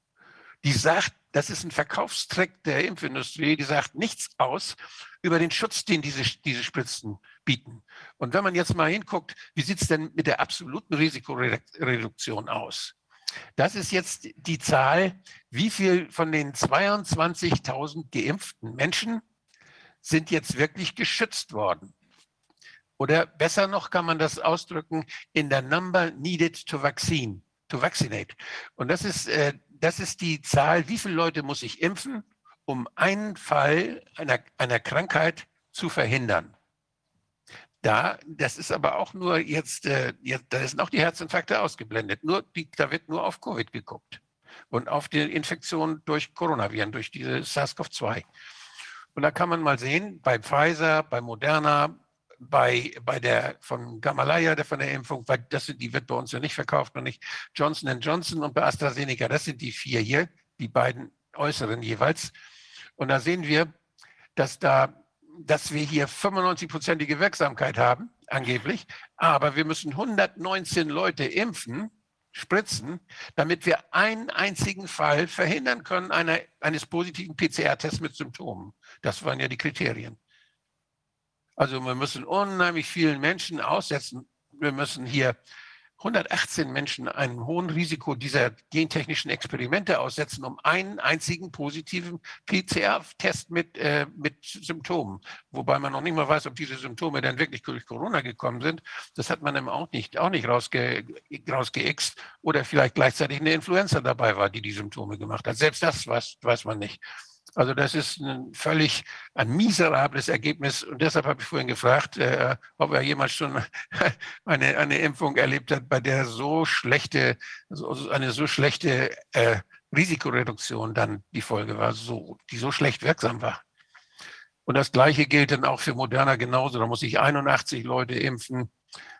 Die sagt, das ist ein Verkaufstrick der Impfindustrie, die sagt nichts aus über den Schutz, den diese, diese Spritzen bieten. Und wenn man jetzt mal hinguckt, wie sieht es denn mit der absoluten Risikoreduktion aus? Das ist jetzt die Zahl, wie viel von den 22.000 geimpften Menschen sind jetzt wirklich geschützt worden. Oder besser noch kann man das ausdrücken in der Number needed to vaccine, to vaccinate. Und das ist, äh, das ist die Zahl, wie viele Leute muss ich impfen, um einen Fall einer, einer Krankheit zu verhindern. Da, das ist aber auch nur jetzt, äh, jetzt, da sind auch die Herzinfarkte ausgeblendet. Nur die, da wird nur auf Covid geguckt und auf die Infektion durch Coronaviren, durch diese SARS-CoV-2. Und da kann man mal sehen, bei Pfizer, bei Moderna, bei, bei der von Gamalaya, der von der Impfung, weil das sind, die wird bei uns ja nicht verkauft, noch nicht Johnson Johnson und bei AstraZeneca, das sind die vier hier, die beiden äußeren jeweils. Und da sehen wir, dass da, dass wir hier 95-prozentige Wirksamkeit haben, angeblich, aber wir müssen 119 Leute impfen, spritzen, damit wir einen einzigen Fall verhindern können einer, eines positiven PCR-Tests mit Symptomen. Das waren ja die Kriterien. Also wir müssen unheimlich vielen Menschen aussetzen. Wir müssen hier 118 Menschen einem hohen Risiko dieser gentechnischen Experimente aussetzen, um einen einzigen positiven PCR-Test mit, äh, mit Symptomen. Wobei man noch nicht mal weiß, ob diese Symptome dann wirklich durch Corona gekommen sind. Das hat man eben auch nicht, auch nicht rausge, rausgeixt. Oder vielleicht gleichzeitig eine Influenza dabei war, die die Symptome gemacht hat. Selbst das weiß, weiß man nicht. Also das ist ein völlig ein miserables Ergebnis. Und deshalb habe ich vorhin gefragt, äh, ob er jemals schon *laughs* eine, eine Impfung erlebt hat, bei der so schlechte, so, eine so schlechte äh, Risikoreduktion dann die Folge war, so, die so schlecht wirksam war. Und das Gleiche gilt dann auch für Moderna genauso. Da muss ich 81 Leute impfen,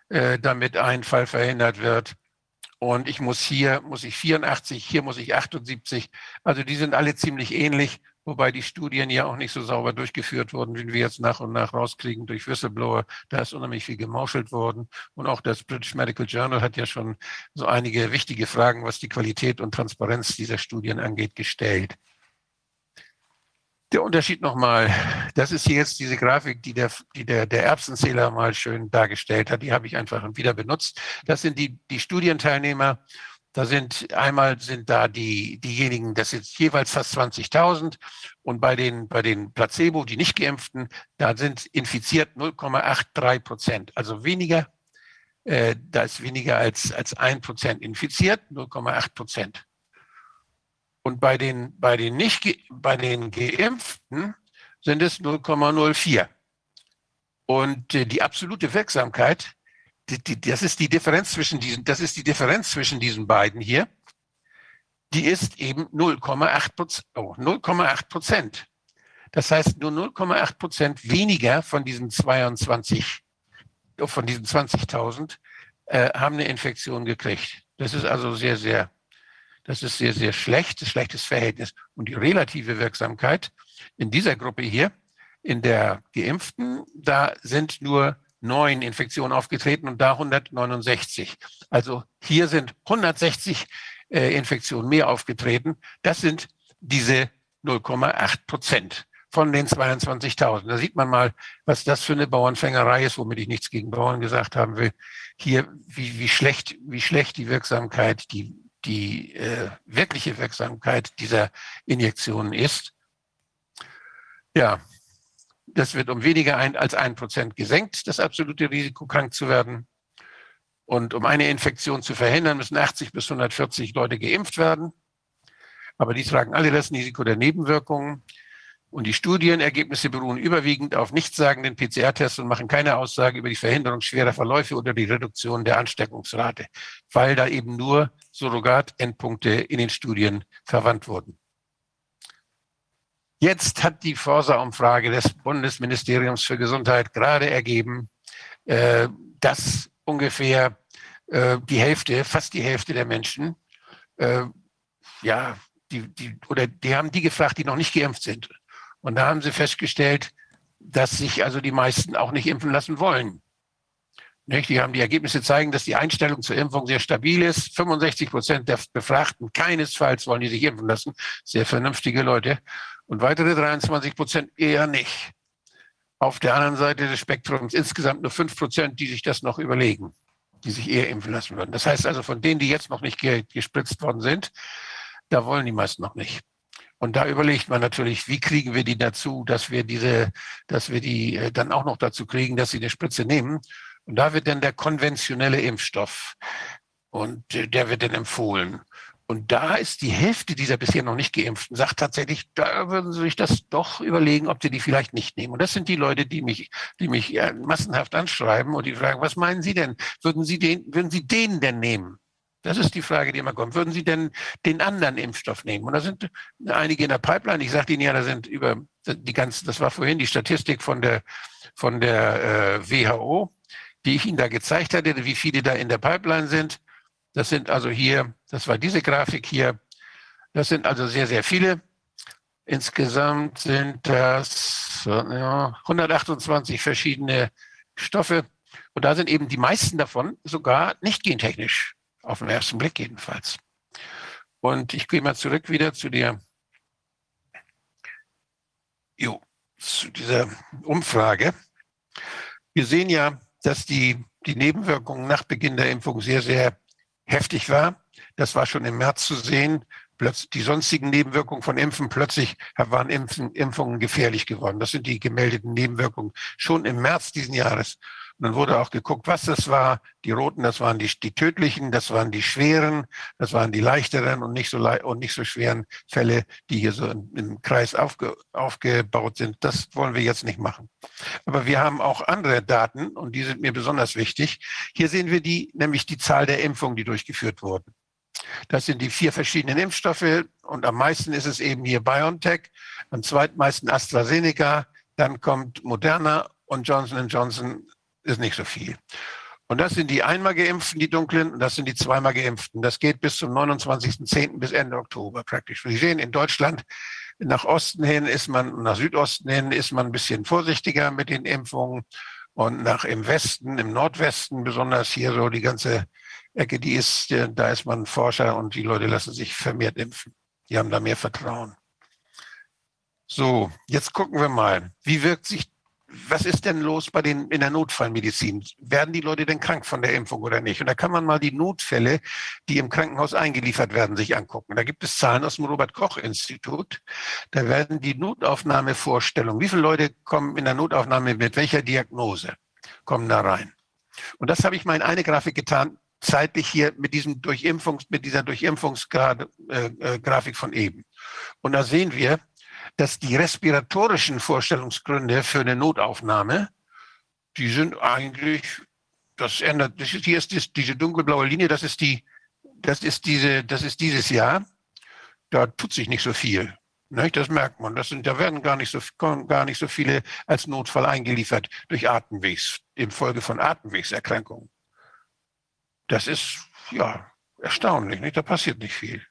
äh, damit ein Fall verhindert wird. Und ich muss hier, muss ich 84, hier muss ich 78. Also die sind alle ziemlich ähnlich wobei die Studien ja auch nicht so sauber durchgeführt wurden, wie wir jetzt nach und nach rauskriegen durch Whistleblower. Da ist unheimlich viel gemauschelt worden. Und auch das British Medical Journal hat ja schon so einige wichtige Fragen, was die Qualität und Transparenz dieser Studien angeht, gestellt. Der Unterschied nochmal, das ist hier jetzt diese Grafik, die der, die der, der Erbsenzähler mal schön dargestellt hat. Die habe ich einfach wieder benutzt. Das sind die, die Studienteilnehmer da sind einmal sind da die, diejenigen, das sind jeweils fast 20.000 und bei den, bei den Placebo, die nicht geimpften, da sind infiziert 0,83 Prozent, also weniger Äh, da ist weniger als, als ein Prozent infiziert, 0,8 Prozent. Und bei den, bei den nicht, bei den Geimpften sind es 0,04. Und äh, die absolute Wirksamkeit, die, die, das ist die Differenz zwischen diesen, das ist die Differenz zwischen diesen beiden hier. Die ist eben 0,8 Prozent. Oh, 0,8 Prozent. Das heißt, nur 0,8 Prozent weniger von diesen 22, von diesen 20.000 äh, haben eine Infektion gekriegt. Das ist also sehr, sehr, das ist sehr, sehr schlecht, schlechtes Verhältnis. Und die relative Wirksamkeit in dieser Gruppe hier, in der Geimpften, da sind nur neun Infektionen aufgetreten und da 169. Also hier sind 160 äh, Infektionen mehr aufgetreten. Das sind diese 0,8 Prozent von den 22.000. Da sieht man mal, was das für eine Bauernfängerei ist, womit ich nichts gegen Bauern gesagt haben will. Hier, wie, wie schlecht, wie schlecht die Wirksamkeit, die, die äh, wirkliche Wirksamkeit dieser Injektionen ist. Ja, das wird um weniger ein, als ein Prozent gesenkt, das absolute Risiko, krank zu werden. Und um eine Infektion zu verhindern, müssen 80 bis 140 Leute geimpft werden. Aber die tragen alle das Risiko der Nebenwirkungen. Und die Studienergebnisse beruhen überwiegend auf nichtssagenden PCR-Tests und machen keine Aussage über die Verhinderung schwerer Verläufe oder die Reduktion der Ansteckungsrate, weil da eben nur Surrogat-Endpunkte in den Studien verwandt wurden. Jetzt hat die Forsa-Umfrage des Bundesministeriums für Gesundheit gerade ergeben, äh, dass ungefähr äh, die Hälfte, fast die Hälfte der Menschen, äh, ja, die, die, oder die haben die gefragt, die noch nicht geimpft sind. Und da haben sie festgestellt, dass sich also die meisten auch nicht impfen lassen wollen. Nicht? Die haben die Ergebnisse zeigen, dass die Einstellung zur Impfung sehr stabil ist. 65 Prozent der Befragten keinesfalls wollen die sich impfen lassen. Sehr vernünftige Leute. Und weitere 23 Prozent eher nicht. Auf der anderen Seite des Spektrums insgesamt nur 5 Prozent, die sich das noch überlegen, die sich eher impfen lassen würden. Das heißt also, von denen, die jetzt noch nicht gespritzt worden sind, da wollen die meisten noch nicht. Und da überlegt man natürlich, wie kriegen wir die dazu, dass wir diese, dass wir die äh, dann auch noch dazu kriegen, dass sie eine Spritze nehmen. Und da wird dann der konventionelle Impfstoff und äh, der wird dann empfohlen. Und da ist die Hälfte dieser bisher noch nicht geimpften, sagt tatsächlich, da würden sie sich das doch überlegen, ob sie die vielleicht nicht nehmen. Und das sind die Leute, die mich, die mich äh, massenhaft anschreiben und die fragen, was meinen Sie denn? Würden Sie den, würden Sie den denn nehmen? Das ist die Frage, die immer kommt. Würden Sie denn den anderen Impfstoff nehmen? Und da sind einige in der Pipeline. Ich sagte Ihnen ja, da sind über die ganzen, das war vorhin die Statistik von der, von der äh, WHO, die ich Ihnen da gezeigt hatte, wie viele da in der Pipeline sind. Das sind also hier, das war diese Grafik hier. Das sind also sehr, sehr viele. Insgesamt sind das ja, 128 verschiedene Stoffe. Und da sind eben die meisten davon sogar nicht gentechnisch auf den ersten Blick jedenfalls. Und ich gehe mal zurück wieder zu der, jo, zu dieser Umfrage. Wir sehen ja, dass die, die Nebenwirkungen nach Beginn der Impfung sehr, sehr heftig war. Das war schon im März zu sehen. Plötzlich die sonstigen Nebenwirkungen von Impfen, plötzlich waren Impfen, Impfungen gefährlich geworden. Das sind die gemeldeten Nebenwirkungen schon im März diesen Jahres. Und dann wurde auch geguckt, was das war. Die roten, das waren die, die tödlichen, das waren die schweren, das waren die leichteren und nicht so, und nicht so schweren Fälle, die hier so im, Kreis aufge, aufgebaut sind. Das wollen wir jetzt nicht machen. Aber wir haben auch andere Daten und die sind mir besonders wichtig. Hier sehen wir die, nämlich die Zahl der Impfungen, die durchgeführt wurden. Das sind die vier verschiedenen Impfstoffe und am meisten ist es eben hier BioNTech, am zweitmeisten AstraZeneca, dann kommt Moderna und Johnson Johnson ist nicht so viel. Und das sind die einmal geimpften, die dunklen, und das sind die zweimal geimpften. Das geht bis zum 29.10. bis Ende Oktober praktisch. Sie sehen, in Deutschland nach Osten hin ist man, nach Südosten hin ist man ein bisschen vorsichtiger mit den Impfungen. Und nach im Westen, im Nordwesten, besonders hier so die ganze Ecke, die ist, da ist man Forscher und die Leute lassen sich vermehrt impfen. Die haben da mehr Vertrauen. So, jetzt gucken wir mal, wie wirkt sich was ist denn los bei den in der Notfallmedizin? Werden die Leute denn krank von der Impfung oder nicht? Und da kann man mal die Notfälle, die im Krankenhaus eingeliefert werden, sich angucken. Da gibt es Zahlen aus dem Robert Koch Institut. Da werden die Notaufnahmevorstellungen, wie viele Leute kommen in der Notaufnahme mit welcher Diagnose kommen da rein? Und das habe ich mal in eine Grafik getan, zeitlich hier mit diesem Durchimpfungs, mit dieser Durchimpfungsgrafik äh, äh, von eben. Und da sehen wir, dass die respiratorischen Vorstellungsgründe für eine Notaufnahme, die sind eigentlich, das ändert, das ist, hier ist das, diese dunkelblaue Linie, das ist die, das ist diese, das ist dieses Jahr. Da tut sich nicht so viel. Nicht? Das merkt man. Das sind, da werden gar nicht, so, gar nicht so viele als Notfall eingeliefert durch Atemwegs, infolge von Atemwegserkrankungen. Das ist ja erstaunlich. Nicht? Da passiert nicht viel.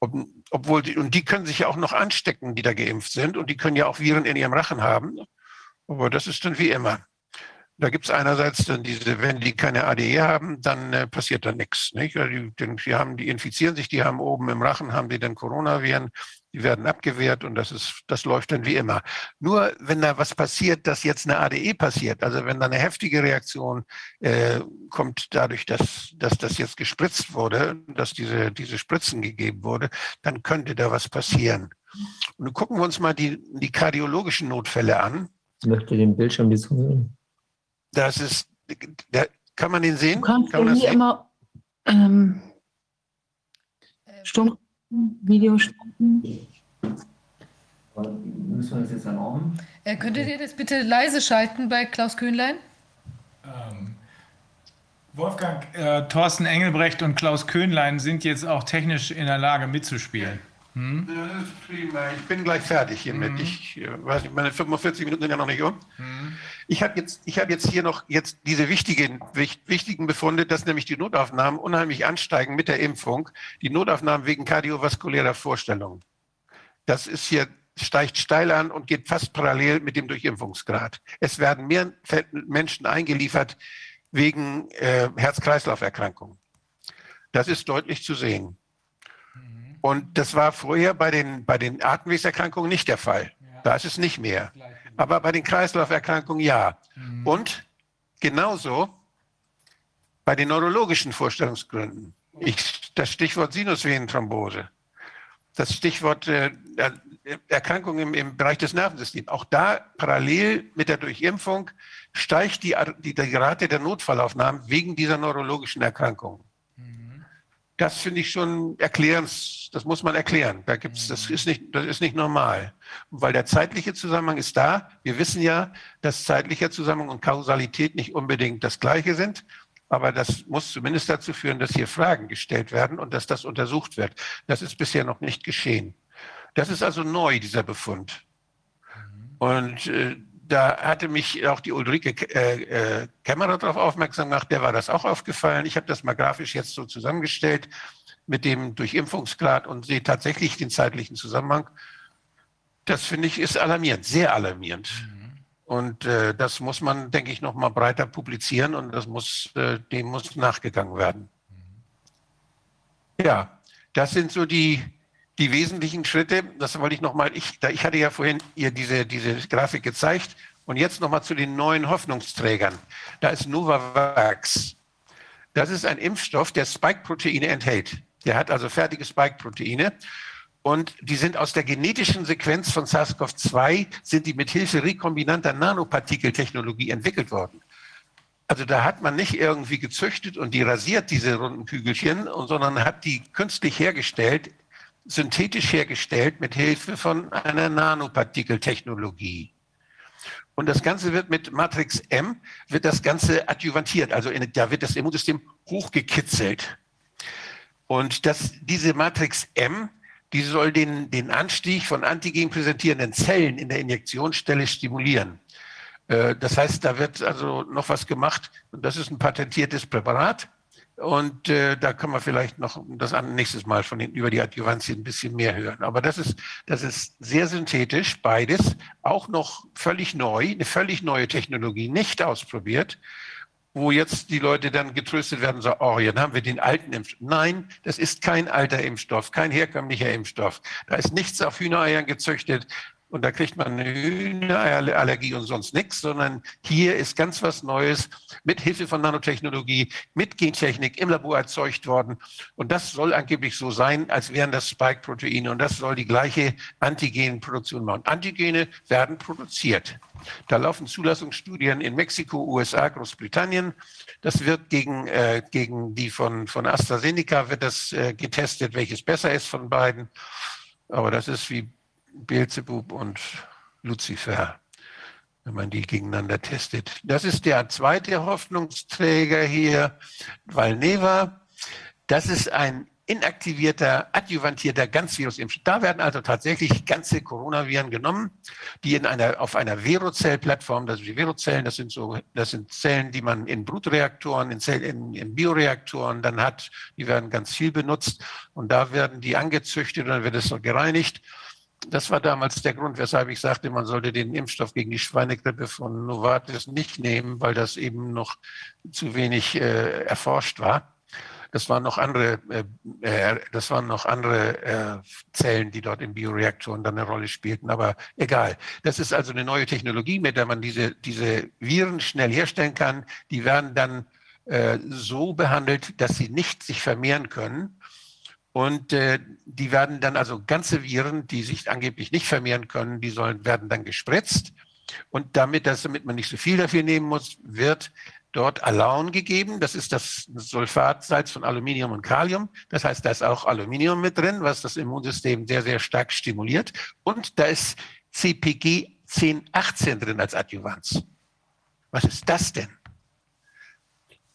Ob, obwohl die, und die können sich ja auch noch anstecken, die da geimpft sind. Und die können ja auch Viren in ihrem Rachen haben. Aber das ist dann wie immer. Da gibt es einerseits dann diese, wenn die keine ADE haben, dann äh, passiert da nichts. Nicht? Die, die, die infizieren sich, die haben oben im Rachen, haben die dann Coronaviren, die werden abgewehrt und das ist, das läuft dann wie immer. Nur wenn da was passiert, dass jetzt eine ADE passiert, also wenn da eine heftige Reaktion äh, kommt dadurch, dass, dass das jetzt gespritzt wurde, dass diese, diese Spritzen gegeben wurde, dann könnte da was passieren. Und nun gucken wir uns mal die, die kardiologischen Notfälle an. Ich möchte den Bildschirm sehen. Das ist, da, kann man den sehen? Du kannst kann ja hier immer ähm, Stunden, Video starten. Müssen wir das jetzt auch? Äh, könntet ihr das bitte leise schalten bei Klaus Kühnlein? Ähm, Wolfgang, äh, Thorsten Engelbrecht und Klaus Köhnlein sind jetzt auch technisch in der Lage mitzuspielen. Hm? Das ist prima. Ich bin gleich fertig hiermit. Mhm. Ich äh, weiß nicht, meine 45 Minuten sind ja noch nicht um. Mhm. Ich habe jetzt, ich habe jetzt hier noch jetzt diese wichtigen, wichtigen Befunde, dass nämlich die Notaufnahmen unheimlich ansteigen mit der Impfung. Die Notaufnahmen wegen kardiovaskulärer Vorstellungen. Das ist hier steigt steil an und geht fast parallel mit dem Durchimpfungsgrad. Es werden mehr Menschen eingeliefert wegen äh, Herz-Kreislauf-Erkrankungen. Das ist deutlich zu sehen. Und das war vorher bei den, bei den Atemwegserkrankungen nicht der Fall. Ja. Da ist es nicht mehr. Aber bei den Kreislauferkrankungen ja. Mhm. Und genauso bei den neurologischen Vorstellungsgründen. Ich, das Stichwort Sinusvenenthrombose, das Stichwort äh, Erkrankungen im, im, Bereich des Nervensystems. Auch da parallel mit der Durchimpfung steigt die, die, die Rate der Notfallaufnahmen wegen dieser neurologischen Erkrankungen. Das finde ich schon erklärens, das muss man erklären. Da gibt's, das ist nicht, das ist nicht normal. Weil der zeitliche Zusammenhang ist da. Wir wissen ja, dass zeitlicher Zusammenhang und Kausalität nicht unbedingt das Gleiche sind. Aber das muss zumindest dazu führen, dass hier Fragen gestellt werden und dass das untersucht wird. Das ist bisher noch nicht geschehen. Das ist also neu, dieser Befund. Und äh, da hatte mich auch die Ulrike äh, äh, Kämmerer darauf aufmerksam gemacht, der war das auch aufgefallen. Ich habe das mal grafisch jetzt so zusammengestellt mit dem Durchimpfungsgrad und sehe tatsächlich den zeitlichen Zusammenhang. Das finde ich ist alarmierend, sehr alarmierend. Mhm. Und äh, das muss man, denke ich, noch mal breiter publizieren und das muss, äh, dem muss nachgegangen werden. Mhm. Ja, das sind so die, die wesentlichen Schritte, das wollte ich nochmal, ich, ich hatte ja vorhin ihr diese, diese Grafik gezeigt und jetzt nochmal zu den neuen Hoffnungsträgern. Da ist Novavax. Das ist ein Impfstoff, der Spike-Proteine enthält. Der hat also fertige Spike-Proteine und die sind aus der genetischen Sequenz von SARS-CoV-2 sind die mithilfe rekombinanter Nanopartikeltechnologie entwickelt worden. Also da hat man nicht irgendwie gezüchtet und die rasiert, diese runden Kügelchen, sondern hat die künstlich hergestellt synthetisch hergestellt mit Hilfe von einer Nanopartikeltechnologie. Und das Ganze wird mit Matrix M, wird das Ganze adjuvantiert, also in, da wird das Immunsystem hochgekitzelt. Und das, diese Matrix M, die soll den, den Anstieg von Antigen präsentierenden Zellen in der Injektionsstelle stimulieren. Äh, das heißt, da wird also noch was gemacht und das ist ein patentiertes Präparat. Und äh, da kann man vielleicht noch das nächstes Mal von den, über die Adjuvantie ein bisschen mehr hören. Aber das ist, das ist sehr synthetisch, beides, auch noch völlig neu, eine völlig neue Technologie, nicht ausprobiert, wo jetzt die Leute dann getröstet werden sagen, oh, jetzt haben wir den alten Impfstoff. Nein, das ist kein alter Impfstoff, kein herkömmlicher Impfstoff. Da ist nichts auf Hühnereiern gezüchtet. Und da kriegt man eine Hühnerallergie und sonst nichts, sondern hier ist ganz was Neues mit Hilfe von Nanotechnologie, mit Gentechnik im Labor erzeugt worden. Und das soll angeblich so sein, als wären das Spike-Proteine und das soll die gleiche Antigenproduktion machen. Antigene werden produziert. Da laufen Zulassungsstudien in Mexiko, USA, Großbritannien. Das wird gegen, äh, gegen die von, von AstraZeneca wird das äh, getestet, welches besser ist von beiden. Aber das ist wie Beelzebub und Luzifer, wenn man die gegeneinander testet. Das ist der zweite Hoffnungsträger hier, Valneva. Das ist ein inaktivierter, adjuvantierter Ganzvirusimpfstoff. Da werden also tatsächlich ganze Coronaviren genommen, die in einer, auf einer Verozell-Plattform, sind die Verozellen, das sind so, das sind Zellen, die man in Blutreaktoren, in, Zell, in, in Bioreaktoren dann hat. Die werden ganz viel benutzt und da werden die angezüchtet und dann wird es so gereinigt. Das war damals der Grund, weshalb ich sagte, man sollte den Impfstoff gegen die Schweinegrippe von Novartis nicht nehmen, weil das eben noch zu wenig äh, erforscht war. Das waren noch andere, äh, äh, das waren noch andere äh, Zellen, die dort in Bioreaktoren dann eine Rolle spielten. Aber egal. Das ist also eine neue Technologie, mit der man diese, diese Viren schnell herstellen kann. Die werden dann äh, so behandelt, dass sie nicht sich vermehren können. Und äh, die werden dann also ganze Viren, die sich angeblich nicht vermehren können, die sollen, werden dann gespritzt. Und damit, dass, damit man nicht so viel dafür nehmen muss, wird dort Alaun gegeben. Das ist das Sulfatsalz von Aluminium und Kalium. Das heißt, da ist auch Aluminium mit drin, was das Immunsystem sehr, sehr stark stimuliert. Und da ist CPG 1018 drin als Adjuvanz. Was ist das denn?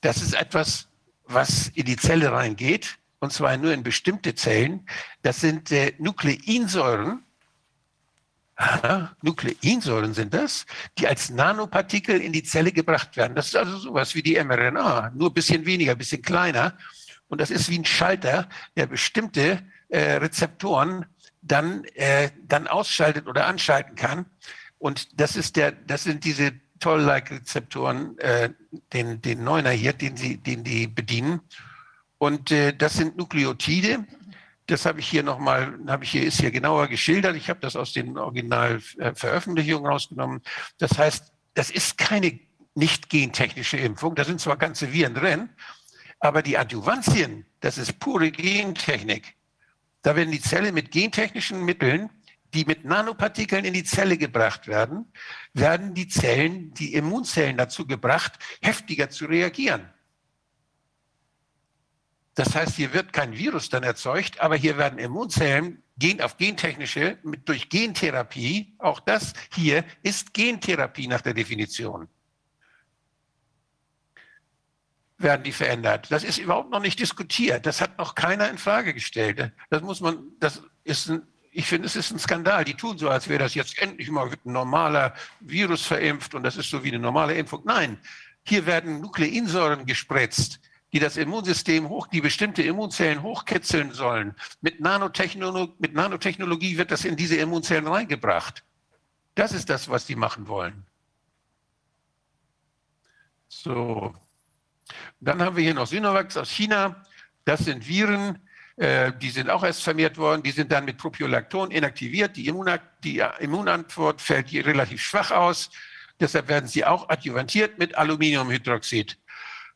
Das ist etwas, was in die Zelle reingeht, und zwar nur in bestimmte Zellen. Das sind äh, Nukleinsäuren, Aha, Nukleinsäuren sind das, die als Nanopartikel in die Zelle gebracht werden. Das ist also sowas wie die mRNA, nur ein bisschen weniger, ein bisschen kleiner. Und das ist wie ein Schalter, der bestimmte äh, Rezeptoren dann, äh, dann ausschaltet oder anschalten kann. Und das ist der, das sind diese Toll-like-Rezeptoren, äh, den, den Neuner hier, den sie, den die bedienen. Und äh, das sind Nukleotide, das habe ich hier nochmal, habe ich hier, ist hier genauer geschildert. Ich habe das aus den Originalveröffentlichungen rausgenommen. Das heißt, das ist keine nicht gentechnische Impfung. Da sind zwar ganze Viren drin, aber die Adjuvantien, das ist pure Gentechnik. Da werden die Zelle mit gentechnischen Mitteln, die mit Nanopartikeln in die Zelle gebracht werden, werden die Zellen, die Immunzellen dazu gebracht, heftiger zu reagieren. Das heißt, hier wird kein Virus dann erzeugt, aber hier werden Immunzellen gehen auf gentechnische, mit, durch Gentherapie, auch das hier ist Gentherapie nach der Definition, werden die verändert. Das ist überhaupt noch nicht diskutiert. Das hat noch keiner in Frage gestellt. Das muss man, das ist ein, ich finde, es ist ein Skandal. Die tun so, als wäre das jetzt endlich mal ein normaler Virus verimpft und das ist so wie eine normale Impfung. Nein, hier werden Nukleinsäuren gespritzt die das Immunsystem hoch, die bestimmte Immunzellen hochkitzeln sollen. Mit, Nanotechnologie, mit Nanotechnologie wird das in diese Immunzellen reingebracht. Das ist das, was die machen wollen. So. Dann haben wir hier noch Sinovax aus China. Das sind Viren, äh, die sind auch erst vermehrt worden. Die sind dann mit Propiolacton inaktiviert. Die, Immun die Immunantwort fällt relativ schwach aus. Deshalb werden sie auch adjuvantiert mit Aluminiumhydroxid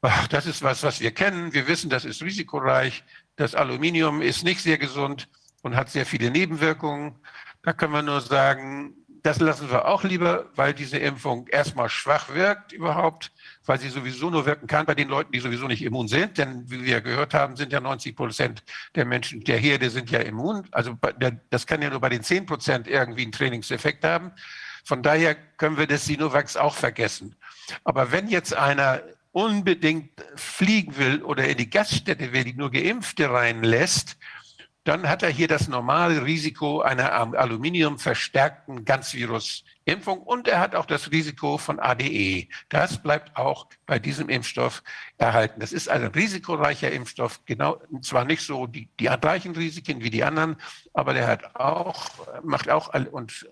ach, das ist was, was wir kennen. Wir wissen, das ist risikoreich. Das Aluminium ist nicht sehr gesund und hat sehr viele Nebenwirkungen. Da können wir nur sagen, das lassen wir auch lieber, weil diese Impfung erstmal schwach wirkt überhaupt, weil sie sowieso nur wirken kann bei den Leuten, die sowieso nicht immun sind. Denn wie wir gehört haben, sind ja 90 Prozent der Menschen der Herde sind ja immun. Also das kann ja nur bei den 10 Prozent irgendwie einen Trainingseffekt haben. Von daher können wir das Sinovax auch vergessen. Aber wenn jetzt einer unbedingt fliegen will oder in die Gaststätte will, die nur Geimpfte reinlässt, dann hat er hier das normale Risiko einer aluminiumverstärkten Ganzvirusimpfung und er hat auch das Risiko von ADE. Das bleibt auch bei diesem Impfstoff erhalten. Das ist ein risikoreicher Impfstoff, genau, zwar nicht so die, die gleichen Risiken wie die anderen, aber der hat auch, macht auch und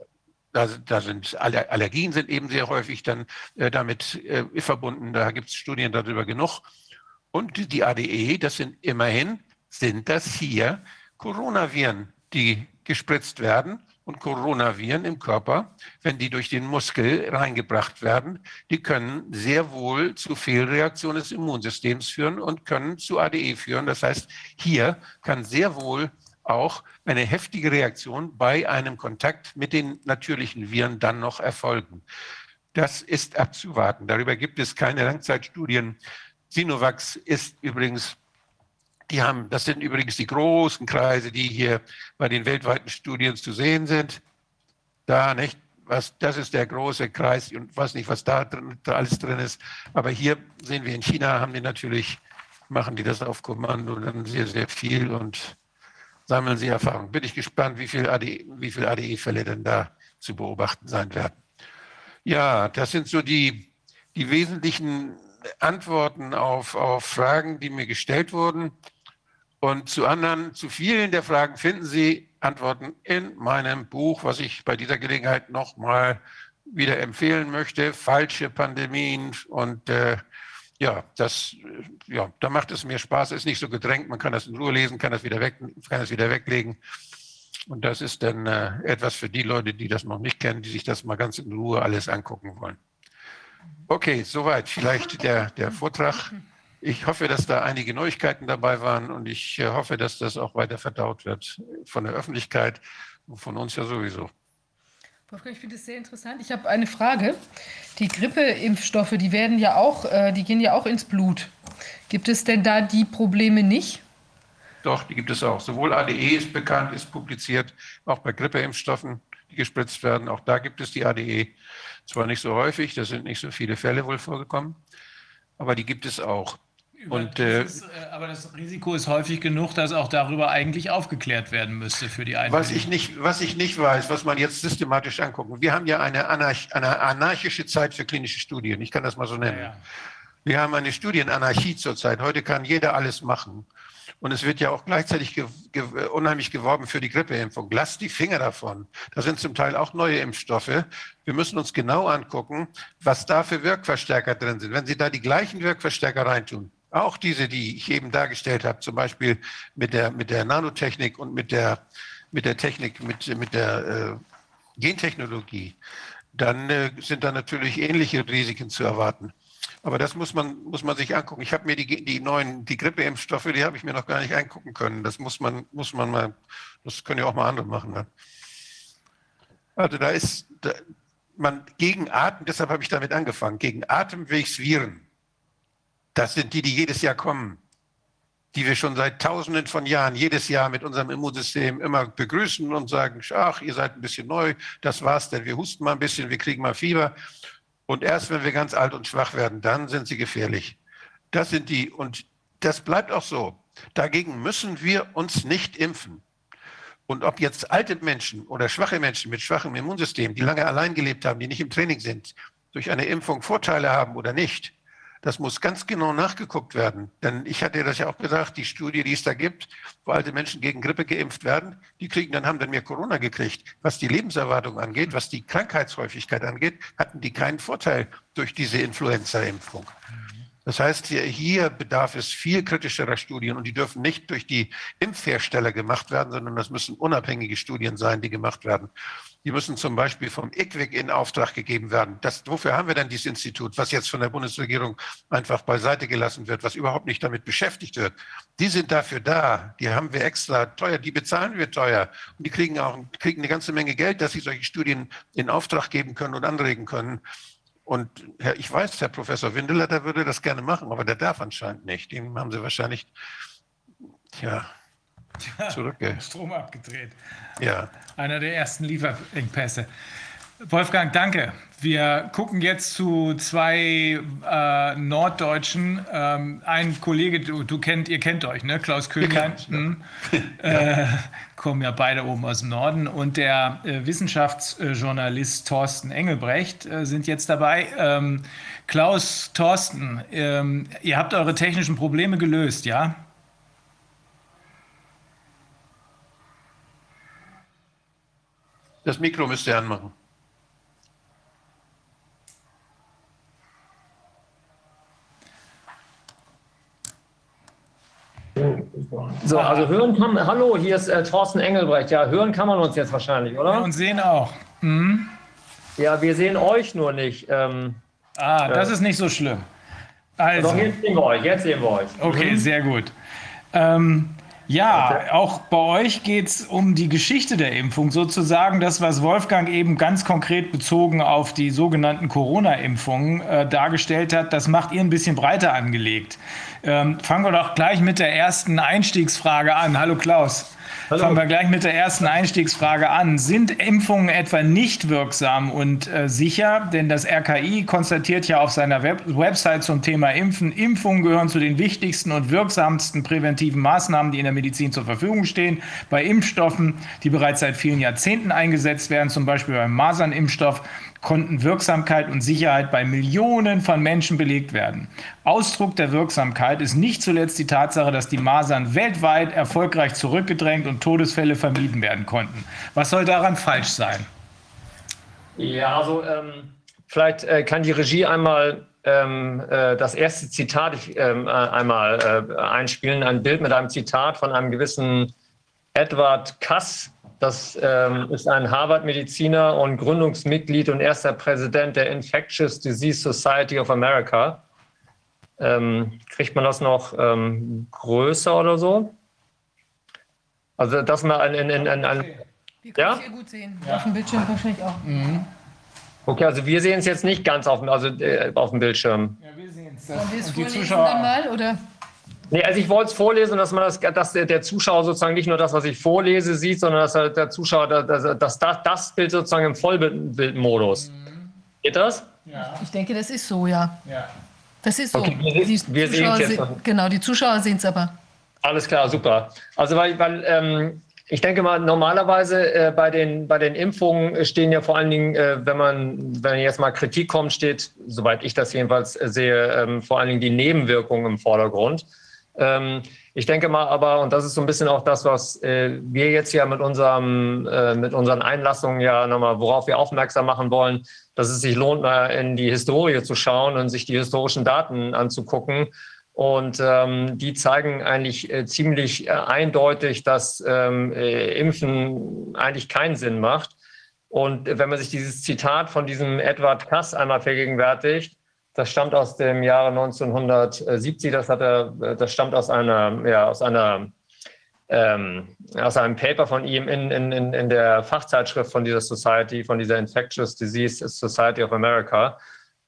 da, da sind Allergien sind eben sehr häufig dann äh, damit äh, verbunden. Da gibt es Studien darüber genug. Und die ADE, das sind immerhin, sind das hier Coronaviren, die gespritzt werden. Und Coronaviren im Körper, wenn die durch den Muskel reingebracht werden, die können sehr wohl zu Fehlreaktionen des Immunsystems führen und können zu ADE führen. Das heißt, hier kann sehr wohl auch eine heftige Reaktion bei einem Kontakt mit den natürlichen Viren dann noch erfolgen. Das ist abzuwarten. Darüber gibt es keine Langzeitstudien. Sinovax ist übrigens die haben, das sind übrigens die großen Kreise, die hier bei den weltweiten Studien zu sehen sind. Da nicht, was, das ist der große Kreis und weiß nicht, was da, drin, da alles drin ist. Aber hier sehen wir in China haben die natürlich, machen die das auf Kommando dann sehr, sehr viel und sammeln sie Erfahrung. Bin ich gespannt, wie viel ADE, viel ADE-Fälle denn da zu beobachten sein werden. Ja, das sind so die, die wesentlichen Antworten auf, auf Fragen, die mir gestellt wurden. Und zu anderen, zu vielen der Fragen finden Sie Antworten in meinem Buch, was ich bei dieser Gelegenheit nochmal wieder empfehlen möchte. Falsche Pandemien. Und äh, ja, das, ja, da macht es mir Spaß. Ist nicht so gedrängt. Man kann das in Ruhe lesen, kann das wieder, weg, kann das wieder weglegen. Und das ist dann äh, etwas für die Leute, die das noch nicht kennen, die sich das mal ganz in Ruhe alles angucken wollen. Okay, soweit vielleicht der, der Vortrag. Ich hoffe, dass da einige Neuigkeiten dabei waren und ich äh, hoffe, dass das auch weiter verdaut wird von der Öffentlichkeit und von uns ja sowieso. Ich finde es sehr interessant. Ich habe eine Frage. Die Grippeimpfstoffe, die werden ja auch, äh, die gehen ja auch ins Blut. Gibt es denn da die Probleme nicht? Doch, die gibt es auch. Sowohl ADE ist bekannt, ist publiziert, auch bei Grippeimpfstoffen, die gespritzt werden. Auch da gibt es die ADE. Zwar nicht so häufig, da sind nicht so viele Fälle wohl vorgekommen, aber die gibt es auch. Und, äh, ist, äh, aber das Risiko ist häufig genug, dass auch darüber eigentlich aufgeklärt werden müsste für die Einzelnen. Was ich nicht, was ich nicht weiß, was man jetzt systematisch angucken. Wir haben ja eine, Anarch eine anarchische Zeit für klinische Studien. Ich kann das mal so nennen. Ja, ja. Wir haben eine Studienanarchie zurzeit. Heute kann jeder alles machen. Und es wird ja auch gleichzeitig ge ge unheimlich geworben für die Grippeimpfung. Lasst die Finger davon. Da sind zum Teil auch neue Impfstoffe. Wir müssen uns genau angucken, was da für Wirkverstärker drin sind. Wenn Sie da die gleichen Wirkverstärker reintun, auch diese, die ich eben dargestellt habe, zum Beispiel mit der, mit der Nanotechnik und mit der, mit der Technik, mit, mit der äh, Gentechnologie, dann äh, sind da natürlich ähnliche Risiken zu erwarten. Aber das muss man, muss man sich angucken. Ich habe mir die, die neuen, die Grippeimpfstoffe, die habe ich mir noch gar nicht angucken können. Das muss man, muss man mal, das können ja auch mal andere machen. Ne? Also da ist, da, man gegen Atem, deshalb habe ich damit angefangen, gegen Atemwegsviren. Das sind die, die jedes Jahr kommen, die wir schon seit Tausenden von Jahren jedes Jahr mit unserem Immunsystem immer begrüßen und sagen, ach, ihr seid ein bisschen neu, das war's denn, wir husten mal ein bisschen, wir kriegen mal Fieber. Und erst wenn wir ganz alt und schwach werden, dann sind sie gefährlich. Das sind die, und das bleibt auch so. Dagegen müssen wir uns nicht impfen. Und ob jetzt alte Menschen oder schwache Menschen mit schwachem Immunsystem, die lange allein gelebt haben, die nicht im Training sind, durch eine Impfung Vorteile haben oder nicht, das muss ganz genau nachgeguckt werden. Denn ich hatte das ja auch gesagt, die Studie, die es da gibt, wo alte Menschen gegen Grippe geimpft werden, die kriegen dann, haben dann mehr Corona gekriegt. Was die Lebenserwartung angeht, was die Krankheitshäufigkeit angeht, hatten die keinen Vorteil durch diese Influenza-Impfung. Das heißt, hier, hier, bedarf es viel kritischerer Studien und die dürfen nicht durch die Impfhersteller gemacht werden, sondern das müssen unabhängige Studien sein, die gemacht werden. Die müssen zum Beispiel vom IQWIC in Auftrag gegeben werden. Das, wofür haben wir denn dieses Institut, was jetzt von der Bundesregierung einfach beiseite gelassen wird, was überhaupt nicht damit beschäftigt wird? Die sind dafür da. Die haben wir extra teuer, die bezahlen wir teuer. Und die kriegen auch kriegen eine ganze Menge Geld, dass sie solche Studien in Auftrag geben können und anregen können. Und ich weiß, Herr Professor Windeler, der würde das gerne machen, aber der darf anscheinend nicht. Dem haben sie wahrscheinlich, tja, zurückge... Strom abgedreht. Ja. Einer der ersten Lieferengpässe. Wolfgang, danke. Wir gucken jetzt zu zwei äh, Norddeutschen. Ähm, ein Kollege, du, du, kennt, ihr kennt euch, ne? Klaus Köhler. Hm, *laughs* äh, kommen ja beide oben aus dem Norden. Und der äh, Wissenschaftsjournalist Thorsten Engelbrecht äh, sind jetzt dabei. Ähm, Klaus, Thorsten, ähm, ihr habt eure technischen Probleme gelöst, ja? Das Mikro müsst ihr anmachen. Ja, So, also hören kann man, hallo, hier ist äh, Thorsten Engelbrecht. Ja, hören kann man uns jetzt wahrscheinlich, oder? Und sehen auch. Ja, wir sehen euch nur nicht. Ähm, Ah, das ist nicht so schlimm. doch, Also, jetzt sehen wir euch, jetzt sehen wir euch. okay, sehr gut. Ähm, ja, auch bei euch geht es um die Geschichte der Impfung, sozusagen das, was Wolfgang eben ganz konkret bezogen auf die sogenannten Corona-Impfungen äh, dargestellt hat, das macht ihr ein bisschen breiter angelegt. Ähm, fangen wir doch gleich mit der ersten Einstiegsfrage an. Hallo Klaus. Fangen wir gleich mit der ersten Einstiegsfrage an. Sind Impfungen etwa nicht wirksam und äh, sicher? Denn das RKI konstatiert ja auf seiner Web Website zum Thema Impfen, Impfungen gehören zu den wichtigsten und wirksamsten präventiven Maßnahmen, die in der Medizin zur Verfügung stehen. Bei Impfstoffen, die bereits seit vielen Jahrzehnten eingesetzt werden, zum Beispiel beim Masernimpfstoff, konnten Wirksamkeit und Sicherheit bei Millionen von Menschen belegt werden. Ausdruck der Wirksamkeit ist nicht zuletzt die Tatsache, dass die Masern weltweit erfolgreich zurückgedrängt und Todesfälle vermieden werden konnten. Was soll daran falsch sein? Ja, also ähm, vielleicht äh, kann die Regie einmal ähm, äh, das erste Zitat ich, ähm, äh, einmal äh, einspielen. Ein Bild mit einem Zitat von einem gewissen Edward Kass. Das ähm, ist ein Harvard-Mediziner und Gründungsmitglied und erster Präsident der Infectious Disease Society of America. Ähm, kriegt man das noch ähm, größer oder so? Also, dass man in, in, in, in, Wir können Ja? hier gut sehen. Auf dem Bildschirm wahrscheinlich auch. Okay, also wir sehen es jetzt nicht ganz auf, dem- also, äh, auf dem Bildschirm. Ja, wir sehen es. Wollen wir es vorlesen Zuschauer dann mal? Oder? Nee, also ich wollte es vorlesen, dass man das, dass der, Zuschauer sozusagen nicht nur das, was ich vorlese, sieht, sondern dass halt der Zuschauer, dass, dass das, das Bild sozusagen im Vollbildmodus. Geht das? Ich denke, das ist so, ja. Ja. Das ist so. Okay, wir- die wir sehen's Zuschauer jetzt noch. Genau, die Zuschauer sehen es aber. Alles klar, super. Also weil, weil ähm, ich denke mal, normalerweise äh, bei, den, bei den Impfungen stehen ja vor allen Dingen, äh, wenn man, wenn jetzt mal Kritik kommt, steht, soweit ich das jedenfalls äh, sehe, ähm, vor allen Dingen die Nebenwirkungen im Vordergrund. Ähm, ich denke mal aber, und das ist so ein bisschen auch das, was äh, wir jetzt ja mit, unserem, äh, mit unseren Einlassungen ja nochmal, worauf wir aufmerksam machen wollen, dass es sich lohnt, mal in die Historie zu schauen und sich die historischen Daten anzugucken. Und ähm, die zeigen eigentlich äh, ziemlich eindeutig, dass ähm, äh, Impfen eigentlich keinen Sinn macht. Und wenn man sich dieses Zitat von diesem Edward Kass einmal vergegenwärtigt, das stammt aus dem Jahre 1970, das, hat er, das stammt aus einer, ja, aus einer ähm, aus einem Paper von ihm in, in, in, in der Fachzeitschrift von dieser Society, von dieser Infectious Disease Society of America.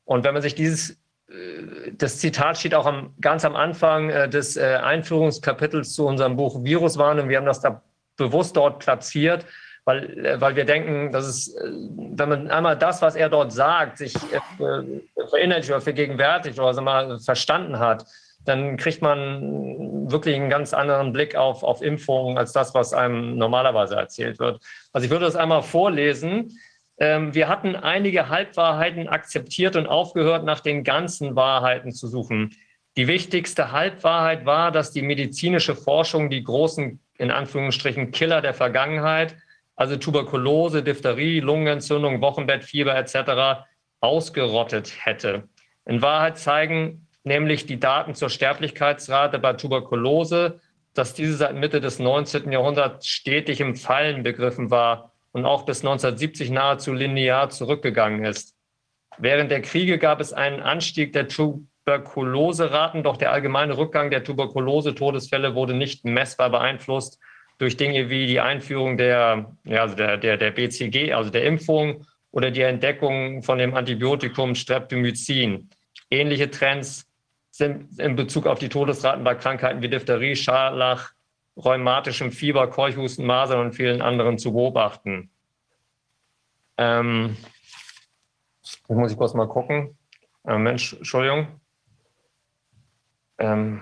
Und wenn man sich dieses, äh, das Zitat steht auch am, ganz am Anfang äh, des äh, Einführungskapitels zu unserem Buch Viruswarnung. Wir haben das da bewusst dort platziert, weil, äh, weil wir denken, dass es, äh, wenn man einmal das, was er dort sagt, sich äh, verinnerlicht oder vergegenwärtigt oder mal verstanden hat, dann kriegt man wirklich einen ganz anderen Blick auf, auf Impfungen als das, was einem normalerweise erzählt wird. Also ich würde das einmal vorlesen. Ähm, wir hatten einige Halbwahrheiten akzeptiert und aufgehört, nach den ganzen Wahrheiten zu suchen. Die wichtigste Halbwahrheit war, dass die medizinische Forschung die großen, in Anführungsstrichen, Killer der Vergangenheit, also Tuberkulose, Diphtherie, Lungenentzündung, Wochenbettfieber etc., ausgerottet hätte. In Wahrheit zeigen nämlich die Daten zur Sterblichkeitsrate bei Tuberkulose, dass diese seit Mitte des 19. Jahrhunderts stetig im Fallen begriffen war und auch bis 1970 nahezu linear zurückgegangen ist. Während der Kriege gab es einen Anstieg der Tuberkuloseraten, doch der allgemeine Rückgang der Tuberkulose-Todesfälle wurde nicht messbar beeinflusst durch Dinge wie die Einführung der, ja, also der, der, der BCG, also der Impfung oder die Entdeckung von dem Antibiotikum Streptomycin. Ähnliche Trends sind in Bezug auf die Todesraten bei Krankheiten wie Diphtherie, Scharlach, rheumatischem Fieber, Keuchhusten, Masern und vielen anderen zu beobachten. Ähm, muss ich kurz mal gucken. Äh, Mensch, Entschuldigung. Ähm,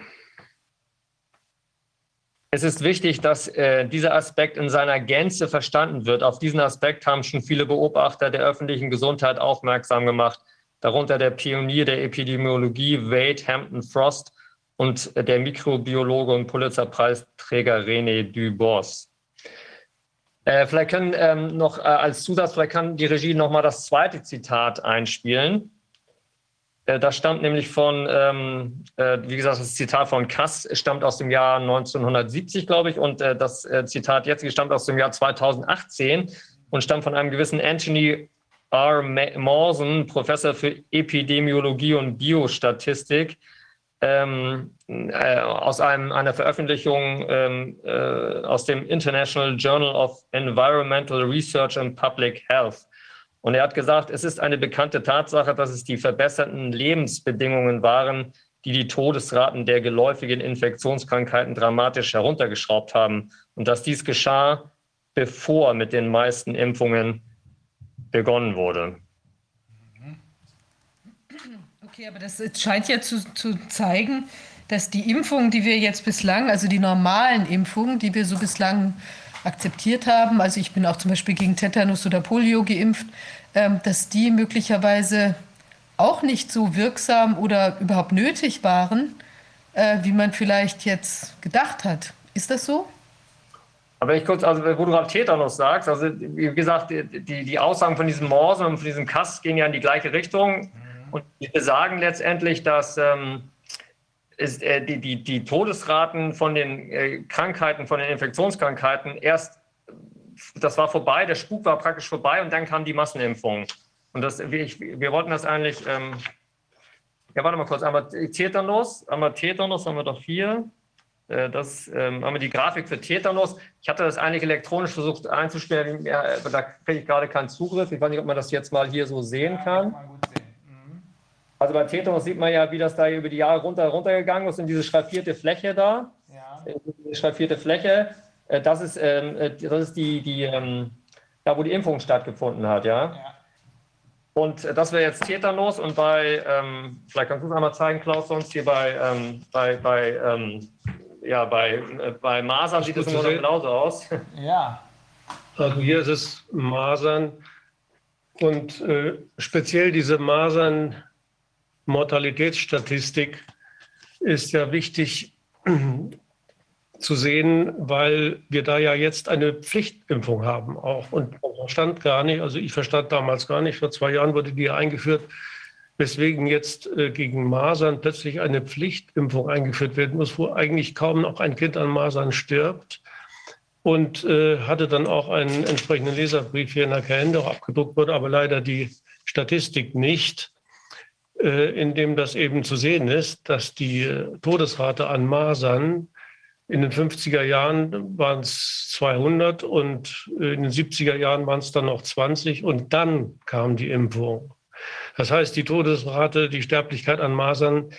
es ist wichtig, dass äh, dieser Aspekt in seiner Gänze verstanden wird. Auf diesen Aspekt haben schon viele Beobachter der öffentlichen Gesundheit aufmerksam gemacht, darunter der Pionier der Epidemiologie Wade Hampton Frost und der Mikrobiologe und Pulitzerpreisträger René Dubos. Äh, vielleicht können ähm, noch äh, als Zusatz, vielleicht kann die Regie noch mal das zweite Zitat einspielen. Äh, das stammt nämlich von, ähm, äh, wie gesagt, das Zitat von Kass stammt aus dem Jahr 1970, glaube ich, und äh, das äh, Zitat jetzt stammt aus dem Jahr 2018 und stammt von einem gewissen Anthony R. Mawson, Professor für Epidemiologie und Biostatistik, ähm, äh, aus einem, einer Veröffentlichung ähm, äh, aus dem International Journal of Environmental Research and Public Health. Und er hat gesagt, es ist eine bekannte Tatsache, dass es die verbesserten Lebensbedingungen waren, die die Todesraten der geläufigen Infektionskrankheiten dramatisch heruntergeschraubt haben. Und dass dies geschah, bevor mit den meisten Impfungen begonnen wurde. Okay, aber das scheint ja zu, zu zeigen, dass die Impfungen, die wir jetzt bislang, also die normalen Impfungen, die wir so bislang akzeptiert haben, also ich bin auch zum Beispiel gegen Tetanus oder Polio geimpft, ähm, dass die möglicherweise auch nicht so wirksam oder überhaupt nötig waren, äh, wie man vielleicht jetzt gedacht hat. Ist das so? Aber ich kurz, also wo du gerade Tetanus sagst, also wie gesagt, die, die, die Aussagen von diesem Morsen und von diesem Kass gehen ja in die gleiche Richtung. Mhm. Und die besagen letztendlich, dass ähm, ist, äh, die, die, die Todesraten von den äh, Krankheiten, von den Infektionskrankheiten erst, das war vorbei, der Spuk war praktisch vorbei und dann kam die Massenimpfung. Und das, ich, wir wollten das eigentlich, ähm, ja, warte mal kurz, einmal Tetanus, einmal Tetanus haben wir doch hier. Äh, das ähm, haben wir die Grafik für Tetanus. Ich hatte das eigentlich elektronisch versucht einzuspielen, aber da kriege ich gerade keinen Zugriff. Ich weiß nicht, ob man das jetzt mal hier so sehen kann. Also bei Tetanus sieht man ja, wie das da über die Jahre runter, runtergegangen ist in diese schraffierte Fläche da. Ja. Diese schraffierte Fläche. Äh, das ist, ähm, äh, das ist die, die ähm, da, wo die Impfung stattgefunden hat, ja. ja. Und äh, das wäre jetzt Tetanus und bei, ähm, vielleicht kannst du es einmal zeigen, Klaus, sonst hier bei, ähm, bei, bei, ähm, ja, bei, äh, bei Masern sieht es immer noch genauso aus. *laughs* Ja. Also hier ist es Masern und äh, speziell diese Masern Mortalitätsstatistik ist ja wichtig *clears throat* zu sehen, weil wir da ja jetzt eine Pflichtimpfung haben auch. Und man verstand gar nicht, also ich verstand damals gar nicht, vor zwei Jahren wurde die eingeführt, weswegen jetzt äh, gegen Masern plötzlich eine Pflichtimpfung eingeführt werden muss, wo eigentlich kaum noch ein Kind an Masern stirbt. Und äh, hatte dann auch einen entsprechenden Leserbrief hier in der Kalender auch abgedruckt wurde, aber leider die Statistik nicht. Äh, in dem das eben zu sehen ist, dass die äh, Todesrate an Masern in den 50er Jahren waren es 200 und äh, in den 70er Jahren waren es dann noch 20 und dann kam die Impfung. Das heißt, die Todesrate, die Sterblichkeit an Masern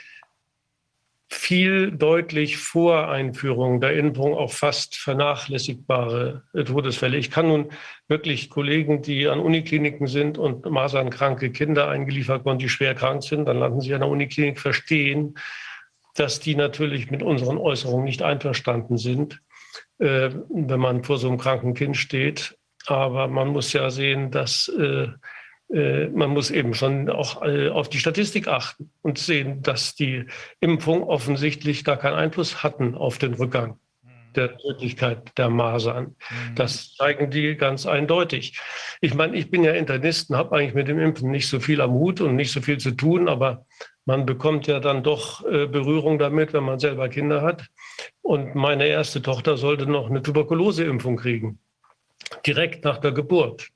viel deutlich vor Einführung der Impfung auf fast vernachlässigbare Todesfälle. Ich kann nun wirklich Kollegen, die an Unikliniken sind und masernkranke Kinder eingeliefert wurden, die schwer krank sind, dann landen sie an der Uniklinik, verstehen, dass die natürlich mit unseren Äußerungen nicht einverstanden sind, äh, wenn man vor so einem kranken Kind steht. Aber man muss ja sehen, dass äh, man muss eben schon auch äh, auf die Statistik achten und sehen, dass die Impfung offensichtlich gar keinen Einfluss hatten auf den Rückgang der Tödlichkeit der Masern. Das zeigen die ganz eindeutig. Ich meine, ich bin ja Internist und habe eigentlich mit dem Impfen nicht so viel am Hut und nicht so viel zu tun, aber man bekommt ja dann doch äh, Berührung damit, wenn man selber Kinder hat. Und meine erste Tochter sollte noch eine Tuberkuloseimpfung kriegen, direkt nach der Geburt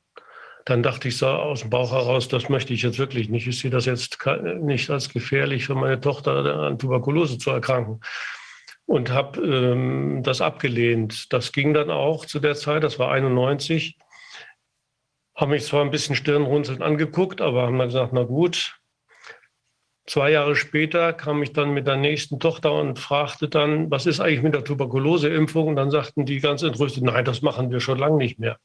dann dachte ich so aus dem Bauch heraus, das möchte ich jetzt wirklich nicht. Ich sehe das jetzt nicht als gefährlich für meine Tochter an Tuberkulose zu erkranken. Und habe ähm, das abgelehnt. Das ging dann auch zu der Zeit, das war 91. Haben mich zwar ein bisschen stirnrunzelnd angeguckt, aber haben dann gesagt, na gut. Zwei Jahre später kam ich dann mit der nächsten Tochter und fragte dann, was ist eigentlich mit der Tuberkuloseimpfung? Und dann sagten die ganz entrüstet, nein, das machen wir schon lange nicht mehr.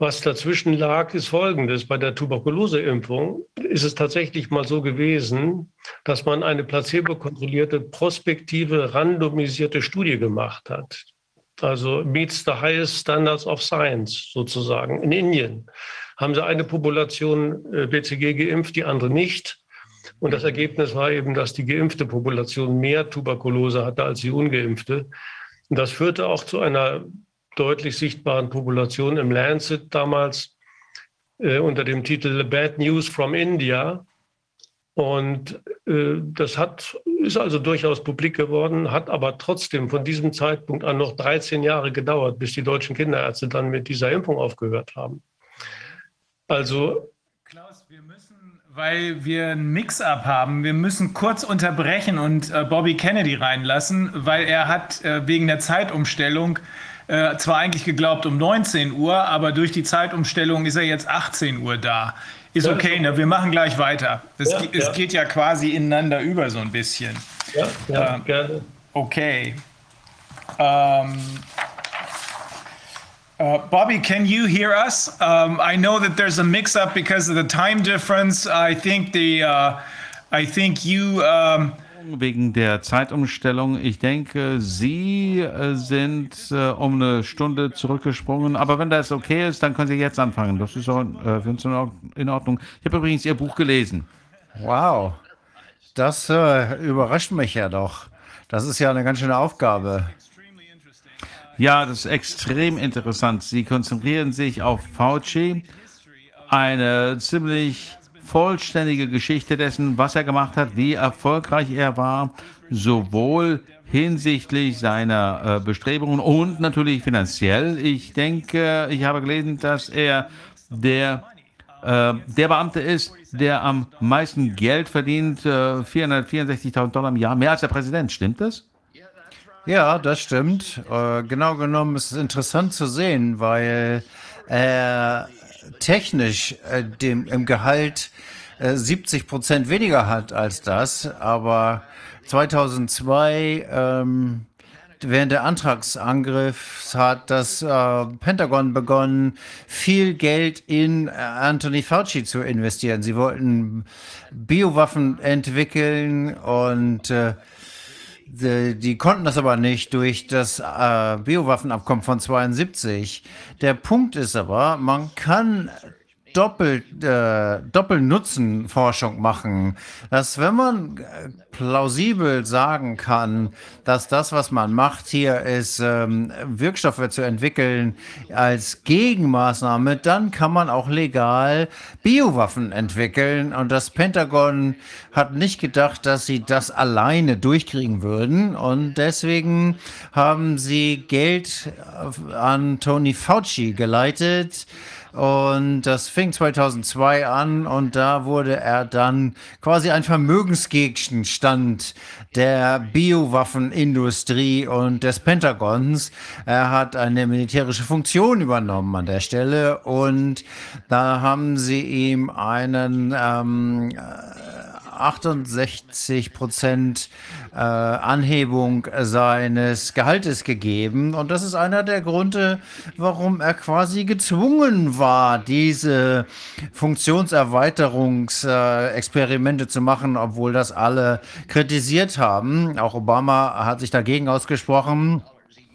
Was dazwischen lag, ist Folgendes. Bei der Tuberkuloseimpfung ist es tatsächlich mal so gewesen, dass man eine placebo-kontrollierte, prospektive, randomisierte Studie gemacht hat. Also meets the highest standards of science sozusagen. In Indien haben sie eine Population äh, BCG geimpft, die andere nicht. Und das Ergebnis war eben, dass die geimpfte Population mehr Tuberkulose hatte als die ungeimpfte. Und das führte auch zu einer deutlich sichtbaren Population im Lancet damals äh, unter dem Titel Bad News from India. Und äh, das hat, ist also durchaus publik geworden, hat aber trotzdem von diesem Zeitpunkt an noch 13 Jahre gedauert, bis die deutschen Kinderärzte dann mit dieser Impfung aufgehört haben. Also. Klaus, wir müssen, weil wir ein Mix-up haben, wir müssen kurz unterbrechen und äh, Bobby Kennedy reinlassen, weil er hat äh, wegen der Zeitumstellung äh, zwar eigentlich geglaubt um 19 Uhr, aber durch die Zeitumstellung ist er jetzt 18 Uhr da. Ist okay, ne? wir machen gleich weiter. Es, Ja, es ja. geht ja quasi ineinander über so ein bisschen. Ja, ja Ähm, gerne. Okay. Um, uh, Bobby, can you hear us? Um, I know that there's a mix-up because of the time difference. I think the, uh, I think you. Um, Wegen der Zeitumstellung. Ich denke, Sie äh, sind äh, um eine Stunde zurückgesprungen. Aber wenn das okay ist, dann können Sie jetzt anfangen. Das ist auch, äh, für uns in Ord- in Ordnung. Ich habe übrigens Ihr Buch gelesen. Wow, das äh, überrascht mich ja doch. Das ist ja eine ganz schöne Aufgabe. Ja, das ist extrem interessant. Sie konzentrieren sich auf Fauci, eine ziemlich vollständige Geschichte dessen, was er gemacht hat, wie erfolgreich er war, sowohl hinsichtlich seiner äh, Bestrebungen und natürlich finanziell. Ich denke, ich habe gelesen, dass er der äh, der Beamte ist, der am meisten Geld verdient, äh, 464.000 Dollar im Jahr, mehr als der Präsident. Stimmt das? Ja, das stimmt. Äh, genau genommen ist es interessant zu sehen, weil er technisch äh, dem, im Gehalt äh, 70 Prozent weniger hat als das, aber 2002 ähm, Während der Antragsangriffs hat das äh, Pentagon begonnen, viel Geld in äh, Anthony Fauci zu investieren. Sie wollten Biowaffen entwickeln und äh, die, die konnten das aber nicht durch das äh, Biowaffenabkommen von 72. Der Punkt ist aber, man kann äh, Doppelnutzenforschung machen. Dass wenn man äh, plausibel sagen kann, dass das, was man macht hier ist, ähm, Wirkstoffe zu entwickeln als Gegenmaßnahme, dann kann man auch legal Biowaffen entwickeln. Und das Pentagon hat nicht gedacht, dass sie das alleine durchkriegen würden. Und deswegen haben sie Geld an Tony Fauci geleitet. Und das fing 2002 an und da wurde er dann quasi ein Vermögensgegenstand der Biowaffenindustrie und des Pentagons. Er hat eine militärische Funktion übernommen an der Stelle und da haben sie ihm einen ähm, 68 Prozent äh, Anhebung seines Gehaltes gegeben. Und das ist einer der Gründe, warum er quasi gezwungen war, diese Funktionserweiterungsexperimente zu machen, obwohl das alle kritisiert haben. Auch Obama hat sich dagegen ausgesprochen.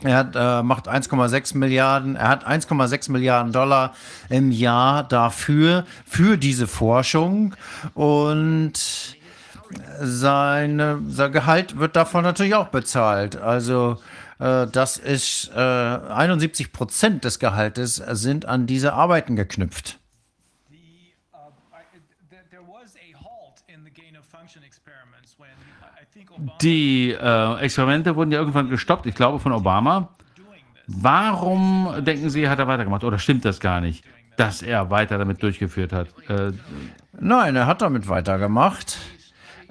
Er hat, äh, macht 1,6 Milliarden, er hat 1,6 Milliarden Dollar im Jahr dafür, für diese Forschung. Und seine, sein Gehalt wird davon natürlich auch bezahlt. Also äh, das ist äh, 71 Prozent des Gehaltes sind an diese Arbeiten geknüpft. Die äh, Experimente wurden ja irgendwann gestoppt, ich glaube von Obama. Warum denken Sie, hat er weitergemacht? Oder stimmt das gar nicht, dass er weiter damit durchgeführt hat? Äh, Nein, er hat damit weitergemacht.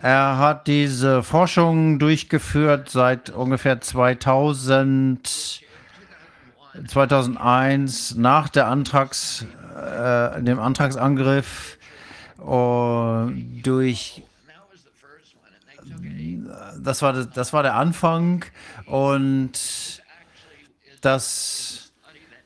Er hat diese Forschung durchgeführt seit ungefähr 2000, 2001 nach der Antrags, äh, dem Antragsangriff und durch das war, das, das war der Anfang und das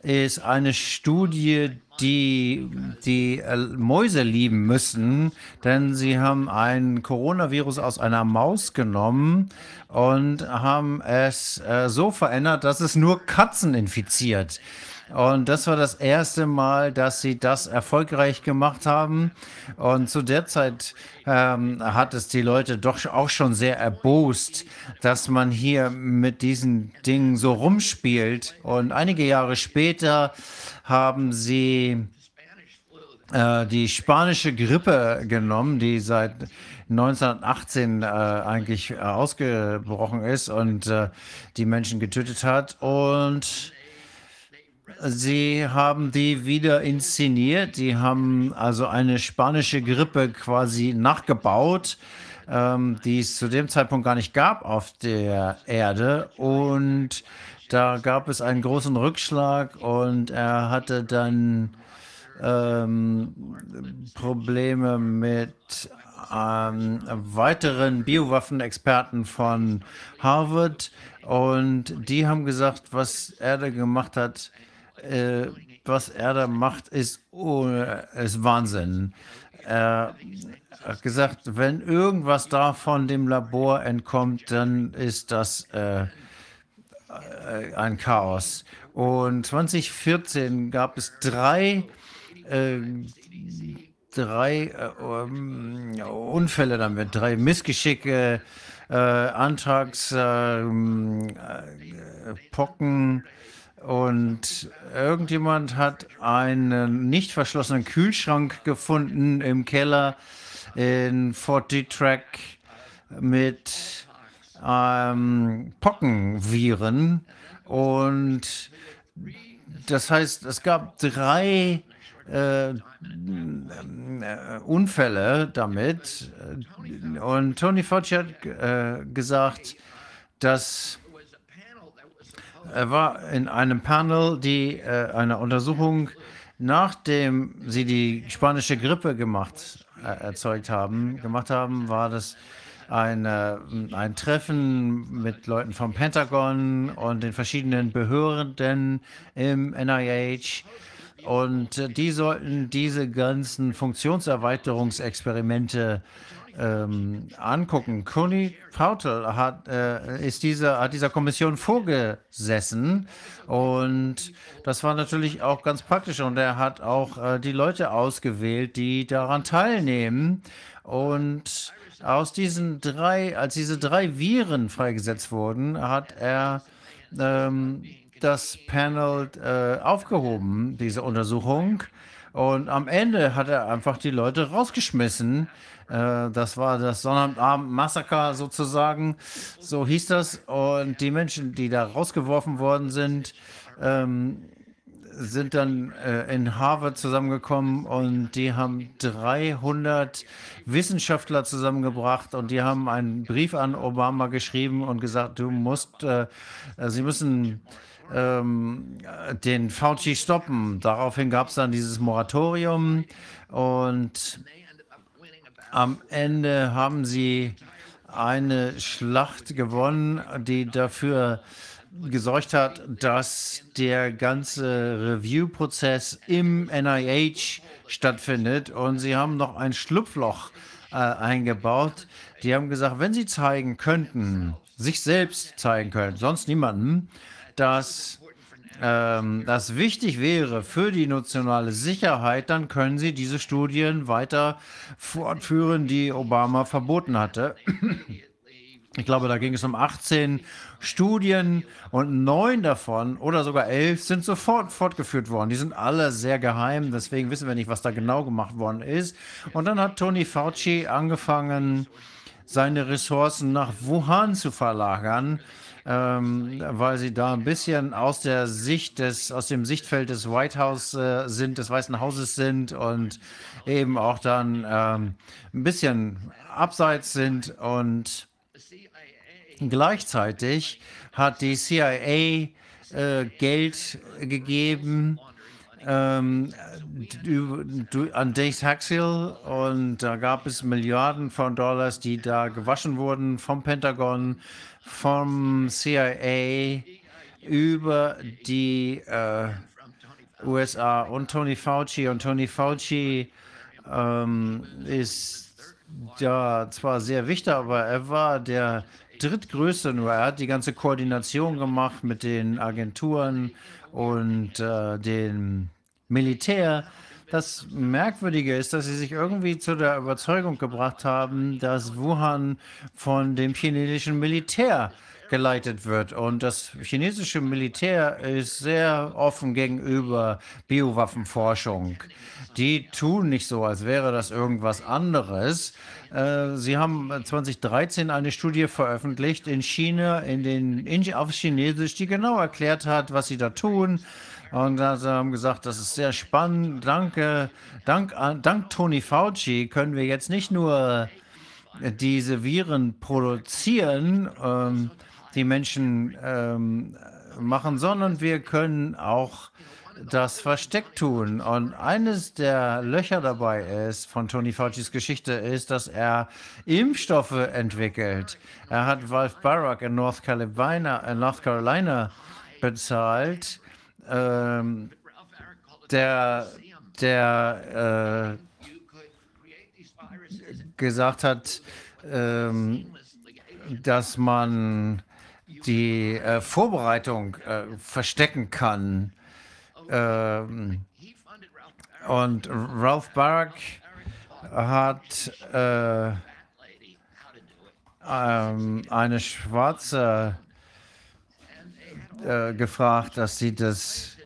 ist eine Studie, die die äh, Mäuse lieben müssen, denn sie haben ein Coronavirus aus einer Maus genommen und haben es äh, so verändert, dass es nur Katzen infiziert. Und das war das erste Mal, dass sie das erfolgreich gemacht haben. Und zu der Zeit ähm, hat es die Leute doch auch schon sehr erbost, dass man hier mit diesen Dingen so rumspielt. Und einige Jahre später haben sie äh, die spanische Grippe genommen, die seit 1918 äh, eigentlich ausgebrochen ist und äh, die Menschen getötet hat. Und sie haben die wieder inszeniert. Die haben also eine spanische Grippe quasi nachgebaut, ähm, die es zu dem Zeitpunkt gar nicht gab auf der Erde. Und da gab es einen großen Rückschlag und er hatte dann ähm, Probleme mit ähm, weiteren Biowaffenexperten von Harvard und die haben gesagt, was er da gemacht hat, äh, was er da macht, ist, oh, ist Wahnsinn. Er hat gesagt, wenn irgendwas da von dem Labor entkommt, dann ist das äh, äh ein Chaos. Und 2014 gab es drei äh, drei äh, Unfälle damit, drei Missgeschicke, äh, Antrags, ähm, äh, Pocken und irgendjemand hat einen nicht verschlossenen Kühlschrank gefunden im Keller in Fort Detrack mit ähm, Pockenviren und das heißt, es gab drei äh, Unfälle damit. Und Tony Fauci hat äh, gesagt, dass er war in einem Panel, die äh, eine Untersuchung, nachdem sie die spanische Grippe gemacht, äh, erzeugt haben, gemacht haben, war das eine, ein Treffen mit Leuten vom Pentagon und den verschiedenen Behörden im NIH und äh, die sollten diese ganzen Funktionserweiterungsexperimente ähm, angucken. Conny Pautel hat, äh, ist dieser, hat dieser Kommission vorgesessen und das war natürlich auch ganz praktisch und er hat auch äh, die Leute ausgewählt, die daran teilnehmen und aus diesen drei, als diese drei Viren freigesetzt wurden, hat er ähm, das Panel äh, aufgehoben, diese Untersuchung. Und am Ende hat er einfach die Leute rausgeschmissen. Äh, das war das Sonnabend-Massaker sozusagen, so hieß das. Und die Menschen, die da rausgeworfen worden sind, ähm, sind dann äh, in Harvard zusammengekommen und die haben 300 Wissenschaftler zusammengebracht und die haben einen Brief an Obama geschrieben und gesagt, du musst, äh, sie müssen ähm, den Fauci stoppen. Daraufhin gab es dann dieses Moratorium und am Ende haben sie eine Schlacht gewonnen, die dafür gesorgt hat, dass der ganze Review-Prozess im NIH stattfindet. Und sie haben noch ein Schlupfloch äh, eingebaut. Die haben gesagt, wenn sie zeigen könnten, sich selbst zeigen können, sonst niemanden, dass ähm, das wichtig wäre für die nationale Sicherheit, dann können Sie diese Studien weiter fortführen, die Obama verboten hatte. Ich glaube, da ging es um 18 Studien und neun davon oder sogar elf sind sofort fortgeführt worden. Die sind alle sehr geheim, deswegen wissen wir nicht, was da genau gemacht worden ist. Und dann hat Tony Fauci angefangen, seine Ressourcen nach Wuhan zu verlagern ähm, weil sie da ein bisschen aus der Sicht des, aus dem Sichtfeld des White House äh, sind, des Weißen Hauses sind und eben auch dann ähm, ein bisschen abseits sind und gleichzeitig hat die CIA äh, Geld gegeben ähm, an Dave Haxill und da gab es Milliarden von Dollars, die da gewaschen wurden vom Pentagon vom CIA über die äh, USA und Tony Fauci. Und Tony Fauci ähm, ist ja zwar sehr wichtig, aber er war der drittgrößte nur. Er hat die ganze Koordination gemacht mit den Agenturen und äh, dem Militär. Das Merkwürdige ist, dass sie sich irgendwie zu der Überzeugung gebracht haben, dass Wuhan von dem chinesischen Militär geleitet wird. Und das chinesische Militär ist sehr offen gegenüber Biowaffenforschung. Die tun nicht so, als wäre das irgendwas anderes. Äh, sie haben 2013 eine Studie veröffentlicht in China, in den, in, auf Chinesisch, die genau erklärt hat, was sie da tun. Und sie haben gesagt, das ist sehr spannend. Danke, dank, dank Tony Fauci können wir jetzt nicht nur diese Viren produzieren, ähm, die Menschen ähm, machen, sondern wir können auch das versteckt tun. Und eines der Löcher dabei ist, von Tony Faucis Geschichte, ist, dass er Impfstoffe entwickelt. Er hat Wolf Barack in North Carolina, in North Carolina bezahlt, ähm, der, der äh, gesagt hat, ähm, dass man die äh, Vorbereitung äh, verstecken kann. Ähm, und Ralph Barack hat äh, ähm, eine Schwarze äh, gefragt, dass sie das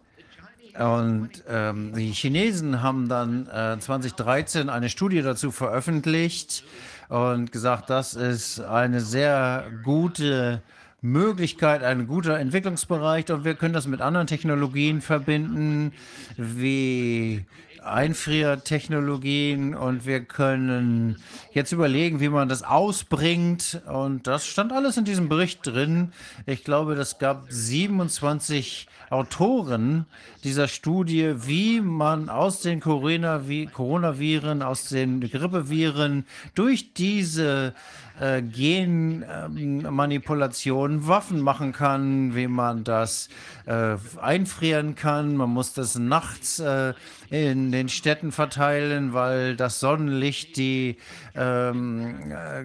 und ähm, die Chinesen haben dann äh, 2013 eine Studie dazu veröffentlicht und gesagt, das ist eine sehr gute Möglichkeit, ein guter Entwicklungsbereich. Und wir können das mit anderen Technologien verbinden, wie Einfriertechnologien und wir können jetzt überlegen, wie man das ausbringt und das stand alles in diesem Bericht drin. Ich glaube, das gab 27 Autoren dieser Studie, wie man aus den Coronaviren, aus den Grippeviren durch diese äh, Genmanipulationen Waffen machen kann, wie man das äh, einfrieren kann. Man muss das nachts äh, in den Städten verteilen, weil das Sonnenlicht die ähm, äh,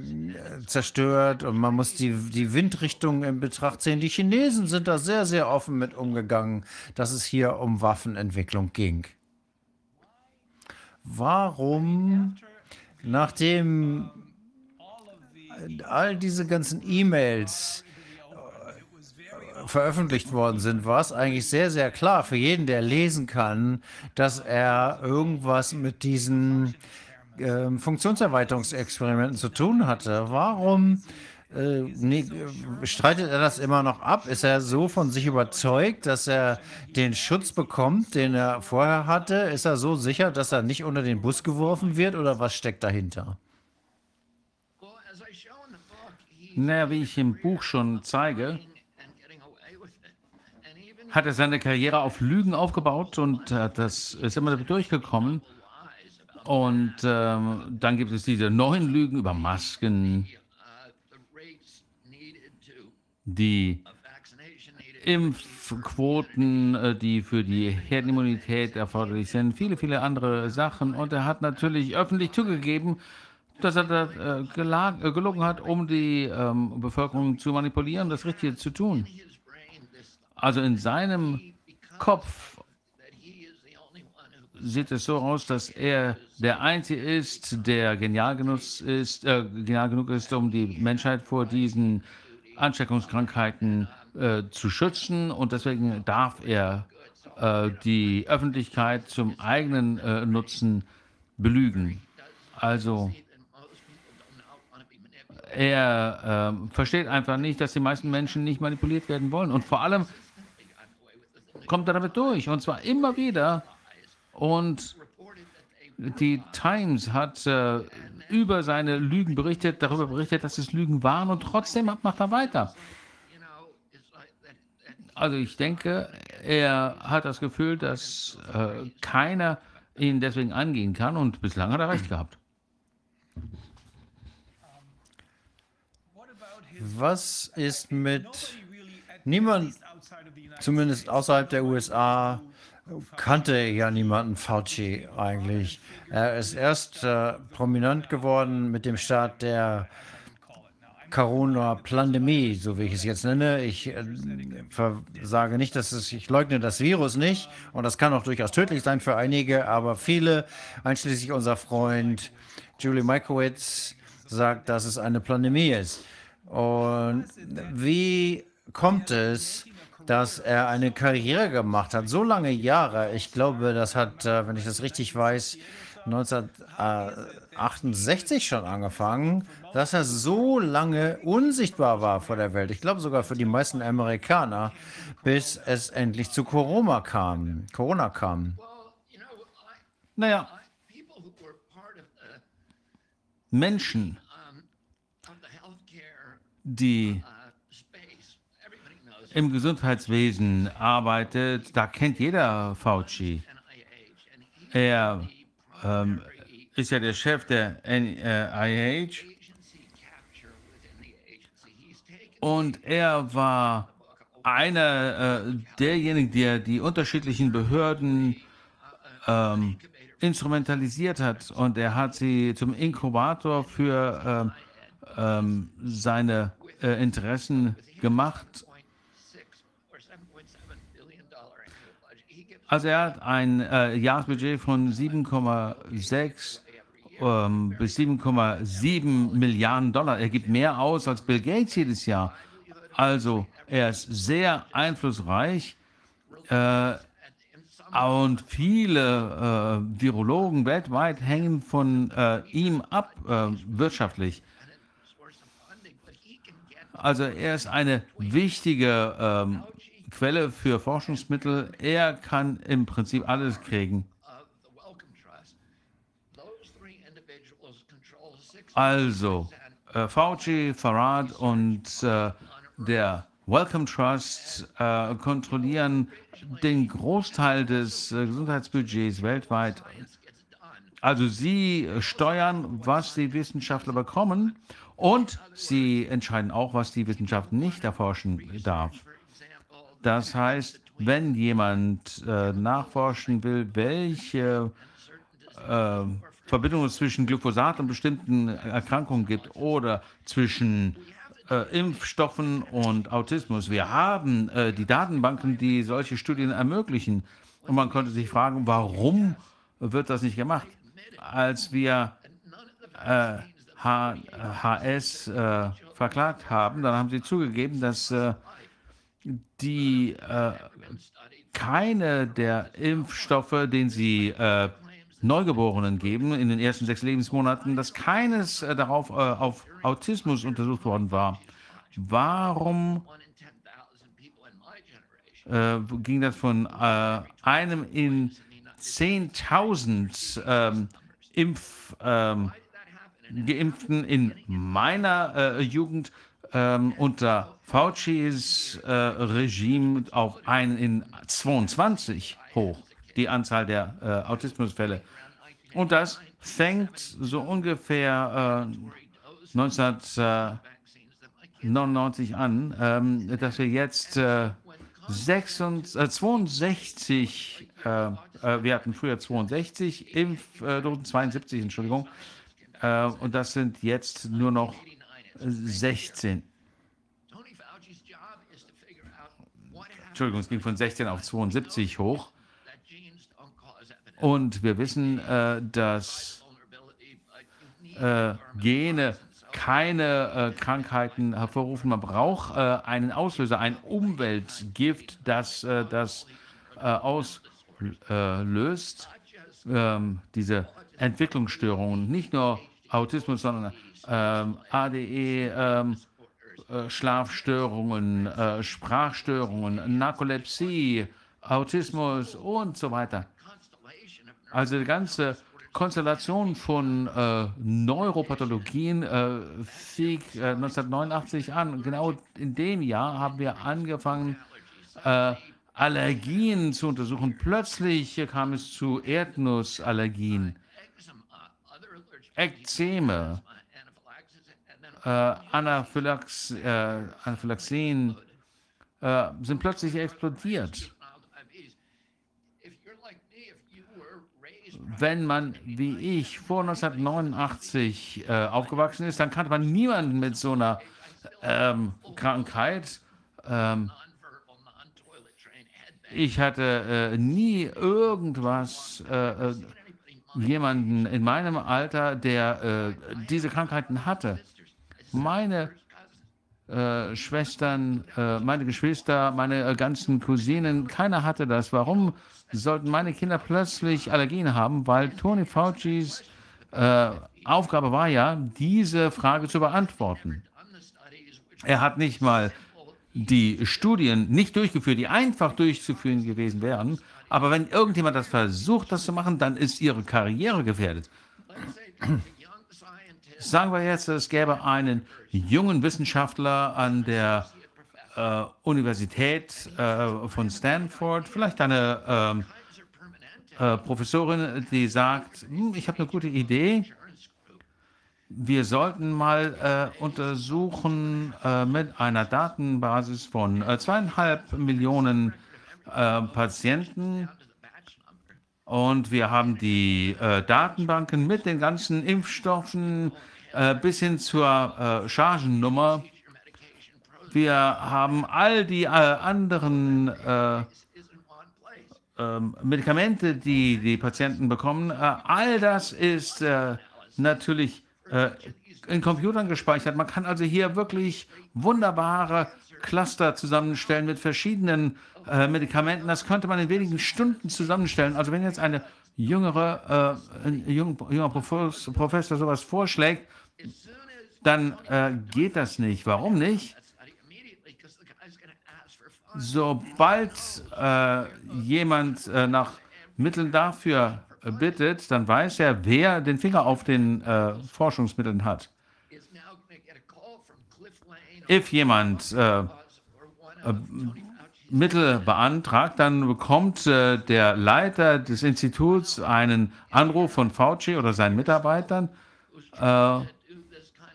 zerstört und man muss die, die Windrichtung in Betracht ziehen. Die Chinesen sind da sehr, sehr offen mit umgegangen, dass es hier um Waffenentwicklung ging. Warum, nachdem all diese ganzen E-Mails äh, veröffentlicht worden sind, war es eigentlich sehr, sehr klar für jeden, der lesen kann, dass er irgendwas mit diesen äh, Funktionserweiterungsexperimenten zu tun hatte. Warum äh, nee, streitet er das immer noch ab? Ist er so von sich überzeugt, dass er den Schutz bekommt, den er vorher hatte? Ist er so sicher, dass er nicht unter den Bus geworfen wird oder was steckt dahinter? Naja, wie ich im Buch schon zeige, hat er seine Karriere auf Lügen aufgebaut und äh, das ist immer durchgekommen. Und ähm, dann gibt es diese neuen Lügen über Masken, die Impfquoten, äh, die für die Herdenimmunität erforderlich sind, viele, viele andere Sachen. Und er hat natürlich öffentlich zugegeben, dass er da, äh, äh, gelogen hat, um die ähm, Bevölkerung zu manipulieren, das Richtige zu tun. Also in seinem Kopf sieht es so aus, dass er der Einzige ist, der genial genug ist, äh, genial genug ist um die Menschheit vor diesen Ansteckungskrankheiten äh, zu schützen. Und deswegen darf er äh, die Öffentlichkeit zum eigenen Nutzen belügen. Also er äh, versteht einfach nicht, dass die meisten Menschen nicht manipuliert werden wollen. Und vor allem kommt er damit durch. Und zwar immer wieder. Und die Times hat äh, über seine Lügen berichtet, darüber berichtet, dass es Lügen waren. Und trotzdem macht er weiter. Also ich denke, er hat das Gefühl, dass äh, keiner ihn deswegen angehen kann. Und bislang hat er recht gehabt. Was ist mit niemand, zumindest außerhalb der USA, kannte ja niemanden Fauci eigentlich. Er ist erst äh, prominent geworden mit dem Start der Corona-Pandemie, so wie ich es jetzt nenne. Ich äh, sage nicht, dass es, ich leugne das Virus nicht und das kann auch durchaus tödlich sein für einige, aber viele, einschließlich unser Freund Julie Mikowitz, sagt, dass es eine Pandemie ist. Und wie kommt es, dass er eine Karriere gemacht hat? So lange Jahre. Ich glaube, das hat, äh, wenn ich das richtig weiß, 1968 schon angefangen, dass er so lange unsichtbar war vor der Welt. Ich glaube sogar für die meisten Amerikaner, bis es endlich zu Corona kam. Corona kam. Naja, Menschen, die im Gesundheitswesen arbeitet, da kennt jeder Fauci. Er ähm, ist ja der Chef der NIH und er war einer äh, derjenigen, der die unterschiedlichen Behörden ähm, instrumentalisiert hat und er hat sie zum Inkubator für ähm, ähm, seine äh, Interessen gemacht. Also er hat ein äh, Jahresbudget von 7,6 ähm, bis 7,7 Milliarden Dollar. Er gibt mehr aus als Bill Gates jedes Jahr. Also er ist sehr einflussreich. Äh, und viele äh, Virologen weltweit hängen von äh, ihm ab äh, wirtschaftlich. Also er ist eine wichtige ähm, Quelle für Forschungsmittel. Er kann im Prinzip alles kriegen. Also äh, Fauci, Farad und äh, der Wellcome Trust äh, kontrollieren den Großteil des äh, Gesundheitsbudgets weltweit. Also sie steuern, was die Wissenschaftler bekommen und sie entscheiden auch, was die Wissenschaft nicht erforschen darf. Das heißt, wenn jemand äh, nachforschen will, welche äh, Verbindungen zwischen Glyphosat und bestimmten Erkrankungen gibt oder zwischen äh, Impfstoffen und Autismus. Wir haben äh, die Datenbanken, die solche Studien ermöglichen. Und man könnte sich fragen, warum wird das nicht gemacht? Als wir äh, HS äh, verklagt haben, dann haben sie zugegeben, dass äh, die äh, keine der Impfstoffe, den sie Neugeborenen geben in den ersten sechs Lebensmonaten, dass keines äh, darauf äh, auf Autismus untersucht worden war. Warum äh, ging das von äh, einem in 10.000 ähm, Impf, ähm, Geimpften in meiner äh, Jugend ähm, unter Faucis äh, Regime auf einen in 22 hoch? die Anzahl der äh, Autismusfälle. Und das fängt so ungefähr äh, 1999 an, ähm, dass wir jetzt äh, 66, 62, äh, äh, wir hatten früher 62 Impfdosen, 72, Entschuldigung, äh, und das sind jetzt nur noch 16. Entschuldigung, es ging von 16 auf 72 hoch. Und wir wissen, äh, dass äh, Gene keine äh, Krankheiten hervorrufen. Man braucht äh, einen Auslöser, ein Umweltgift, das äh, das äh, auslöst, ähm, diese Entwicklungsstörungen. Nicht nur Autismus, sondern ähm, ADE, ähm, Schlafstörungen, Sprachstörungen, Narkolepsie, Autismus und so weiter. Also die ganze Konstellation von äh, Neuropathologien äh, fing äh, 1989 an. Genau in dem Jahr haben wir angefangen, äh, Allergien zu untersuchen. Plötzlich kam es zu Erdnussallergien, Ekzeme, äh, Anaphylax, äh, Anaphylaxien äh, sind plötzlich explodiert. wenn man wie ich vor 1989 äh, aufgewachsen ist, dann kannte man niemanden mit so einer ähm, Krankheit. Ähm, ich hatte äh, nie irgendwas, äh, jemanden in meinem Alter, der äh, diese Krankheiten hatte. Meine äh, Schwestern, äh, meine Geschwister, meine äh, ganzen Cousinen, keiner hatte das. Warum sollten meine Kinder plötzlich Allergien haben? Weil Tony Faucis äh, Aufgabe war ja, diese Frage zu beantworten. Er hat nicht mal die Studien nicht durchgeführt, die einfach durchzuführen gewesen wären. Aber wenn irgendjemand das versucht, das zu machen, dann ist ihre Karriere gefährdet. Sagen wir jetzt, es gäbe einen jungen Wissenschaftler an der äh, Universität äh, von Stanford, vielleicht eine ähm, äh, Professorin, die sagt, hm, ich habe eine gute Idee. Wir sollten mal äh, untersuchen äh, mit einer Datenbasis von äh, zweieinhalb Millionen Patienten, und wir haben die äh, Datenbanken mit den ganzen Impfstoffen äh, bis hin zur äh, Chargennummer. Wir haben all die äh, anderen äh, ähm, Medikamente, die die Patienten bekommen. Äh, all das ist natürlich in Computern gespeichert. Man kann also hier wirklich wunderbare Cluster zusammenstellen mit verschiedenen äh, Medikamenten. Das könnte man in wenigen Stunden zusammenstellen. Also wenn jetzt eine jüngere, äh, ein jung, junger Professor, Professor sowas vorschlägt, dann äh, geht das nicht. Warum nicht? Sobald äh, jemand äh, nach Mitteln dafür bittet, dann weiß er, wer den Finger auf den äh, Forschungsmitteln hat. If jemand äh, äh, Mittel beantragt, dann bekommt äh, der Leiter des Instituts einen Anruf von Fauci oder seinen Mitarbeitern äh,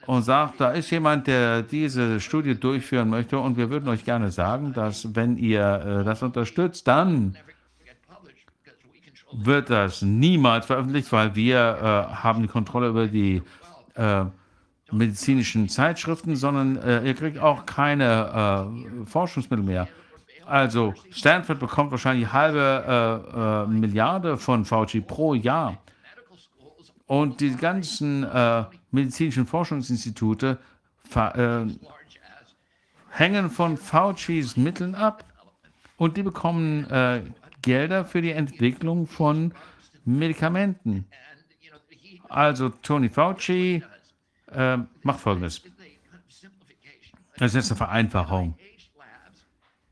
und sagt, da ist jemand, der diese Studie durchführen möchte und wir würden euch gerne sagen, dass wenn ihr äh, das unterstützt, dann wird das niemals veröffentlicht, weil wir äh, haben die Kontrolle über die äh, medizinischen Zeitschriften, sondern äh, ihr kriegt auch keine Forschungsmittel mehr. Also Stanford bekommt wahrscheinlich eine halbe äh, äh, Milliarde von Fauci pro Jahr. Und die ganzen äh, medizinischen Forschungsinstitute äh, hängen von Faucis Mitteln ab. Und die bekommen äh, Gelder für die Entwicklung von Medikamenten. Also Tony Fauci äh, macht Folgendes. Das ist jetzt eine Vereinfachung.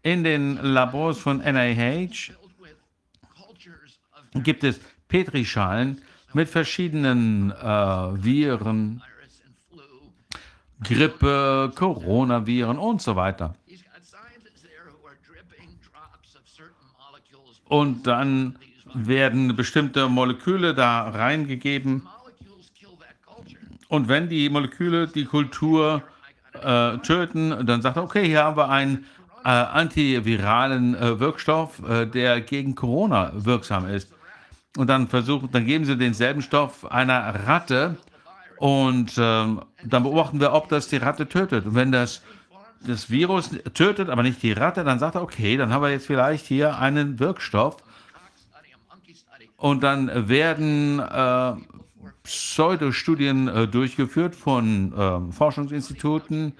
In den Labors von NIH gibt es Petrischalen mit verschiedenen äh, Viren, Grippe, Coronaviren und so weiter. Und dann werden bestimmte Moleküle da reingegeben und wenn die Moleküle die Kultur äh, töten, dann sagt er, okay, hier haben wir einen äh, antiviralen äh, Wirkstoff, äh, der gegen Corona wirksam ist. Und dann versuchen, dann geben sie denselben Stoff einer Ratte und ähm, dann beobachten wir, ob das die Ratte tötet. Und wenn das das Virus tötet, aber nicht die Ratte, dann sagt er, okay, dann haben wir jetzt vielleicht hier einen Wirkstoff. Und dann werden äh, Pseudostudien äh, durchgeführt von äh, Forschungsinstituten.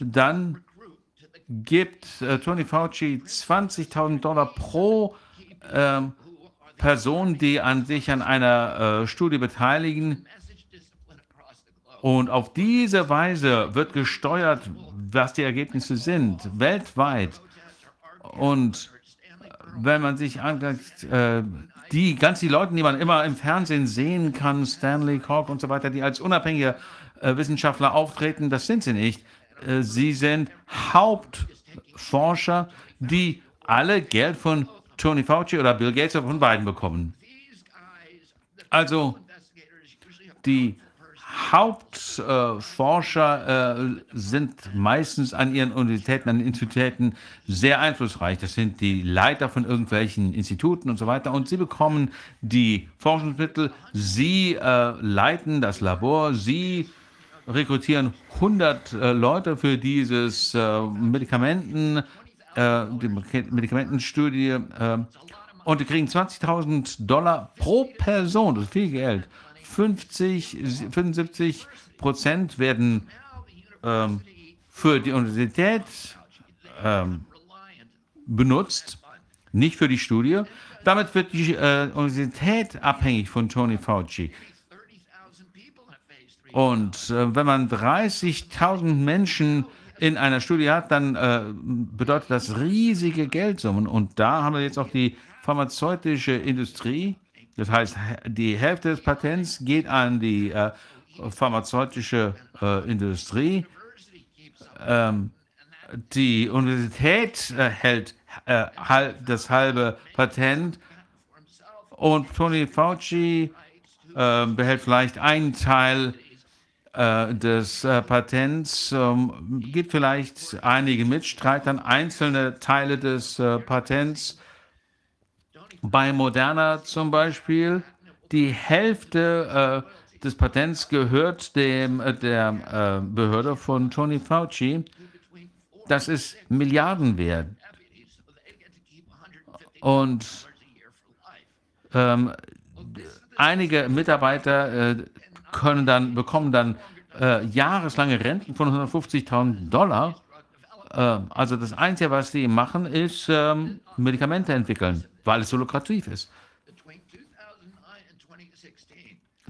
Dann gibt äh, Tony Fauci 20.000 Dollar pro ähm, Person, die an sich an einer äh, Studie beteiligen. Und auf diese Weise wird gesteuert, was die Ergebnisse sind, weltweit. Und wenn man sich anguckt, äh, die ganz die Leute, die man immer im Fernsehen sehen kann, Stanley Koch und so weiter, die als unabhängige äh, Wissenschaftler auftreten, das sind sie nicht. Äh, sie sind Hauptforscher, die alle Geld von Tony Fauci oder Bill Gates oder von beiden bekommen. Also die Hauptforscher äh, sind meistens an ihren Universitäten, an Instituten sehr einflussreich. Das sind die Leiter von irgendwelchen Instituten und so weiter. Und sie bekommen die Forschungsmittel, sie äh, leiten das Labor, sie rekrutieren 100 äh, Leute für dieses äh, Medikamenten, äh, die Medikamentenstudie und die kriegen 20.000 Dollar pro Person. Das ist viel Geld. 50, 75 Prozent werden ähm, für die Universität ähm, benutzt, nicht für die Studie. Damit wird die äh, Universität abhängig von Tony Fauci. Und äh, wenn man 30.000 Menschen in einer Studie hat, dann äh, bedeutet das riesige Geldsummen. Und da haben wir jetzt auch die pharmazeutische Industrie. Das heißt, die Hälfte des Patents geht an die äh, pharmazeutische äh, Industrie. Ähm, die Universität äh, hält äh, das halbe Patent und Tony Fauci äh, behält vielleicht einen Teil äh, des äh, Patents, ähm, gibt vielleicht einige Mitstreit an einzelne Teile des äh, Patents. Bei Moderna zum Beispiel, die Hälfte des Patents gehört dem, der Behörde von Tony Fauci. Das ist Milliardenwert. Und ähm, einige Mitarbeiter äh, können dann, bekommen dann äh, jahreslange Renten von 150.000 Dollar. Äh, also das Einzige, was sie machen, ist ähm, Medikamente entwickeln, weil es so lukrativ ist.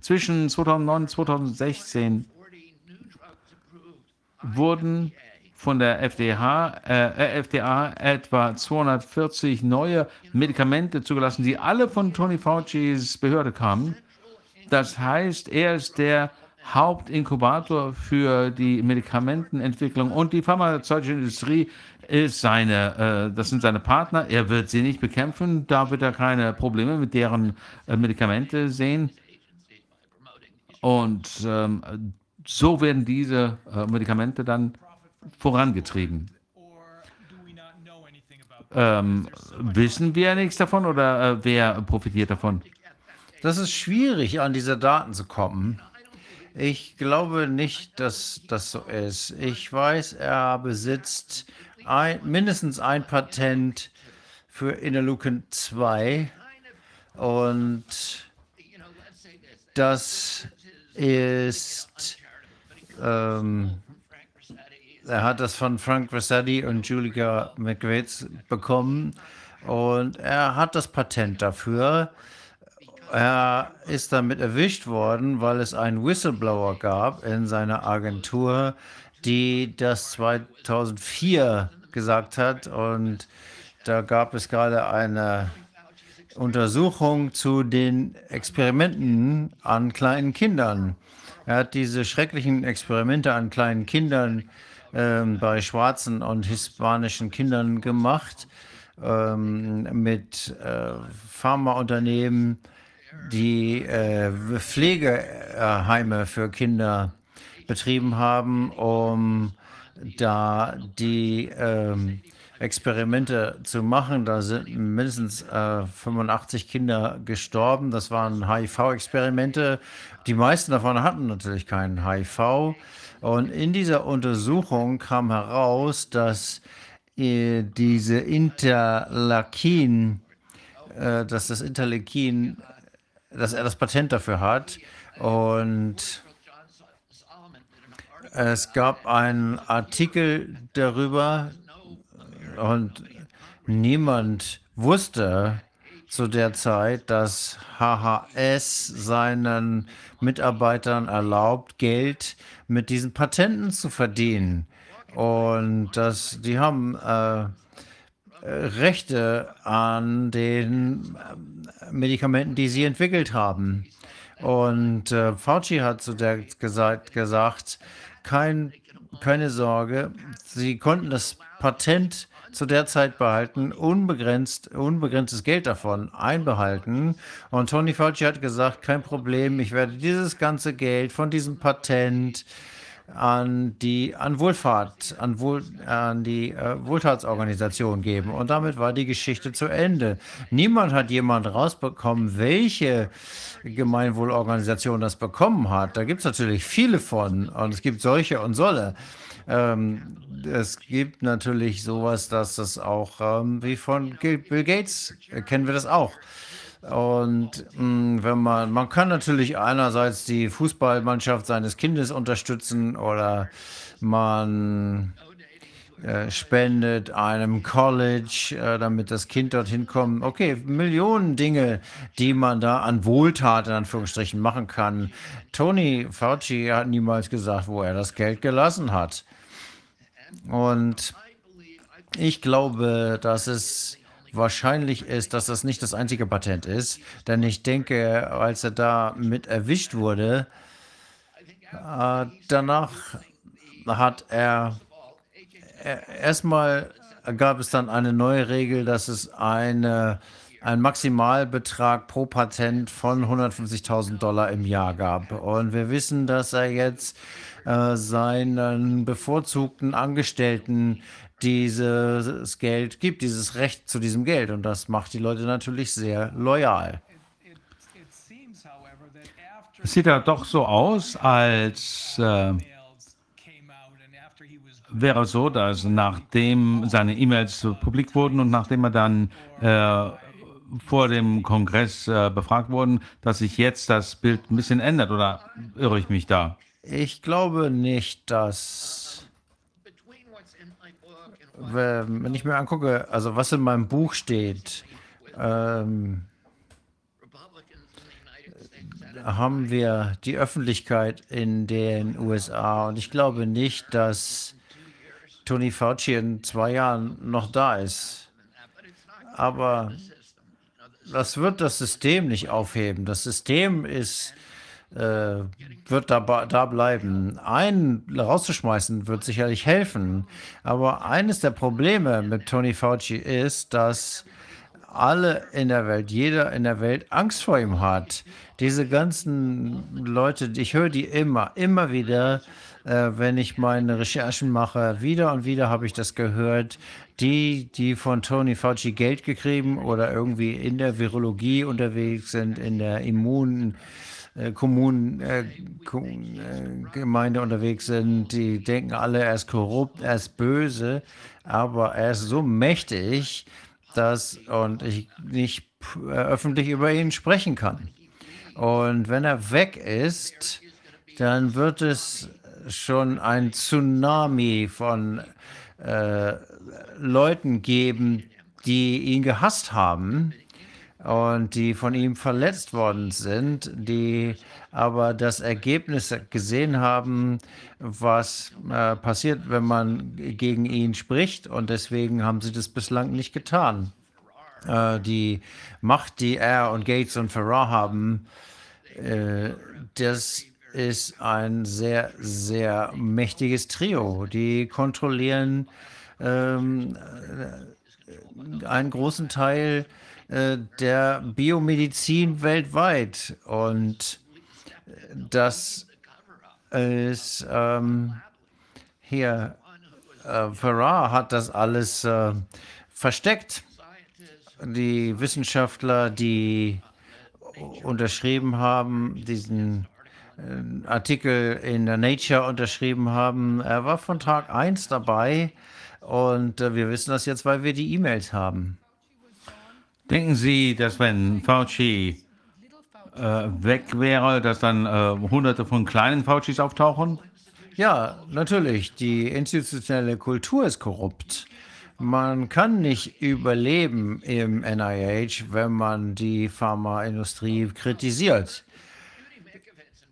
Zwischen 2009 und 2016 wurden von der FDH, äh, FDA etwa 240 neue Medikamente zugelassen, die alle von Tony Fauci's Behörde kamen. Das heißt, er ist der Hauptinkubator für die Medikamentenentwicklung und die pharmazeutische Industrie ist seine, äh, das sind seine Partner. Er wird sie nicht bekämpfen, da wird er keine Probleme mit deren äh, Medikamente sehen. Und ähm, so werden diese äh, Medikamente dann vorangetrieben. Ähm, wissen wir nichts davon oder äh, wer profitiert davon? Das ist schwierig, an diese Daten zu kommen. Ich glaube nicht, dass das so ist. Ich weiß, er besitzt ein, mindestens ein Patent für Interleukin 2 und das ist ähm, er hat das von Frank Rossetti und Julia McGrates bekommen und er hat das Patent dafür. Er ist damit erwischt worden, weil es einen Whistleblower gab in seiner Agentur, die das 2004 gesagt hat. Und da gab es gerade eine Untersuchung zu den Experimenten an kleinen Kindern. Er hat diese schrecklichen Experimente an kleinen Kindern ähm, bei schwarzen und hispanischen Kindern gemacht ähm, mit äh, Pharmaunternehmen, die äh, Pflegeheime für Kinder betrieben haben, um da die ähm, Experimente zu machen. Da sind mindestens äh, 85 Kinder gestorben. Das waren HIV-Experimente. Die meisten davon hatten natürlich keinen HIV. Und in dieser Untersuchung kam heraus, dass äh, diese Interleukin, äh, dass das Interleukin, dass er das Patent dafür hat. Und es gab einen Artikel darüber, und niemand wusste zu der Zeit, dass HHS seinen Mitarbeitern erlaubt, Geld mit diesen Patenten zu verdienen. Und das, die haben äh, Rechte an den äh, Medikamenten, die sie entwickelt haben. Und äh, Fauci hat zu der gesagt, gesagt kein, keine Sorge, sie konnten das Patent zu der Zeit behalten, unbegrenzt, unbegrenztes Geld davon einbehalten. Und Tony Fauci hat gesagt, kein Problem, ich werde dieses ganze Geld von diesem Patent an die an Wohlfahrt, an, Wohl, an die äh, Wohlfahrtsorganisation geben. Und damit war die Geschichte zu Ende. Niemand hat jemand rausbekommen, welche Gemeinwohlorganisation das bekommen hat. Da gibt es natürlich viele von und es gibt solche und solle. Ähm, es gibt natürlich sowas, dass das auch, ähm, wie von Bill Gates, äh, kennen wir das auch. Und mh, wenn man, man kann natürlich einerseits die Fußballmannschaft seines Kindes unterstützen oder man äh, spendet einem College, äh, damit das Kind dorthin kommt. Okay, Millionen Dinge, die man da an Wohltat in Anführungsstrichen machen kann. Tony Fauci hat niemals gesagt, wo er das Geld gelassen hat. Und ich glaube, dass es wahrscheinlich ist, dass das nicht das einzige Patent ist, denn ich denke, als er da mit erwischt wurde, äh, danach hat er erstmal gab es dann eine neue Regel, dass es eine, einen Maximalbetrag pro Patent von 150.000 Dollar im Jahr gab. Und wir wissen, dass er jetzt äh, seinen bevorzugten Angestellten dieses Geld gibt, dieses Recht zu diesem Geld. Und das macht die Leute natürlich sehr loyal. Es sieht ja doch so aus, als äh, wäre es so, dass nachdem seine E-Mails publik wurden und nachdem er dann äh, vor dem Kongress äh, befragt wurde, dass sich jetzt das Bild ein bisschen ändert oder irre ich mich da? Ich glaube nicht, dass wenn ich mir angucke, also was in meinem Buch steht, ähm, haben wir die Öffentlichkeit in den USA und ich glaube nicht, dass Tony Fauci in zwei Jahren noch da ist. Aber das wird das System nicht aufheben. Das System ist äh, wird da, da bleiben. Einen rauszuschmeißen wird sicherlich helfen. Aber eines der Probleme mit Tony Fauci ist, dass alle in der Welt, jeder in der Welt Angst vor ihm hat. Diese ganzen Leute, ich höre die immer, immer wieder, äh, wenn ich meine Recherchen mache. Wieder und wieder habe ich das gehört. Die, die von Tony Fauci Geld gekriegt oder irgendwie in der Virologie unterwegs sind, in der Immun äh, Kommunen, äh, äh, Gemeinde unterwegs sind, die denken alle, er ist korrupt, er ist böse, aber er ist so mächtig, dass und ich nicht äh, öffentlich über ihn sprechen kann. Und wenn er weg ist, dann wird es schon ein Tsunami von äh, Leuten geben, die ihn gehasst haben und die von ihm verletzt worden sind, die aber das Ergebnis gesehen haben, was äh, passiert, wenn man gegen ihn spricht. Und deswegen haben sie das bislang nicht getan. Äh, die Macht, die er und Gates und Farrar haben, äh, das ist ein sehr, sehr mächtiges Trio. Die kontrollieren ähm, einen großen Teil äh, der Biomedizin weltweit. Und das ist ähm, hier, äh, Farrar hat das alles äh, versteckt. Die Wissenschaftler, die unterschrieben haben, diesen äh, Artikel in der Nature unterschrieben haben, er war von Tag 1 dabei und äh, wir wissen das jetzt, weil wir die E-Mails haben. Denken Sie, dass wenn Fauci äh, weg wäre, dass dann äh, hunderte von kleinen Faucis auftauchen? Ja, natürlich. Die institutionelle Kultur ist korrupt. Man kann nicht überleben im NIH, wenn man die Pharmaindustrie kritisiert.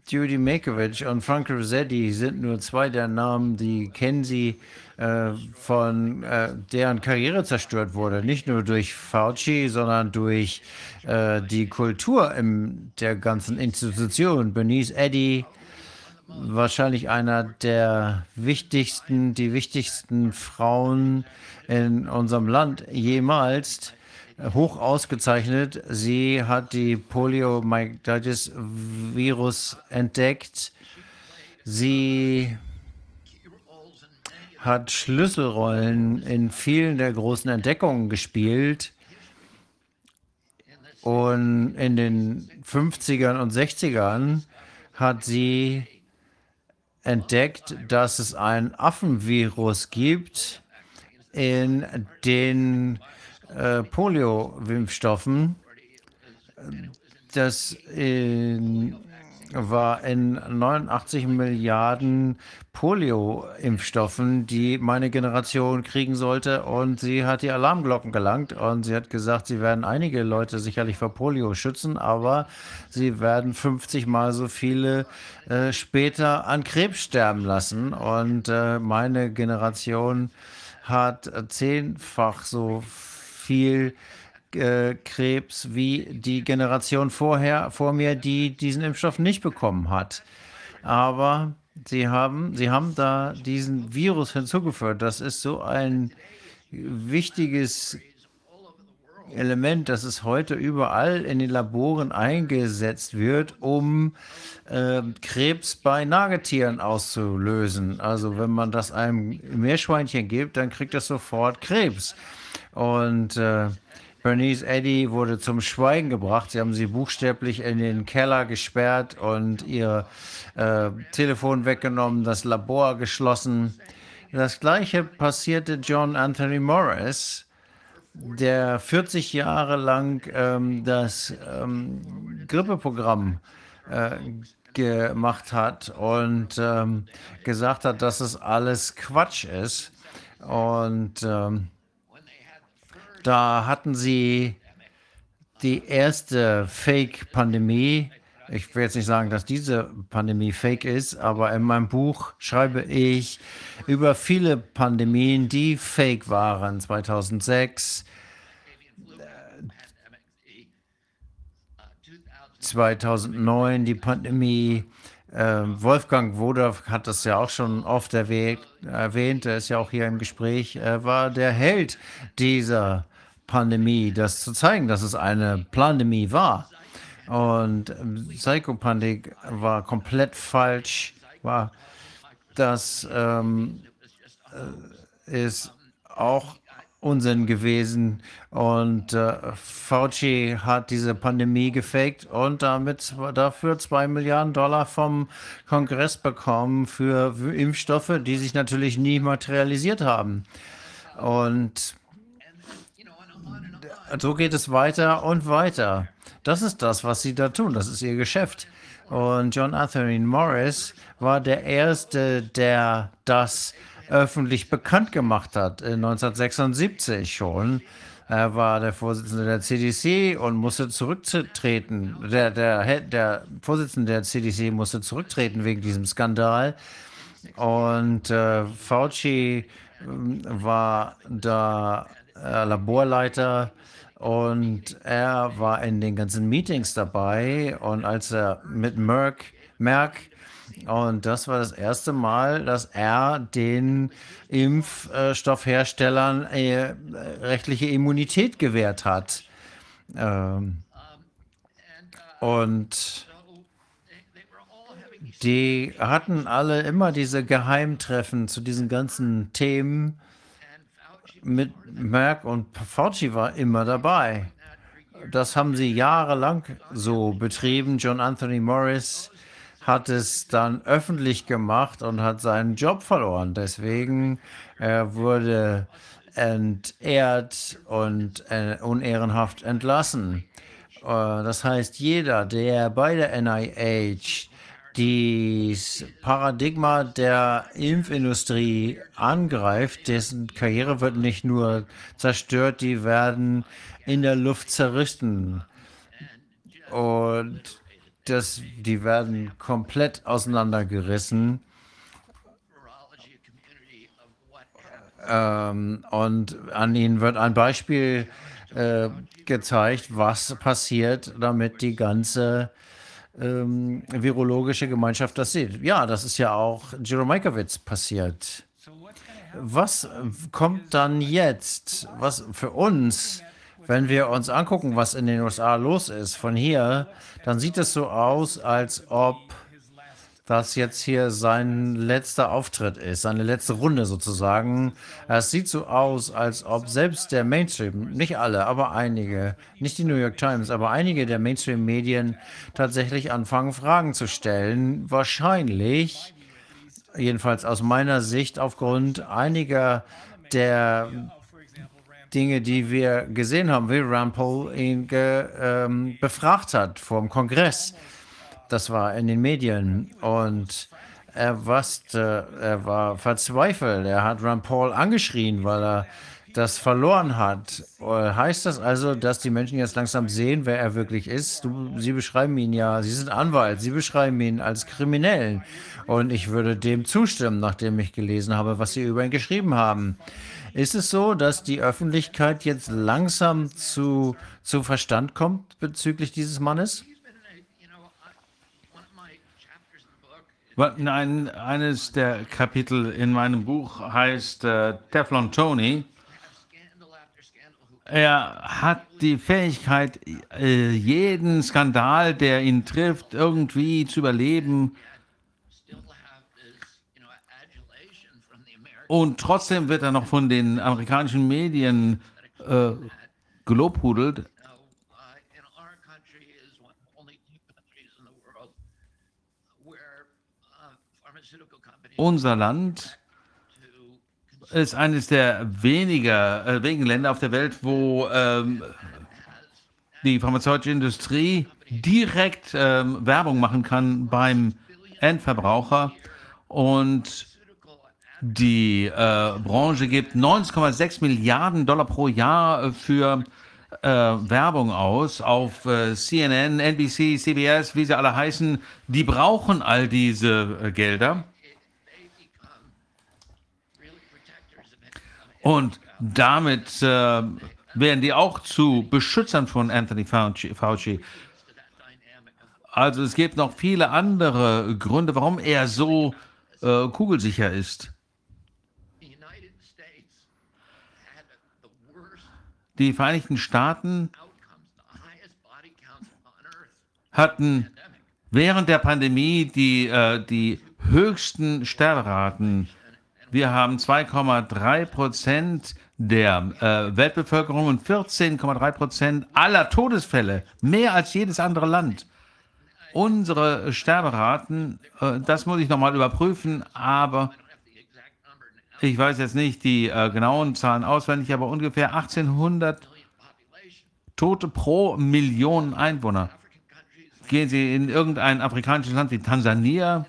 Judy Makovich und Frank Rossetti sind nur zwei der Namen, die kennen Sie äh, von äh, deren Karriere zerstört wurde. Nicht nur durch Fauci, sondern durch äh, die Kultur in der ganzen Institution. Bernice Eddy, wahrscheinlich einer der wichtigsten, die wichtigsten Frauen in unserem Land jemals hoch ausgezeichnet. Sie hat die Poliomyelitis-Virus entdeckt. Sie hat Schlüsselrollen in vielen der großen Entdeckungen gespielt. Und in den 50ern und 60ern hat sie entdeckt, dass es ein Affenvirus gibt, in den äh, Polio-Impfstoffen das in, war in 89 Milliarden Polio-Impfstoffen, die meine Generation kriegen sollte. Und sie hat die Alarmglocken gelangt und sie hat gesagt, sie werden einige Leute sicherlich vor Polio schützen, aber sie werden 50 mal so viele äh, später an Krebs sterben lassen. Und äh, meine Generation hat zehnfach so viel Krebs wie die Generation vorher, vor mir, die diesen Impfstoff nicht bekommen hat. Aber sie haben, sie haben da diesen Virus hinzugefügt. Das ist so ein wichtiges Element, dass es heute überall in den Laboren eingesetzt wird, um äh, Krebs bei Nagetieren auszulösen. Also wenn man das einem Meerschweinchen gibt, dann kriegt es sofort Krebs. Und äh, Bernice Eddy wurde zum Schweigen gebracht. Sie haben sie buchstäblich in den Keller gesperrt und ihr äh, Telefon weggenommen, das Labor geschlossen. Das gleiche passierte John Anthony Morris, der 40 Jahre lang ähm, das ähm, Grippeprogramm äh, gemacht hat und ähm, gesagt hat, dass es alles Quatsch ist. Und ähm, da hatten sie die erste Fake-Pandemie. Ich will jetzt nicht sagen, dass diese Pandemie fake ist, aber in meinem Buch schreibe ich über viele Pandemien, die fake waren. 2006, 2009 die Pandemie. Äh, Wolfgang Wodow hat das ja auch schon oft erwähnt, erwähnt, er ist ja auch hier im Gespräch, er war der Held dieser Pandemie, das zu zeigen, dass es eine Pandemie war. Und ähm, Psychopandemie war komplett falsch, war das ähm, äh, ist auch Unsinn gewesen. Und äh, Fauci hat diese Pandemie gefaked und damit dafür zwei Milliarden Dollar vom Kongress bekommen für Impfstoffe, die sich natürlich nie materialisiert haben. Und so geht es weiter und weiter. Das ist das, was sie da tun. Das ist ihr Geschäft. Und John Anthony Morris war der Erste, der das öffentlich bekannt gemacht hat, 1976 schon. Er war der Vorsitzende der CDC und musste zurücktreten. Der, der, der Vorsitzende der CDC musste zurücktreten wegen diesem Skandal. Und äh, Fauci äh, war da äh, Laborleiter und er war in den ganzen Meetings dabei. Und als er mit Merck, Merck und das war das erste Mal, dass er den Impfstoffherstellern äh, rechtliche Immunität gewährt hat. Ähm, und die hatten alle immer diese Geheimtreffen zu diesen ganzen Themen mit Merck und Fauci war immer dabei. Das haben sie jahrelang so betrieben. John Anthony Morris hat es dann öffentlich gemacht und hat seinen Job verloren. Deswegen er wurde entehrt und äh, unehrenhaft entlassen. Äh, das heißt, jeder, der bei der NIH das Paradigma der Impfindustrie angreift, dessen Karriere wird nicht nur zerstört, die werden in der Luft zerrissen. Und das, die werden komplett auseinandergerissen. Ähm, und an ihnen wird ein Beispiel äh, gezeigt, was passiert, damit die ganze ähm, virologische Gemeinschaft das sieht. Ja, das ist ja auch Jeromikowitz passiert. Was kommt dann jetzt? Was für uns wenn wir uns angucken, was in den USA los ist, von hier, dann sieht es so aus, als ob das jetzt hier sein letzter Auftritt ist, seine letzte Runde sozusagen. Es sieht so aus, als ob selbst der Mainstream, nicht alle, aber einige, nicht die New York Times, aber einige der Mainstream-Medien tatsächlich anfangen, Fragen zu stellen. Wahrscheinlich, jedenfalls aus meiner Sicht, aufgrund einiger der Dinge, die wir gesehen haben, wie Rand Paul ihn ähm, befragt hat vom Kongress. Das war in den Medien und er, wusste, er war verzweifelt. Er hat Rand Paul angeschrien, weil er das verloren hat. Heißt das also, dass die Menschen jetzt langsam sehen, wer er wirklich ist? Du, Sie beschreiben ihn ja, Sie sind Anwalt, Sie beschreiben ihn als Kriminellen. Und ich würde dem zustimmen, nachdem ich gelesen habe, was Sie über ihn geschrieben haben. Ist es so, dass die Öffentlichkeit jetzt langsam zu, zu Verstand kommt bezüglich dieses Mannes? Nein, eines der Kapitel in meinem Buch heißt äh, Teflon Tony. Er hat die Fähigkeit, äh, jeden Skandal, der ihn trifft, irgendwie zu überleben. Und trotzdem wird er noch von den amerikanischen Medien äh, gelobhudelt. Unser Land ist eines der weniger, äh, wenigen Länder auf der Welt, wo ähm, die pharmazeutische Industrie direkt ähm, Werbung machen kann beim Endverbraucher. Und die äh, Branche gibt 19,6 Milliarden Dollar pro Jahr für äh, Werbung aus auf äh, CNN, NBC, CBS, wie sie alle heißen. Die brauchen all diese äh, Gelder. Und damit äh, werden die auch zu Beschützern von Anthony Fauci. Also es gibt noch viele andere Gründe, warum er so äh, kugelsicher ist. Die Vereinigten Staaten hatten während der Pandemie die, äh, die höchsten Sterberaten wir haben 2,3 Prozent der äh, Weltbevölkerung und 14,3 Prozent aller Todesfälle, mehr als jedes andere Land. Unsere Sterberaten, äh, das muss ich nochmal überprüfen, aber ich weiß jetzt nicht die äh, genauen Zahlen auswendig, aber ungefähr 1800 Tote pro Million Einwohner. Gehen Sie in irgendein afrikanisches Land wie Tansania,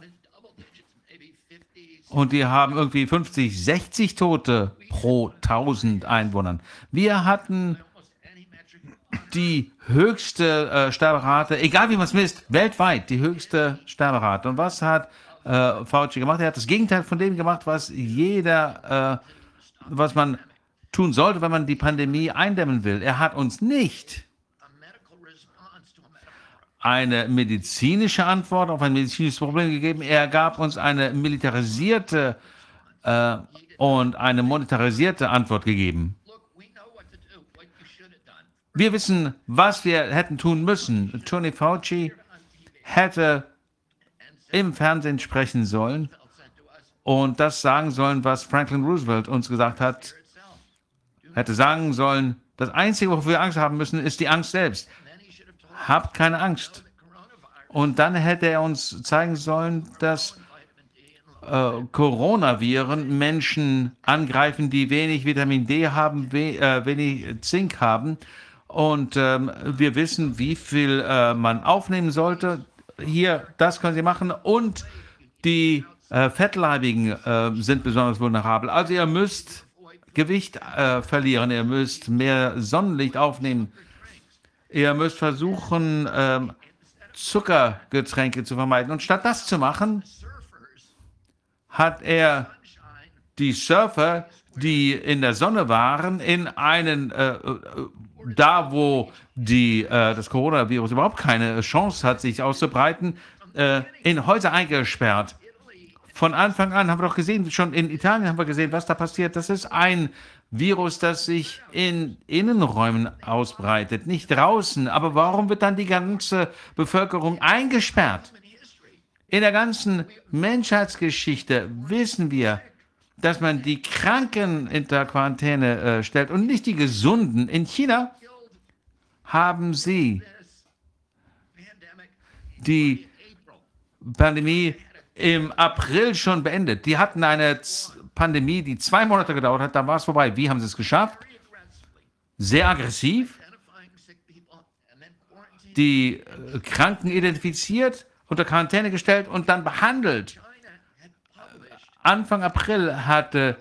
und die haben irgendwie 50, 60 Tote pro 1000 Einwohnern. Wir hatten die höchste äh, Sterberate, egal wie man es misst, weltweit die höchste Sterberate. Und was hat äh, Fauci gemacht? Er hat das Gegenteil von dem gemacht, was jeder, äh, was man tun sollte, wenn man die Pandemie eindämmen will. Er hat uns nicht eine medizinische Antwort auf ein medizinisches Problem gegeben. Er gab uns eine militarisierte äh, und eine monetarisierte Antwort gegeben. Wir wissen, was wir hätten tun müssen. Tony Fauci hätte im Fernsehen sprechen sollen und das sagen sollen, was Franklin Roosevelt uns gesagt hat. Hätte sagen sollen, das Einzige, wofür wir Angst haben müssen, ist die Angst selbst habt keine Angst. Und dann hätte er uns zeigen sollen, dass äh, Coronaviren Menschen angreifen, die wenig Vitamin D haben, we äh, wenig Zink haben. Und ähm, wir wissen, wie viel äh, man aufnehmen sollte. Hier, das können Sie machen. Und die äh, Fettleibigen äh, sind besonders vulnerabel. Also ihr müsst Gewicht äh, verlieren, ihr müsst mehr Sonnenlicht aufnehmen. Ihr müsst versuchen, ähm, Zuckergetränke zu vermeiden. Und statt das zu machen, hat er die Surfer, die in der Sonne waren, in einen, äh, äh da wo die, äh, das Coronavirus überhaupt keine Chance hat, sich auszubreiten, äh, in Häuser eingesperrt. Von Anfang an haben wir doch gesehen, schon in Italien haben wir gesehen, was da passiert. Das ist ein Virus, das sich in Innenräumen ausbreitet, nicht draußen. Aber warum wird dann die ganze Bevölkerung eingesperrt? In der ganzen Menschheitsgeschichte wissen wir, dass man die Kranken in der Quarantäne äh, stellt und nicht die Gesunden. In China haben sie die Pandemie im April schon beendet. Die hatten eine Pandemie, die zwei Monate gedauert hat, dann war es vorbei. Wie haben sie es geschafft? sehr aggressiv, die äh, Kranken identifiziert, unter Quarantäne gestellt und dann behandelt. Anfang April hatte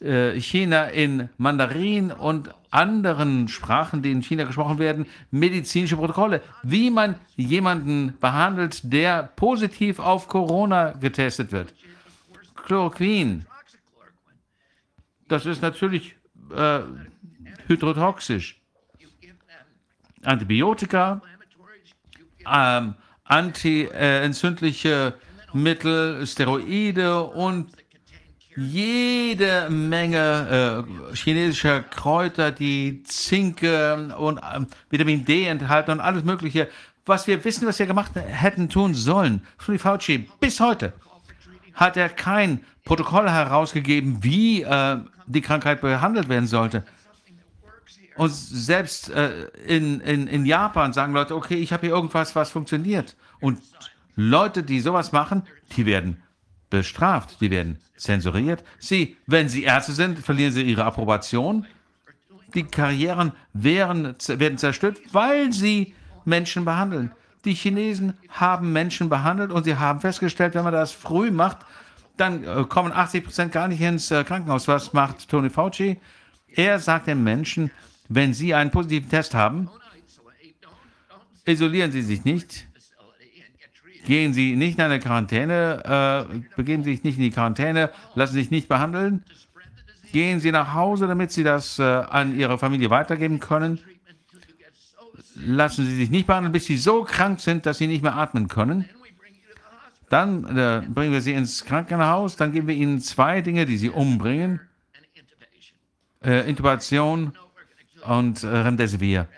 äh, China in Mandarin und anderen Sprachen, die in China gesprochen werden, medizinische Protokolle, wie man jemanden behandelt, der positiv auf Corona getestet wird. Chloroquin, das ist natürlich äh, hydrotoxisch. Antibiotika, ähm, anti-entzündliche Mittel, Steroide und jede Menge äh, chinesischer Kräuter, die Zink äh, und äh, Vitamin D enthalten und alles Mögliche, was wir wissen, was wir gemacht hätten tun sollen. Fauci, bis heute hat er kein Protokoll herausgegeben, wie äh, die Krankheit behandelt werden sollte. Und selbst äh, in, in, in Japan sagen Leute, okay, ich habe hier irgendwas, was funktioniert. Und Leute, die sowas machen, die werden bestraft, die werden zensuriert. Sie, wenn sie Ärzte sind, verlieren sie ihre Approbation. Die Karrieren wären, werden zerstört, weil sie Menschen behandeln. Die Chinesen haben Menschen behandelt und sie haben festgestellt, wenn man das früh macht, dann äh, kommen 80 Prozent gar nicht ins äh, Krankenhaus. Was macht Tony Fauci? Er sagt den Menschen, wenn sie einen positiven Test haben, isolieren sie sich nicht, gehen sie nicht in eine Quarantäne, äh, begeben sich nicht in die Quarantäne, lassen sich nicht behandeln, gehen sie nach Hause, damit sie das äh, an ihre Familie weitergeben können, lassen sie sich nicht behandeln, bis sie so krank sind, dass sie nicht mehr atmen können. Dann äh, bringen wir sie ins Krankenhaus, dann geben wir ihnen zwei Dinge, die sie umbringen. Äh, Intubation und äh, Remdesivir.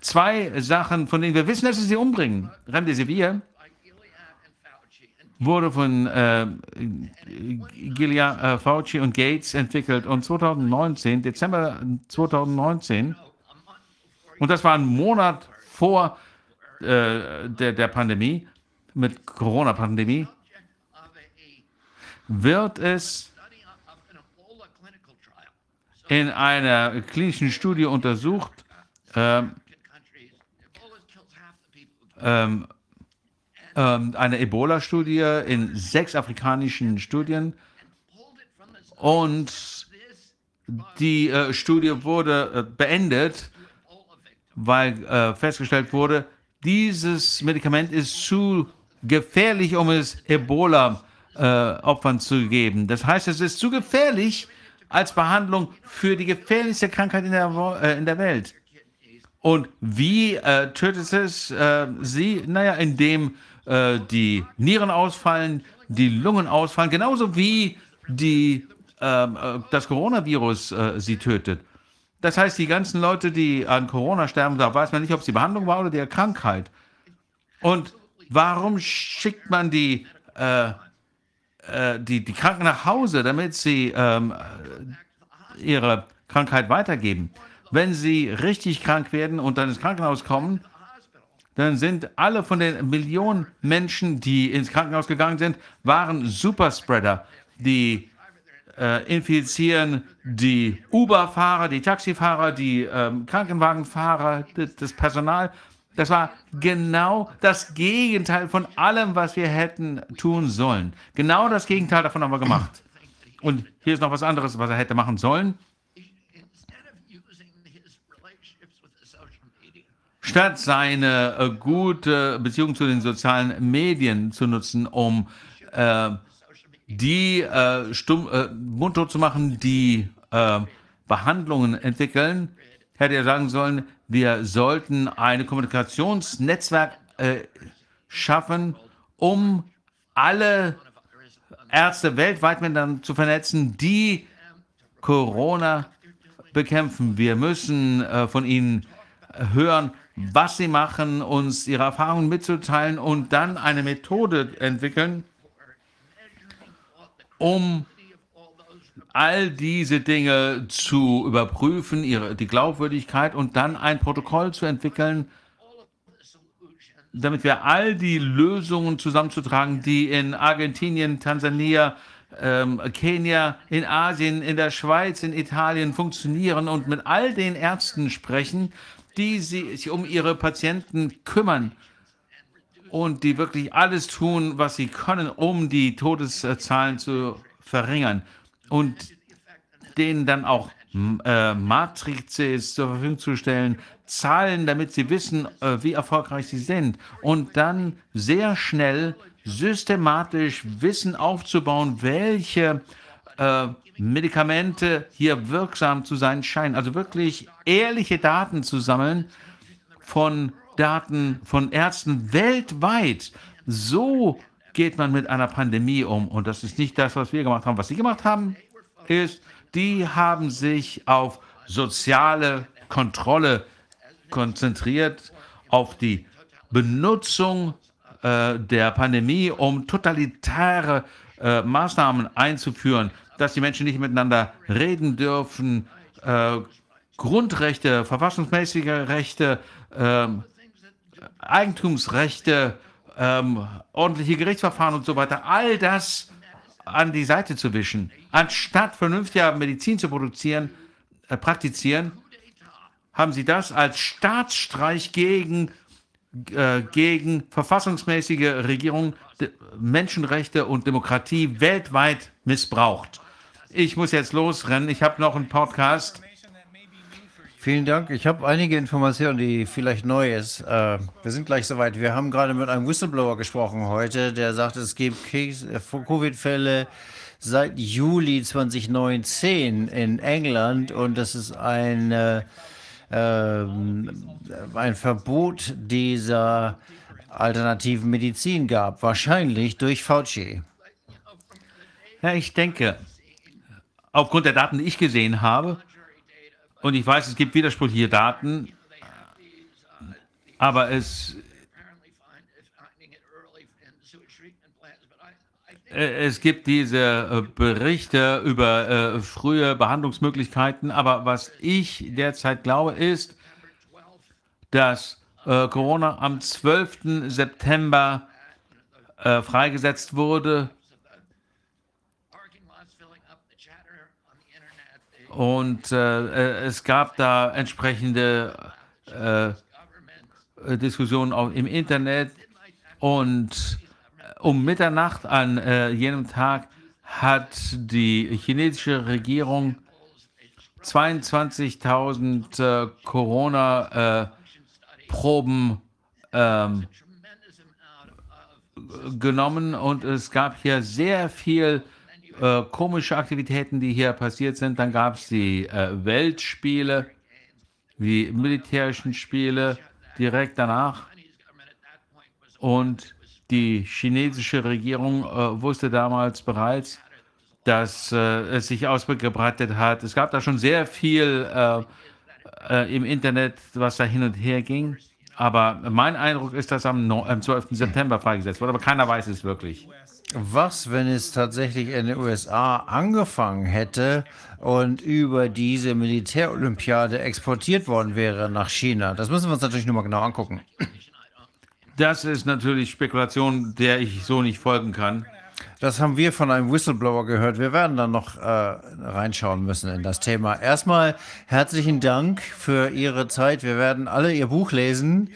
Zwei Sachen, von denen wir wissen, dass sie sie umbringen. Remdesivir wurde von äh, Gilead, äh, Fauci und Gates entwickelt und 2019, Dezember 2019, und das war ein Monat vor äh, der, der Pandemie, mit Corona-Pandemie, wird es in einer klinischen Studie untersucht, ähm, ähm, ähm, eine Ebola-Studie in sechs afrikanischen Studien. Und die äh, Studie wurde äh, beendet, weil äh, festgestellt wurde, dieses Medikament ist zu gefährlich, um es Ebola-Opfern äh, zu geben. Das heißt, es ist zu gefährlich als Behandlung für die gefährlichste Krankheit in der, äh, in der Welt. Und wie äh, tötet es äh, sie? Naja, indem äh, die Nieren ausfallen, die Lungen ausfallen, genauso wie die, ähm, äh, das Coronavirus sie tötet. Das heißt, die ganzen Leute, die an Corona sterben, da weiß man nicht, ob es die Behandlung war oder die Krankheit. Und warum schickt man die, äh, äh, die, die Kranken nach Hause, damit sie ähm, ihre Krankheit weitergeben? Wenn sie richtig krank werden und dann ins Krankenhaus kommen, dann sind alle von den Millionen Menschen, die ins Krankenhaus gegangen sind, waren Superspreader, die äh, infizieren die Uber-Fahrer, die Taxifahrer, die ähm, Krankenwagenfahrer, das Personal. Das war genau das Gegenteil von allem, was wir hätten tun sollen. Genau das Gegenteil davon haben wir gemacht. Und hier ist noch was anderes, was er hätte machen sollen. Statt seine äh, gute Beziehung zu den sozialen Medien zu nutzen, um äh, die äh, stumm, äh, mundtot zu machen, die äh, Behandlungen entwickeln, hätte er sagen sollen, wir sollten ein Kommunikationsnetzwerk äh, schaffen, um alle Ärzte weltweit miteinander zu vernetzen, die Corona bekämpfen. Wir müssen äh, von ihnen hören, was sie machen, uns ihre Erfahrungen mitzuteilen und dann eine Methode entwickeln, um all diese Dinge zu überprüfen, ihre, die Glaubwürdigkeit und dann ein Protokoll zu entwickeln, damit wir all die Lösungen zusammenzutragen, die in Argentinien, Tansania, ähm, Kenia, in Asien, in der Schweiz, in Italien funktionieren und mit all den Ärzten sprechen, die sich um ihre Patienten kümmern und die wirklich alles tun, was sie können, um die Todeszahlen zu verringern und denen dann auch äh, Matrices zur Verfügung zu stellen, Zahlen, damit sie wissen, äh, wie erfolgreich sie sind und dann sehr schnell systematisch Wissen aufzubauen, welche äh, Medikamente hier wirksam zu sein scheinen. Also wirklich ehrliche Daten zu sammeln von Daten von Ärzten weltweit. So geht man mit einer Pandemie um. Und das ist nicht das, was wir gemacht haben. Was sie gemacht haben, ist, die haben sich auf soziale Kontrolle konzentriert, auf die Benutzung äh, der Pandemie, um totalitäre äh, Maßnahmen einzuführen, dass die Menschen nicht miteinander reden dürfen, äh, Grundrechte, verfassungsmäßige Rechte, ähm, Eigentumsrechte, ähm, ordentliche Gerichtsverfahren und so weiter, all das an die Seite zu wischen, anstatt vernünftige Medizin zu produzieren, äh, praktizieren, haben sie das als Staatsstreich gegen, äh, gegen verfassungsmäßige Regierung, Menschenrechte und Demokratie weltweit missbraucht. Ich muss jetzt losrennen. Ich habe noch einen Podcast. Vielen Dank. Ich habe einige Informationen, die vielleicht neu ist. Äh, wir sind gleich soweit. Wir haben gerade mit einem Whistleblower gesprochen heute, der sagt, es gibt äh, Covid-Fälle seit Juli 2019 in England und das ist ein, äh, ein Verbot dieser alternativen Medizin gab, wahrscheinlich durch Fauci. Ja, ich denke, aufgrund der Daten, die ich gesehen habe, und ich weiß, es gibt widersprüchliche Daten, aber es, es gibt diese äh, Berichte über äh, frühe Behandlungsmöglichkeiten, aber was ich derzeit glaube, ist, dass äh, Corona am 12. September freigesetzt wurde Und äh, es gab da entsprechende äh, Diskussionen auch im Internet. Und um Mitternacht an äh, jenem Tag hat die chinesische Regierung 22.000 äh, Corona-Proben ähm, genommen und es gab hier sehr viel äh, komische Aktivitäten, die hier passiert sind. Dann gab es die äh, Weltspiele, die militärischen Spiele direkt danach. Und die chinesische Regierung äh, wusste damals bereits, dass äh, es sich ausgebreitet hat. Es gab da schon sehr viel äh, im Internet, was da hin und her ging. Aber mein Eindruck ist, dass am, am 12. September freigesetzt wurde, aber keiner weiß es wirklich. Was, wenn es tatsächlich in den USA angefangen hätte und über diese Militärolympiade exportiert worden wäre nach China? Das müssen wir uns natürlich nur mal genau angucken. Das ist natürlich Spekulation, der ich so nicht folgen kann. Das haben wir von einem Whistleblower gehört. Wir werden dann noch äh, reinschauen müssen in das Thema. Erstmal herzlichen Dank für Ihre Zeit. Wir werden alle Ihr Buch lesen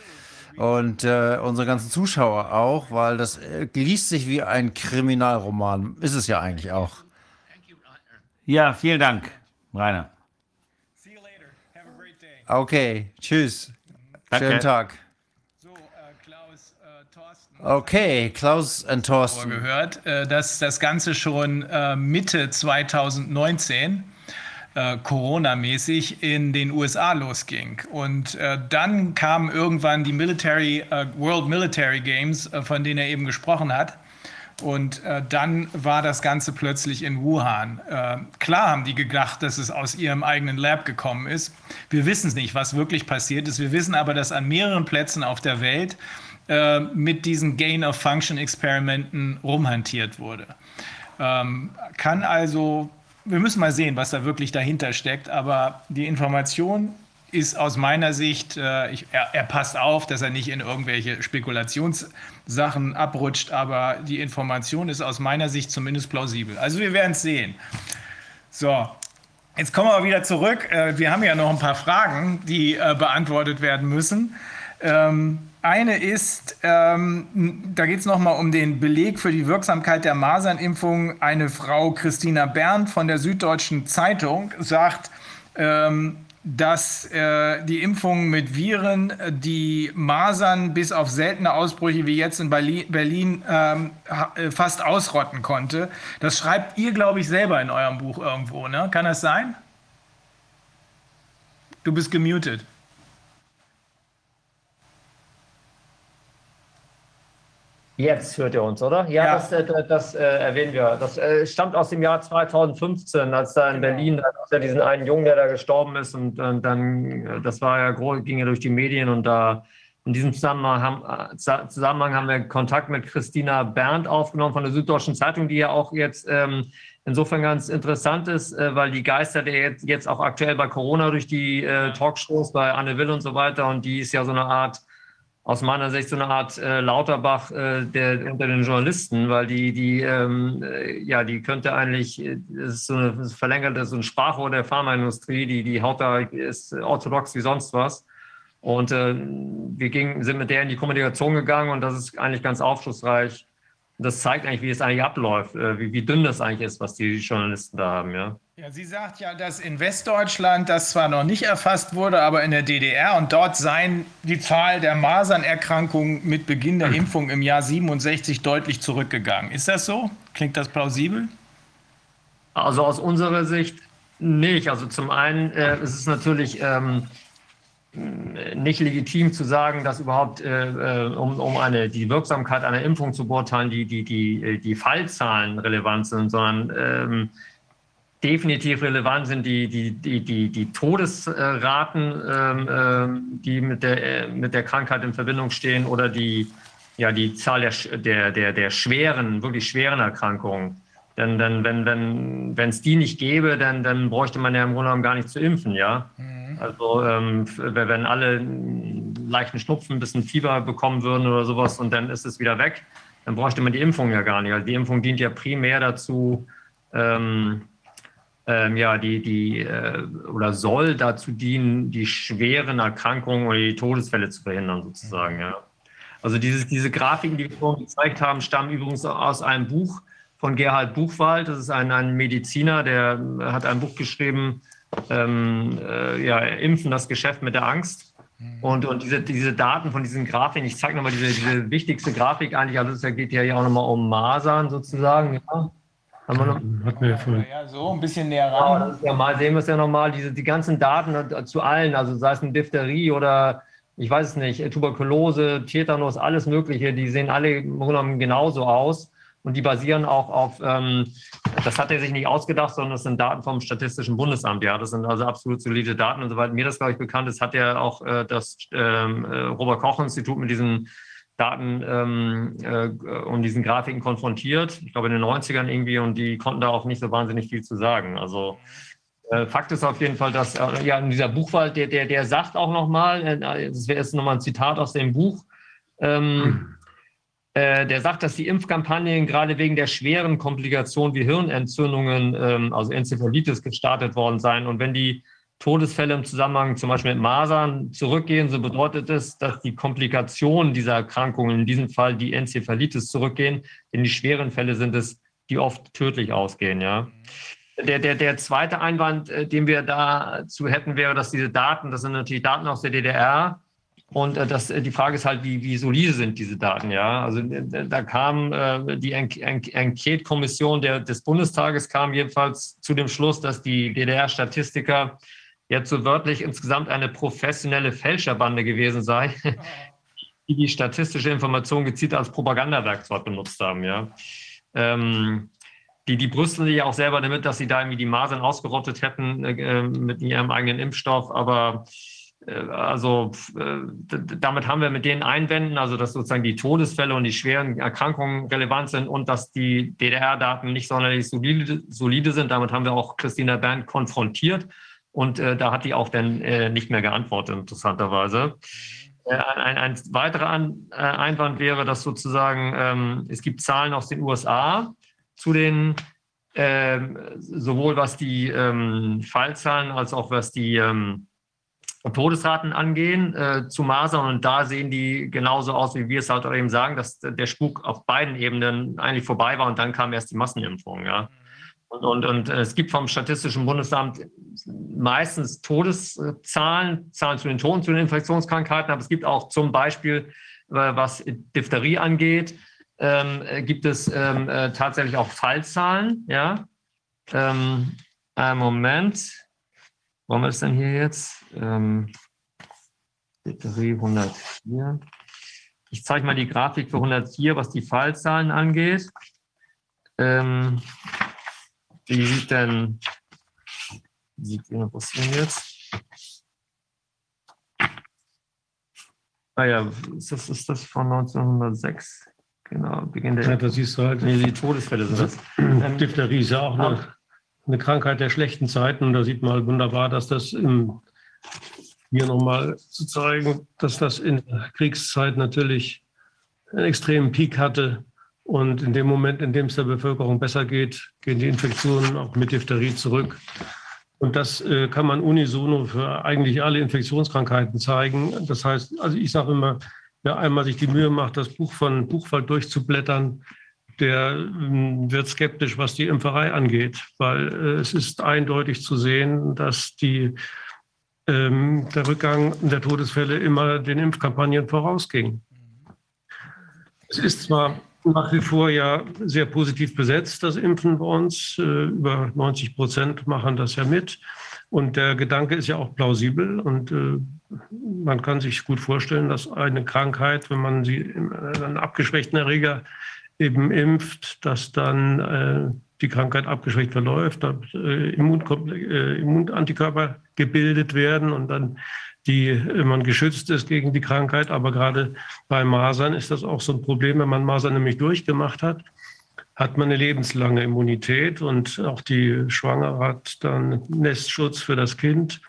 und äh, unsere ganzen Zuschauer auch, weil das äh, liest sich wie ein Kriminalroman. Ist es ja eigentlich auch. Ja, vielen Dank, Rainer. Okay, tschüss. Danke. Schönen Tag. Okay, Klaus und Thorsten. Gehört, äh, dass das Ganze schon äh, Mitte 2019 äh, Corona-mäßig in den USA losging. Und äh, dann kamen irgendwann die Military, äh, World Military Games, äh, von denen er eben gesprochen hat. Und äh, dann war das Ganze plötzlich in Wuhan. Äh, klar haben die gedacht, dass es aus ihrem eigenen Lab gekommen ist. Wir wissen es nicht, was wirklich passiert ist. Wir wissen aber, dass an mehreren Plätzen auf der Welt mit diesen Gain-of-Function-Experimenten rumhantiert wurde. Ähm, kann also wir müssen mal sehen, was da wirklich dahinter steckt. Aber die Information ist aus meiner Sicht, äh, ich, er, er, passt auf, dass er nicht in irgendwelche Spekulationssachen abrutscht, aber die Information ist aus meiner Sicht zumindest plausibel. Also wir werden es sehen. So, jetzt kommen wir wieder zurück. Äh, wir haben ja noch ein paar Fragen, die äh, beantwortet werden müssen. Ähm, eine ist, ähm, da geht es nochmal um den Beleg für die Wirksamkeit der Masernimpfung. Eine Frau, Christina Berndt von der Süddeutschen Zeitung, sagt, ähm, dass äh, die Impfung mit Viren äh, die Masern bis auf seltene Ausbrüche wie jetzt in Berlin, Berlin ähm, äh, fast ausrotten konnte. Das schreibt ihr, glaube ich, selber in eurem Buch irgendwo. Ne? Kann das sein? Du bist gemutet. Jetzt hört ihr uns, oder? Ja, ja. das, äh, das, das äh, erwähnen wir. Das äh, stammt aus dem Jahr 2015, als da in genau. Berlin da ja diesen einen Jungen, der da gestorben ist und, und dann, äh, das war ja groß, ging ja durch die Medien und da in diesem Zusammenhang haben, äh, Zusammenhang haben wir Kontakt mit Christina Berndt aufgenommen von der Süddeutschen Zeitung, die ja auch jetzt ähm, insofern ganz interessant ist, äh, weil die Geister, der jetzt, jetzt auch aktuell bei Corona durch die äh, Talkshows bei Anne Will und so weiter und die ist ja so eine Art aus meiner Sicht so eine Art äh, Lauterbach äh, der, unter den Journalisten, weil die, die, ähm, äh, ja, die könnte eigentlich, äh, das ist so eine verlängerte, so ein Sprachrohr der Pharmaindustrie, die, die haut da, ist orthodox wie sonst was. Und äh, wir gingen, sind mit der in die Kommunikation gegangen und das ist eigentlich ganz aufschlussreich. Das zeigt eigentlich, wie es eigentlich abläuft, äh, wie, wie dünn das eigentlich ist, was die Journalisten da haben, ja. Ja, sie sagt ja, dass in Westdeutschland das zwar noch nicht erfasst wurde, aber in der DDR und dort seien die Zahl der Masernerkrankungen mit Beginn der Impfung im Jahr 67 deutlich zurückgegangen. Ist das so? Klingt das plausibel? Also aus unserer Sicht nicht. Also zum einen äh, ist es natürlich ähm, nicht legitim zu sagen, dass überhaupt, äh, äh um, um eine, die Wirksamkeit einer Impfung zu beurteilen, die, die, die, die Fallzahlen relevant sind, sondern ähm, definitiv relevant sind die, die, die, die, die Todesraten, ähm, ähm, die mit der, äh, mit der Krankheit in Verbindung stehen oder die, ja, die Zahl der, der, der, der schweren, wirklich schweren Erkrankungen. Denn, denn wenn wenn wenn, es die nicht gäbe, dann, dann bräuchte man ja im Grunde genommen gar nicht zu impfen, ja. Mhm. Also ähm, wenn alle leichten Schnupfen, ein bisschen Fieber bekommen würden oder sowas und dann ist es wieder weg, dann bräuchte man die Impfung ja gar nicht. Also die Impfung dient ja primär dazu, ähm, ähm, ja, die, die äh, oder soll dazu dienen, die schweren Erkrankungen oder die Todesfälle zu verhindern, sozusagen. Ja. Also dieses, diese Grafiken, die wir vorhin gezeigt haben, stammen übrigens aus einem Buch von Gerhard Buchwald. Das ist ein, ein Mediziner, der hat ein Buch geschrieben, ähm, äh, ja, Impfen, das Geschäft mit der Angst. Und, und diese, diese Daten von diesen Grafiken, ich zeige nochmal diese, diese wichtigste Grafik eigentlich, also es geht ja auch nochmal um Masern sozusagen. Ja. Haben wir noch? Hatten wir ja vorhin. Ja, so ein bisschen näher ran. Ja, das ist ja mal, sehen wir es ja nochmal, diese, die ganzen Daten zu allen, also sei es eine Diphtherie oder ich weiß es nicht, Tuberkulose, Tetanus, alles Mögliche, die sehen alle im Grunde genommen genauso aus. Und die basieren auch auf, ähm, das hat er sich nicht ausgedacht, sondern das sind Daten vom Statistischen Bundesamt. Ja, das sind also absolut solide Daten. Und soweit mir das, glaube ich, bekannt ist, hat er auch äh, das ähm, äh, Robert-Koch-Institut mit diesen Daten ähm, äh, und diesen Grafiken konfrontiert, ich glaube in den 90ern irgendwie, und die konnten da auch nicht so wahnsinnig viel zu sagen. Also äh, Fakt ist auf jeden Fall, dass äh, ja in dieser Buchwahl, der, der, der sagt auch nochmal, äh, das wäre jetzt nochmal ein Zitat aus dem Buch, ähm, äh, der sagt, dass die Impfkampagnen gerade wegen der schweren Komplikationen wie Hirnentzündungen, ähm, also Enzephalitis, gestartet worden seien. Und wenn die Todesfälle im Zusammenhang zum Beispiel mit Masern zurückgehen, so bedeutet es, dass die Komplikationen dieser Erkrankungen, in diesem Fall die Enzephalitis, zurückgehen. Denn die schweren Fälle sind es, die oft tödlich ausgehen. Ja. Der, der, der zweite Einwand, äh, den wir dazu hätten, wäre, dass diese Daten, das sind natürlich Daten aus der DDR, und äh, das, die Frage ist halt, wie, wie solide sind diese Daten, ja? Also äh, da kam äh, die Enquete-Kommission des Bundestages kam jedenfalls zu dem Schluss, dass die DDR-Statistiker jetzt so wörtlich insgesamt eine professionelle Fälscherbande gewesen sei, *laughs* die die statistische Information gezielt als Propagandawerkzeug benutzt haben. Ja. Ähm, die, die brüsten sich ja auch selber damit, dass sie da irgendwie die Masern ausgerottet hätten äh, mit ihrem eigenen Impfstoff, aber äh, also äh, damit haben wir mit den Einwänden, also dass sozusagen die Todesfälle und die schweren Erkrankungen relevant sind und dass die DDR-Daten nicht sonderlich solide, solide sind, damit haben wir auch Christina Berndt konfrontiert Und äh, da hat die auch dann äh, nicht mehr geantwortet, interessanterweise. Äh, ein, ein, weiterer An, äh, Einwand wäre, dass sozusagen ähm, es gibt Zahlen aus den USA zu den ähm, sowohl was die ähm, Fallzahlen als auch was die ähm, Todesraten angehen äh, zu Masern und da sehen die genauso aus, wie wir es halt eben sagen, dass der Spuk auf beiden Ebenen eigentlich vorbei war und dann kam erst die Massenimpfung. Ja. Und, und, und es gibt vom Statistischen Bundesamt meistens Todeszahlen, Zahlen zu den Toten, zu den Infektionskrankheiten, aber es gibt auch zum Beispiel, äh, was Diphtherie angeht, ähm, gibt es ähm, äh, tatsächlich auch Fallzahlen. Ja? Ähm, einen Moment. Wo haben wir es denn hier jetzt? Ähm, Diphtherie 104. Ich zeige mal die Grafik für 104, was die Fallzahlen angeht. Ähm, wie sieht denn, wie sieht die passieren jetzt? Ah ja, ist das, ist das von 1906? Genau, Beginn der. Ja, das siehst du halt. Nee, die Todesfälle sind das. *clears throat* Ähm, Diphtherie ist ja auch eine, eine Krankheit der schlechten Zeiten. Und da sieht man halt wunderbar, dass das im, hier nochmal zu zeigen, dass das in der Kriegszeit natürlich einen extremen Peak hatte. Und in dem Moment, in dem es der Bevölkerung besser geht, gehen die Infektionen auch mit Diphtherie zurück. Und das äh, kann man unisono für eigentlich alle Infektionskrankheiten zeigen. Das heißt, also ich sage immer, wer einmal sich die Mühe macht, das Buch von Buchwald durchzublättern, der äh, wird skeptisch, was die Impferei angeht, weil äh, es ist eindeutig zu sehen, dass die, ähm, der Rückgang der Todesfälle immer den Impfkampagnen vorausging. Es ist zwar nach wie vor ja sehr positiv besetzt, das Impfen bei uns. Äh, über 90 Prozent machen das ja mit. Und der Gedanke ist ja auch plausibel und äh, man kann sich gut vorstellen, dass eine Krankheit, wenn man sie einen abgeschwächten Erreger eben impft, dass dann äh, die Krankheit abgeschwächt verläuft, äh, äh, Immunantikörper gebildet werden und dann die man geschützt ist gegen die Krankheit. Aber gerade bei Masern ist das auch so ein Problem, wenn man Masern nämlich durchgemacht hat, hat man eine lebenslange Immunität und auch die Schwangere hat dann Nestschutz für das Kind.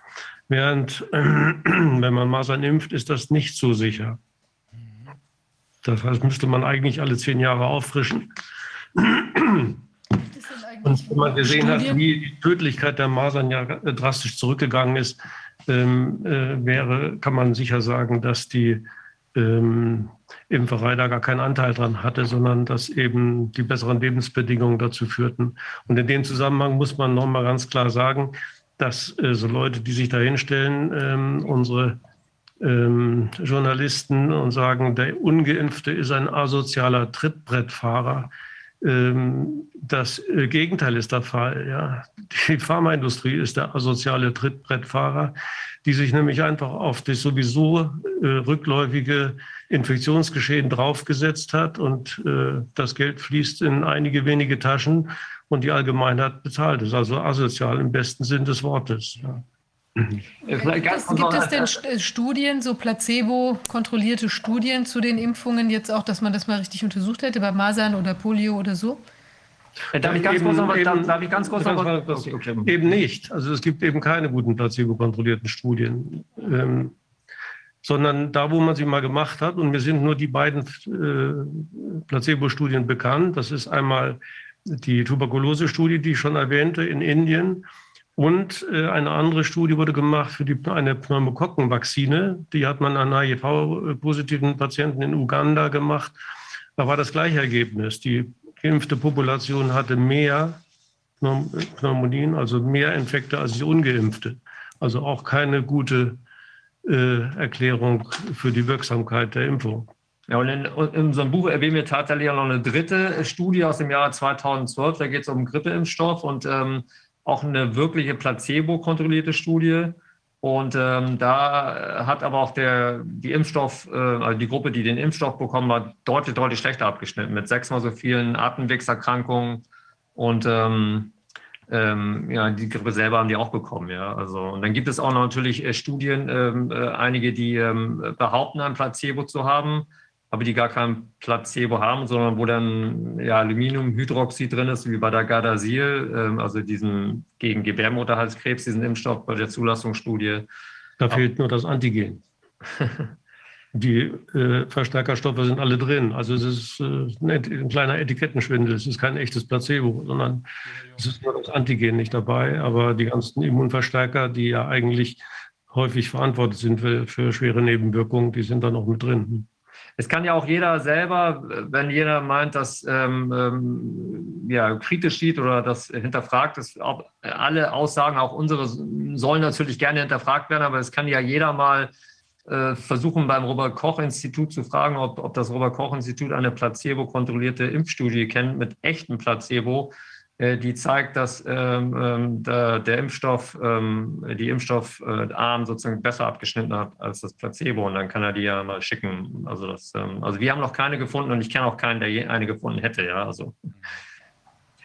Während, äh, *clears throat* wenn man Masern impft, ist das nicht so sicher. Das heißt, müsste man eigentlich alle zehn Jahre auffrischen. Und wenn man gesehen hat, wie die Tödlichkeit der Masern ja drastisch zurückgegangen ist, ähm, äh, wäre, kann man sicher sagen, dass die ähm, Impferei da gar keinen Anteil dran hatte, sondern dass eben die besseren Lebensbedingungen dazu führten. Und in dem Zusammenhang muss man nochmal ganz klar sagen, dass äh, so Leute, die sich da hinstellen, ähm, unsere ähm, Journalisten und sagen, der Ungeimpfte ist ein asozialer Trittbrettfahrer, das äh, Gegenteil ist der Fall. Ja. Die Pharmaindustrie ist der asoziale Trittbrettfahrer, die sich nämlich einfach auf das sowieso äh, rückläufige Infektionsgeschehen draufgesetzt hat und äh, das Geld fließt in einige wenige Taschen und die Allgemeinheit bezahlt es. Also asozial im besten Sinn des Wortes. Ja. Gibt es, gibt es denn Studien, so placebo-kontrollierte Studien zu den Impfungen jetzt auch, dass man das mal richtig untersucht hätte, bei Masern oder Polio oder so? Äh, darf ich ganz eben, kurz noch was, eben, darf ich ganz kurz noch was, okay. Eben nicht. Also es gibt eben keine guten placebo-kontrollierten Studien. Ähm, sondern da, wo man sie mal gemacht hat, und mir sind nur die beiden äh, Placebo-Studien bekannt. Das ist einmal die Tuberkulose-Studie, die ich schon erwähnte, in Indien und äh, eine andere Studie wurde gemacht für die, eine Pneumokokkenvakzine. Die hat man an HIV-positiven Patienten in Uganda gemacht. Da war das gleiche Ergebnis. Die geimpfte Population hatte mehr Pneumonien, also mehr Infekte als die ungeimpfte. Also auch keine gute äh, Erklärung für die Wirksamkeit der Impfung. Ja, und in, in unserem Buch erwähnen wir tatsächlich auch noch eine dritte Studie aus dem Jahr 2012. Da geht es um Grippeimpfstoff und ähm, auch eine wirkliche placebo-kontrollierte Studie. Und ähm, da hat aber auch der, die Impfstoff, äh, also die Gruppe, die den Impfstoff bekommen hat, deutlich, deutlich schlechter abgeschnitten, mit sechsmal so vielen Atemwegserkrankungen. Und ähm, ähm, ja, die Grippe selber haben die auch bekommen, ja. Also, und dann gibt es auch natürlich äh, Studien, ähm, äh, einige, die ähm, behaupten, ein Placebo zu haben. Aber die gar kein Placebo haben, sondern wo dann ja, Aluminiumhydroxid drin ist, wie bei der Gardasil, ähm, also diesen gegen Gebärmutterhalskrebs, diesen Impfstoff bei der Zulassungsstudie. Da fehlt nur das Antigen. *laughs* die äh, Verstärkerstoffe sind alle drin. Also es ist äh, ein, ein, kleiner Etikettenschwindel. Es ist kein echtes Placebo, sondern es ist nur das Antigen nicht dabei. Aber die ganzen Immunverstärker, die ja eigentlich häufig verantwortlich sind für, für schwere Nebenwirkungen, die sind da noch mit drin. Es kann ja auch jeder selber, wenn jeder meint, dass ähm, ähm, ja, kritisch sieht oder das hinterfragt, ist, alle Aussagen, auch unsere, sollen natürlich gerne hinterfragt werden, aber es kann ja jeder mal äh, versuchen beim Robert-Koch-Institut zu fragen, ob, ob das Robert-Koch-Institut eine placebo-kontrollierte Impfstudie kennt mit echtem Placebo, äh, die zeigt, dass ähm, ähm, der, der, Impfstoff, ähm, die Impfstoffarm äh, sozusagen besser abgeschnitten hat als das Placebo. Und dann kann er die ja mal schicken. Also, das, ähm, also wir haben noch keine gefunden und ich kenne auch keinen, der eine gefunden hätte. Ja, also.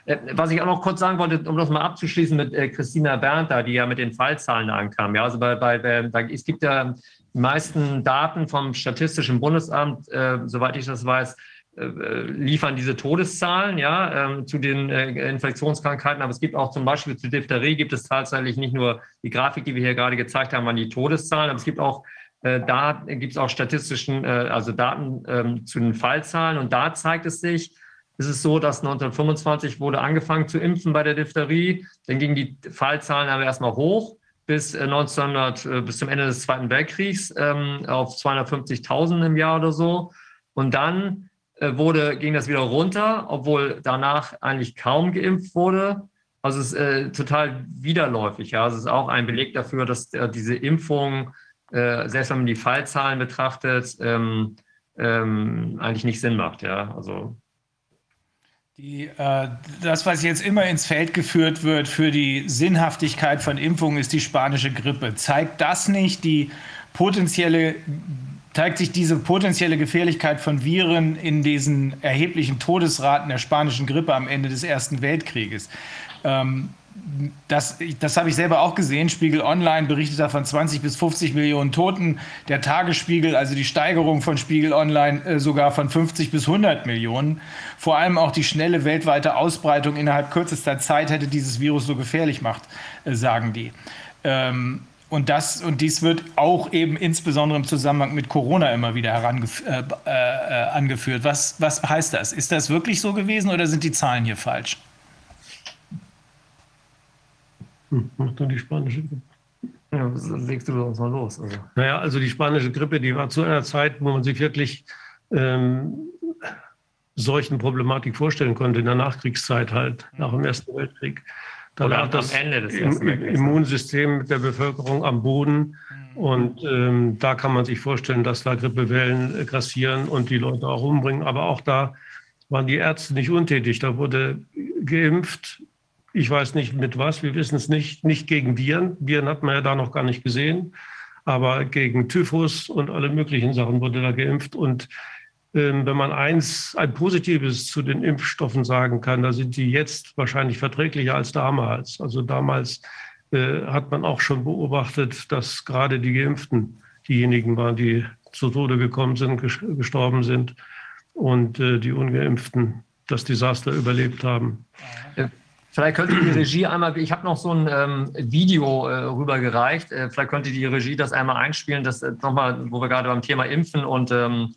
Äh, was ich auch noch kurz sagen wollte, um das mal abzuschließen mit äh, Christina Berndt, da, die ja mit den Fallzahlen ankam. Ja, also bei, bei, bei, es gibt ja die meisten Daten vom Statistischen Bundesamt, äh, soweit ich das weiß, äh, liefern diese Todeszahlen ja, äh, zu den äh, Infektionskrankheiten. Aber es gibt auch zum Beispiel zu Diphtherie gibt es tatsächlich nicht nur die Grafik, die wir hier gerade gezeigt haben, an die Todeszahlen, aber es gibt auch äh, da gibt es auch statistischen, äh, also Daten ähm, zu den Fallzahlen. Und da zeigt es sich, es ist so, dass 1925 wurde angefangen zu impfen bei der Diphtherie. Dann gingen die Fallzahlen aber erstmal hoch bis 1900, äh, äh, bis zum Ende des Zweiten Weltkriegs ähm, auf 250.000 im Jahr oder so. Und dann äh, wurde, ging das wieder runter, obwohl danach eigentlich kaum geimpft wurde. Also es ist äh, total widerläufig. Ja, also es ist auch ein Beleg dafür, dass äh, diese Impfung, äh, selbst wenn man die Fallzahlen betrachtet, ähm, ähm, eigentlich nicht Sinn macht. Ja, also die, äh, das, was jetzt immer ins Feld geführt wird für die Sinnhaftigkeit von Impfungen, ist die spanische Grippe. Zeigt das nicht die potenzielle, zeigt sich diese potenzielle Gefährlichkeit von Viren in diesen erheblichen Todesraten der spanischen Grippe am Ende des Ersten Weltkrieges? Ähm, das, das habe ich selber auch gesehen. Spiegel Online berichtet da von 20 bis 50 Millionen Toten. Der Tagesspiegel, also die Steigerung von Spiegel Online, äh, sogar von 50 bis 100 Millionen. Vor allem auch die schnelle weltweite Ausbreitung innerhalb kürzester Zeit hätte dieses Virus so gefährlich gemacht, äh, sagen die. Ähm, und, das, und dies wird auch eben insbesondere im Zusammenhang mit Corona immer wieder herangef äh, äh, angeführt. Was, was heißt das? Ist das wirklich so gewesen oder sind die Zahlen hier falsch? Hm, macht nur die spanische Grippe. Ja, legst du uns mal los. Also. Naja, also die spanische Grippe, die war zu einer Zeit, wo man sich wirklich ähm, solchen Problematik vorstellen konnte, in der Nachkriegszeit halt, nach dem Ersten Weltkrieg. Da lag das im, Immunsystem der Bevölkerung am Boden. Mhm. Und ähm, da kann man sich vorstellen, dass da Grippewellen grassieren und die Leute auch umbringen. Aber auch da waren die Ärzte nicht untätig. Da wurde geimpft, ich weiß nicht mit was, wir wissen es nicht, nicht gegen Viren. Viren hat man ja da noch gar nicht gesehen, aber gegen Typhus und alle möglichen Sachen wurde da geimpft. Und wenn man eins, ein Positives zu den Impfstoffen sagen kann, da sind die jetzt wahrscheinlich verträglicher als damals. Also damals äh, hat man auch schon beobachtet, dass gerade die Geimpften diejenigen waren, die zu Tode gekommen sind, gestorben sind und äh, die Ungeimpften das Desaster überlebt haben. Vielleicht könnte die Regie einmal, ich habe noch so ein ähm, Video äh, rübergereicht, äh, vielleicht könnte die Regie das einmal einspielen, das äh, nochmal, wo wir gerade beim Thema Impfen und, ähm,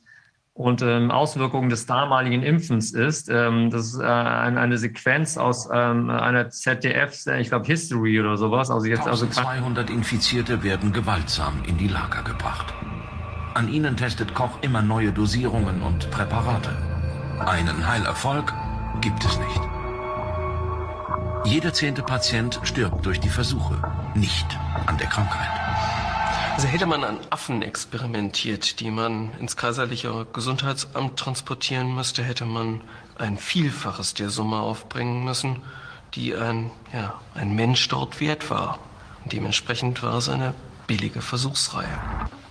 und ähm, Auswirkungen des damaligen Impfens ist. Ähm, das ist äh, ein, eine Sequenz aus ähm, einer ZDF, ich glaube History oder sowas. Also jetzt also 200 Infizierte werden gewaltsam in die Lager gebracht. An ihnen testet Koch immer neue Dosierungen und Präparate. Einen Heilerfolg gibt es nicht. Jeder zehnte Patient stirbt durch die Versuche, nicht an der Krankheit. Also hätte man an Affen experimentiert, die man ins kaiserliche Gesundheitsamt transportieren müsste, hätte man ein Vielfaches der Summe aufbringen müssen, die ein, ja, ein Mensch dort wert war. Und dementsprechend war es eine billige Versuchsreihe.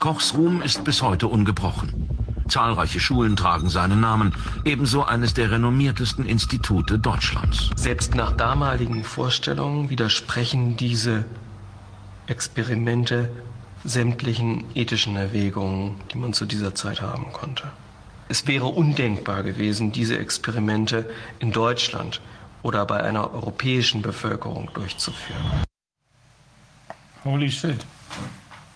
Kochs Ruhm ist bis heute ungebrochen. Zahlreiche Schulen tragen seinen Namen, ebenso eines der renommiertesten Institute Deutschlands. Selbst nach damaligen Vorstellungen widersprechen diese Experimente sämtlichen ethischen Erwägungen, die man zu dieser Zeit haben konnte. Es wäre undenkbar gewesen, diese Experimente in Deutschland oder bei einer europäischen Bevölkerung durchzuführen. Holy shit.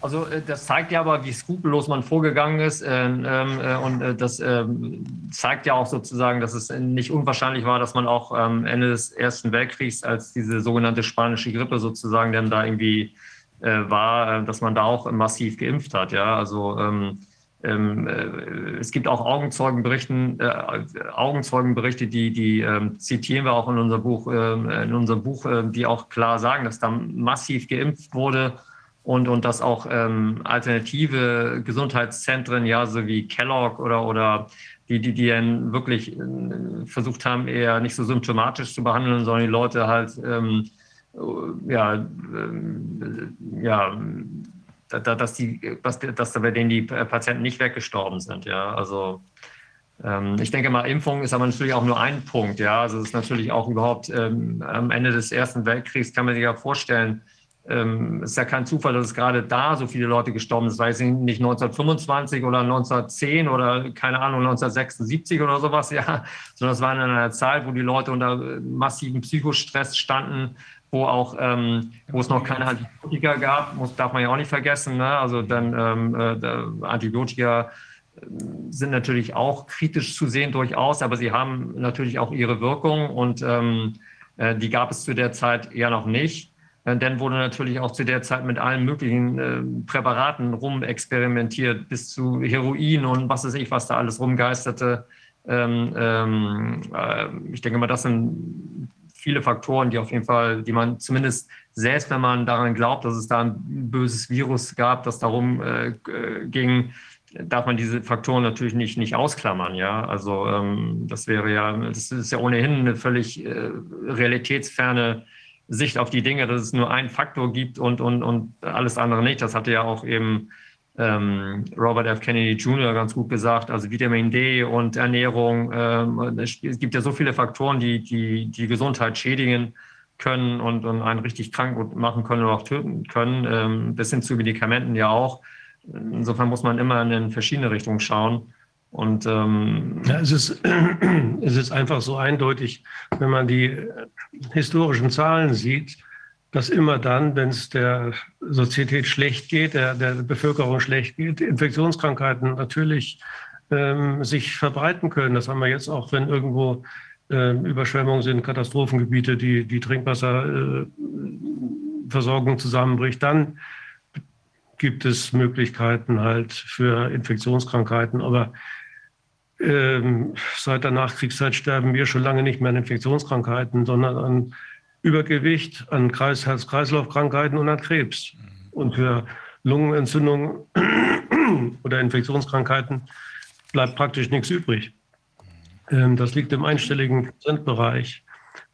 Also äh, das zeigt ja aber, wie skrupellos man vorgegangen ist. Ähm, äh, und äh, das ähm, zeigt ja auch sozusagen, dass es nicht unwahrscheinlich war, dass man auch am Ende des Ersten Weltkriegs, als diese sogenannte spanische Grippe sozusagen dann da irgendwie war, dass man da auch massiv geimpft hat. Ja, also ähm, es gibt auch Augenzeugenberichten, Augenzeugenberichte, die, die zitieren wir auch in unserem Buch, in unserem Buch, die auch klar sagen, dass da massiv geimpft wurde und, und dass auch ähm, alternative Gesundheitszentren, ja, so wie Kellogg oder, oder die, die, die dann wirklich äh, versucht haben, eher nicht so symptomatisch zu behandeln, sondern die Leute halt, ähm, ja, ähm, ja, da, dass, die, dass, dass bei denen die Patienten nicht weggestorben sind, ja, also ähm, ich denke mal, Impfung ist aber natürlich auch nur ein Punkt, ja, also es ist natürlich auch überhaupt ähm, am Ende des Ersten Weltkriegs kann man sich ja vorstellen, ähm, es ist ja kein Zufall, dass es gerade da so viele Leute gestorben sind. Weiß ich nicht 1925 oder 1910 oder keine Ahnung 1976 oder sowas, ja, sondern es war in einer Zeit, wo die Leute unter massivem Psychostress standen, wo auch, ähm, wo es noch keine Antibiotika gab, muss, darf man ja auch nicht vergessen. Ne? Also dann ähm, äh, Antibiotika äh, sind natürlich auch kritisch zu sehen durchaus, aber sie haben natürlich auch ihre Wirkung und ähm, äh, die gab es zu der Zeit eher noch nicht. Äh, dann wurde natürlich auch zu der Zeit mit allen möglichen äh, Präparaten rumexperimentiert, bis zu Heroin und was weiß ich, was da alles rumgeisterte. Ähm, ähm, äh, ich denke mal, das sind viele Faktoren, die auf jeden Fall, die man zumindest selbst, wenn man daran glaubt, dass es da ein böses Virus gab, das darum äh, ging, darf man diese Faktoren natürlich nicht, nicht ausklammern. Ja, also ähm, das wäre ja, das ist ja ohnehin eine völlig äh, realitätsferne Sicht auf die Dinge, dass es nur einen Faktor gibt und, und, und alles andere nicht. Das hatte ja auch eben ähm, Robert F. Kennedy Jr. ganz gut gesagt. Also Vitamin D und Ernährung. Ähm, es gibt ja so viele Faktoren, die die, die Gesundheit schädigen können und, und einen richtig krank machen können oder auch töten können, ähm, bis hin zu Medikamenten ja auch. Insofern muss man immer in verschiedene Richtungen schauen. Und ähm ja, es, ist, *clears throat* es ist einfach so eindeutig, wenn man die historischen Zahlen sieht, dass immer dann, wenn es der Sozietät schlecht geht, der, der Bevölkerung schlecht geht, Infektionskrankheiten natürlich ähm, sich verbreiten können. Das haben wir jetzt auch, wenn irgendwo äh, Überschwemmungen sind, Katastrophengebiete, die, die Trinkwasserversorgung äh, zusammenbricht, dann gibt es Möglichkeiten halt für Infektionskrankheiten. Aber ähm, seit der Nachkriegszeit sterben wir schon lange nicht mehr an Infektionskrankheiten, sondern an Übergewicht, an Kreis Herz-Kreislauf-Krankheiten und an Krebs. Und für Lungenentzündungen *clears throat* oder Infektionskrankheiten bleibt praktisch nichts übrig. Ähm, das liegt im einstelligen Prozentbereich.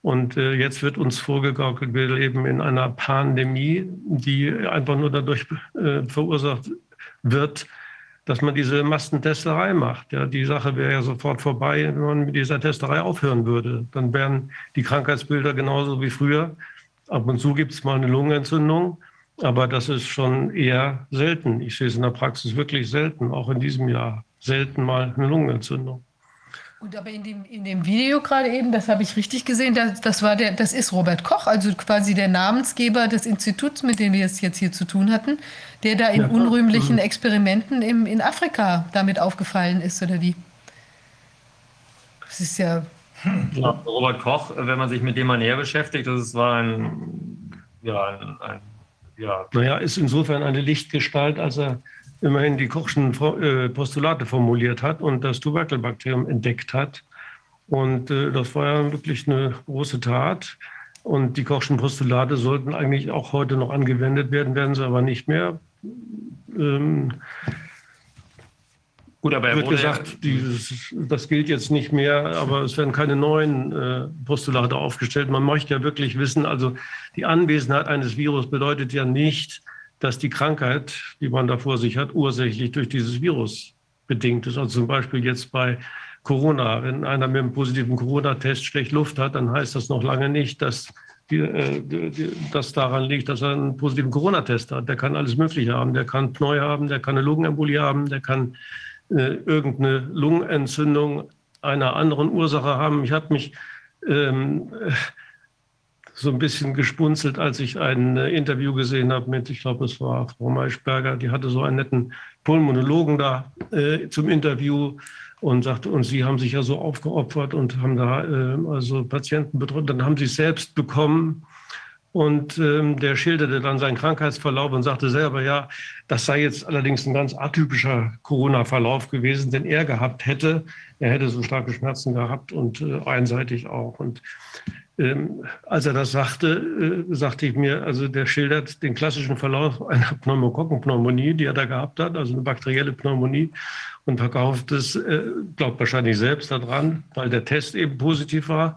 Und äh, jetzt wird uns vorgegaukelt, wir leben in einer Pandemie, die einfach nur dadurch äh, verursacht wird, dass man diese Massentesterei macht. Ja, die Sache wäre ja sofort vorbei, wenn man mit dieser Testerei aufhören würde. Dann wären die Krankheitsbilder genauso wie früher. Ab und zu gibt es mal eine Lungenentzündung, aber das ist schon eher selten. Ich sehe es in der Praxis wirklich selten, auch in diesem Jahr. Selten mal eine Lungenentzündung. Und aber in dem, in dem Video gerade eben, das habe ich richtig gesehen, das, das, war der, das ist Robert Koch, also quasi der Namensgeber des Instituts, mit dem wir es jetzt hier zu tun hatten, der da in ja, unrühmlichen mhm. Experimenten im, in Afrika damit aufgefallen ist, oder wie? Das ist ja. ja Robert Koch, wenn man sich mit dem mal näher beschäftigt, das war ein, ja, ein, ein ja. Naja, ist insofern eine Lichtgestalt, als er immerhin die Kochschen äh, Postulate formuliert hat und das Tuberkelbakterium entdeckt hat. Und äh, das war ja wirklich eine große Tat. Und die Kochschen Postulate sollten eigentlich auch heute noch angewendet werden, werden sie aber nicht mehr. Ähm, Gut, aber er wird gesagt, dieses, das gilt jetzt nicht mehr, aber es werden keine neuen äh, Postulate aufgestellt. Man möchte ja wirklich wissen, also die Anwesenheit eines Virus bedeutet ja nicht, dass die Krankheit, die man da vor sich hat, ursächlich durch dieses Virus bedingt ist. Also zum Beispiel jetzt bei Corona. Wenn einer mit einem positiven Corona-Test schlecht Luft hat, dann heißt das noch lange nicht, dass äh, das daran liegt, dass er einen positiven Corona-Test hat. Der kann alles Mögliche haben. Der kann Pneu haben, der kann eine Lungenembolie haben, der kann äh, irgendeine Lungenentzündung einer anderen Ursache haben. Ich habe mich ähm, so ein bisschen gespunzelt, als ich ein äh, Interview gesehen habe mit, ich glaube, es war Frau Maischberger, die hatte so einen netten Pulmonologen da äh, zum Interview und sagte, und Sie haben sich ja so aufgeopfert und haben da äh, also Patienten betreut. Dann haben Sie es selbst bekommen. Und ähm, der schilderte dann seinen Krankheitsverlauf und sagte selber, ja, das sei jetzt allerdings ein ganz atypischer Corona-Verlauf gewesen, den er gehabt hätte. Er hätte so starke Schmerzen gehabt und äh, einseitig auch. Und ähm, als er das sagte, äh, sagte ich mir, also der schildert den klassischen Verlauf einer Pneumokokkenpneumonie, die er da gehabt hat, also eine bakterielle Pneumonie und verkauft es, äh, glaubt wahrscheinlich selbst daran, weil der Test eben positiv war.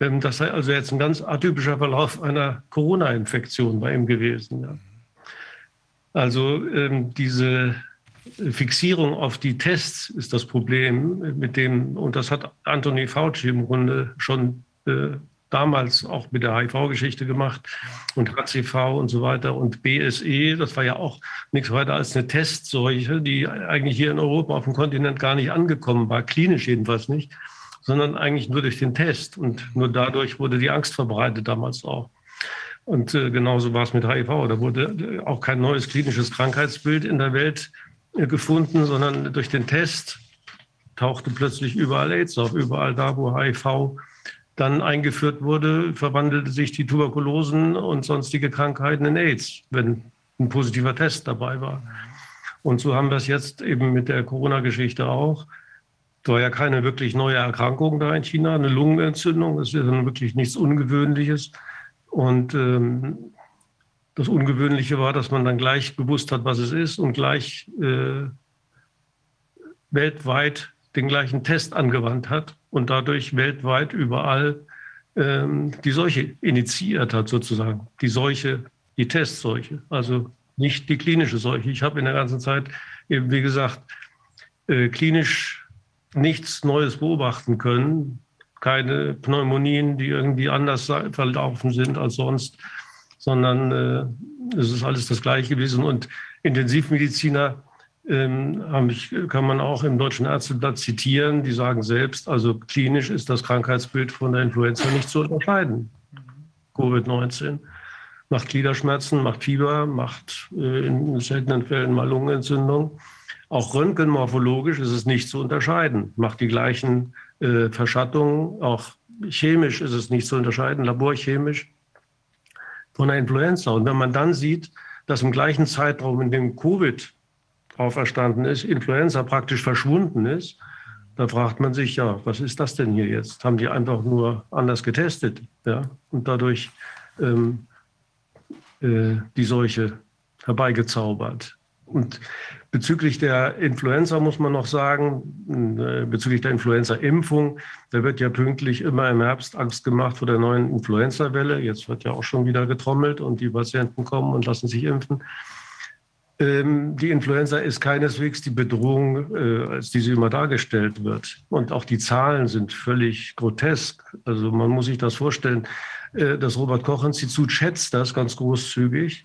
Ähm, das sei also jetzt ein ganz atypischer Verlauf einer Corona-Infektion bei ihm gewesen. Ja. Also ähm, diese Fixierung auf die Tests ist das Problem, mit dem, und das hat Anthony Fauci im Grunde schon äh, damals auch mit der HIV-Geschichte gemacht und HCV und so weiter. Und BSE, das war ja auch nichts weiter als eine Testseuche, die eigentlich hier in Europa auf dem Kontinent gar nicht angekommen war, klinisch jedenfalls nicht, sondern eigentlich nur durch den Test. Und nur dadurch wurde die Angst verbreitet damals auch. Und äh, genauso war es mit HIV. Da wurde auch kein neues klinisches Krankheitsbild in der Welt äh, gefunden, sondern durch den Test tauchte plötzlich überall AIDS auf, überall da, wo HIV dann eingeführt wurde, verwandelte sich die Tuberkulosen und sonstige Krankheiten in AIDS, wenn ein positiver Test dabei war. Und so haben wir es jetzt eben mit der Corona-Geschichte auch. Es war ja keine wirklich neue Erkrankung da in China, eine Lungenentzündung. Das ist ja wirklich nichts Ungewöhnliches. Und ähm, das Ungewöhnliche war, dass man dann gleich gewusst hat, was es ist und gleich äh, weltweit den gleichen Test angewandt hat und dadurch weltweit überall ähm, die Seuche initiiert hat, sozusagen. Die Seuche, die Testseuche, also nicht die klinische Seuche. Ich habe in der ganzen Zeit eben, wie gesagt, äh, klinisch nichts Neues beobachten können. Keine Pneumonien, die irgendwie anders verlaufen sind als sonst, sondern äh, es ist alles das Gleiche gewesen. Und Intensivmediziner ähm, ich, kann man auch im Deutschen Ärzteblatt zitieren. Die sagen selbst, also klinisch ist das Krankheitsbild von der Influenza nicht zu unterscheiden. Covid-19 macht Gliederschmerzen, macht Fieber, macht äh, in seltenen Fällen mal Lungenentzündung. Auch röntgenmorphologisch ist es nicht zu unterscheiden, macht die gleichen äh, Verschattungen. Auch chemisch ist es nicht zu unterscheiden, laborchemisch von der Influenza. Und wenn man dann sieht, dass im gleichen Zeitraum, in dem Covid auferstanden ist, Influenza praktisch verschwunden ist, da fragt man sich, ja, was ist das denn hier jetzt? Haben die einfach nur anders getestet ja, und dadurch ähm, äh, die Seuche herbeigezaubert? Und bezüglich der Influenza muss man noch sagen, äh, bezüglich der Influenza-Impfung, da wird ja pünktlich immer im Herbst Angst gemacht vor der neuen Influenza-Welle. Jetzt wird ja auch schon wieder getrommelt und die Patienten kommen und lassen sich impfen. Ähm, die Influenza ist keineswegs die Bedrohung, äh, als die sie immer dargestellt wird. Und auch die Zahlen sind völlig grotesk. Also man muss sich das vorstellen. Äh, das Robert Koch Institut schätzt das ganz großzügig.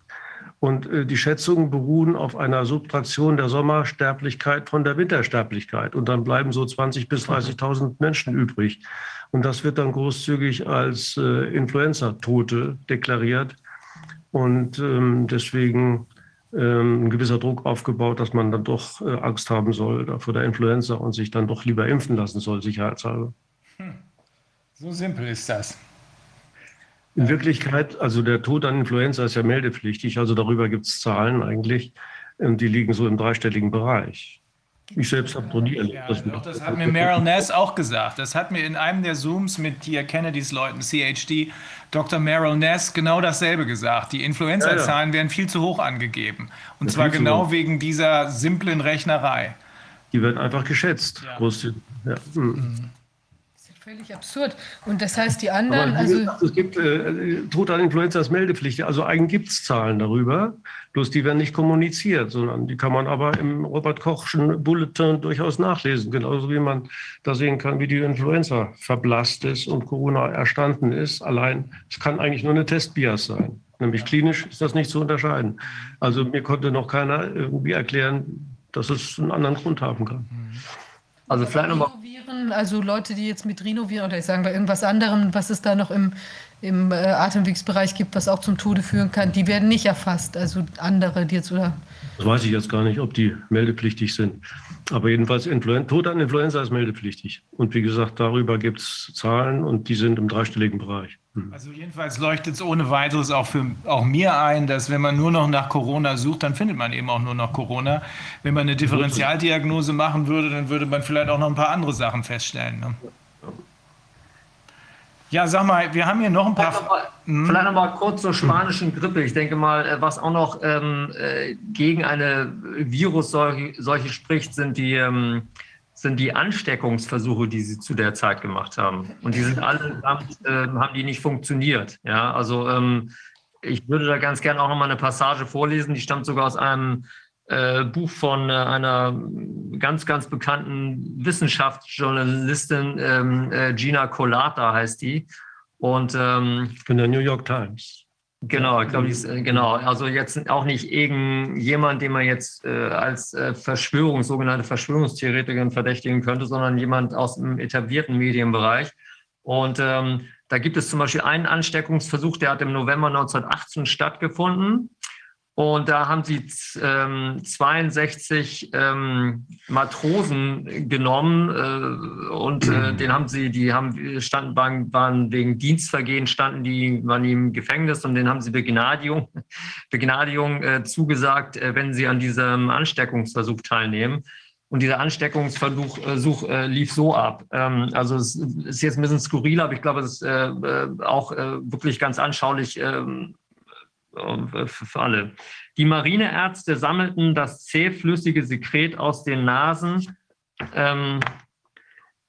Und äh, die Schätzungen beruhen auf einer Subtraktion der Sommersterblichkeit von der Wintersterblichkeit. Und dann bleiben so 20.000 bis 30.000 Menschen übrig. Und das wird dann großzügig als Influenza-Tote deklariert. Und ähm, deswegen ein gewisser Druck aufgebaut, dass man dann doch äh, Angst haben soll vor der Influenza und sich dann doch lieber impfen lassen soll, sicherheitshalber. Hm. So simpel ist das. In Wirklichkeit, also der Tod an Influenza ist ja meldepflichtig, also darüber gibt es Zahlen eigentlich, ähm, die liegen so im dreistelligen Bereich. Ich selbst habe noch nie erlebt. Ja, das, das hat mir Meryl Ness auch gesagt. Das hat mir in einem der Zooms mit hier Kennedys Leuten, CHD, Dr. Meryl Ness genau dasselbe gesagt. Die Influenza-Zahlen ja, ja. werden viel zu hoch angegeben. Und ja, zwar genau wegen dieser simplen Rechnerei. Die werden einfach geschätzt. Ja. Mhm. Völlig absurd. Und das heißt, die anderen. Aber, also gesagt, es gibt äh, Tod an Influenza ist Meldepflicht. Also eigentlich gibt es Zahlen darüber, bloß die werden nicht kommuniziert, sondern die kann man aber im Robert-Kochschen Bulletin durchaus nachlesen. Genauso wie man da sehen kann, wie die Influenza verblasst ist und Corona erstanden ist. Allein, es kann eigentlich nur eine Testbias sein. Nämlich klinisch ist das nicht zu unterscheiden. Also mir konnte noch keiner irgendwie erklären, dass es einen anderen Grund haben kann. Also vielleicht nochmal. Rhinoviren, also Leute, die jetzt mit Rhinoviren oder ich sagen wir irgendwas anderem, was es da noch im, im äh, Atemwegsbereich gibt, was auch zum Tode führen kann, die werden nicht erfasst. Also andere, die jetzt oder. Das weiß ich jetzt gar nicht, ob die meldepflichtig sind. Aber jedenfalls Influen Tod an Influenza ist meldepflichtig. Und wie gesagt, darüber gibt es Zahlen und die sind im dreistelligen Bereich. Hm. Also jedenfalls leuchtet es ohne weiteres auch für auch mir ein, dass wenn man nur noch nach Corona sucht, dann findet man eben auch nur noch Corona. Wenn man eine Differentialdiagnose machen würde, dann würde man vielleicht auch noch ein paar andere Sachen feststellen. Ne? Ja, sag mal, wir haben hier noch ein paar. Vielleicht nochmal Hm? vielleicht noch mal kurz zur spanischen Grippe. Ich denke mal, äh, was auch noch ähm, äh, gegen eine Virusseuche spricht, sind die, ähm, sind die Ansteckungsversuche, die sie zu der Zeit gemacht haben. Und die sind alle, äh, haben die nicht funktioniert. Ja, also ähm, ich würde da ganz gerne auch noch mal eine Passage vorlesen, die stammt sogar aus einem äh, Buch von äh, einer ganz, ganz bekannten Wissenschaftsjournalistin, ähm, äh, Gina Colata heißt die. Und ähm, Von der New York Times. Genau, ich glaube, äh, genau. Also jetzt auch nicht irgendjemand, den man jetzt äh, als äh, Verschwörung, sogenannte Verschwörungstheoretikerin verdächtigen könnte, sondern jemand aus dem etablierten Medienbereich. Und ähm, da gibt es zum Beispiel einen Ansteckungsversuch, der hat im November 1918 stattgefunden. Und da haben sie ähm, 62 ähm, Matrosen genommen äh, und äh, *clears throat* den haben sie, die haben standen waren, wegen Dienstvergehen standen die waren im Gefängnis und den haben sie Begnadigung *laughs* Begnadigung äh, zugesagt, äh, wenn sie an diesem Ansteckungsversuch teilnehmen. Und dieser Ansteckungsversuch äh, Such, äh, lief so ab. Ähm, also es ist jetzt ein bisschen skurril, aber ich glaube, es ist äh, äh, auch äh, wirklich ganz anschaulich ähm, äh, für alle. Die Marineärzte sammelten das zähflüssige Sekret aus den Nasen ähm,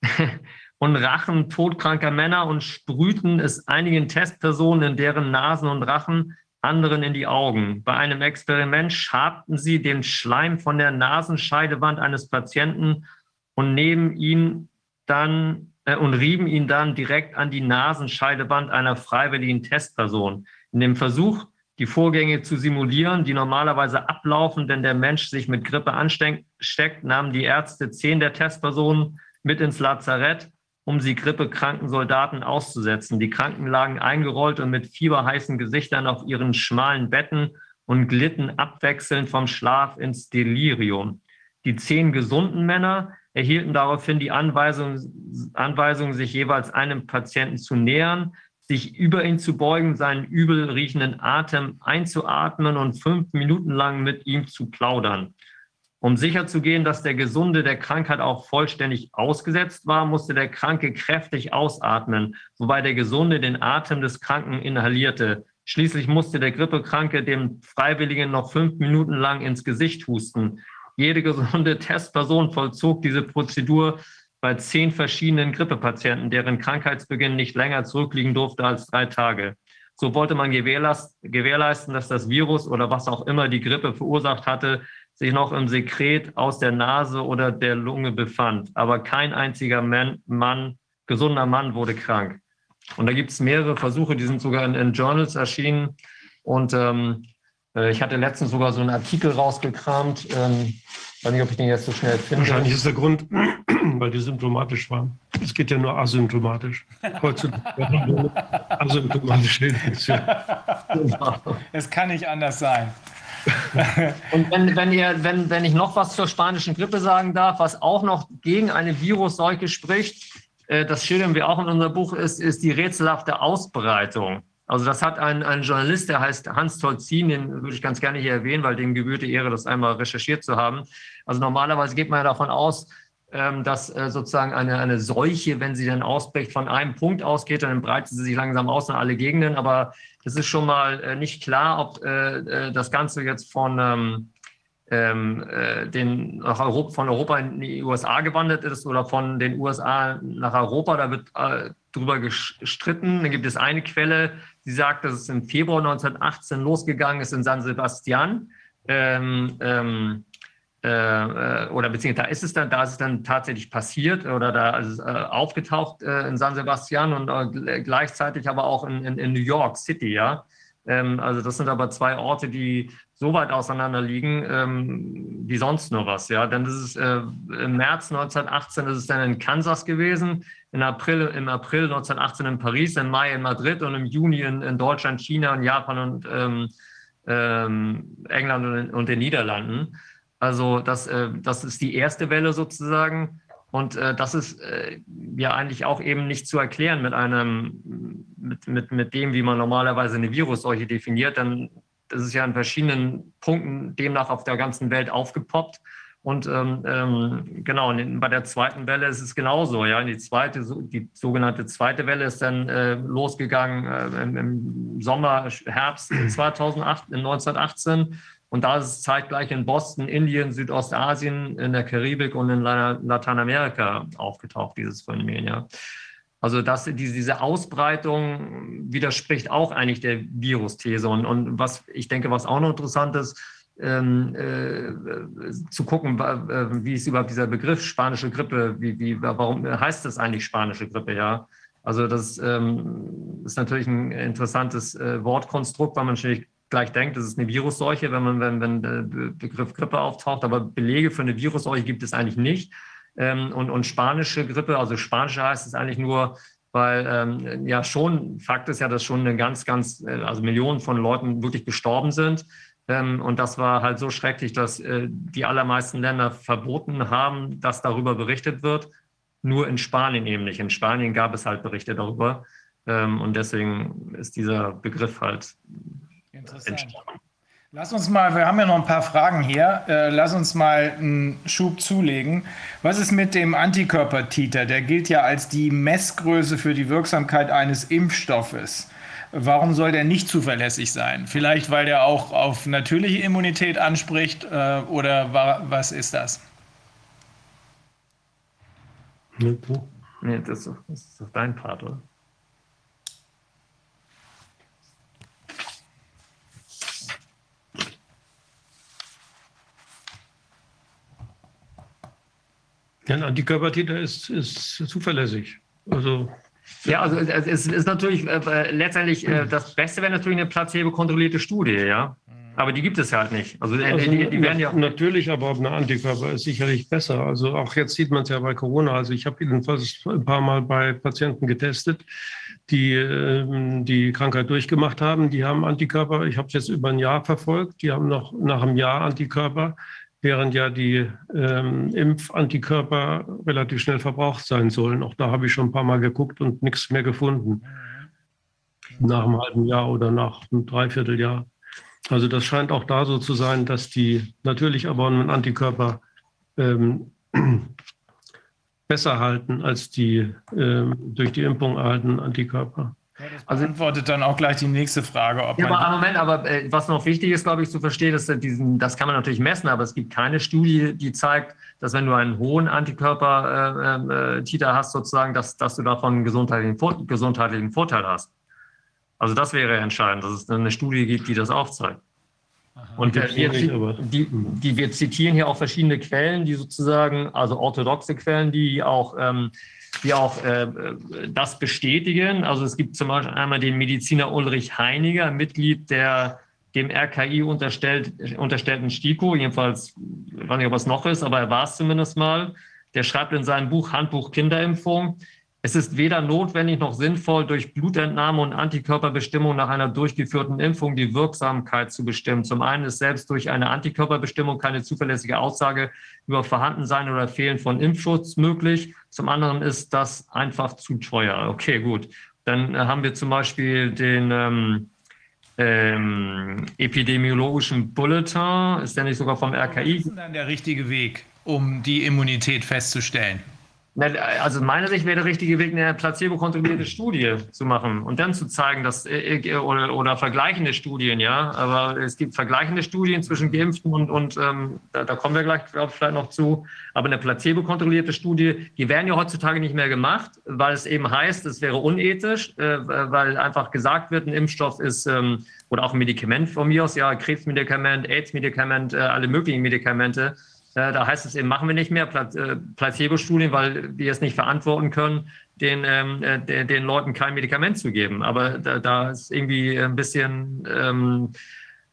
*laughs* und Rachen todkranker Männer und sprühten es einigen Testpersonen in deren Nasen und Rachen, anderen in die Augen. Bei einem Experiment schabten sie den Schleim von der Nasenscheidewand eines Patienten und neben ihn dann äh, und rieben ihn dann direkt an die Nasenscheidewand einer freiwilligen Testperson. In dem Versuch, die Vorgänge zu simulieren, die normalerweise ablaufen, wenn der Mensch sich mit Grippe ansteckt, nahmen die Ärzte zehn der Testpersonen mit ins Lazarett, um sie grippekranken Soldaten auszusetzen. Die Kranken lagen eingerollt und mit fieberheißen Gesichtern auf ihren schmalen Betten und glitten abwechselnd vom Schlaf ins Delirium. Die zehn gesunden Männer erhielten daraufhin die Anweisung, Anweisung sich jeweils einem Patienten zu nähern, sich über ihn zu beugen, seinen übel riechenden Atem einzuatmen und fünf Minuten lang mit ihm zu plaudern. Um sicherzugehen, dass der Gesunde der Krankheit auch vollständig ausgesetzt war, musste der Kranke kräftig ausatmen, wobei der Gesunde den Atem des Kranken inhalierte. Schließlich musste der Grippekranke dem Freiwilligen noch fünf Minuten lang ins Gesicht husten. Jede gesunde Testperson vollzog diese Prozedur bei zehn verschiedenen Grippepatienten, deren Krankheitsbeginn nicht länger zurückliegen durfte als drei Tage. So wollte man gewährleisten, dass das Virus oder was auch immer die Grippe verursacht hatte, sich noch im Sekret aus der Nase oder der Lunge befand. Aber kein einziger Mann, Mann gesunder Mann wurde krank. Und da gibt es mehrere Versuche, die sind sogar in, in Journals erschienen. Und ähm, ich hatte letztens sogar so einen Artikel rausgekramt. Ähm, ich weiß nicht, ob ich den jetzt so schnell finde. Wahrscheinlich ist der Grund, *clears throat* weil die symptomatisch waren. Es geht ja nur asymptomatisch. Heutzutage *laughs* asymptomatische Infektion. Es kann nicht anders sein. *laughs* Und wenn, wenn, ihr, wenn, wenn ich noch was zur spanischen Grippe sagen darf, was auch noch gegen eine Virusseuche spricht, äh, das schildern wir auch in unserem Buch, ist, ist die rätselhafte Ausbreitung. Also das hat ein, ein Journalist, der heißt Hans Tolzin, den würde ich ganz gerne hier erwähnen, weil dem gebührte Ehre, das einmal recherchiert zu haben. Also normalerweise geht man ja davon aus, ähm, dass äh, sozusagen eine, eine Seuche, wenn sie dann ausbricht, von einem Punkt ausgeht, dann breitet sie sich langsam aus in alle Gegenden. Aber es ist schon mal äh, nicht klar, ob äh, das Ganze jetzt von, ähm, den, nach Europa, von Europa in die USA gewandert ist oder von den USA nach Europa. Da wird drüber gestritten. Dann gibt es eine Quelle, die sagt, dass es im Februar 1918 losgegangen ist in San Sebastian. Ähm, ähm, äh, oder beziehungsweise da ist es dann, da ist es dann tatsächlich passiert oder da ist es äh, aufgetaucht äh, in San Sebastian und äh, gleichzeitig aber auch in, in, in, New York City, ja. Ähm, also das sind aber zwei Orte, die so weit auseinander liegen ähm, wie sonst nur was. Ja, das ist äh, im März 1918 ist es dann in Kansas gewesen, in April, im April 1918 in Paris, im Mai in Madrid und im Juni in, in Deutschland, China und Japan und ähm, ähm, England und, und den Niederlanden. Also das, äh, das ist die erste Welle sozusagen. Und äh, das ist äh, ja eigentlich auch eben nicht zu erklären mit einem, mit, mit, mit dem, wie man normalerweise eine Virusseuche definiert. Denn das ist ja in verschiedenen Punkten demnach auf der ganzen Welt aufgepoppt. Und ähm, ähm, genau, und bei der zweiten Welle ist es genauso. Ja, die zweite, die sogenannte zweite Welle ist dann äh, losgegangen äh, im, im, Sommer, Herbst *clears throat* 2008, 1918. Und da ist es zeitgleich in Boston, Indien, Südostasien, in der Karibik und in Lateinamerika aufgetaucht, dieses Phänomen. Ja. Also das, diese Ausbreitung widerspricht auch eigentlich der Virusthese. Und, und was ich denke, was auch noch interessant ist, ähm, äh, zu gucken, äh, wie ist überhaupt dieser Begriff spanische Grippe, wie, wie, warum heißt das eigentlich spanische Grippe, ja? Also das ähm, ist natürlich ein interessantes äh, Wortkonstrukt, weil man natürlich gleich denkt, das ist eine Virusseuche, wenn man, wenn, wenn der Begriff Grippe auftaucht, aber Belege für eine Virusseuche gibt es eigentlich nicht. Ähm, und, und spanische Grippe, also spanische heißt es eigentlich nur, weil ähm, ja schon, Fakt ist ja, dass schon eine ganz, ganz, äh, also Millionen von Leuten wirklich gestorben sind. Und das war halt so schrecklich, dass äh, die allermeisten Länder verboten haben, dass darüber berichtet wird. Nur in Spanien eben nicht. In Spanien gab es halt Berichte darüber. Ähm, und deswegen ist dieser Begriff halt entstanden. Lass uns mal, wir haben ja noch ein paar Fragen hier, äh, lass uns mal einen Schub zulegen. Was ist mit dem Antikörpertiter? Der gilt ja als die Messgröße für die Wirksamkeit eines Impfstoffes. Warum soll der nicht zuverlässig sein? Vielleicht, weil der auch auf natürliche Immunität anspricht äh, oder wa was ist das? Nee, das ist, das ist dein Part, oder? Ja, ein Antikörpertiter ist, ist zuverlässig. Also ja, also es ist natürlich äh, letztendlich äh, das Beste wäre natürlich eine placebo-kontrollierte Studie, ja. Aber die gibt es halt nicht. Also, äh, also die, die, werden ja natürlich, aber eine Antikörper ist sicherlich besser. Also auch jetzt sieht man es ja bei Corona. Also ich habe jedenfalls ein paar Mal bei Patienten getestet, die ähm, die Krankheit durchgemacht haben. Die haben Antikörper. Ich habe es jetzt über ein Jahr verfolgt. Die haben noch nach einem Jahr Antikörper während ja die ähm, Impfantikörper relativ schnell verbraucht sein sollen. Auch da habe ich schon ein paar Mal geguckt und nichts mehr gefunden. Nach einem halben Jahr oder nach einem Dreivierteljahr. Also das scheint auch da so zu sein, dass die natürlich erworbenen Antikörper ähm, *clears throat* besser halten als die ähm, durch die Impfung erhaltenen Antikörper. Also antwortet dann auch gleich die nächste Frage. Ob ja, aber Moment, aber äh, was noch wichtig ist, glaube ich, zu verstehen, ist, dass diesen, das kann man natürlich messen, aber es gibt keine Studie, die zeigt, dass wenn du einen hohen Antikörper-Titer äh, äh, hast, sozusagen, dass, dass du davon einen gesundheitlichen, gesundheitlichen Vorteil hast. Also das wäre entscheidend, dass es eine Studie gibt, die das aufzeigt. Aha, Und wir, die, die, wir zitieren hier auch verschiedene Quellen, die sozusagen, also orthodoxe Quellen, die auch ähm, die auch äh, das bestätigen. Also es gibt zum Beispiel einmal den Mediziner Ulrich Heiniger, Mitglied der dem RKI unterstellt, unterstellten STIKO, jedenfalls, ich weiß nicht, ob es noch ist, aber er war es zumindest mal. Der schreibt in seinem Buch Handbuch Kinderimpfung, es ist weder notwendig noch sinnvoll, durch Blutentnahme und Antikörperbestimmung nach einer durchgeführten Impfung die Wirksamkeit zu bestimmen. Zum einen ist selbst durch eine Antikörperbestimmung keine zuverlässige Aussage über Vorhandensein oder Fehlen von Impfschutz möglich. Zum anderen ist das einfach zu teuer. Okay, gut. Dann äh, haben wir zum Beispiel den ähm, ähm, epidemiologischen Bulletin. Ist der nicht sogar vom RKI? Was ist dann der richtige Weg, um die Immunität festzustellen? Also meiner Sicht wäre der richtige Weg, eine placebo-kontrollierte Studie zu machen und dann zu zeigen, dass äh, äh, oder, oder vergleichende Studien, ja. Aber es gibt vergleichende Studien zwischen Geimpften und, und ähm, da, da, kommen wir gleich vielleicht noch zu. Aber eine placebo-kontrollierte Studie, die werden ja heutzutage nicht mehr gemacht, weil es eben heißt, es wäre unethisch, äh, weil einfach gesagt wird, ein Impfstoff ist ähm, oder auch ein Medikament von mir aus, ja, Krebsmedikament, AIDS-Medikament, äh, alle möglichen Medikamente da heißt es eben, machen wir nicht mehr äh, Placebo-Studien, weil wir es nicht verantworten können, den, ähm, äh, den, Leuten kein Medikament zu geben. Aber da, da ist irgendwie ein bisschen, ähm,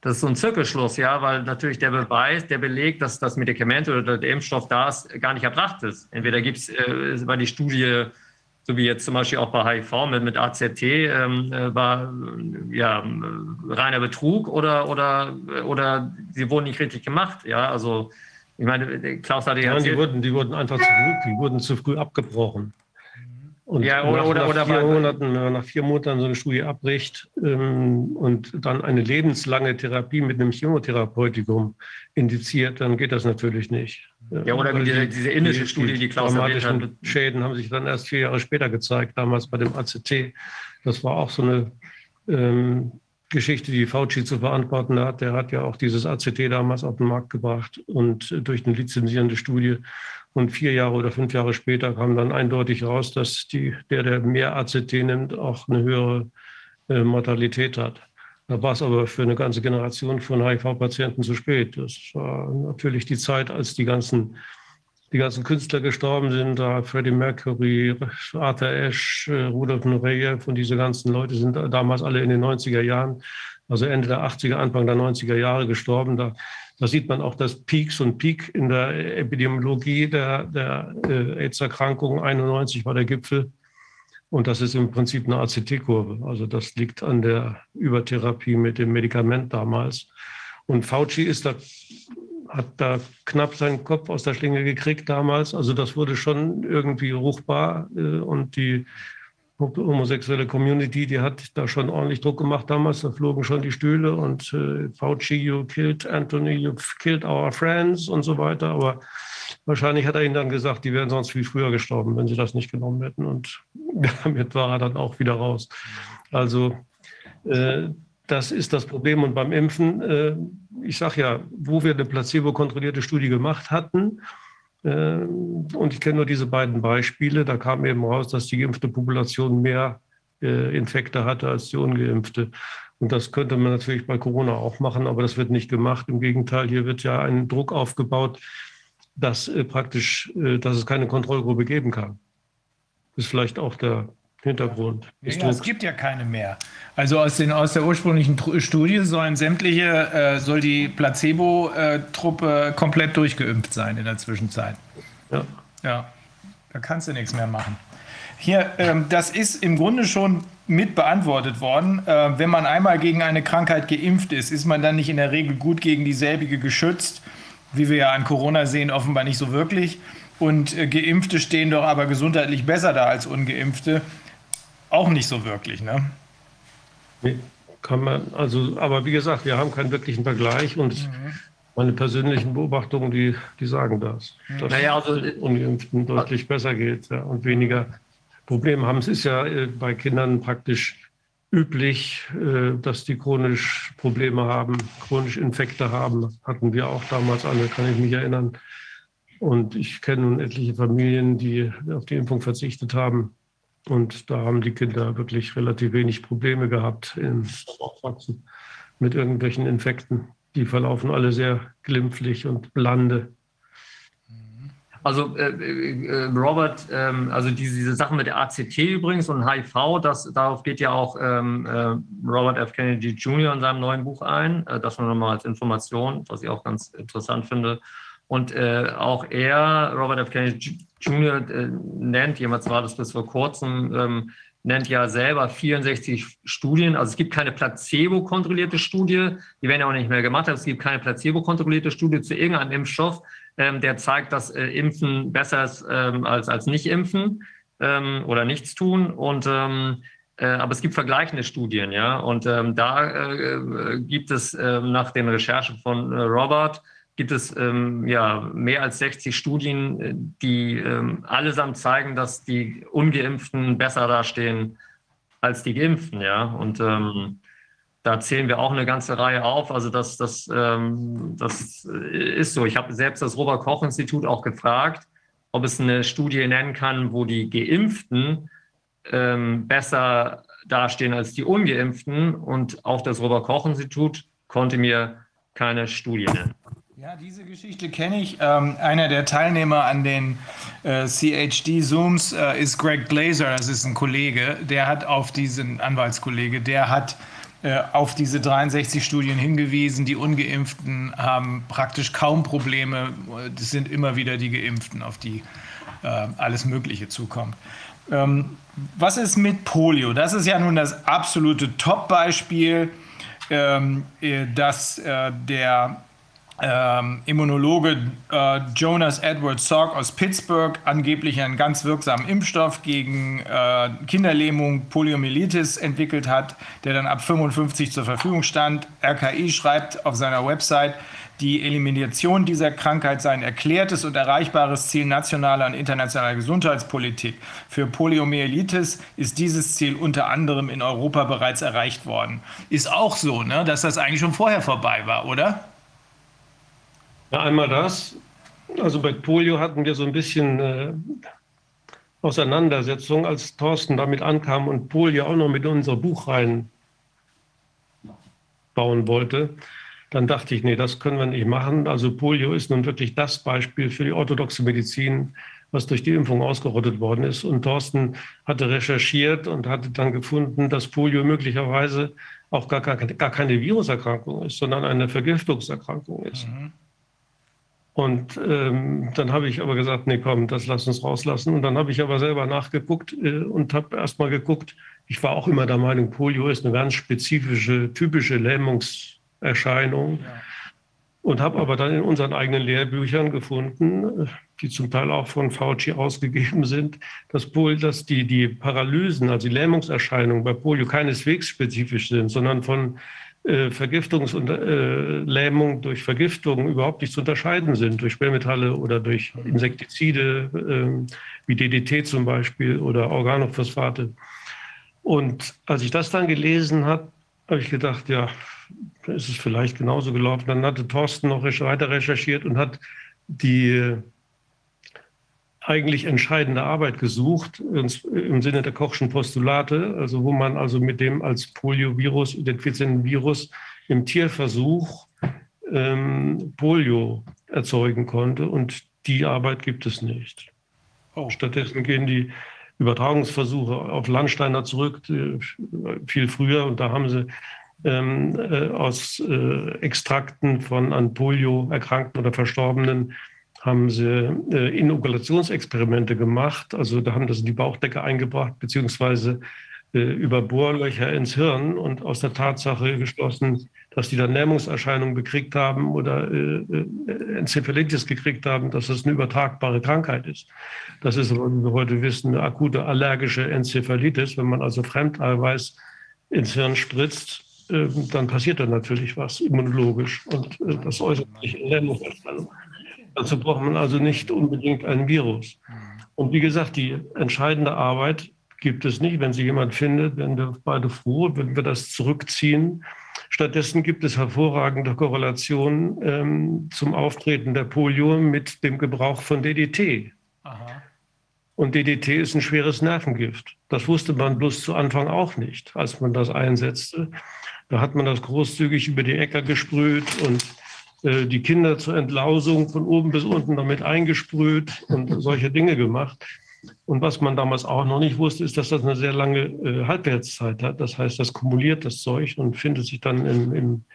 das ist so ein Zirkelschluss, ja, weil natürlich der Beweis, der Beleg, dass das Medikament oder der Impfstoff da ist, gar nicht erbracht ist. Entweder gibt es, äh, war die Studie, so wie jetzt zum Beispiel auch bei HIV mit, mit AZT, ähm, äh, war ja reiner Betrug oder, oder, oder sie wurden nicht richtig gemacht, ja, also ich meine, Klaus hatte ja Nein, die wurden, die wurden einfach zu früh, die wurden zu früh abgebrochen. Und ja, oder, nach, oder, nach, oder vier Monaten, wenn man nach vier Monaten so eine Studie abbricht ähm, und dann eine lebenslange Therapie mit einem Chemotherapeutikum indiziert, dann geht das natürlich nicht. Ja, oder wie diese- diese indische Studie, die Klaus erwähnt hat. dramatischen Schäden haben sich dann erst vier Jahre später gezeigt, damals bei dem ACT. Das war auch so eine ähm, Geschichte, die Fauci zu verantworten hat. Der hat ja auch dieses ACT damals auf den Markt gebracht und durch eine lizenzierende Studie. Und vier Jahre oder fünf Jahre später kam dann eindeutig raus, dass die, der, der mehr ACT nimmt, auch eine höhere äh, Mortalität hat. Da war es aber für eine ganze Generation von HIV-Patienten zu spät. Das war natürlich die Zeit, als die ganzen, die ganzen Künstler gestorben sind. Da Freddie Mercury, Arthur Ashe, äh, Rudolf Nureyev und diese ganzen Leute sind damals alle in den 90er Jahren, also Ende der 80er, Anfang der 90er Jahre gestorben. Da, da sieht man auch das Peaks und Peak in der Epidemiologie der, der äh, AIDS-Erkrankung. 91 war der Gipfel. Und das ist im Prinzip eine ACT-Kurve. Also das liegt an der Übertherapie mit dem Medikament damals. Und Fauci ist da, hat da knapp seinen Kopf aus der Schlinge gekriegt damals. Also das wurde schon irgendwie ruchbar. äh, Und die homosexuelle Community, die hat da schon ordentlich Druck gemacht damals. Da flogen schon die Stühle und äh, Fauci, you killed Anthony, you killed our friends und so weiter. Aber wahrscheinlich hat er ihnen dann gesagt, die wären sonst viel früher gestorben, wenn sie das nicht genommen hätten. Und *laughs* damit war er dann auch wieder raus. Also äh, das ist das Problem. Und beim Impfen, äh, ich sage ja, wo wir eine placebo-kontrollierte Studie gemacht hatten, äh, und ich kenne nur diese beiden Beispiele, da kam eben raus, dass die geimpfte Population mehr äh, Infekte hatte als die ungeimpfte. Und das könnte man natürlich bei Corona auch machen, aber das wird nicht gemacht. Im Gegenteil, hier wird ja ein Druck aufgebaut, dass äh, praktisch, dass es keine Kontrollgruppe geben kann. Das ist vielleicht auch der Hintergrund. Ja, es gibt ja keine mehr. Also aus, den, aus der ursprünglichen Studie sollen sämtliche, äh, soll die Placebo-Truppe komplett durchgeimpft sein in der Zwischenzeit. Ja. Ja, da kannst du nichts mehr machen. Hier, ähm, das ist im Grunde schon mit beantwortet worden. Äh, wenn man einmal gegen eine Krankheit geimpft ist, ist man dann nicht in der Regel gut gegen dieselbige geschützt. Wie wir ja an Corona sehen, offenbar nicht so wirklich. Und äh, Geimpfte stehen doch aber gesundheitlich besser da als Ungeimpfte. Auch nicht so wirklich, ne? Nee, Kann man, also, aber wie gesagt, wir haben keinen wirklichen Vergleich und meine persönlichen Beobachtungen, die, die sagen das. Dass Naja, also- es Ungeimpften deutlich besser geht ja, und weniger Probleme haben. Es ist ja äh, bei Kindern praktisch üblich, äh, dass die chronisch Probleme haben, chronisch Infekte haben. Hatten wir auch damals alle, kann ich mich erinnern. Und ich kenne nun etliche Familien, die auf die Impfung verzichtet haben. Und da haben die Kinder wirklich relativ wenig Probleme gehabt im Aufwachsen mit irgendwelchen Infekten. Die verlaufen alle sehr glimpflich und blande. Also äh, äh, Robert, ähm, also diese, diese Sachen mit der ACT übrigens und HIV, das, darauf geht ja auch ähm, äh, Robert F. Kennedy Jr. in seinem neuen Buch ein. Äh, das nur nochmal als Information, was ich auch ganz interessant finde. Und äh, auch er, Robert F. Kennedy Jr., äh, nennt, jemals war das bis vor kurzem, ähm, nennt ja selber 64 Studien. Also es gibt keine placebo-kontrollierte Studie, die werden ja auch nicht mehr gemacht, aber es gibt keine placebo-kontrollierte Studie zu irgendeinem Impfstoff, ähm, der zeigt, dass äh, Impfen besser ist ähm, als, als nicht impfen ähm, oder nichts tun. Und ähm, äh, aber es gibt vergleichende Studien, ja. Und ähm, da äh, äh, gibt es ähm, nach den Recherchen von äh, Robert gibt es ähm, ja mehr als 60 Studien, äh, die ähm, allesamt zeigen, dass die Ungeimpften besser dastehen als die Geimpften, ja. Und ähm, da zählen wir auch eine ganze Reihe auf. Also das, das, ähm, das ist so. Ich habe selbst das Robert Koch Institut auch gefragt, ob es eine Studie nennen kann, wo die Geimpften ähm, besser dastehen als die Ungeimpften. Und auch das Robert Koch Institut konnte mir keine Studie nennen. Ja, diese Geschichte kenne ich. Ähm, einer der Teilnehmer an den äh, CHD-Zooms äh, ist Greg Glazer, das ist ein Kollege, der hat auf diesen Anwaltskollege, der hat äh, auf diese 63 Studien hingewiesen. Die Ungeimpften haben praktisch kaum Probleme. Das sind immer wieder die Geimpften, auf die äh, alles Mögliche zukommt. Ähm, was ist mit Polio? Das ist ja nun das absolute Top-Beispiel, ähm, äh, dass der ähm, Immunologe äh, Jonas Edward Salk aus Pittsburgh angeblich einen ganz wirksamen Impfstoff gegen äh, Kinderlähmung, Poliomyelitis entwickelt hat, der dann ab 55 zur Verfügung stand. RKI schreibt auf seiner Website, die Elimination dieser Krankheit sei ein erklärtes und erreichbares Ziel nationaler und internationaler Gesundheitspolitik. Für Poliomyelitis ist dieses Ziel unter anderem in Europa bereits erreicht worden. Ist auch so, ne, dass das eigentlich schon vorher vorbei war, oder? Einmal das. Also bei Polio hatten wir so ein bisschen äh, Auseinandersetzung, als Thorsten damit ankam und Polio auch noch mit unser Buch rein bauen wollte. Dann dachte ich, nee, das können wir nicht machen. Also Polio ist nun wirklich das Beispiel für die orthodoxe Medizin, was durch die Impfung ausgerottet worden ist. Und Thorsten hatte recherchiert und hatte dann gefunden, dass Polio möglicherweise auch gar, gar, gar keine Viruserkrankung ist, sondern eine Vergiftungserkrankung ist. Mhm. Und ähm, dann habe ich aber gesagt, nee, komm, das lass uns rauslassen. Und dann habe ich aber selber nachgeguckt äh, und habe erst mal geguckt. Ich war auch immer der Meinung, Polio ist eine ganz spezifische, typische Lähmungserscheinung. Ja. Und habe aber dann in unseren eigenen Lehrbüchern gefunden, die zum Teil auch von Fauci ausgegeben sind, dass, Pol, dass die, die Paralysen, also die Lähmungserscheinungen bei Polio keineswegs spezifisch sind, sondern von äh, Vergiftungs- und äh, Lähmung durch Vergiftung überhaupt nicht zu unterscheiden sind, durch Schwermetalle oder durch Insektizide äh, wie DDT zum Beispiel oder Organophosphate. Und als ich das dann gelesen habe, habe ich gedacht, ja, ist es vielleicht genauso gelaufen. Dann hatte Thorsten noch weiter recherchiert und hat die eigentlich entscheidende Arbeit gesucht, im Sinne der Kochschen Postulate, also wo man also mit dem als Poliovirus identifizierten Virus im Tierversuch ähm, Polio erzeugen konnte. Und die Arbeit gibt es nicht. Oh. Stattdessen gehen die Übertragungsversuche auf Landsteiner zurück, äh, viel früher. Und da haben sie ähm, äh, aus äh, Extrakten von an Polio erkrankten oder Verstorbenen haben sie äh, Inokulationsexperimente gemacht. Also da haben sie die Bauchdecke eingebracht, beziehungsweise äh, über Bohrlöcher ins Hirn und aus der Tatsache geschlossen, dass die dann Lähmungserscheinungen gekriegt haben oder äh, äh, Enzephalitis gekriegt haben, dass das eine übertragbare Krankheit ist. Das ist, wie wir heute wissen, eine akute allergische Enzephalitis. Wenn man also Fremdeiweiß ins Hirn spritzt, äh, dann passiert da natürlich was immunologisch und äh, das äußert sich in Lähmungserscheinungen. Dazu braucht man also nicht unbedingt ein Virus. Und wie gesagt, die entscheidende Arbeit gibt es nicht. Wenn sie jemand findet, werden wir beide froh, wenn wir das zurückziehen. Stattdessen gibt es hervorragende Korrelationen ähm, zum Auftreten der Polio mit dem Gebrauch von DDT. Aha. Und DDT ist ein schweres Nervengift. Das wusste man bloß zu Anfang auch nicht, als man das einsetzte. Da hat man das großzügig über die Äcker gesprüht und die Kinder zur Entlausung von oben bis unten damit eingesprüht und *laughs* solche Dinge gemacht. Und was man damals auch noch nicht wusste, ist, dass das eine sehr lange äh, Halbwertszeit hat. Das heißt, das kumuliert das Zeug und findet sich dann im, im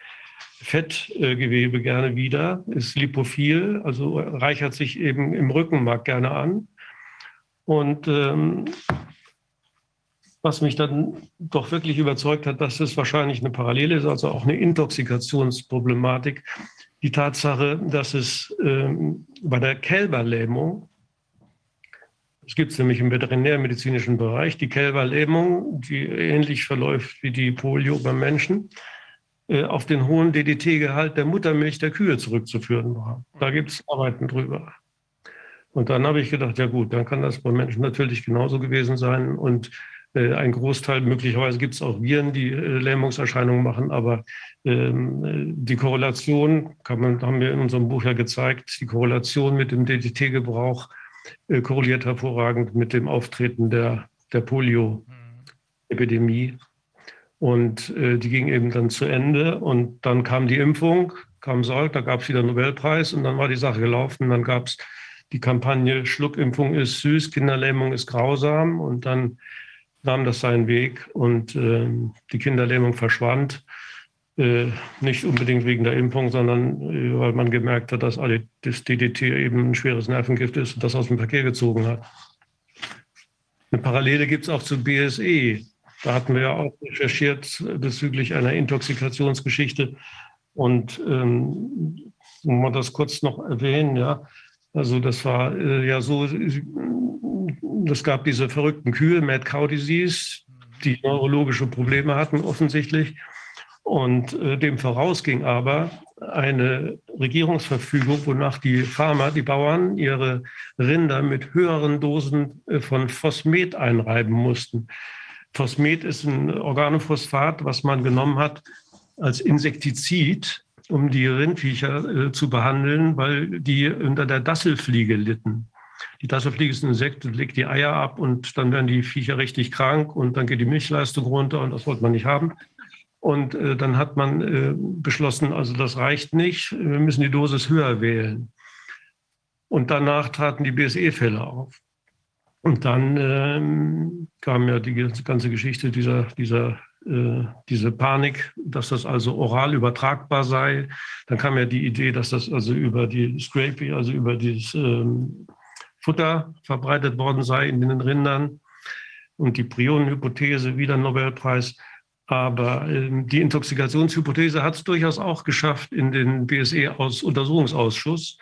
Fettgewebe äh, gerne wieder, ist lipophil, also reichert sich eben im Rückenmark gerne an. Und ähm, was mich dann doch wirklich überzeugt hat, dass es wahrscheinlich eine Parallele ist, also auch eine Intoxikationsproblematik, die Tatsache, dass es ähm, bei der Kälberlähmung, es gibt es nämlich im veterinärmedizinischen Bereich, die Kälberlähmung, die ähnlich verläuft wie die Polio beim Menschen, äh, auf den hohen DDT-Gehalt der Muttermilch der Kühe zurückzuführen war. Da gibt es Arbeiten drüber. Und dann habe ich gedacht, ja gut, dann kann das beim Menschen natürlich genauso gewesen sein. Und ein Großteil, möglicherweise gibt es auch Viren, die äh, Lähmungserscheinungen machen, aber ähm, die Korrelation, man, haben wir in unserem Buch ja gezeigt, die Korrelation mit dem DDT-Gebrauch äh, korreliert hervorragend mit dem Auftreten der, der Polio-Epidemie. Und äh, die ging eben dann zu Ende und dann kam die Impfung, kam Salk, da gab es wieder Nobelpreis und dann war die Sache gelaufen. Dann gab es die Kampagne Schluckimpfung ist süß, Kinderlähmung ist grausam und dann nahm das seinen Weg und äh, die Kinderlähmung verschwand. Äh, nicht unbedingt wegen der Impfung, sondern äh, weil man gemerkt hat, dass das DDT eben ein schweres Nervengift ist und das aus dem Verkehr gezogen hat. Eine Parallele gibt es auch zu BSE. Da hatten wir ja auch recherchiert bezüglich einer Intoxikationsgeschichte. Und ähm, muss man das kurz noch erwähnen, ja. Also das war äh, ja so, es gab diese verrückten Kühe, Mad Cow Disease, die neurologische Probleme hatten offensichtlich. Und äh, dem vorausging aber eine Regierungsverfügung, wonach die Farmer, die Bauern, ihre Rinder mit höheren Dosen äh, von Phosmet einreiben mussten. Phosmet ist ein Organophosphat, was man genommen hat als Insektizid, um die Rindviecher äh, zu behandeln, weil die unter der Dasselfliege litten. Die Dasselfliege ist ein Insekt, legt die Eier ab und dann werden die Viecher richtig krank und dann geht die Milchleistung runter und das wollte man nicht haben. Und äh, dann hat man äh, beschlossen, also das reicht nicht, wir müssen die Dosis höher wählen. Und danach traten die BSE-Fälle auf. Und dann ähm, kam ja die ganze Geschichte dieser, dieser, äh, diese Panik, dass das also oral übertragbar sei. Dann kam ja die Idee, dass das also über die Scrapie, also über dieses ähm, Futter verbreitet worden sei in den Rindern. Und die Prionenhypothese, wieder Nobelpreis. Aber ähm, die Intoxikationshypothese hat es durchaus auch geschafft in den BSE-Untersuchungsausschuss.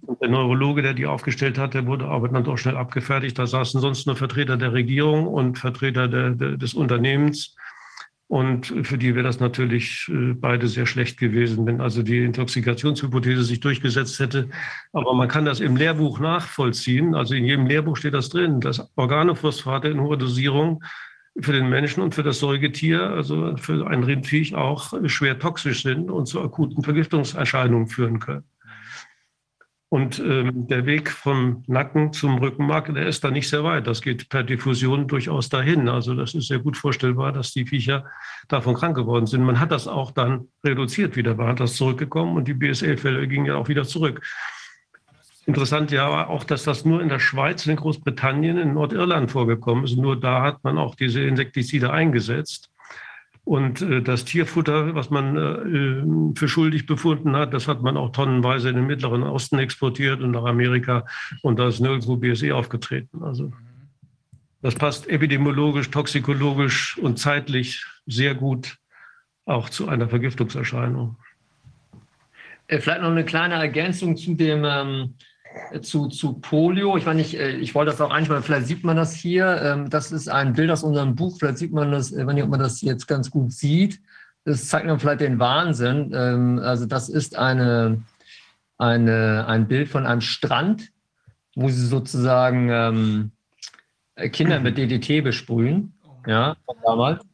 Und der Neurologe, der die aufgestellt hat, der wurde aber dann doch schnell abgefertigt. Da saßen sonst nur Vertreter der Regierung und Vertreter der, der, des Unternehmens. Und für die wäre das natürlich äh, beide sehr schlecht gewesen, wenn also die Intoxikationshypothese sich durchgesetzt hätte. Aber man kann das im Lehrbuch nachvollziehen. Also in jedem Lehrbuch steht das drin, dass Organophosphate in hoher Dosierung für den Menschen und für das Säugetier, also für ein Rindviech auch schwer toxisch sind und zu akuten Vergiftungserscheinungen führen können. Und ähm, der Weg vom Nacken zum Rückenmark, der ist da nicht sehr weit. Das geht per Diffusion durchaus dahin. Also das ist sehr gut vorstellbar, dass die Viecher davon krank geworden sind. Man hat das auch dann reduziert wieder, man hat das zurückgekommen und die BSL-Fälle gingen ja auch wieder zurück. Interessant ja auch, dass das nur in der Schweiz, in Großbritannien, in Nordirland vorgekommen ist. Nur da hat man auch diese Insektizide eingesetzt. Und äh, das Tierfutter, was man äh, für schuldig befunden hat, das hat man auch tonnenweise in den Mittleren Osten exportiert und nach Amerika. Und da ist nirgendwo BSE aufgetreten. Also das passt epidemiologisch, toxikologisch und zeitlich sehr gut auch zu einer Vergiftungserscheinung. Äh, vielleicht noch eine kleine Ergänzung zu dem ähm, zu, zu Polio. Ich meine, ich, äh, ich wollte das auch ansprechen, vielleicht sieht man das hier. Ähm, das ist ein Bild aus unserem Buch, vielleicht sieht man das, äh, wenn man das jetzt ganz gut sieht. Das zeigt mir vielleicht den Wahnsinn. Ähm, also das ist eine, eine, ein Bild von einem Strand, wo sie sozusagen ähm, Kinder mit DDT besprühen, ja, von damals.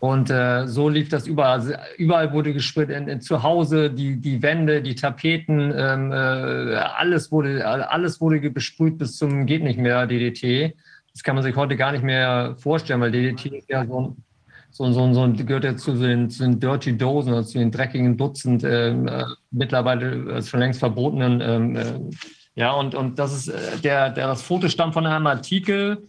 Und äh, so lief das überall. Also überall wurde gesprüht, in, in, zu Hause, die, die Wände, die Tapeten, ähm, äh, alles, wurde, alles wurde besprüht bis zum geht nicht mehr DDT. Das kann man sich heute gar nicht mehr vorstellen, weil DDT ist ja so ein, so, so, so gehört ja zu den, zu den Dirty Dosen, also zu den dreckigen Dutzend, ähm, äh, mittlerweile äh, schon längst verbotenen. Ähm, äh, ja, und, und das ist äh, der, der, das Foto stammt von einem Artikel,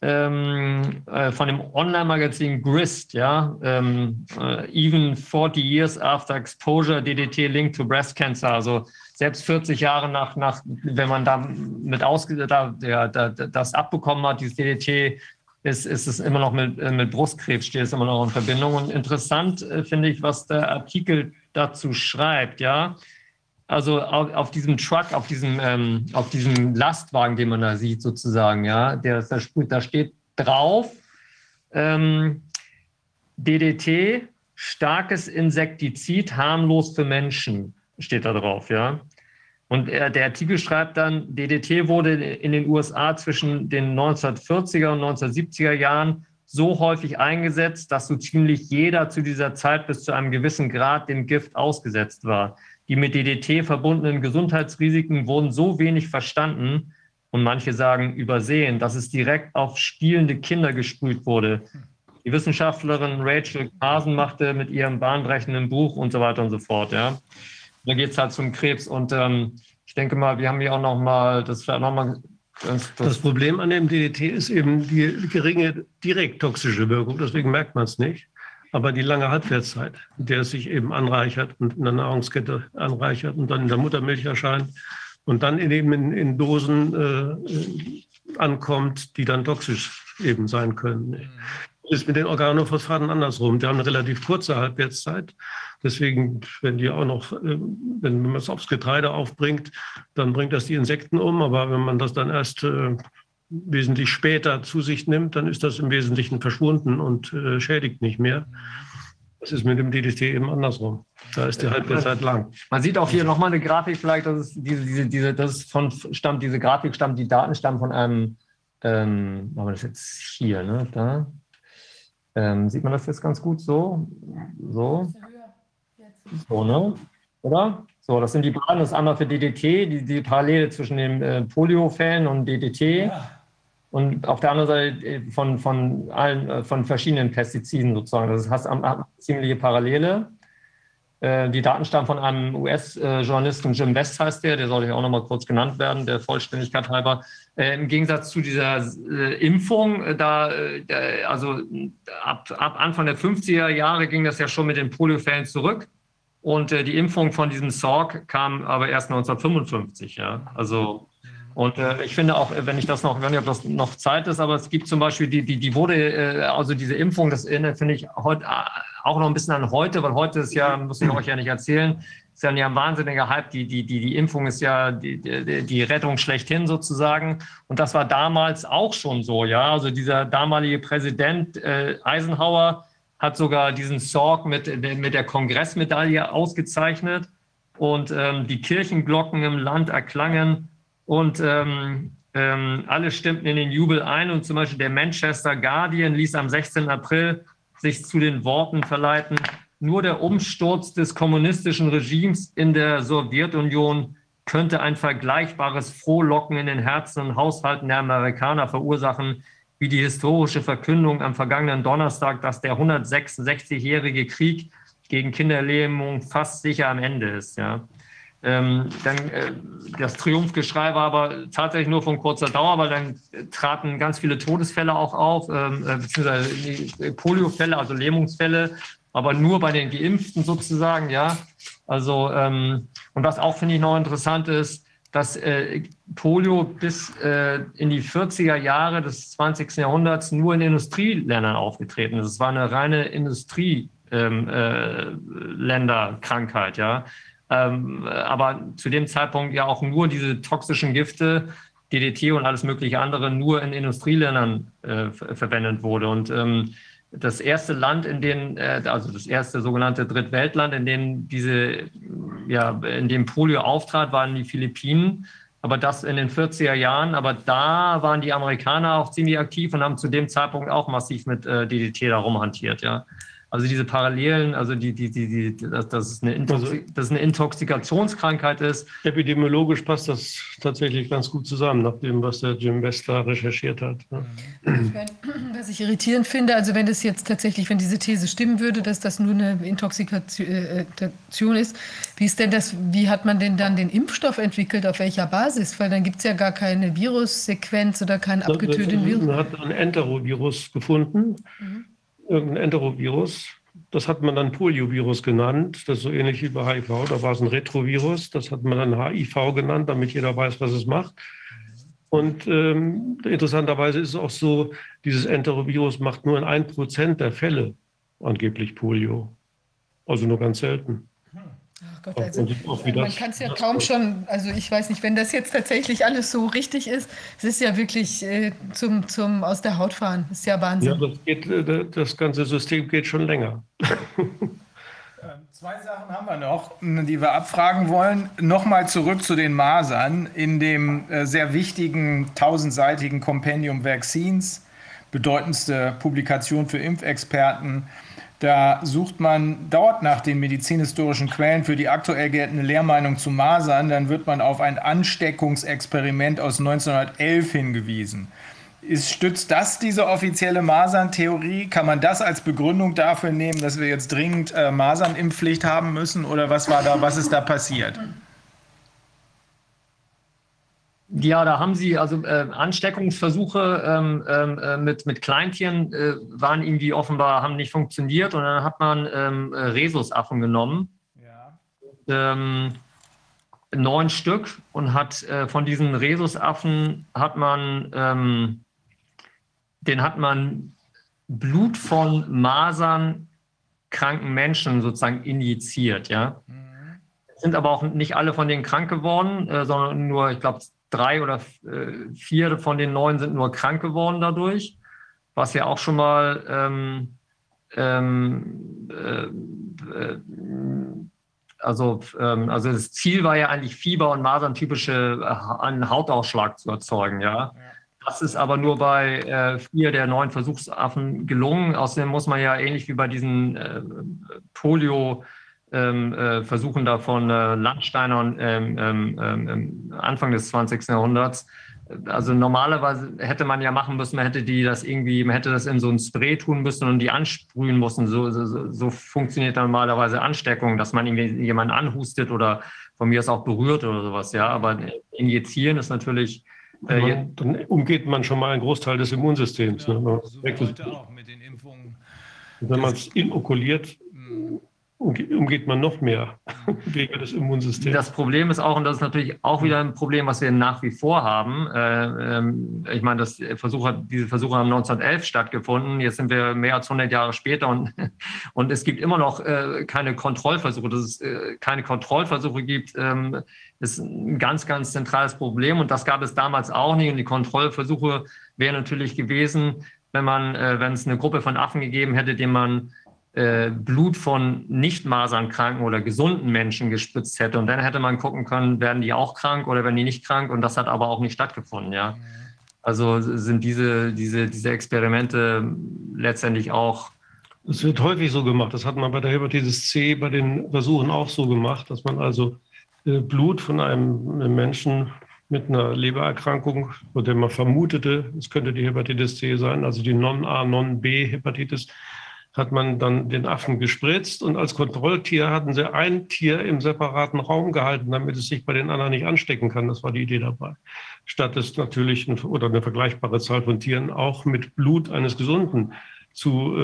ähm, äh, von dem Online-Magazin Grist, ja, ähm, äh, even 40 years after exposure DDT linked to breast cancer, also selbst 40 Jahre nach, nach wenn man da mit ausge, da, ja, da, das abbekommen hat, dieses DDT, ist, ist es immer noch mit, äh, mit Brustkrebs, steht es immer noch in Verbindung. Und interessant äh, finde ich, was der Artikel dazu schreibt, ja. Also auf, auf, diesem Truck, auf diesem, ähm, auf diesem Lastwagen, den man da sieht, sozusagen, ja, der da, da steht drauf ähm, DDT, starkes Insektizid, harmlos für Menschen, steht da drauf, ja. Und er, der Artikel schreibt dann, DDT wurde in den USA zwischen den 1940er und 1970er Jahren so häufig eingesetzt, dass so ziemlich jeder zu dieser Zeit bis zu einem gewissen Grad dem Gift ausgesetzt war. Die mit DDT verbundenen Gesundheitsrisiken wurden so wenig verstanden und manche sagen übersehen, dass es direkt auf spielende Kinder gesprüht wurde. Die Wissenschaftlerin Rachel Carson machte mit ihrem bahnbrechenden Buch und so weiter und so fort. Ja. Da geht es halt zum Krebs. Und ähm, ich denke mal, wir haben hier auch noch mal, das noch das, das, Problem an dem DDT ist eben die geringe direkt toxische Wirkung, deswegen merkt man es nicht. Aber die lange Halbwertszeit, in der es sich eben anreichert und in der Nahrungskette anreichert und dann in der Muttermilch erscheint und dann eben in, in Dosen äh, ankommt, die dann toxisch eben sein können. Mhm. Ist mit den Organophosphaten andersrum. Die haben eine relativ kurze Halbwertszeit. Deswegen, wenn die auch noch, ähm, wenn man es aufs Getreide aufbringt, dann bringt das die Insekten um. Aber wenn man das dann erst äh, wesentlich später zu sich nimmt, dann ist das im Wesentlichen verschwunden und äh, schädigt nicht mehr. Das ist mit dem DDT eben andersrum. Da ist die Halbwertszeit lang. Man sieht auch hier nochmal eine Grafik, vielleicht, dass es diese, diese, diese, das von stammt, diese Grafik stammt, die Daten stammen von einem, ähm, machen wir das jetzt hier, ne? Da. Ähm, sieht man das jetzt ganz gut so? So. So, ne? Oder? So, das sind die Bahnen. Das ist einmal für DDT, die, die Parallele zwischen den äh, Polio-Fällen und DDT. Ja. Und auf der anderen Seite äh, von, von, allen, äh, von verschiedenen Pestiziden sozusagen. Das heißt, hat eine ziemliche Parallele. Äh, die Daten stammen von einem US-Journalisten, Jim West heißt der, der soll ja auch noch mal kurz genannt werden, der Vollständigkeit halber. Im Gegensatz zu dieser Impfung, da, also ab, ab Anfang der 50er Jahre ging das ja schon mit den Poliofällen zurück. Und die Impfung von diesem Sorg kam aber erst 1955. Ja. Also und äh, ich finde auch, wenn ich das noch, wenn ich ob das noch Zeit ist, aber es gibt zum Beispiel die, die, die wurde, äh, also diese Impfung, das erinnert, finde ich, heute äh, auch noch ein bisschen an heute, weil heute ist ja, muss ich euch ja nicht erzählen, ist ja ein wahnsinniger Hype. Die, die, die, die Impfung ist ja die, die, die Rettung schlechthin sozusagen. Und das war damals auch schon so, ja. Also dieser damalige Präsident äh, Eisenhower hat sogar diesen Sorg mit, mit der Kongressmedaille ausgezeichnet. Und ähm, die Kirchenglocken im Land erklangen und ähm, ähm, alle stimmten in den Jubel ein und zum Beispiel der Manchester Guardian ließ am 16. April sich zu den Worten verleiten, nur der Umsturz des kommunistischen Regimes in der Sowjetunion könnte ein vergleichbares Frohlocken in den Herzen und Haushalten der Amerikaner verursachen, wie die historische Verkündung am vergangenen Donnerstag, dass der 166-jährige Krieg gegen Kinderlähmung fast sicher am Ende ist. Ja. Ähm, dann, äh, das Triumphgeschrei war aber tatsächlich nur von kurzer Dauer, weil dann traten ganz viele Todesfälle auch auf, ähm, äh, beziehungsweise Poliofälle, also Lähmungsfälle, aber nur bei den Geimpften sozusagen, ja. Also, ähm, und was auch, finde ich, noch interessant ist, dass äh, Polio bis äh, in die 40er Jahre des 20. Jahrhunderts nur in Industrieländern aufgetreten ist. Es war eine reine Industrieländerkrankheit, ähm, äh, ja. Ähm, aber zu dem Zeitpunkt ja auch nur diese toxischen Gifte, DDT und alles mögliche andere, nur in Industrieländern äh, verwendet wurde. Und ähm, das erste Land, in dem, äh, also das erste sogenannte Drittweltland, in dem diese, ja, in dem Polio auftrat, waren die Philippinen. Aber das in den 40er Jahren. Aber da waren die Amerikaner auch ziemlich aktiv und haben zu dem Zeitpunkt auch massiv mit äh, DDT da rumhantiert, ja. Also diese Parallelen, also die, die, die, die dass, dass, es eine Intoxi dass es eine Intoxikationskrankheit ist. Epidemiologisch passt das tatsächlich ganz gut zusammen, nach dem, was der Jim Westler recherchiert hat. Ne? *clears throat* Was ich irritierend finde, also wenn das jetzt tatsächlich, wenn diese These stimmen würde, dass das nur eine Intoxikation ist, wie ist denn das, wie hat man denn dann den Impfstoff entwickelt, auf welcher Basis? Weil dann gibt es ja gar keine Virussequenz oder keinen abgetöteten Virus. Man hat ein Enterovirus gefunden. Mhm irgendein Enterovirus. Das hat man dann Poliovirus genannt. Das ist so ähnlich wie bei HIV. Da war es ein Retrovirus. Das hat man dann HIV genannt, damit jeder weiß, was es macht. Und ähm, interessanterweise ist es auch so, dieses Enterovirus macht nur in ein Prozent der Fälle angeblich Polio. Also nur ganz selten. Ach Gott, also man kann es ja kaum schon, also ich weiß nicht, wenn das jetzt tatsächlich alles so richtig ist, es ist ja wirklich äh, zum, zum aus der Haut fahren. Das ist ja Wahnsinn. Ja, das, geht, äh, das ganze System geht schon länger. *laughs* Ähm, zwei Sachen haben wir noch, die wir abfragen wollen. Nochmal zurück zu den Masern. In dem äh, sehr wichtigen tausendseitigen Compendium Vaccines, bedeutendste Publikation für Impfexperten, da sucht man dort nach den medizinhistorischen Quellen für die aktuell geltende Lehrmeinung zu Masern. Dann wird man auf ein Ansteckungsexperiment aus 1911 hingewiesen. Ist, stützt das diese offizielle Maserntheorie? Kann man das als Begründung dafür nehmen, dass wir jetzt dringend äh, Masernimpfpflicht haben müssen? Oder was war da, was ist da passiert? Ja, da haben sie also äh, Ansteckungsversuche ähm, ähm, äh, mit, mit Kleintieren äh, waren irgendwie offenbar, haben nicht funktioniert und dann hat man ähm, äh, Rhesusaffen genommen. Ähm, neun Stück und hat äh, von diesen Rhesusaffen hat man ähm, den hat man Blut von Masern kranken Menschen sozusagen injiziert, ja. Sind aber auch nicht alle von denen krank geworden, äh, sondern nur, ich glaube, drei oder äh, vier von den neun sind nur krank geworden dadurch, was ja auch schon mal ähm, ähm, äh, äh, also, ähm, also das Ziel war ja eigentlich Fieber und Masern typische äh, einen Hautausschlag zu erzeugen, ja. Das ist aber nur bei äh, vier der neun Versuchsaffen gelungen. Außerdem muss man ja ähnlich wie bei diesen Polio ähm, äh, Versuchen da von äh, Landsteinern ähm, ähm, ähm, Anfang des 20. Jahrhunderts. Also normalerweise hätte man ja machen müssen, man hätte die das irgendwie, man hätte das in so ein Spray tun müssen und die ansprühen müssen. So, so, so funktioniert normalerweise Ansteckung, dass man irgendwie jemanden anhustet oder von mir aus auch berührt oder sowas, ja. Aber injizieren ist natürlich äh, man, dann umgeht man schon mal einen Großteil des Immunsystems. Ja, ne? so auch mit den Impfungen. Wenn man es inokuliert, umgeht man noch mehr *laughs* Wege des Immunsystems. Das Problem ist auch, und das ist natürlich auch wieder ein Problem, was wir nach wie vor haben. Äh, ähm, ich meine, das Versuch diese Versuche haben 1911 stattgefunden. Jetzt sind wir mehr als 100 Jahre später und, *laughs* und es gibt immer noch äh, keine Kontrollversuche. Dass es äh, keine Kontrollversuche gibt, ähm, ist ein ganz, ganz zentrales Problem. Und das gab es damals auch nicht. Und die Kontrollversuche wären natürlich gewesen, wenn man, wenn es eine Gruppe von Affen gegeben hätte, denen man äh, Blut von nicht masernkranken oder gesunden Menschen gespritzt hätte. Und dann hätte man gucken können, werden die auch krank oder werden die nicht krank. Und das hat aber auch nicht stattgefunden, ja. Also sind diese, diese, diese Experimente letztendlich auch. Es wird häufig so gemacht. Das hat man bei der Hepatitis C bei den Versuchen auch so gemacht, dass man also äh, Blut von einem Menschen mit einer Lebererkrankung, von der man vermutete, es könnte die Hepatitis C sein, also die Non-A, Non-B-Hepatitis, hat man dann den Affen gespritzt und als Kontrolltier hatten sie ein Tier im separaten Raum gehalten, damit es sich bei den anderen nicht anstecken kann. Das war die Idee dabei. Statt es natürlich ein, oder eine vergleichbare Zahl von Tieren auch mit Blut eines Gesunden zu äh,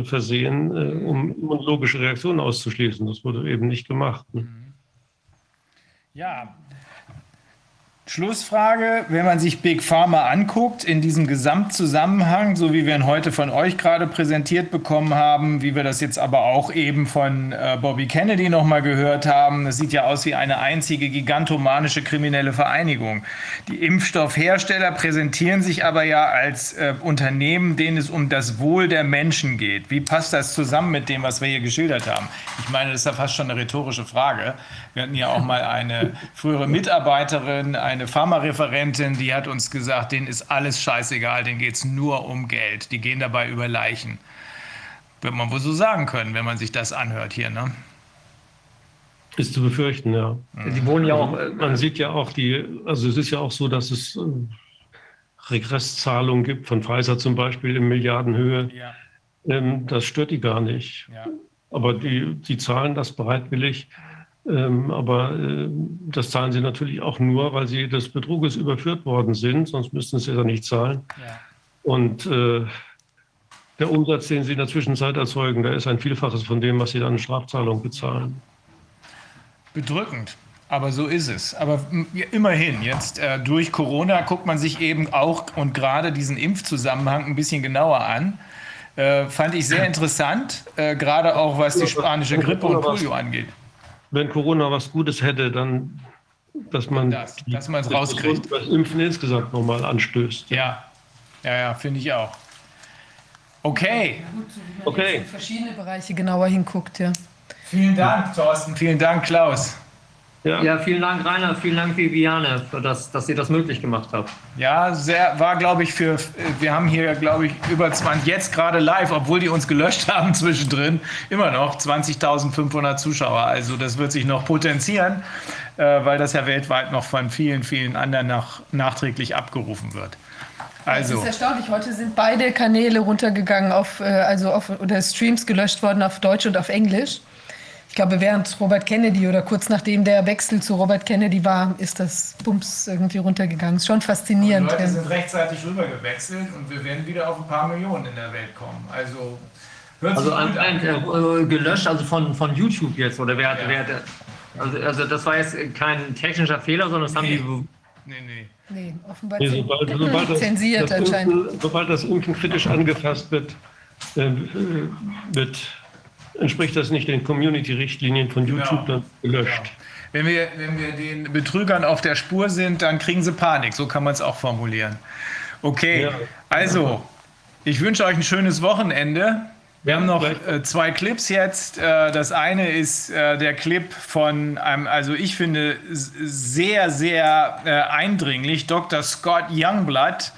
äh versehen, äh, um immunologische Reaktionen auszuschließen. Das wurde eben nicht gemacht. Ne? Ja, Schlussfrage, wenn man sich Big Pharma anguckt, in diesem Gesamtzusammenhang, so wie wir ihn heute von euch gerade präsentiert bekommen haben, wie wir das jetzt aber auch eben von äh, Bobby Kennedy nochmal gehört haben, es sieht ja aus wie eine einzige gigantomanische kriminelle Vereinigung. Die Impfstoffhersteller präsentieren sich aber ja als äh, Unternehmen, denen es um das Wohl der Menschen geht. Wie passt das zusammen mit dem, was wir hier geschildert haben? Ich meine, das ist ja fast schon eine rhetorische Frage. Wir hatten ja auch mal eine frühere Mitarbeiterin, eine eine Pharmareferentin, die hat uns gesagt, denen ist alles scheißegal, denen geht es nur um Geld. Die gehen dabei über Leichen. Wird man wohl so sagen können, wenn man sich das anhört hier, ne? Ist zu befürchten, ja. Mhm. Die wohnen ja auch. Äh, man sieht ja auch die, also es ist ja auch so, dass es äh, Regresszahlungen gibt, von Pfizer zum Beispiel in Milliardenhöhe. Ja. Ähm, das stört die gar nicht. Ja. Aber die, die zahlen das bereitwillig. Ähm, aber äh, das zahlen sie natürlich auch nur, weil sie des Betruges überführt worden sind, sonst müssten sie ja nicht zahlen. Ja. Und äh, der Umsatz, den sie in der Zwischenzeit erzeugen, der ist ein Vielfaches von dem, was sie dann in Strafzahlung bezahlen. Bedrückend. Aber so ist es. Aber immerhin, jetzt äh, durch Corona guckt man sich eben auch und gerade diesen Impfzusammenhang ein bisschen genauer an. Äh, fand ich sehr *clears throat* interessant, äh, gerade auch was die spanische Grippe und Polio angeht wenn Corona was Gutes hätte, dann, dass man das, dass man es rauskriegt. Das Impfen insgesamt nochmal anstößt. Ja, ja, ja, finde ich auch. Okay. Ja, gut, so okay. in verschiedene Bereiche genauer hinguckt, ja. Vielen Dank, Thorsten. Vielen Dank, Klaus. Ja. ja, vielen Dank, Rainer. Vielen Dank, Viviane, für das, dass ihr das möglich gemacht habt. Ja, sehr, war, glaube ich, für, wir haben hier, glaube ich, über 20, jetzt gerade live, obwohl die uns gelöscht *laughs* haben zwischendrin, immer noch 20.500 Zuschauer. Also das wird sich noch potenzieren, äh, weil das ja weltweit noch von vielen, vielen anderen nach, nachträglich abgerufen wird. Also. Das ist erstaunlich. Heute sind beide Kanäle runtergegangen, auf, äh, also auf, oder Streams gelöscht worden auf Deutsch und auf Englisch glaube, während Robert Kennedy oder kurz nachdem der Wechsel zu Robert Kennedy war, ist das Bums irgendwie runtergegangen. Ist schon faszinierend. Die Leute sind rechtzeitig rüber gewechselt und wir werden wieder auf ein paar Millionen in der Welt kommen. Also hört Also sich gut ein, an. äh, gelöscht, also von, von YouTube jetzt, oder wer hat, Ja. wer hat also, also das war jetzt kein technischer Fehler, sondern das haben die Nee, nee. Nee, offenbar Nee, sobald, sobald, das, zensiert das anscheinend. unten, sobald das unten kritisch angefasst wird, äh, äh, wird entspricht das nicht den Community-Richtlinien von YouTube, dann gelöscht. Wenn wir, wenn wir den Betrügern auf der Spur sind, dann kriegen sie Panik. So kann man es auch formulieren. Okay, Ja. also, ich wünsche euch ein schönes Wochenende. Wir haben noch äh, zwei Clips jetzt. Äh, das eine ist äh, der Clip von einem, also ich finde, sehr, sehr äh, eindringlich, Dr. Scott Youngblood.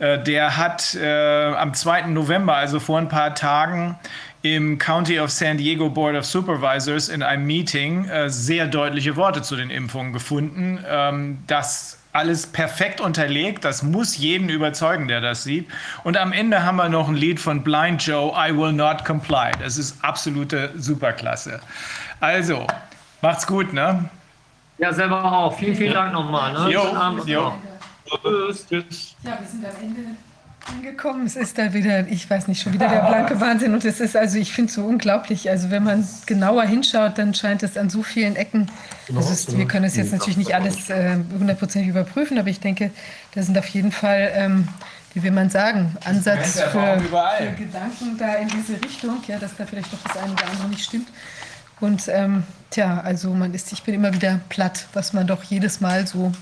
Äh, der hat äh, am 2. November, also vor ein paar Tagen, im County of San Diego Board of Supervisors in einem Meeting äh, sehr deutliche Worte zu den Impfungen gefunden. Ähm, das alles perfekt unterlegt, das muss jeden überzeugen, der das sieht. Und am Ende haben wir noch ein Lied von Blind Joe, I Will Not Comply. Das ist absolute Superklasse. Also, macht's gut, ne? Ja, selber auch. Vielen, vielen Dank nochmal. Ne? Jo, jo. Tschüss, tschüss. Ja, wir sind am Ende angekommen. Es ist da wieder, ich weiß nicht, schon wieder der blanke Wahnsinn. Und es ist also, ich finde es so unglaublich. Also wenn man genauer hinschaut, dann scheint es an so vielen Ecken. Also es, wir können es jetzt natürlich nicht alles äh, hundertprozentig überprüfen, aber ich denke, da sind auf jeden Fall, ähm, wie will man sagen, Ansatz für, für Gedanken da in diese Richtung, ja, dass da vielleicht doch das eine oder andere nicht stimmt. Und ähm, tja, also man ist, ich bin immer wieder platt, was man doch jedes Mal so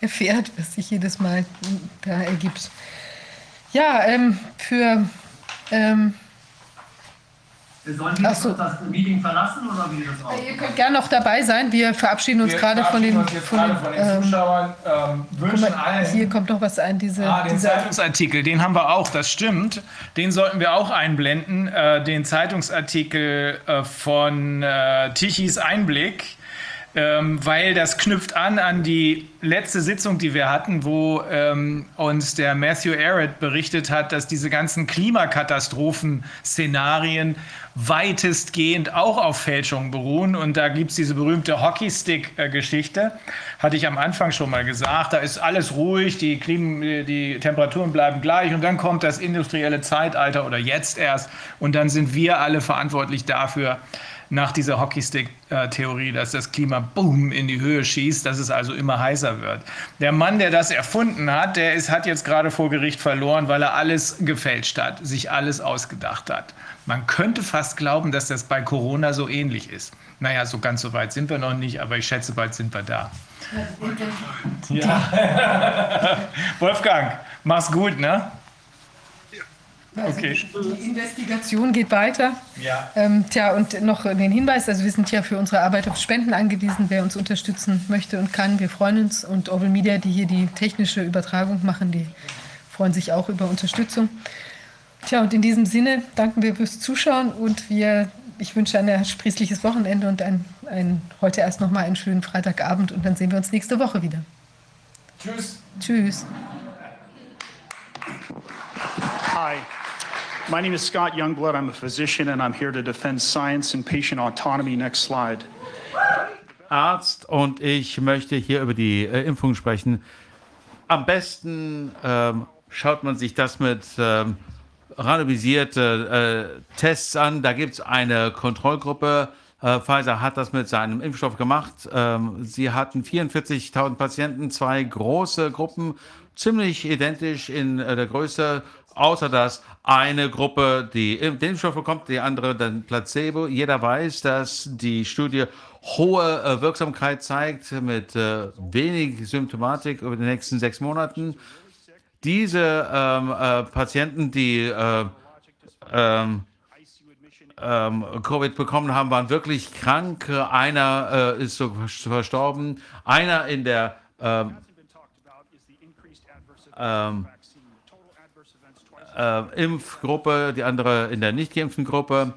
erfährt, was sich jedes Mal da ergibt. Ja, ähm, für ähm, Sollen wir so. das Meeting verlassen oder wie das aus? ihr könnt gerne noch dabei sein. Wir verabschieden uns Wir gerade von den, verabschieden von den, von den ähm, Zuschauern. Ähm, wünschen mal, allen. hier kommt noch was ein, diese, Ah, den Zeitungsartikel, den haben wir auch, das stimmt. Den sollten wir auch einblenden. Äh, den Zeitungsartikel äh, von äh, Tichys Einblick. Ähm, weil das knüpft an an die letzte Sitzung, die wir hatten, wo ähm, uns der Matthew Arrett berichtet hat, dass diese ganzen Klimakatastrophen-Szenarien weitestgehend auch auf Fälschungen beruhen. Und da gibt es diese berühmte Hockeystick-Geschichte, hatte ich am Anfang schon mal gesagt. Da ist alles ruhig, die, Klim die Temperaturen bleiben gleich und dann kommt das industrielle Zeitalter oder jetzt erst und dann sind wir alle verantwortlich dafür, nach dieser Hockeystick-Theorie, dass das Klima boom in die Höhe schießt, dass es also immer heißer wird. Der Mann, der das erfunden hat, der ist, hat jetzt gerade vor Gericht verloren, weil er alles gefälscht hat, sich alles ausgedacht hat. Man könnte fast glauben, dass das bei Corona so ähnlich ist. Naja, so ganz so weit sind wir noch nicht, aber ich schätze, bald sind wir da. Ja. *laughs* Wolfgang, mach's gut, ne? Also Okay. die Investigation geht weiter. Ja. Ähm, tja, und noch den Hinweis, also wir sind ja für unsere Arbeit auf Spenden angewiesen, wer uns unterstützen möchte und kann. Wir freuen uns und Oval Media, die hier die technische Übertragung machen, die freuen sich auch über Unterstützung. Tja, und in diesem Sinne danken wir fürs Zuschauen und wir, ich wünsche ein ersprießliches Wochenende und ein, ein, heute erst nochmal einen schönen Freitagabend und dann sehen wir uns nächste Woche wieder. Tschüss. Tschüss. Hi, my name is Scott Youngblood. I'm a physician and I'm here to defend science and patient autonomy. Next slide. Arzt und ich möchte hier über die äh, Impfung sprechen. Am besten ähm, schaut man sich das mit ähm, randomisierte äh, Tests an. Da gibt es eine Kontrollgruppe. Äh, Pfizer hat das mit seinem Impfstoff gemacht. Ähm, sie hatten 44.000 Patienten, zwei große Gruppen, ziemlich identisch in äh, der Größe, außer dass eine Gruppe die den Impfstoff bekommt, die andere dann Placebo. Jeder weiß, dass die Studie hohe äh, Wirksamkeit zeigt mit äh, wenig Symptomatik über die nächsten sechs Monaten. Diese ähm, äh, Patienten, die äh, ähm, ähm, Covid bekommen haben, waren wirklich krank. Einer äh, ist so verstorben. Einer in der ähm, ähm, äh, Impfgruppe, die andere in der nicht geimpften Gruppe.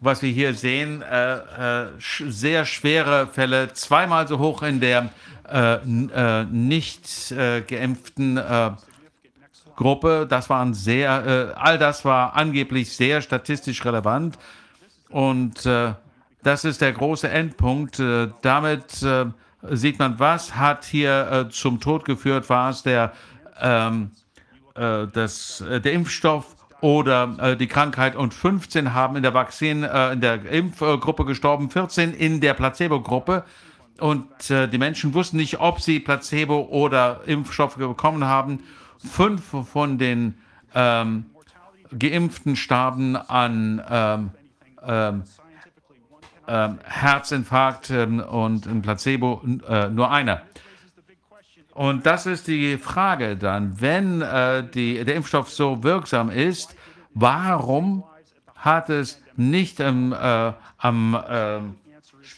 Was wir hier sehen, äh, äh, sch sehr schwere Fälle, zweimal so hoch in der äh, äh, nicht geimpften Gruppe. Das waren sehr, all das war angeblich sehr statistisch relevant. Und das ist der große Endpunkt. Damit sieht man, was hat hier äh, zum Tod geführt? War es der, ähm, äh, das, äh, der Impfstoff oder äh, die Krankheit? Und 15 haben in der Vakzin, in der Impfgruppe gestorben, 14 in der Placebo-Gruppe. Und die Menschen wussten nicht, ob sie Placebo oder Impfstoffe bekommen haben. Fünf von den ähm, Geimpften starben an ähm, ähm, ähm, Herzinfarkt ähm, und ein Placebo äh, nur einer. Und das ist die Frage dann, wenn äh, die, der Impfstoff so wirksam ist, warum hat es nicht ähm, äh, am, äh,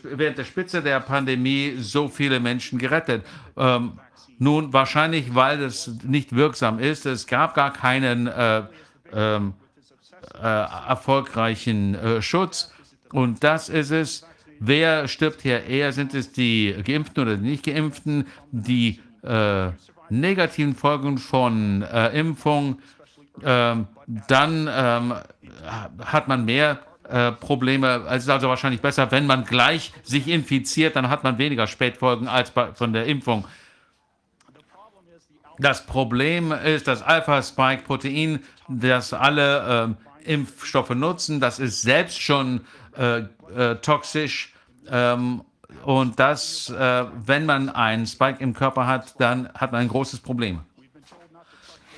während der Spitze der Pandemie so viele Menschen gerettet? Ähm, nun, wahrscheinlich, weil es nicht wirksam ist. Es gab gar keinen äh, ähm, äh, erfolgreichen äh, Schutz. Und das ist es. Wer stirbt hier eher? Sind es die Geimpften oder die Nicht-Geimpften? Die äh, negativen Folgen von äh, Impfung, ähm, dann ähm, hat man mehr äh, Probleme. Es ist also wahrscheinlich besser, wenn man gleich sich infiziert, dann hat man weniger Spätfolgen als bei, von der Impfung. Das Problem ist das Alpha-Spike-Protein, das alle äh, Impfstoffe nutzen. Das ist selbst schon äh, äh, toxisch. Ähm, und das, äh, wenn man einen Spike im Körper hat, dann hat man ein großes Problem.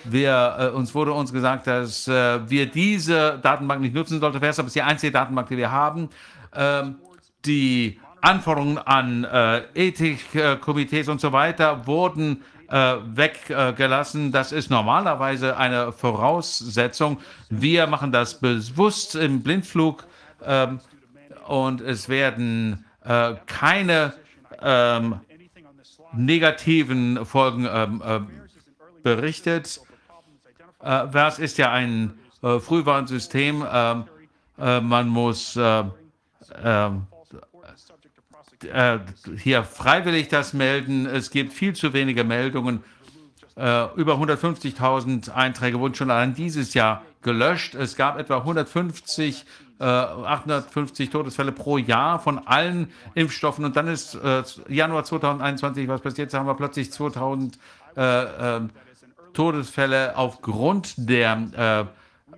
Wir, äh, uns wurde uns gesagt, dass äh, wir diese Datenbank nicht nutzen sollten. Das ist die einzige Datenbank, die wir haben. Ähm, die Anforderungen an äh, Ethikkomitees und so weiter wurden äh, weggelassen. Das ist normalerweise eine Voraussetzung. Wir machen das bewusst im Blindflug ähm, und es werden äh, keine ähm, negativen Folgen ähm, äh, berichtet. Äh, VERS ist ja ein äh, Frühwarnsystem. Ähm, äh, man muss äh, ähm, hier freiwillig das melden. Es gibt viel zu wenige Meldungen. über 150.000 Einträge wurden schon allein dieses Jahr gelöscht. Es gab etwa 150 850 Todesfälle pro Jahr von allen Impfstoffen. Und dann ist äh, Januar 2021 was passiert. Da haben wir plötzlich 2000 äh, äh, Todesfälle aufgrund der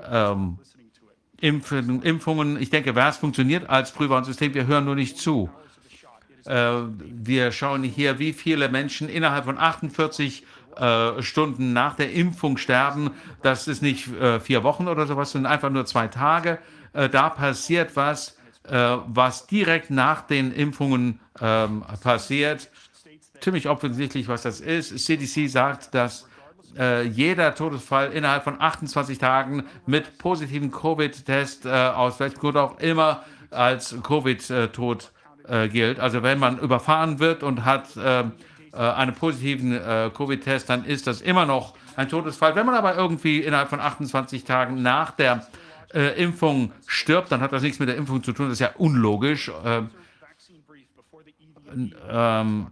äh, ähm, Impfungen. Ich denke, VERS funktioniert als Frühwarnsystem. Wir hören nur nicht zu. Äh, wir schauen hier, wie viele Menschen innerhalb von 48 äh, Stunden nach der Impfung sterben. Das ist nicht vier Wochen oder sowas, sondern einfach nur zwei Tage äh, da passiert was, äh, was direkt nach den Impfungen ähm, passiert. Ziemlich offensichtlich, was das ist. CDC sagt, dass äh, jeder Todesfall innerhalb von 28 Tagen mit positiven Covid-Test äh, aus welchem Grund auch immer als Covid-Tod äh, gilt. Also wenn man überfahren wird und hat äh, einen positiven Covid-Test, dann ist das immer noch ein Todesfall. Wenn man aber irgendwie innerhalb von 28 Tagen nach der äh, Impfung stirbt, dann hat das nichts mit der Impfung zu tun. Das ist ja unlogisch. Ähm, ähm,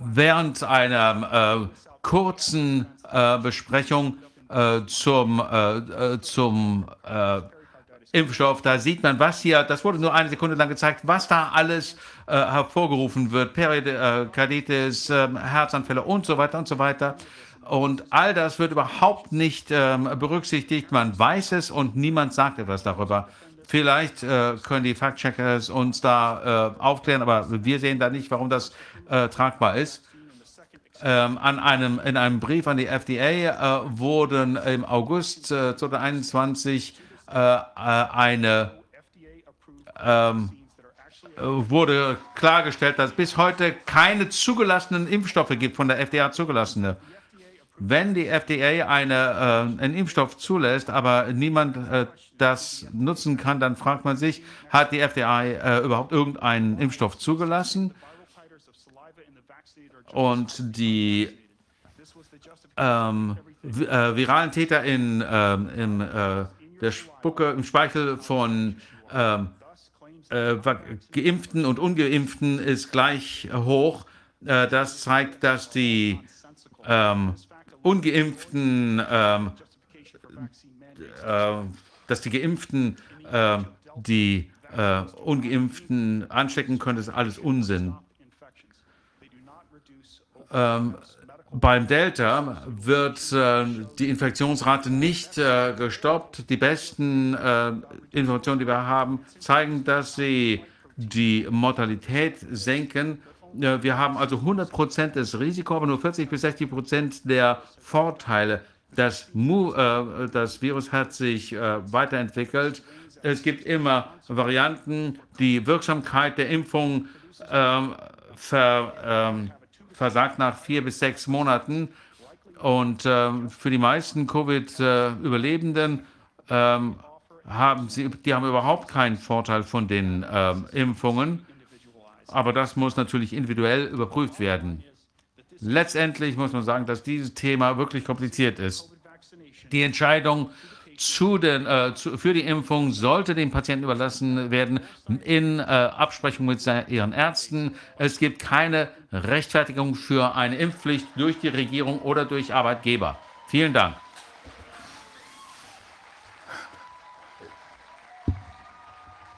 während einer äh, kurzen äh, Besprechung äh, zum, äh, äh, zum Impfstoff, da sieht man, was hier, das wurde nur eine Sekunde lang gezeigt, was da alles hervorgerufen wird. Perikarditis, ähm, Herzanfälle und so weiter und so weiter. Und all das wird überhaupt nicht ähm, berücksichtigt. Man weiß es und niemand sagt etwas darüber. Vielleicht äh, können die Fact-Checkers uns da äh, aufklären, aber wir sehen da nicht, warum das äh, tragbar ist. Ähm, an einem, in einem Brief an die FDA äh, wurden im August 2021 äh, äh, eine ähm, wurde klargestellt, dass bis heute keine zugelassenen Impfstoffe gibt, von der FDA zugelassene. Wenn die FDA eine, äh, einen Impfstoff zulässt, aber niemand äh, das nutzen kann, dann fragt man sich, hat die FDA äh, überhaupt irgendeinen Impfstoff zugelassen? Und die ähm, äh, viralen Täter in, ähm, in äh, der Spucke, im Speichel von ähm, äh, Geimpften und Ungeimpften ist gleich hoch. das zeigt, dass die ähm, ungeimpften, ähm, äh, dass die Geimpften äh, die äh, Ungeimpften anstecken könnte, ist alles Unsinn. Ähm, beim Delta wird äh, die Infektionsrate nicht äh, gestoppt. Die besten äh, Informationen, die wir haben, zeigen, dass sie die Mortalität senken. Äh, wir haben also 100 Prozent des Risikos, aber nur 40 bis 60 Prozent der Vorteile. Das, Mu äh, das Virus hat sich äh, weiterentwickelt. Es gibt immer Varianten. Die Wirksamkeit der Impfung ähm, ver, ähm, versagt nach vier bis sechs Monaten. Und ähm, für die meisten Covid-Überlebenden ähm, haben sie, die haben überhaupt keinen Vorteil von den Impfungen. Aber das muss natürlich individuell überprüft werden. Letztendlich muss man sagen, dass dieses Thema wirklich kompliziert ist. Die Entscheidung zu den, äh, zu, für die Impfung sollte den Patienten überlassen werden in äh, Absprechung mit ihren Ärzten. Es gibt keine Rechtfertigung für eine Impfpflicht durch die Regierung oder durch Arbeitgeber. Vielen Dank.